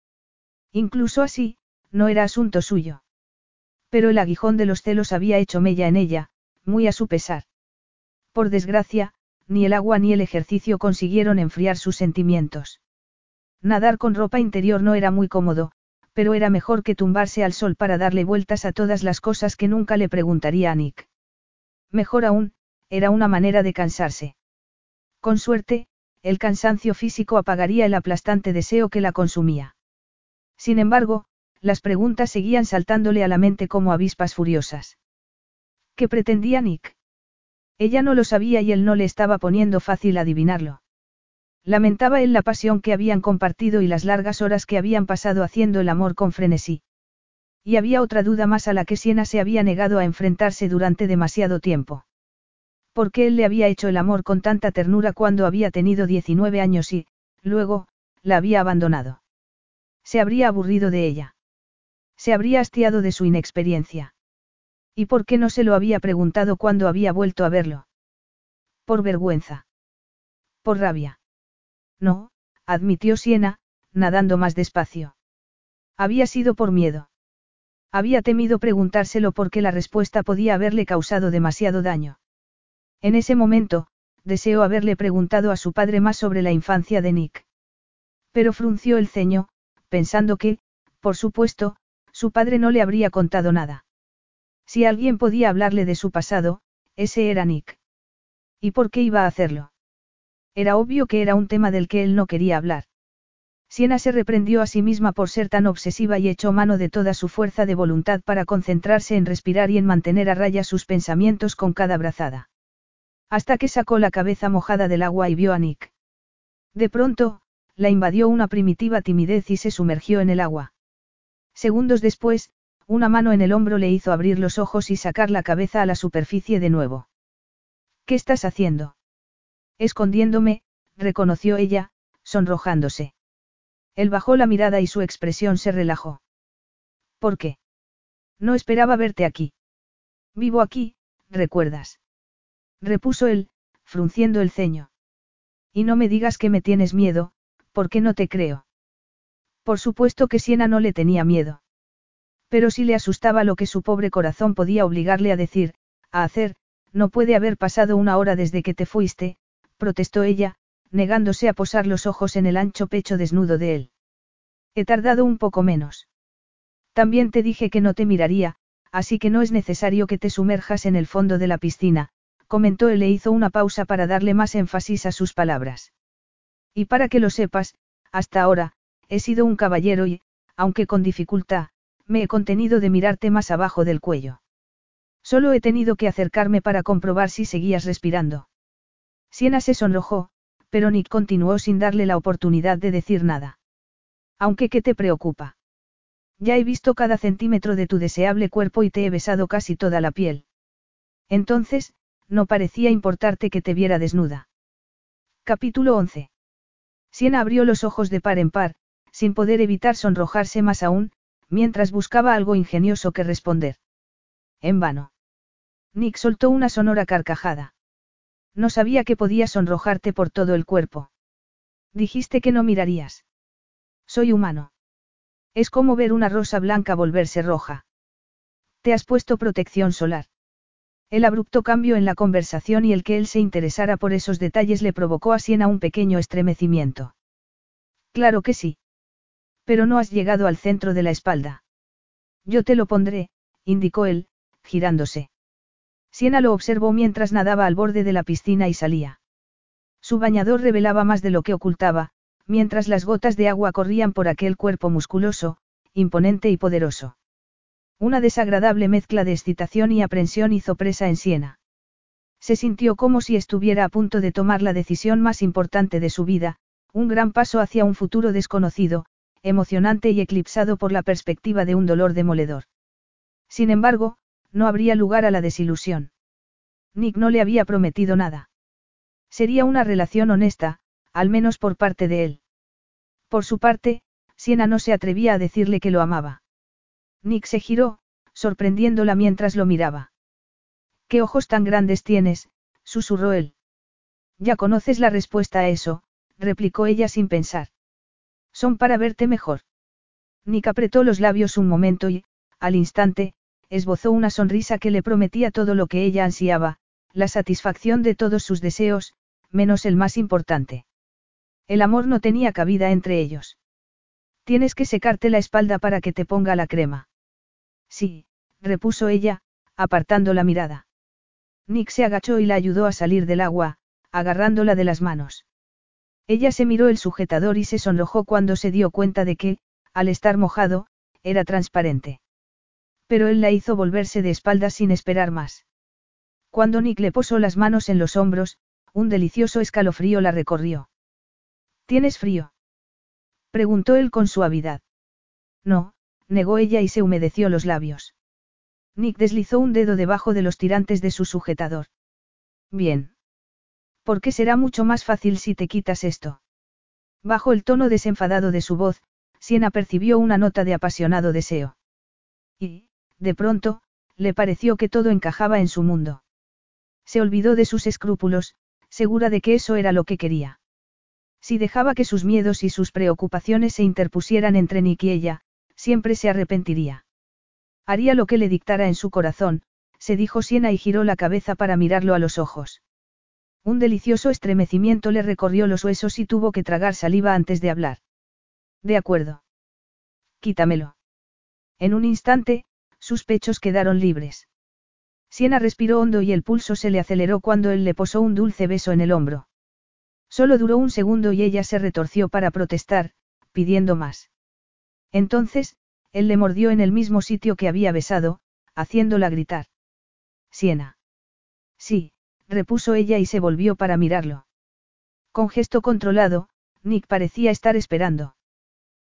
Incluso así, no era asunto suyo. Pero el aguijón de los celos había hecho mella en ella, muy a su pesar. Por desgracia, ni el agua ni el ejercicio consiguieron enfriar sus sentimientos. Nadar con ropa interior no era muy cómodo, pero era mejor que tumbarse al sol para darle vueltas a todas las cosas que nunca le preguntaría a Nick. Mejor aún, era una manera de cansarse. Con suerte, el cansancio físico apagaría el aplastante deseo que la consumía. Sin embargo, las preguntas seguían saltándole a la mente como avispas furiosas. ¿Qué pretendía Nick? Ella no lo sabía y él no le estaba poniendo fácil adivinarlo. Lamentaba él la pasión que habían compartido y las largas horas que habían pasado haciendo el amor con frenesí. Y había otra duda más a la que Siena se había negado a enfrentarse durante demasiado tiempo. ¿Por qué él le había hecho el amor con tanta ternura cuando había tenido 19 años y, luego, la había abandonado? Se habría aburrido de ella. Se habría hastiado de su inexperiencia. ¿Y por qué no se lo había preguntado cuando había vuelto a verlo? Por vergüenza. Por rabia. No, admitió Siena, nadando más despacio. Había sido por miedo. Había temido preguntárselo porque la respuesta podía haberle causado demasiado daño. En ese momento, deseó haberle preguntado a su padre más sobre la infancia de Nick. Pero frunció el ceño, pensando que, por supuesto, su padre no le habría contado nada. Si alguien podía hablarle de su pasado, ese era Nick. ¿Y por qué iba a hacerlo? Era obvio que era un tema del que él no quería hablar. Siena se reprendió a sí misma por ser tan obsesiva y echó mano de toda su fuerza de voluntad para concentrarse en respirar y en mantener a raya sus pensamientos con cada brazada. Hasta que sacó la cabeza mojada del agua y vio a Nick. De pronto, la invadió una primitiva timidez y se sumergió en el agua. Segundos después, una mano en el hombro le hizo abrir los ojos y sacar la cabeza a la superficie de nuevo. ¿Qué estás haciendo? Escondiéndome, reconoció ella, sonrojándose. Él bajó la mirada y su expresión se relajó. ¿Por qué? No esperaba verte aquí. Vivo aquí, recuerdas. Repuso él, frunciendo el ceño. Y no me digas que me tienes miedo, porque no te creo. Por supuesto que Siena no le tenía miedo. Pero si le asustaba lo que su pobre corazón podía obligarle a decir, a hacer, No puede haber pasado una hora desde que te fuiste, protestó ella, negándose a posar los ojos en el ancho pecho desnudo de él. He tardado un poco menos. También te dije que no te miraría, así que no es necesario que te sumerjas en el fondo de la piscina, comentó él e hizo una pausa para darle más énfasis a sus palabras. Y para que lo sepas, hasta ahora, he sido un caballero y, aunque con dificultad, me he contenido de mirarte más abajo del cuello. Solo he tenido que acercarme para comprobar si seguías respirando. Siena se sonrojó, pero Nick continuó sin darle la oportunidad de decir nada. Aunque ¿qué te preocupa? Ya he visto cada centímetro de tu deseable cuerpo y te he besado casi toda la piel. Entonces, no parecía importarte que te viera desnuda. Capítulo 11. Siena abrió los ojos de par en par, sin poder evitar sonrojarse más aún, mientras buscaba algo ingenioso que responder. En vano. Nick soltó una sonora carcajada. No sabía que podía sonrojarte por todo el cuerpo. Dijiste que no mirarías. Soy humano. Es como ver una rosa blanca volverse roja. Te has puesto protección solar. El abrupto cambio en la conversación y el que él se interesara por esos detalles le provocó a Siena un pequeño estremecimiento. Claro que sí. Pero no has llegado al centro de la espalda. Yo te lo pondré, indicó él, girándose. Siena lo observó mientras nadaba al borde de la piscina y salía. Su bañador revelaba más de lo que ocultaba, mientras las gotas de agua corrían por aquel cuerpo musculoso, imponente y poderoso. Una desagradable mezcla de excitación y aprensión hizo presa en Siena. Se sintió como si estuviera a punto de tomar la decisión más importante de su vida, un gran paso hacia un futuro desconocido, emocionante y eclipsado por la perspectiva de un dolor demoledor. Sin embargo, no habría lugar a la desilusión. Nick no le había prometido nada. Sería una relación honesta, al menos por parte de él. Por su parte, Siena no se atrevía a decirle que lo amaba. Nick se giró, sorprendiéndola mientras lo miraba. ¿Qué ojos tan grandes tienes? susurró él. Ya conoces la respuesta a eso, replicó ella sin pensar. Son para verte mejor. Nick apretó los labios un momento y, al instante, esbozó una sonrisa que le prometía todo lo que ella ansiaba, la satisfacción de todos sus deseos, menos el más importante. El amor no tenía cabida entre ellos. Tienes que secarte la espalda para que te ponga la crema. Sí, repuso ella, apartando la mirada. Nick se agachó y la ayudó a salir del agua, agarrándola de las manos. Ella se miró el sujetador y se sonrojó cuando se dio cuenta de que, al estar mojado, era transparente. Pero él la hizo volverse de espaldas sin esperar más. Cuando Nick le posó las manos en los hombros, un delicioso escalofrío la recorrió. ¿Tienes frío? preguntó él con suavidad. No, negó ella y se humedeció los labios. Nick deslizó un dedo debajo de los tirantes de su sujetador. Bien. Porque será mucho más fácil si te quitas esto. Bajo el tono desenfadado de su voz, Siena percibió una nota de apasionado deseo. Y, de pronto, le pareció que todo encajaba en su mundo. Se olvidó de sus escrúpulos, segura de que eso era lo que quería. Si dejaba que sus miedos y sus preocupaciones se interpusieran entre Nick y ella, siempre se arrepentiría. Haría lo que le dictara en su corazón, se dijo Siena y giró la cabeza para mirarlo a los ojos. Un delicioso estremecimiento le recorrió los huesos y tuvo que tragar saliva antes de hablar. De acuerdo. Quítamelo. En un instante, sus pechos quedaron libres. Siena respiró hondo y el pulso se le aceleró cuando él le posó un dulce beso en el hombro. Solo duró un segundo y ella se retorció para protestar, pidiendo más. Entonces, él le mordió en el mismo sitio que había besado, haciéndola gritar. Siena. Sí, repuso ella y se volvió para mirarlo. Con gesto controlado, Nick parecía estar esperando.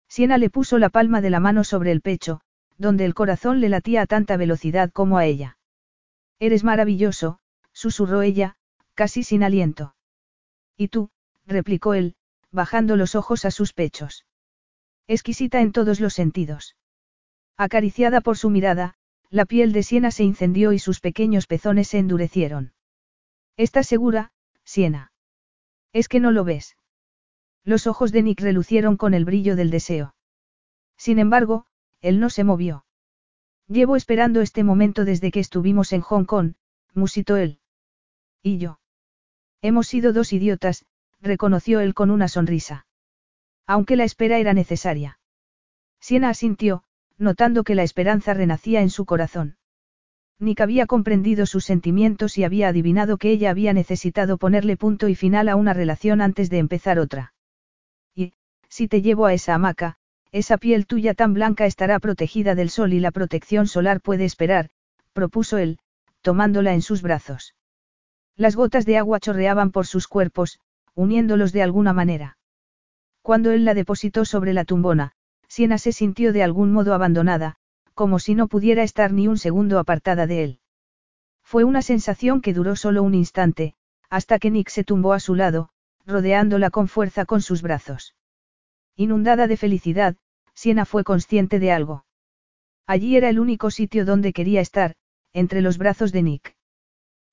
Siena le puso la palma de la mano sobre el pecho, donde el corazón le latía a tanta velocidad como a ella. Eres maravilloso, susurró ella, casi sin aliento. ¿Y tú? replicó él, bajando los ojos a sus pechos. Exquisita en todos los sentidos. Acariciada por su mirada, la piel de Siena se incendió y sus pequeños pezones se endurecieron. ¿Estás segura, Siena? ¿Es que no lo ves? Los ojos de Nick relucieron con el brillo del deseo. Sin embargo, él no se movió. Llevo esperando este momento desde que estuvimos en Hong Kong, musitó él. ¿Y yo? Hemos sido dos idiotas, reconoció él con una sonrisa. Aunque la espera era necesaria. Siena asintió, notando que la esperanza renacía en su corazón. Nick había comprendido sus sentimientos y había adivinado que ella había necesitado ponerle punto y final a una relación antes de empezar otra. Y, si te llevo a esa hamaca, esa piel tuya tan blanca estará protegida del sol y la protección solar puede esperar, propuso él, tomándola en sus brazos. Las gotas de agua chorreaban por sus cuerpos, uniéndolos de alguna manera. Cuando él la depositó sobre la tumbona, Siena se sintió de algún modo abandonada, como si no pudiera estar ni un segundo apartada de él. Fue una sensación que duró solo un instante, hasta que Nick se tumbó a su lado, rodeándola con fuerza con sus brazos. Inundada de felicidad, Siena fue consciente de algo. Allí era el único sitio donde quería estar, entre los brazos de Nick.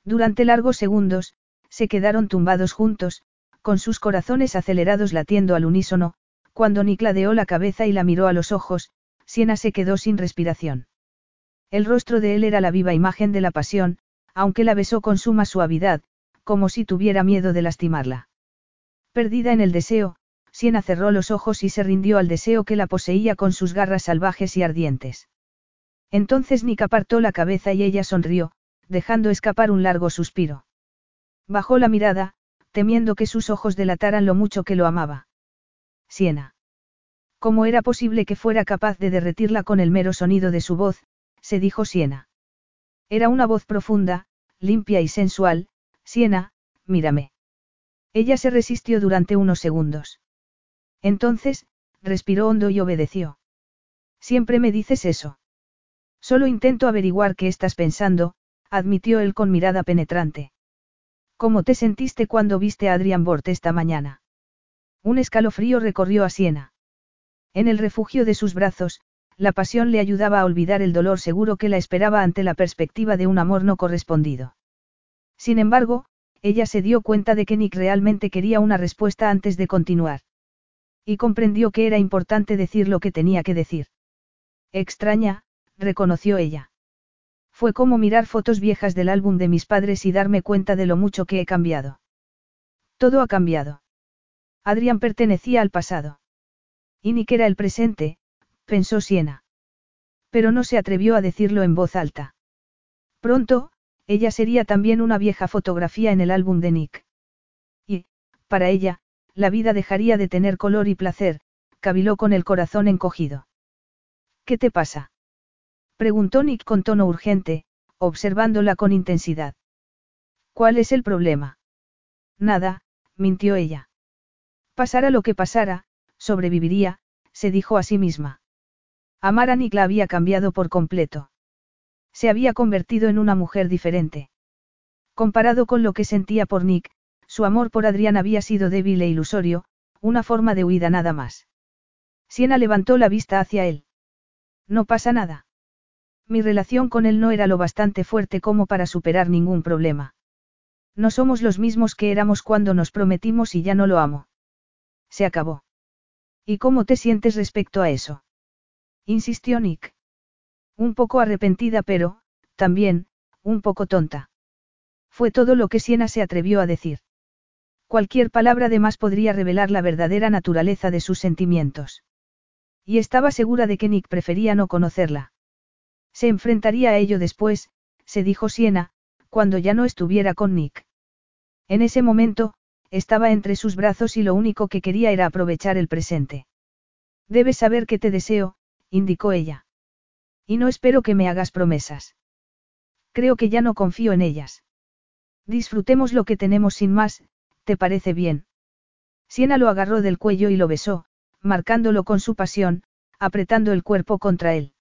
Durante largos segundos, se quedaron tumbados juntos, con sus corazones acelerados latiendo al unísono, cuando Nick ladeó la cabeza y la miró a los ojos, Siena se quedó sin respiración. El rostro de él era la viva imagen de la pasión, aunque la besó con suma suavidad, como si tuviera miedo de lastimarla. Perdida en el deseo, Siena cerró los ojos y se rindió al deseo que la poseía con sus garras salvajes y ardientes. Entonces Nick apartó la cabeza y ella sonrió, dejando escapar un largo suspiro. Bajó la mirada, temiendo que sus ojos delataran lo mucho que lo amaba. Siena. ¿Cómo era posible que fuera capaz de derretirla con el mero sonido de su voz? se dijo Siena. Era una voz profunda, limpia y sensual, Siena, mírame. Ella se resistió durante unos segundos. Entonces, respiró hondo y obedeció. Siempre me dices eso. Solo intento averiguar qué estás pensando, admitió él con mirada penetrante. ¿Cómo te sentiste cuando viste a Adrian Bort esta mañana? Un escalofrío recorrió a Siena. En el refugio de sus brazos, la pasión le ayudaba a olvidar el dolor seguro que la esperaba ante la perspectiva de un amor no correspondido. Sin embargo, ella se dio cuenta de que Nick realmente quería una respuesta antes de continuar. Y comprendió que era importante decir lo que tenía que decir. Extraña, reconoció ella. Fue como mirar fotos viejas del álbum de mis padres y darme cuenta de lo mucho que he cambiado. Todo ha cambiado. Adrián pertenecía al pasado. Y Nick era el presente, pensó Siena. Pero no se atrevió a decirlo en voz alta. Pronto, ella sería también una vieja fotografía en el álbum de Nick. Y, para ella, la vida dejaría de tener color y placer, caviló con el corazón encogido. ¿Qué te pasa? Preguntó Nick con tono urgente, observándola con intensidad. ¿Cuál es el problema? Nada, mintió ella. Pasara lo que pasara, sobreviviría, se dijo a sí misma. Amar a Nick la había cambiado por completo. Se había convertido en una mujer diferente. Comparado con lo que sentía por Nick, su amor por Adrián había sido débil e ilusorio, una forma de huida nada más. Siena levantó la vista hacia él. No pasa nada. Mi relación con él no era lo bastante fuerte como para superar ningún problema. No somos los mismos que éramos cuando nos prometimos y ya no lo amo. Se acabó. ¿Y cómo te sientes respecto a eso? Insistió Nick. Un poco arrepentida pero, también, un poco tonta. Fue todo lo que Siena se atrevió a decir. Cualquier palabra de más podría revelar la verdadera naturaleza de sus sentimientos. Y estaba segura de que Nick prefería no conocerla. Se enfrentaría a ello después, se dijo Siena, cuando ya no estuviera con Nick. En ese momento, estaba entre sus brazos y lo único que quería era aprovechar el presente. Debes saber que te deseo, indicó ella. Y no espero que me hagas promesas. Creo que ya no confío en ellas. Disfrutemos lo que tenemos sin más, ¿te parece bien? Siena lo agarró del cuello y lo besó, marcándolo con su pasión, apretando el cuerpo contra él.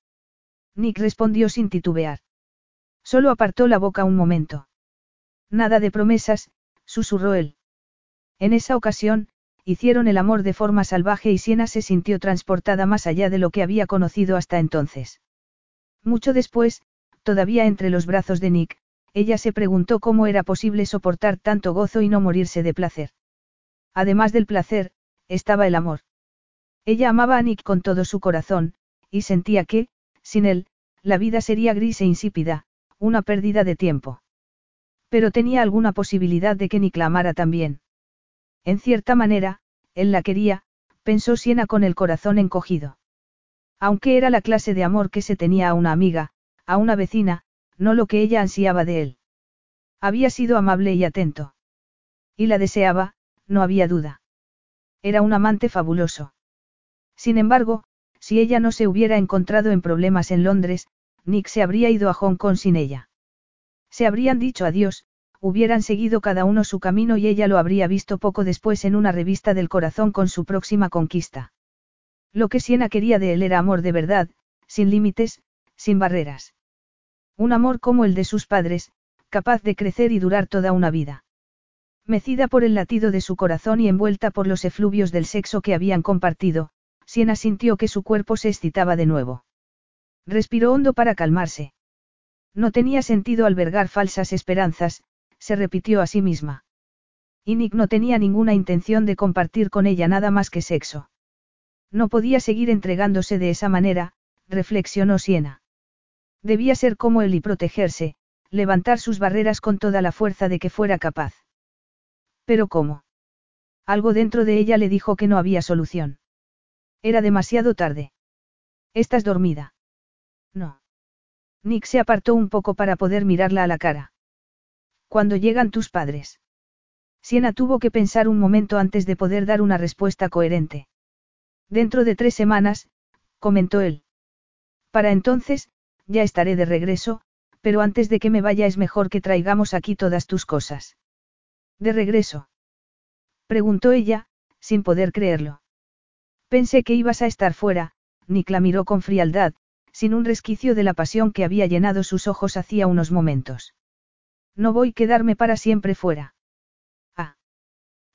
Nick respondió sin titubear. Solo apartó la boca un momento. Nada de promesas, susurró él. En esa ocasión, hicieron el amor de forma salvaje y Siena se sintió transportada más allá de lo que había conocido hasta entonces. Mucho después, todavía entre los brazos de Nick, ella se preguntó cómo era posible soportar tanto gozo y no morirse de placer. Además del placer, estaba el amor. Ella amaba a Nick con todo su corazón, y sentía que, sin él, la vida sería gris e insípida, una pérdida de tiempo. Pero tenía alguna posibilidad de que Nick la amara también. En cierta manera, él la quería, pensó Siena con el corazón encogido. Aunque era la clase de amor que se tenía a una amiga, a una vecina, no lo que ella ansiaba de él. Había sido amable y atento. Y la deseaba, no había duda. Era un amante fabuloso. Sin embargo, si ella no se hubiera encontrado en problemas en Londres, Nick se habría ido a Hong Kong sin ella. Se habrían dicho adiós, hubieran seguido cada uno su camino y ella lo habría visto poco después en una revista del corazón con su próxima conquista. Lo que Siena quería de él era amor de verdad, sin límites, sin barreras. Un amor como el de sus padres, capaz de crecer y durar toda una vida. Mecida por el latido de su corazón y envuelta por los efluvios del sexo que habían compartido, Siena sintió que su cuerpo se excitaba de nuevo. Respiró hondo para calmarse. No tenía sentido albergar falsas esperanzas, se repitió a sí misma. Y Nick no tenía ninguna intención de compartir con ella nada más que sexo. No podía seguir entregándose de esa manera, reflexionó Siena. Debía ser como él y protegerse, levantar sus barreras con toda la fuerza de que fuera capaz. Pero ¿cómo? Algo dentro de ella le dijo que no había solución. Era demasiado tarde. ¿Estás dormida? No. Nick se apartó un poco para poder mirarla a la cara. ¿Cuándo llegan tus padres? Siena tuvo que pensar un momento antes de poder dar una respuesta coherente. Dentro de tres semanas, comentó él. Para entonces, ya estaré de regreso, pero antes de que me vaya es mejor que traigamos aquí todas tus cosas. ¿De regreso? Preguntó ella, sin poder creerlo. Pensé que ibas a estar fuera, Nick la miró con frialdad, sin un resquicio de la pasión que había llenado sus ojos hacía unos momentos. No voy a quedarme para siempre fuera. Ah.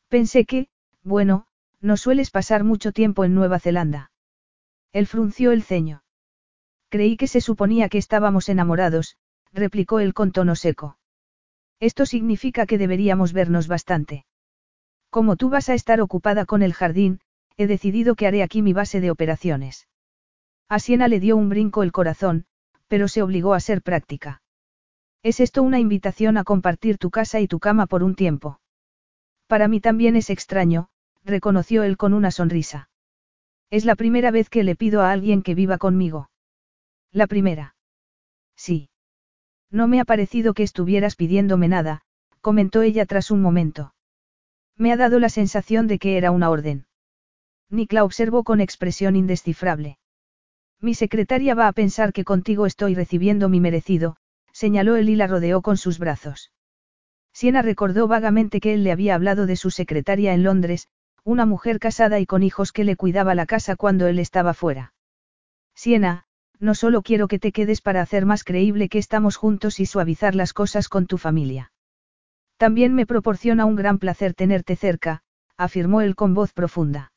Pensé que, bueno, no sueles pasar mucho tiempo en Nueva Zelanda. Él frunció el ceño. Creí que se suponía que estábamos enamorados, replicó él con tono seco. Esto significa que deberíamos vernos bastante. Como tú vas a estar ocupada con el jardín, he decidido que haré aquí mi base de operaciones. A Siena le dio un brinco el corazón, pero se obligó a ser práctica. ¿Es esto una invitación a compartir tu casa y tu cama por un tiempo? Para mí también es extraño, reconoció él con una sonrisa. Es la primera vez que le pido a alguien que viva conmigo. La primera. Sí. No me ha parecido que estuvieras pidiéndome nada, comentó ella tras un momento. Me ha dado la sensación de que era una orden. Nick la observó con expresión indescifrable. Mi secretaria va a pensar que contigo estoy recibiendo mi merecido, señaló él y la rodeó con sus brazos. Siena recordó vagamente que él le había hablado de su secretaria en Londres, una mujer casada y con hijos que le cuidaba la casa cuando él estaba fuera. Siena, no solo quiero que te quedes para hacer más creíble que estamos juntos y suavizar las cosas con tu familia. También me proporciona un gran placer tenerte cerca, afirmó él con voz profunda.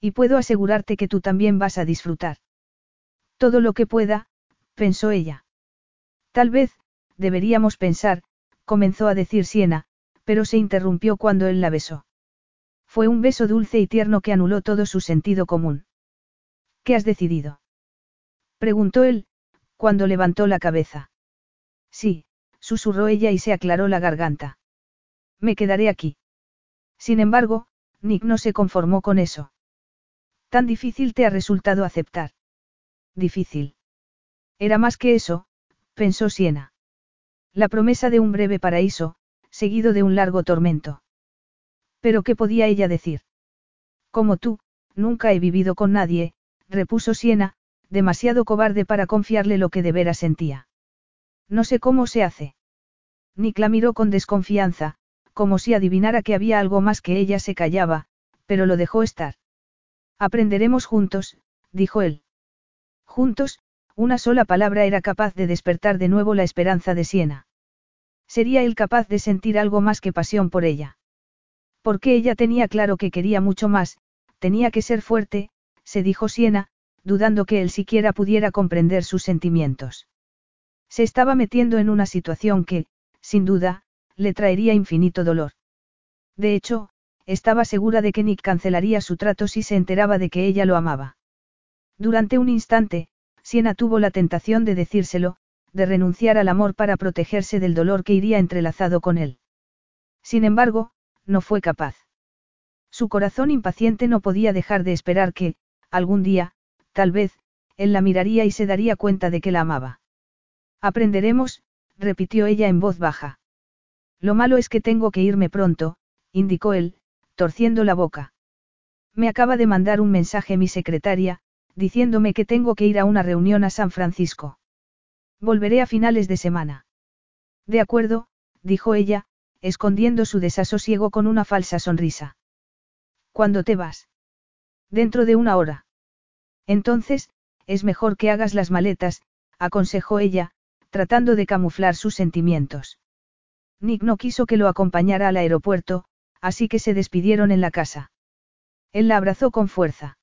Y puedo asegurarte que tú también vas a disfrutar. Todo lo que pueda, pensó ella. Tal vez, deberíamos pensar, comenzó a decir Siena, pero se interrumpió cuando él la besó. Fue un beso dulce y tierno que anuló todo su sentido común. ¿Qué has decidido? Preguntó él, cuando levantó la cabeza. Sí, susurró ella y se aclaró la garganta. Me quedaré aquí. Sin embargo, Nick no se conformó con eso. Tan difícil te ha resultado aceptar. Difícil. Era más que eso, pensó Siena. La promesa de un breve paraíso, seguido de un largo tormento. Pero ¿qué podía ella decir? Como tú, nunca he vivido con nadie, repuso Siena, demasiado cobarde para confiarle lo que de veras sentía. No sé cómo se hace. Nick la miró con desconfianza, como si adivinara que había algo más que ella se callaba, pero lo dejó estar. Aprenderemos juntos, dijo él. Juntos, una sola palabra era capaz de despertar de nuevo la esperanza de Siena. Sería él capaz de sentir algo más que pasión por ella. Porque ella tenía claro que quería mucho más, tenía que ser fuerte, se dijo Siena, dudando que él siquiera pudiera comprender sus sentimientos. Se estaba metiendo en una situación que, sin duda, le traería infinito dolor. De hecho, estaba segura de que Nick cancelaría su trato si se enteraba de que ella lo amaba. Durante un instante, Siena tuvo la tentación de decírselo, de renunciar al amor para protegerse del dolor que iría entrelazado con él. Sin embargo, no fue capaz. Su corazón impaciente no podía dejar de esperar que, algún día, tal vez, él la miraría y se daría cuenta de que la amaba. Aprenderemos, repitió ella en voz baja. Lo malo es que tengo que irme pronto, indicó él, torciendo la boca. Me acaba de mandar un mensaje mi secretaria, diciéndome que tengo que ir a una reunión a San Francisco. Volveré a finales de semana. De acuerdo, dijo ella, escondiendo su desasosiego con una falsa sonrisa. ¿Cuándo te vas? Dentro de una hora. Entonces, es mejor que hagas las maletas, aconsejó ella, tratando de camuflar sus sentimientos. Nick no quiso que lo acompañara al aeropuerto, así que se despidieron en la casa. Él la abrazó con fuerza.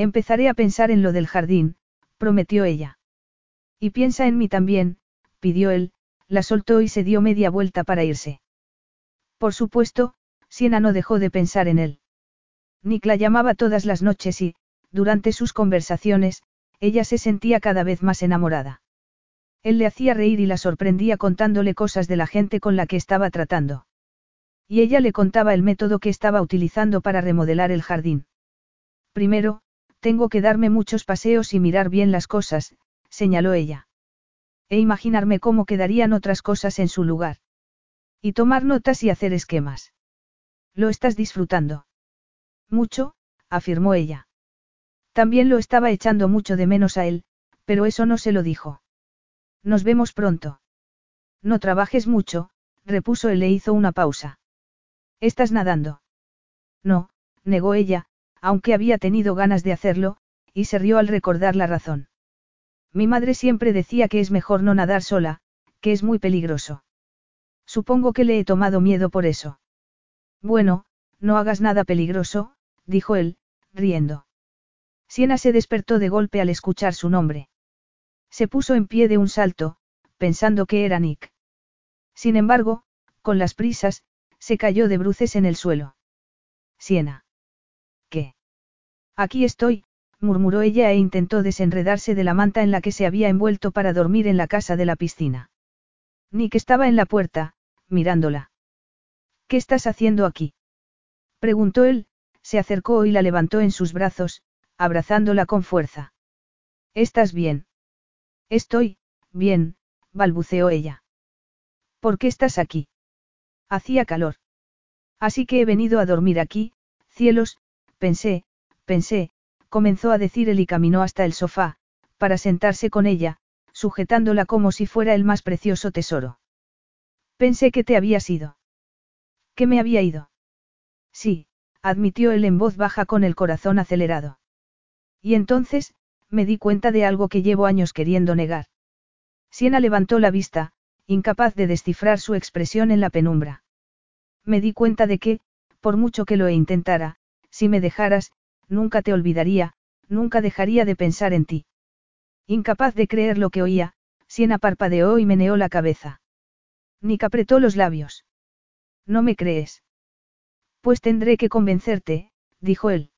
Empezaré a pensar en lo del jardín, prometió ella. Y piensa en mí también, pidió él, la soltó y se dio media vuelta para irse. Por supuesto, Siena no dejó de pensar en él. Nick la llamaba todas las noches y, durante sus conversaciones, ella se sentía cada vez más enamorada. Él le hacía reír y la sorprendía contándole cosas de la gente con la que estaba tratando. Y ella le contaba el método que estaba utilizando para remodelar el jardín. Primero, tengo que darme muchos paseos y mirar bien las cosas, señaló ella. E imaginarme cómo quedarían otras cosas en su lugar. Y tomar notas y hacer esquemas. ¿Lo estás disfrutando? Mucho, afirmó ella. También lo estaba echando mucho de menos a él, pero eso no se lo dijo. Nos vemos pronto. No trabajes mucho, repuso él e hizo una pausa. ¿Estás nadando? No, negó ella, aunque había tenido ganas de hacerlo, y se rió al recordar la razón. Mi madre siempre decía que es mejor no nadar sola, que es muy peligroso. Supongo que le he tomado miedo por eso. Bueno, no hagas nada peligroso, dijo él, riendo. Siena se despertó de golpe al escuchar su nombre. Se puso en pie de un salto, pensando que era Nick. Sin embargo, con las prisas, se cayó de bruces en el suelo. Siena. ¿Qué? Aquí estoy, murmuró ella e intentó desenredarse de la manta en la que se había envuelto para dormir en la casa de la piscina. Nick estaba en la puerta, mirándola. ¿Qué estás haciendo aquí? preguntó él, se acercó y la levantó en sus brazos, abrazándola con fuerza. ¿Estás bien? Estoy, bien, balbuceó ella. ¿Por qué estás aquí? Hacía calor. Así que he venido a dormir aquí, cielos, pensé, pensé, comenzó a decir él y caminó hasta el sofá, para sentarse con ella, sujetándola como si fuera el más precioso tesoro. Pensé que te habías ido. ¿Que me había ido? Sí, admitió él en voz baja con el corazón acelerado. Y entonces, me di cuenta de algo que llevo años queriendo negar. Siena levantó la vista, incapaz de descifrar su expresión en la penumbra. Me di cuenta de que, por mucho que lo intentara, si me dejaras, nunca te olvidaría, nunca dejaría de pensar en ti. Incapaz de creer lo que oía, Siena parpadeó y meneó la cabeza. Nick apretó los labios. ¿No me crees? Pues tendré que convencerte, dijo él.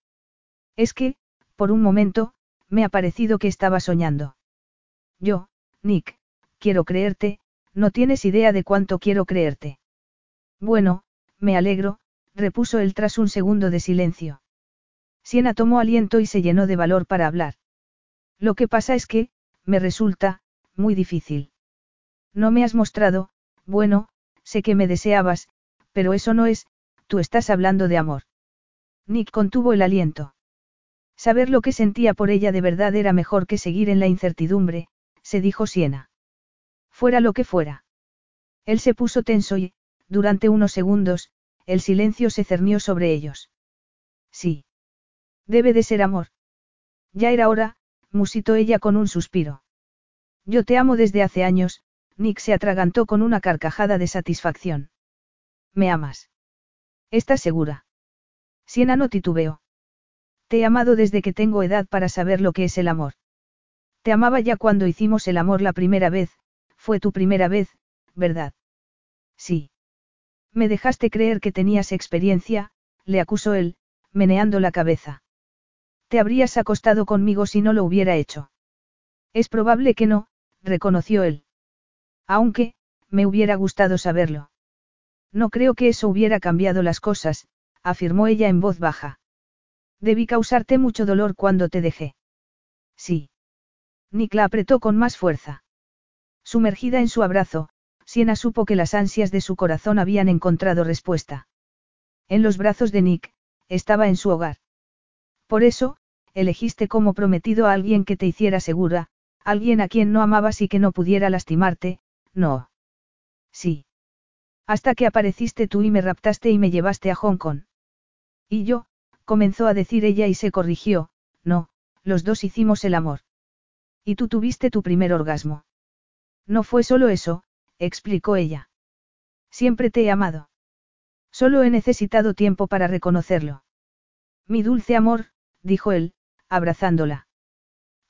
Es que, por un momento, me ha parecido que estaba soñando. Yo, Nick, quiero creerte, no tienes idea de cuánto quiero creerte. Bueno, me alegro, repuso él tras un segundo de silencio. Siena tomó aliento y se llenó de valor para hablar. Lo que pasa es que, me resulta, muy difícil. No me has mostrado, bueno, sé que me deseabas, pero eso no es, tú estás hablando de amor. Nick contuvo el aliento. Saber lo que sentía por ella de verdad era mejor que seguir en la incertidumbre, se dijo Siena. Fuera lo que fuera. Él se puso tenso y, durante unos segundos, el silencio se cernió sobre ellos. Sí. Debe de ser amor. Ya era hora, musitó ella con un suspiro. Yo te amo desde hace años, Nick se atragantó con una carcajada de satisfacción. ¿Me amas? ¿Estás segura? Siena no titubeó. Te he amado desde que tengo edad para saber lo que es el amor. Te amaba ya cuando hicimos el amor la primera vez, fue tu primera vez, ¿verdad? Sí. Me dejaste creer que tenías experiencia, le acusó él, meneando la cabeza. Te habrías acostado conmigo si no lo hubiera hecho. Es probable que no, reconoció él. Aunque, me hubiera gustado saberlo. No creo que eso hubiera cambiado las cosas, afirmó ella en voz baja. Debí causarte mucho dolor cuando te dejé. Sí. Nick la apretó con más fuerza. Sumergida en su abrazo, Siena supo que las ansias de su corazón habían encontrado respuesta. En los brazos de Nick, estaba en su hogar. Por eso, elegiste como prometido a alguien que te hiciera segura, alguien a quien no amabas y que no pudiera lastimarte, no. Sí. Hasta que apareciste tú y me raptaste y me llevaste a Hong Kong. Y yo, comenzó a decir ella y se corrigió, no, los dos hicimos el amor. Y tú tuviste tu primer orgasmo. No fue solo eso, explicó ella. Siempre te he amado. Solo he necesitado tiempo para reconocerlo. Mi dulce amor, dijo él, abrazándola.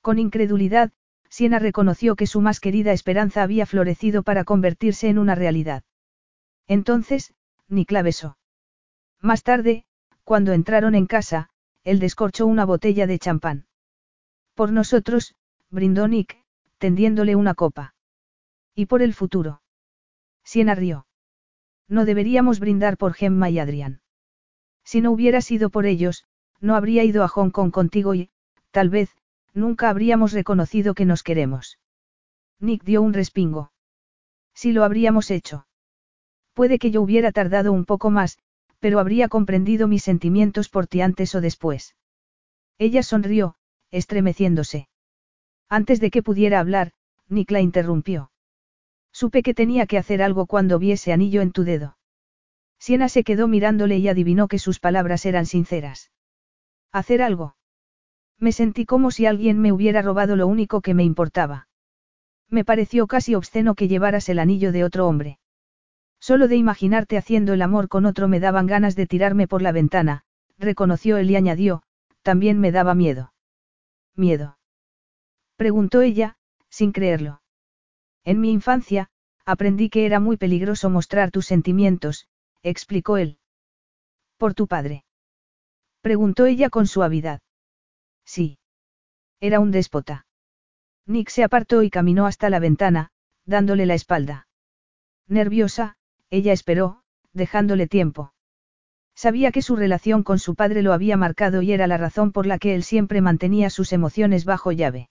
Con incredulidad, Siena reconoció que su más querida esperanza había florecido para convertirse en una realidad. Entonces, Nick la besó. Más tarde, cuando entraron en casa, él descorchó una botella de champán. Por nosotros, brindó Nick, tendiéndole una copa. Y por el futuro. Siena rió. No deberíamos brindar por Gemma y Adrián. Si no hubiera sido por ellos, no habría ido a Hong Kong contigo y, tal vez, nunca habríamos reconocido que nos queremos. Nick dio un respingo. Si lo habríamos hecho. Puede que yo hubiera tardado un poco más, pero habría comprendido mis sentimientos por ti antes o después. Ella sonrió, estremeciéndose. Antes de que pudiera hablar, Nick la interrumpió. Supe que tenía que hacer algo cuando vi ese anillo en tu dedo. Siena se quedó mirándole y adivinó que sus palabras eran sinceras. ¿Hacer algo? Me sentí como si alguien me hubiera robado lo único que me importaba. Me pareció casi obsceno que llevaras el anillo de otro hombre. Solo de imaginarte haciendo el amor con otro me daban ganas de tirarme por la ventana, reconoció él y añadió, también me daba miedo. ¿Miedo? Preguntó ella, sin creerlo. En mi infancia, aprendí que era muy peligroso mostrar tus sentimientos, explicó él. ¿Por tu padre? Preguntó ella con suavidad. Sí. Era un déspota. Nick se apartó y caminó hasta la ventana, dándole la espalda. Nerviosa, ella esperó, dejándole tiempo. Sabía que su relación con su padre lo había marcado y era la razón por la que él siempre mantenía sus emociones bajo llave.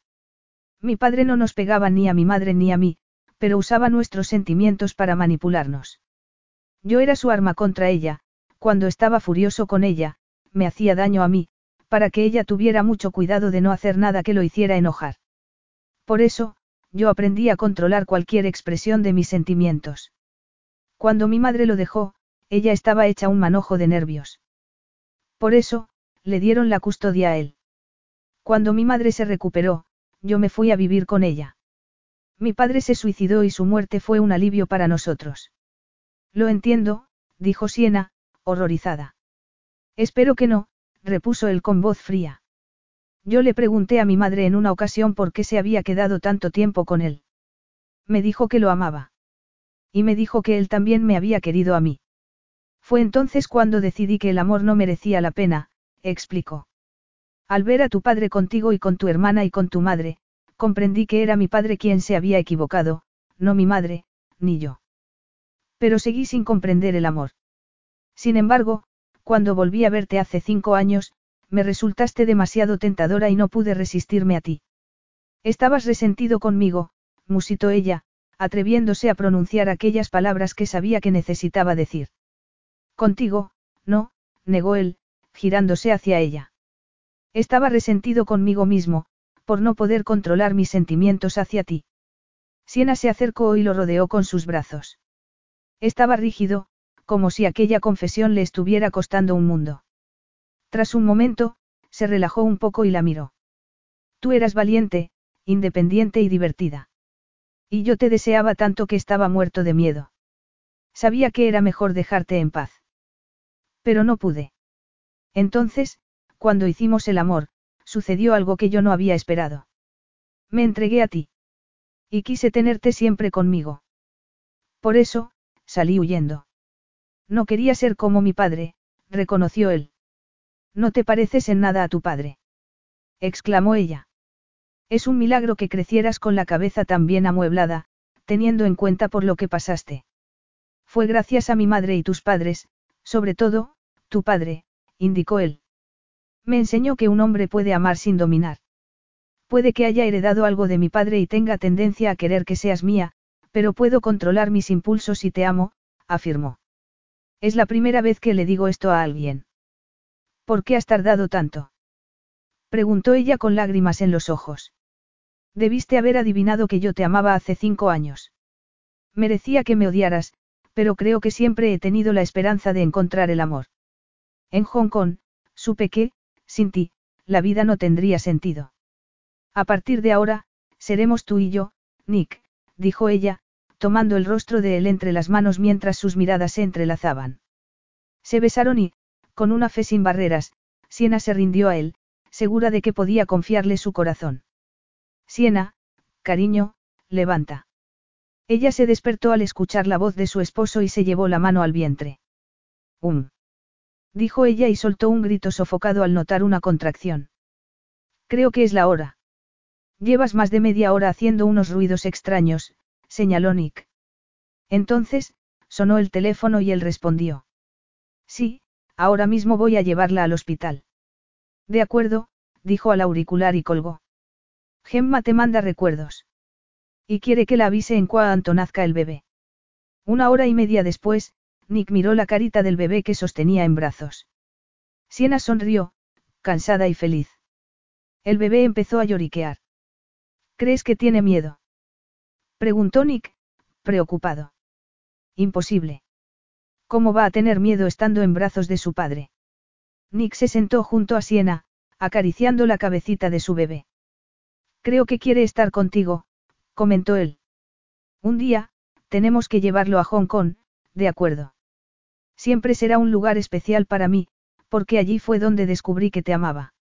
Mi padre no nos pegaba ni a mi madre ni a mí, pero usaba nuestros sentimientos para manipularnos. Yo era su arma contra ella, cuando estaba furioso con ella, me hacía daño a mí, para que ella tuviera mucho cuidado de no hacer nada que lo hiciera enojar. Por eso, yo aprendí a controlar cualquier expresión de mis sentimientos. Cuando mi madre lo dejó, ella estaba hecha un manojo de nervios. Por eso, le dieron la custodia a él. Cuando mi madre se recuperó, yo me fui a vivir con ella. Mi padre se suicidó y su muerte fue un alivio para nosotros. Lo entiendo, dijo Siena, horrorizada. Espero que no, repuso él con voz fría. Yo le pregunté a mi madre en una ocasión por qué se había quedado tanto tiempo con él. Me dijo que lo amaba. Y me dijo que él también me había querido a mí. Fue entonces cuando decidí que el amor no merecía la pena, explicó. Al ver a tu padre contigo y con tu hermana y con tu madre, comprendí que era mi padre quien se había equivocado, no mi madre, ni yo. Pero seguí sin comprender el amor. Sin embargo, cuando volví a verte hace cinco años, me resultaste demasiado tentadora y no pude resistirme a ti. Estabas resentido conmigo, musitó ella, atreviéndose a pronunciar aquellas palabras que sabía que necesitaba decir. Contigo, no, negó él, girándose hacia ella. Estaba resentido conmigo mismo, por no poder controlar mis sentimientos hacia ti. Siena se acercó y lo rodeó con sus brazos. Estaba rígido, como si aquella confesión le estuviera costando un mundo. Tras un momento, se relajó un poco y la miró. Tú eras valiente, independiente y divertida. Y yo te deseaba tanto que estaba muerto de miedo. Sabía que era mejor dejarte en paz. Pero no pude. Entonces, cuando hicimos el amor, sucedió algo que yo no había esperado. Me entregué a ti. Y quise tenerte siempre conmigo. Por eso, salí huyendo. No quería ser como mi padre, reconoció él. No te pareces en nada a tu padre. exclamó ella. Es un milagro que crecieras con la cabeza tan bien amueblada, teniendo en cuenta por lo que pasaste. Fue gracias a mi madre y tus padres, sobre todo, tu padre, indicó él. Me enseñó que un hombre puede amar sin dominar. Puede que haya heredado algo de mi padre y tenga tendencia a querer que seas mía, pero puedo controlar mis impulsos y te amo, afirmó. Es la primera vez que le digo esto a alguien. ¿Por qué has tardado tanto? Preguntó ella con lágrimas en los ojos. Debiste haber adivinado que yo te amaba hace cinco años. Merecía que me odiaras, pero creo que siempre he tenido la esperanza de encontrar el amor. En Hong Kong, supe que, sin ti, la vida no tendría sentido. A partir de ahora, seremos tú y yo, Nick, dijo ella, tomando el rostro de él entre las manos mientras sus miradas se entrelazaban. Se besaron y, con una fe sin barreras, Siena se rindió a él, segura de que podía confiarle su corazón. Siena, cariño, levanta. Ella se despertó al escuchar la voz de su esposo y se llevó la mano al vientre. Um. Dijo ella y soltó un grito sofocado al notar una contracción. Creo que es la hora. Llevas más de media hora haciendo unos ruidos extraños, señaló Nick. Entonces, sonó el teléfono y él respondió. Sí, ahora mismo voy a llevarla al hospital. De acuerdo, dijo al auricular y colgó. Gemma te manda recuerdos. Y quiere que la avise en cuanto nazca el bebé. Una hora y media después, Nick miró la carita del bebé que sostenía en brazos. Siena sonrió, cansada y feliz. El bebé empezó a lloriquear. ¿Crees que tiene miedo? Preguntó Nick, preocupado. Imposible. ¿Cómo va a tener miedo estando en brazos de su padre? Nick se sentó junto a Siena, acariciando la cabecita de su bebé. Creo que quiere estar contigo, comentó él. Un día, tenemos que llevarlo a Hong Kong, de acuerdo. Siempre será un lugar especial para mí, porque allí fue donde descubrí que te amaba.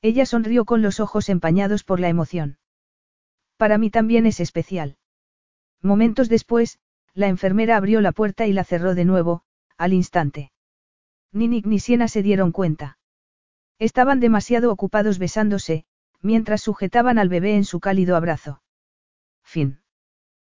Ella sonrió con los ojos empañados por la emoción. Para mí también es especial. Momentos después, la enfermera abrió la puerta y la cerró de nuevo, al instante. Ni Nick ni Siena se dieron cuenta. Estaban demasiado ocupados besándose, mientras sujetaban al bebé en su cálido abrazo. Fin.